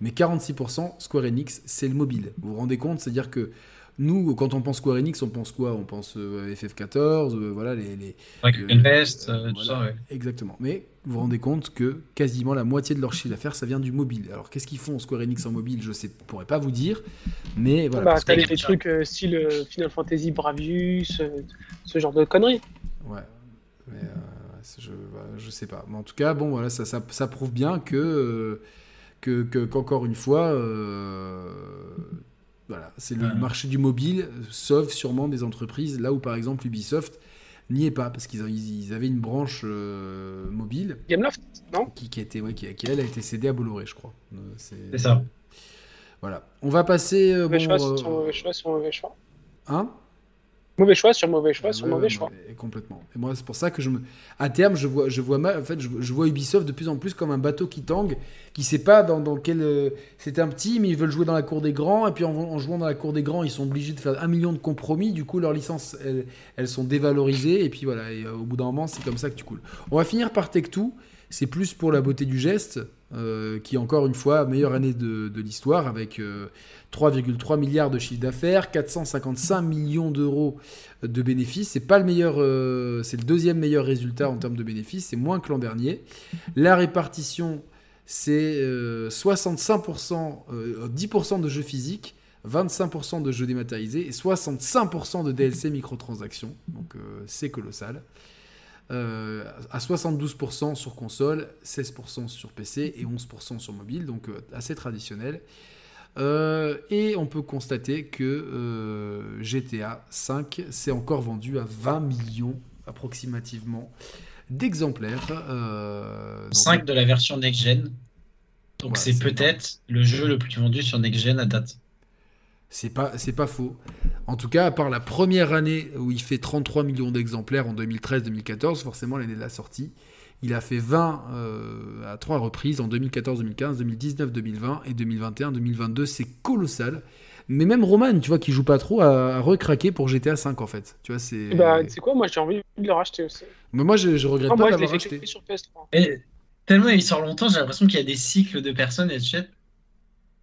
Mais 46%, Square Enix, c'est le mobile. Vous vous rendez compte? C'est-à-dire que nous, quand on pense Square Enix, on pense quoi? On pense euh, FF14, euh, voilà les. les Invest, tout ça, ouais. Exactement. Mais vous vous rendez compte que quasiment la moitié de leur chiffre d'affaires, ça vient du mobile. Alors qu'est-ce qu'ils font Square Enix en mobile? Je ne pourrais pas vous dire. Mais voilà. Bah, t'as des trucs style Final Fantasy Bravius, ce genre de conneries. Ouais. Mais je, ne sais pas. Mais en tout cas, bon, voilà, ça, ça, prouve bien que. qu'encore une fois, voilà, c'est le marché du mobile, sauf sûrement des entreprises, là où par exemple Ubisoft n'y est pas parce qu'ils ils avaient une branche euh, mobile. Gameloft, non qui, qui, a été, ouais, qui, qui, elle a été cédée à Bolloré, je crois. Euh, C'est ça. Voilà. On va passer. Euh, Mauvais bon, choix euh, sur mauvais choix sur mauvais choix. hein? Mauvais choix sur mauvais choix sur Ouais, mauvais ouais, choix. complètement. Et moi, c'est pour ça que je me, à terme, je vois, je vois mal, en fait, je, je vois Ubisoft de plus en plus comme un bateau qui tangue, qui sait pas dans, dans quel, euh, c'est un petit, mais ils veulent jouer dans la cour des grands, et puis en, en jouant dans la cour des grands, ils sont obligés de faire un million de compromis. Du coup, leurs licences, elles, elles sont dévalorisées, et puis voilà. Et euh, au bout d'un moment, c'est comme ça que tu coules. On va finir par Tech2. C'est plus pour la beauté du geste, euh, qui encore une fois meilleure année de, l'histoire avec euh, 3,3 milliards de chiffre d'affaires, 455 millions d'euros de bénéfices. C'est pas le meilleur, euh, c'est le deuxième meilleur résultat en termes de bénéfices. C'est moins que l'an dernier. La répartition, c'est euh, 65%, euh, 10% de jeux physiques. 25% de jeux dématérialisés et 65% de DLC microtransactions. Donc euh, c'est colossal. Euh, à 72% sur console, 16% sur PC et 11% sur mobile, donc euh, assez traditionnel. Euh, et on peut constater que euh, GTA 5 s'est encore vendu à 20 millions approximativement d'exemplaires. Euh, donc, 5 de la version next-gen. Donc Ouais, c'est peut-être le jeu le plus vendu sur next-gen à date. C'est pas, c'est pas faux. En tout cas, à part la première année où il fait 33 millions d'exemplaires en 2013-2014, forcément l'année de la sortie, il a fait 20 euh, à trois reprises en 2014-2015, 2019-2020 et 2021-2022. C'est colossal. Mais même Roman, tu vois, qui joue pas trop, a, recraqué pour GTA 5 en fait. Tu vois, c'est. Bah, tu sais quoi, moi j'ai envie de le racheter aussi. Mais moi, je, je regrette pas moi je acheté. sur PS3. Et tellement il sort longtemps, j'ai l'impression qu'il y a des cycles de personnes et de.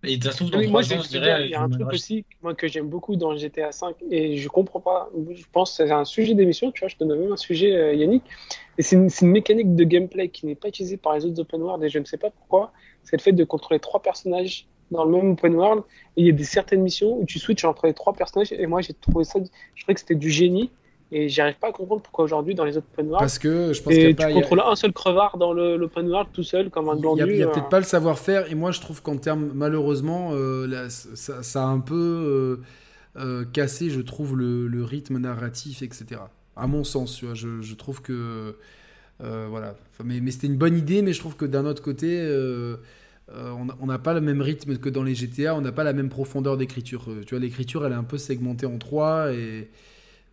Et Oui, moi, 3 je, ans, je dirais. il y a un truc aussi moi, que j'aime beaucoup dans GTA V et je comprends pas. Je pense que c'est un sujet d'émission, tu vois, je te donne même un sujet, euh, Yannick. Et c'est une, une mécanique de gameplay qui n'est pas utilisée par les autres open world et je ne sais pas pourquoi. C'est le fait de contrôler trois personnages dans le même open world. Et il y a des certaines missions où tu switches entre les trois personnages et moi j'ai trouvé ça, je trouvais que c'était du génie et j'arrive pas à comprendre pourquoi aujourd'hui dans les autres open world. Parce que je pense y a tu pas. il y a- contrôles un seul crevard dans le- l'open world tout seul comme un glandu. il y a euh, peut-être pas le savoir-faire, et moi je trouve qu'en termes, malheureusement, euh, là, ça, ça a un peu euh, cassé, je trouve, le, le rythme narratif, etc. À mon sens, tu vois, je, je trouve que. voilà. Enfin, mais mais c'était une bonne idée, mais je trouve que d'un autre côté, euh, on n'a pas le même rythme que dans les GTA, on n'a pas la même profondeur d'écriture. Euh, Tu vois, l'écriture, elle est un peu segmentée en trois, et.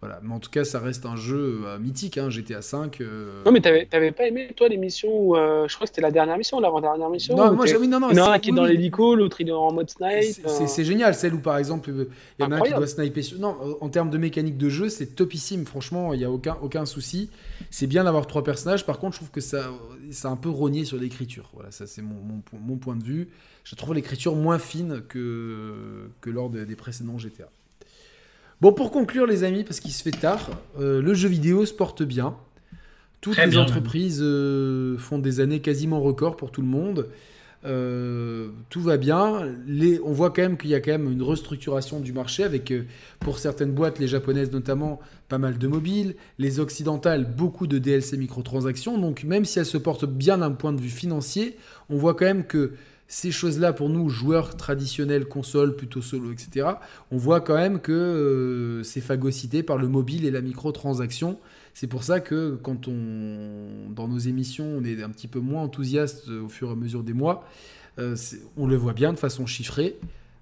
Voilà, mais en tout cas, ça reste un jeu euh, mythique, hein, GTA 5. Non, mais t'avais pas aimé, toi, l'émission où. euh, je crois que c'était la dernière mission, l'avant-dernière mission. non, moi, oui, non, non, Il y en a un qui est dans l'hélico, l'autre il est en mode snipe. C'est- euh, génial, celle où par exemple euh, il y en a un qui doit sniper. Non, euh, en termes de mécanique de jeu, c'est topissime. Franchement, il n'y a aucun, aucun souci. C'est bien d'avoir trois personnages. Par contre, je trouve que ça, ça a un peu rogné sur l'écriture. Voilà, ça c'est mon, mon, po- mon point de vue. Je trouve l'écriture moins fine que, que lors de- des précédents GTA. Bon, pour conclure, les amis, parce qu'il se fait tard, euh, le jeu vidéo se porte bien. Toutes Très les bien, entreprises euh, font des années quasiment records pour tout le monde. Euh, tout va bien. Les, on voit quand même qu'il y a quand même une restructuration du marché avec, pour certaines boîtes, les japonaises notamment, pas mal de mobiles, les occidentales, beaucoup de DLC microtransactions. Donc même si elles se portent bien d'un point de vue financier, on voit quand même que ces choses-là, pour nous, joueurs traditionnels, consoles, plutôt solo, etc., on voit quand même que euh, c'est phagocyté par le mobile et la microtransaction. C'est pour ça que quand on, dans nos émissions, on est un petit peu moins enthousiaste au fur et à mesure des mois, euh, on le voit bien de façon chiffrée.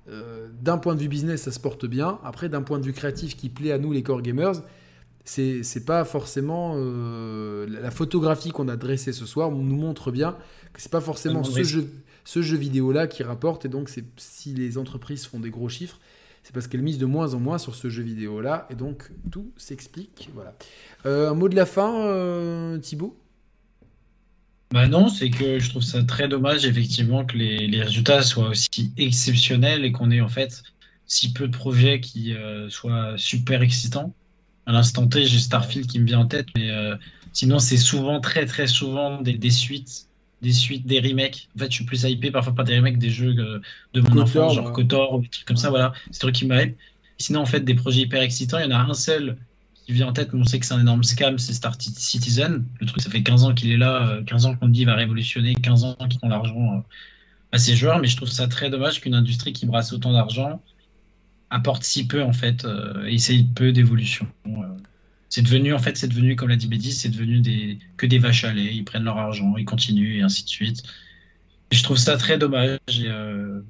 Euh, d'un point de vue business, ça se porte bien. Après, d'un point de vue créatif qui plaît à nous, les core gamers, c'est c'est pas forcément euh, la photographie qu'on a dressée ce soir nous montre bien que c'est pas forcément ce jeu, ce jeu vidéo là qui rapporte et donc si les entreprises font des gros chiffres c'est parce qu'elles misent de moins en moins sur ce jeu vidéo là et donc tout s'explique voilà Euh, un mot de la fin euh, Thibaut? Bah non, c'est que je trouve ça très dommage effectivement que les, résultats soient aussi exceptionnels et qu'on ait en fait si peu de projets qui euh, soient super excitants. À l'instant T, j'ai Starfield qui me vient en tête, mais euh, sinon c'est souvent très très souvent des suites, des suites, des remakes. En fait, je suis plus hypé parfois par des remakes des jeux euh, de mon enfance, genre ouais. KOTOR ou des trucs comme ça. Voilà, c'est un truc qui m'hype. Sinon, en fait, des projets hyper excitants, il y en a un seul qui vient en tête, mais on sait que c'est un énorme scam, c'est Star Citizen. Le truc, ça fait 15 ans qu'il est là, euh, 15 ans qu'on dit il va révolutionner, 15 ans qu'ils font l'argent euh, à ces joueurs, mais je trouve ça très dommage qu'une industrie qui brasse autant d'argent apporte si peu en fait, euh, et essaye peu d'évolution. euh. C'est devenu, en fait, c'est devenu, comme l'a dit Bédis, c'est devenu des, que des vaches à lait. Ils prennent leur argent, ils continuent, et ainsi de suite. Et je trouve ça très dommage. euh,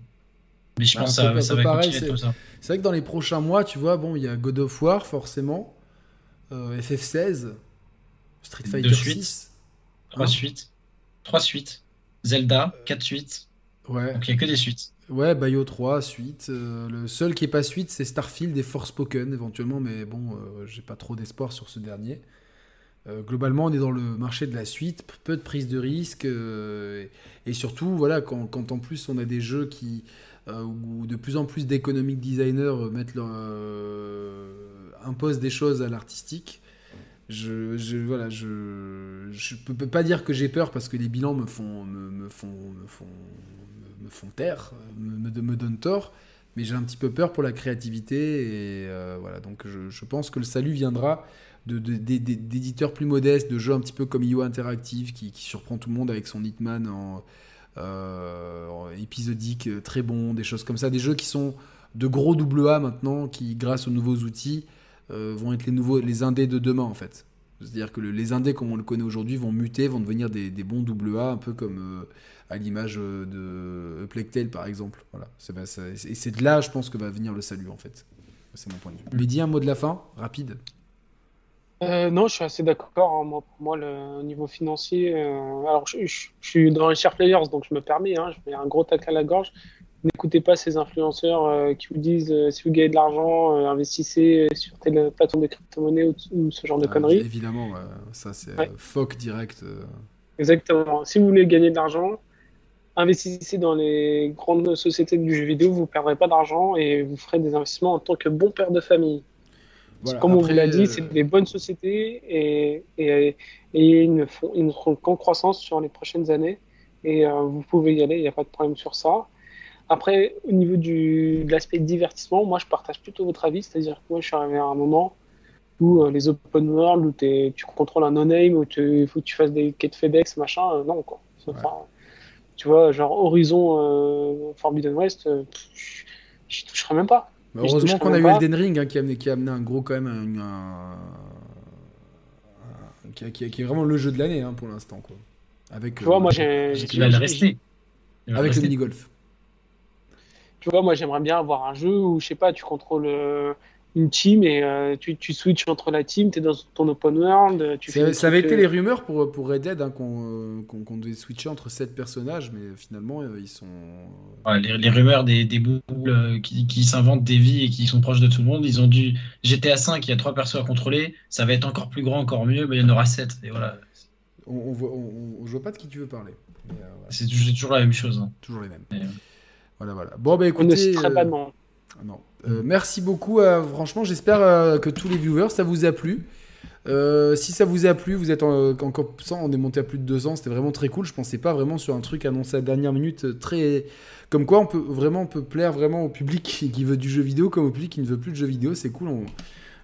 Mais je Bah, pense que ça, ça va pareil, continuer c'est- comme ça. C'est vrai que dans les prochains mois, tu vois, bon, il y a God of War, forcément, euh, FF16, Street Deux Fighter suites. 6. Trois Hein suites. Trois suites. Zelda, quatre suites. Ouais, Donc il n'y a que des suites. Ouais, Bayo 3, suite. Euh, le seul qui est pas suite, c'est Starfield et Forspoken, éventuellement, mais bon, euh, j'ai pas trop d'espoir sur ce dernier. Euh, globalement, on est dans le marché de la suite, peu de prise de risque, euh, et, surtout, voilà, quand, quand en plus on a des jeux qui, où de plus en plus d'économic designers mettent leur, imposent des choses à l'artistique, je, je, voilà, je, je peux, pas dire que j'ai peur parce que les bilans me font, me font, me, font taire, me, me, me donnent tort, mais j'ai un petit peu peur pour la créativité et euh, voilà, donc je, je pense que le salut viendra de- de- d'éditeurs plus modestes, de jeux un petit peu comme IO Interactive qui, qui surprend tout le monde avec son Hitman en, euh, épisodique euh, très bon, des choses comme ça, des jeux qui sont de gros double A maintenant, qui grâce aux nouveaux outils euh, vont être les nouveaux, les indés de demain en fait. C'est-à-dire que le- les indés comme on le connaît aujourd'hui vont muter, vont devenir des, des bons double A, un peu comme euh, à l'image euh, de Plague Tale par exemple. Voilà. C'est, ça- et c'est de là, je pense, que va venir le salut en fait. C'est mon point de vue. Mais dis un mot de la fin, rapide. Euh, non, je suis assez d'accord. hein. Moi, pour moi, le niveau financier. euh, alors, je, je- je suis dans les share players, donc je me permets. Hein, je mets un gros tac à la gorge. N'écoutez pas ces influenceurs euh, qui vous disent euh, si vous gagnez de l'argent, euh, investissez sur telle plateforme de crypto-monnaie ou, ou ce genre de Ah, conneries. Évidemment, ça c'est Ouais. euh, fuck direct. euh. Exactement. Si vous voulez gagner de l'argent, investissez dans les grandes sociétés du jeu vidéo. Vous ne perdrez pas d'argent et vous ferez des investissements en tant que bon père de famille. Voilà. Comme on vous l'a dit, euh, c'est des bonnes sociétés et, et, et ils ne font, ils ne seront qu'en croissance sur les prochaines années. Et euh, vous pouvez y aller, il n'y a pas de problème sur ça. Après, au niveau du, de l'aspect divertissement, moi je partage plutôt votre avis, c'est-à-dire que moi je suis arrivé à un moment où euh, les open world, où tu contrôles un no-name, où il faut que tu fasses des quêtes FedEx, machin, euh, non quoi. Enfin, Tu vois, genre Horizon euh, Forbidden West, euh, j'y toucherai même pas. bah, heureusement qu'on a eu. Elden Ring hein, qui, a amené, qui a amené un gros quand même un, un- un- qui, qui est vraiment le jeu de l'année hein, pour l'instant quoi. Avec, Tu vois, euh, moi j'ai. avec Il va le mini golf. Tu vois, moi j'aimerais bien avoir un jeu où, je sais pas, tu contrôles euh, une team et euh, tu, tu switches entre la team, tu es dans ton open world. euh, Tu fais Ça, ça avait été euh, les rumeurs pour, pour Red Dead hein, qu'on euh, qu'on- qu'on devait switcher entre 7 personnages, mais finalement euh, ils sont. Ouais, les, les rumeurs des, des boules euh, qui, qui s'inventent des vies et qui sont proches de tout le monde, ils ont dû. GTA 5, il y a trois persos à contrôler, ça va être encore plus grand, encore mieux, mais il y en aura 7. Et voilà, On, on, voit, on, on- je vois pas de qui tu veux parler. Mais, euh, voilà, c'est toujours c'est toujours la même chose. hein. toujours les mêmes. Euh, Voilà, voilà. Bon, bah On ne écoutez. citera euh, pas de nom. Non. Euh, merci beaucoup. franchement, j'espère euh, que tous les viewers, ça vous a plu. Euh, si ça vous a plu, vous êtes en- encore 100, on est monté à plus de 200, c'était vraiment très cool. Je pensais pas vraiment sur un truc annoncé à la dernière minute, très comme quoi on peut vraiment peut plaire vraiment au public qui, veut du jeu vidéo comme au public qui ne veut plus de jeux vidéo. C'est cool.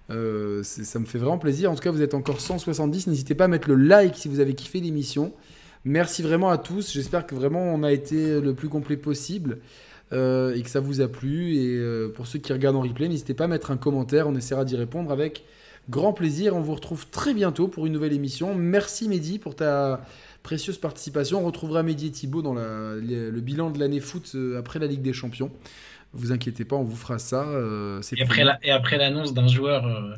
ça me fait vraiment plaisir. En tout cas, vous êtes encore 170. N'hésitez pas à mettre le like si vous avez kiffé l'émission. Merci vraiment à tous. J'espère que vraiment on a été le plus complet possible euh, et que ça vous a plu. Et euh, pour ceux qui regardent en replay, n'hésitez pas à mettre un commentaire. On essaiera d'y répondre avec grand plaisir. On vous retrouve très bientôt pour une nouvelle émission. Merci Mehdi pour ta précieuse participation. On retrouvera Mehdi et Thibaut dans la- le, le bilan de l'année foot euh, après la Ligue des Champions. Vous inquiétez pas, on vous fera ça. euh, Et après, promis. la- et après l'annonce d'un joueur, euh,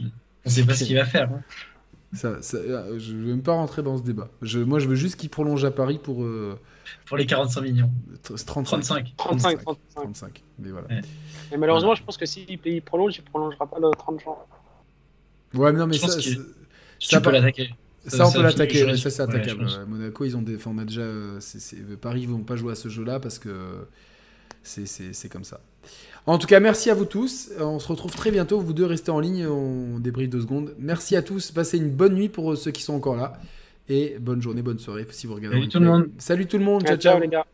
on sait pas ce qu'il va faire. hein. Ça, ça- euh, je ne veux même pas rentrer dans ce débat. Je, moi, je veux juste qu'il prolonge à Paris pour euh, Pour les 45 millions. 35. 35. 35, 35. 35. Mais voilà. Ouais. Et malheureusement, je pense que s'il il prolonge, il prolongera pas le 30 jours. Ouais, mais non, mais Je pense ça, ça, par- l'attaquer. Ça, on ça peut l'attaquer, ouais, ça c'est attaquable. Monaco, ils ont des... enfin, on a déjà. euh, Paris, ils vont pas jouer à ce jeu-là parce que c'est comme ça. En tout cas, merci à vous tous. On se retrouve très bientôt. Vous deux restez en ligne. On débriefe deux secondes. Merci à tous. Passez une bonne nuit pour ceux qui sont encore là. Et bonne journée, bonne soirée si vous regardez. Salut tout le monde. Salut tout le monde. Ciao, ciao. ciao les gars.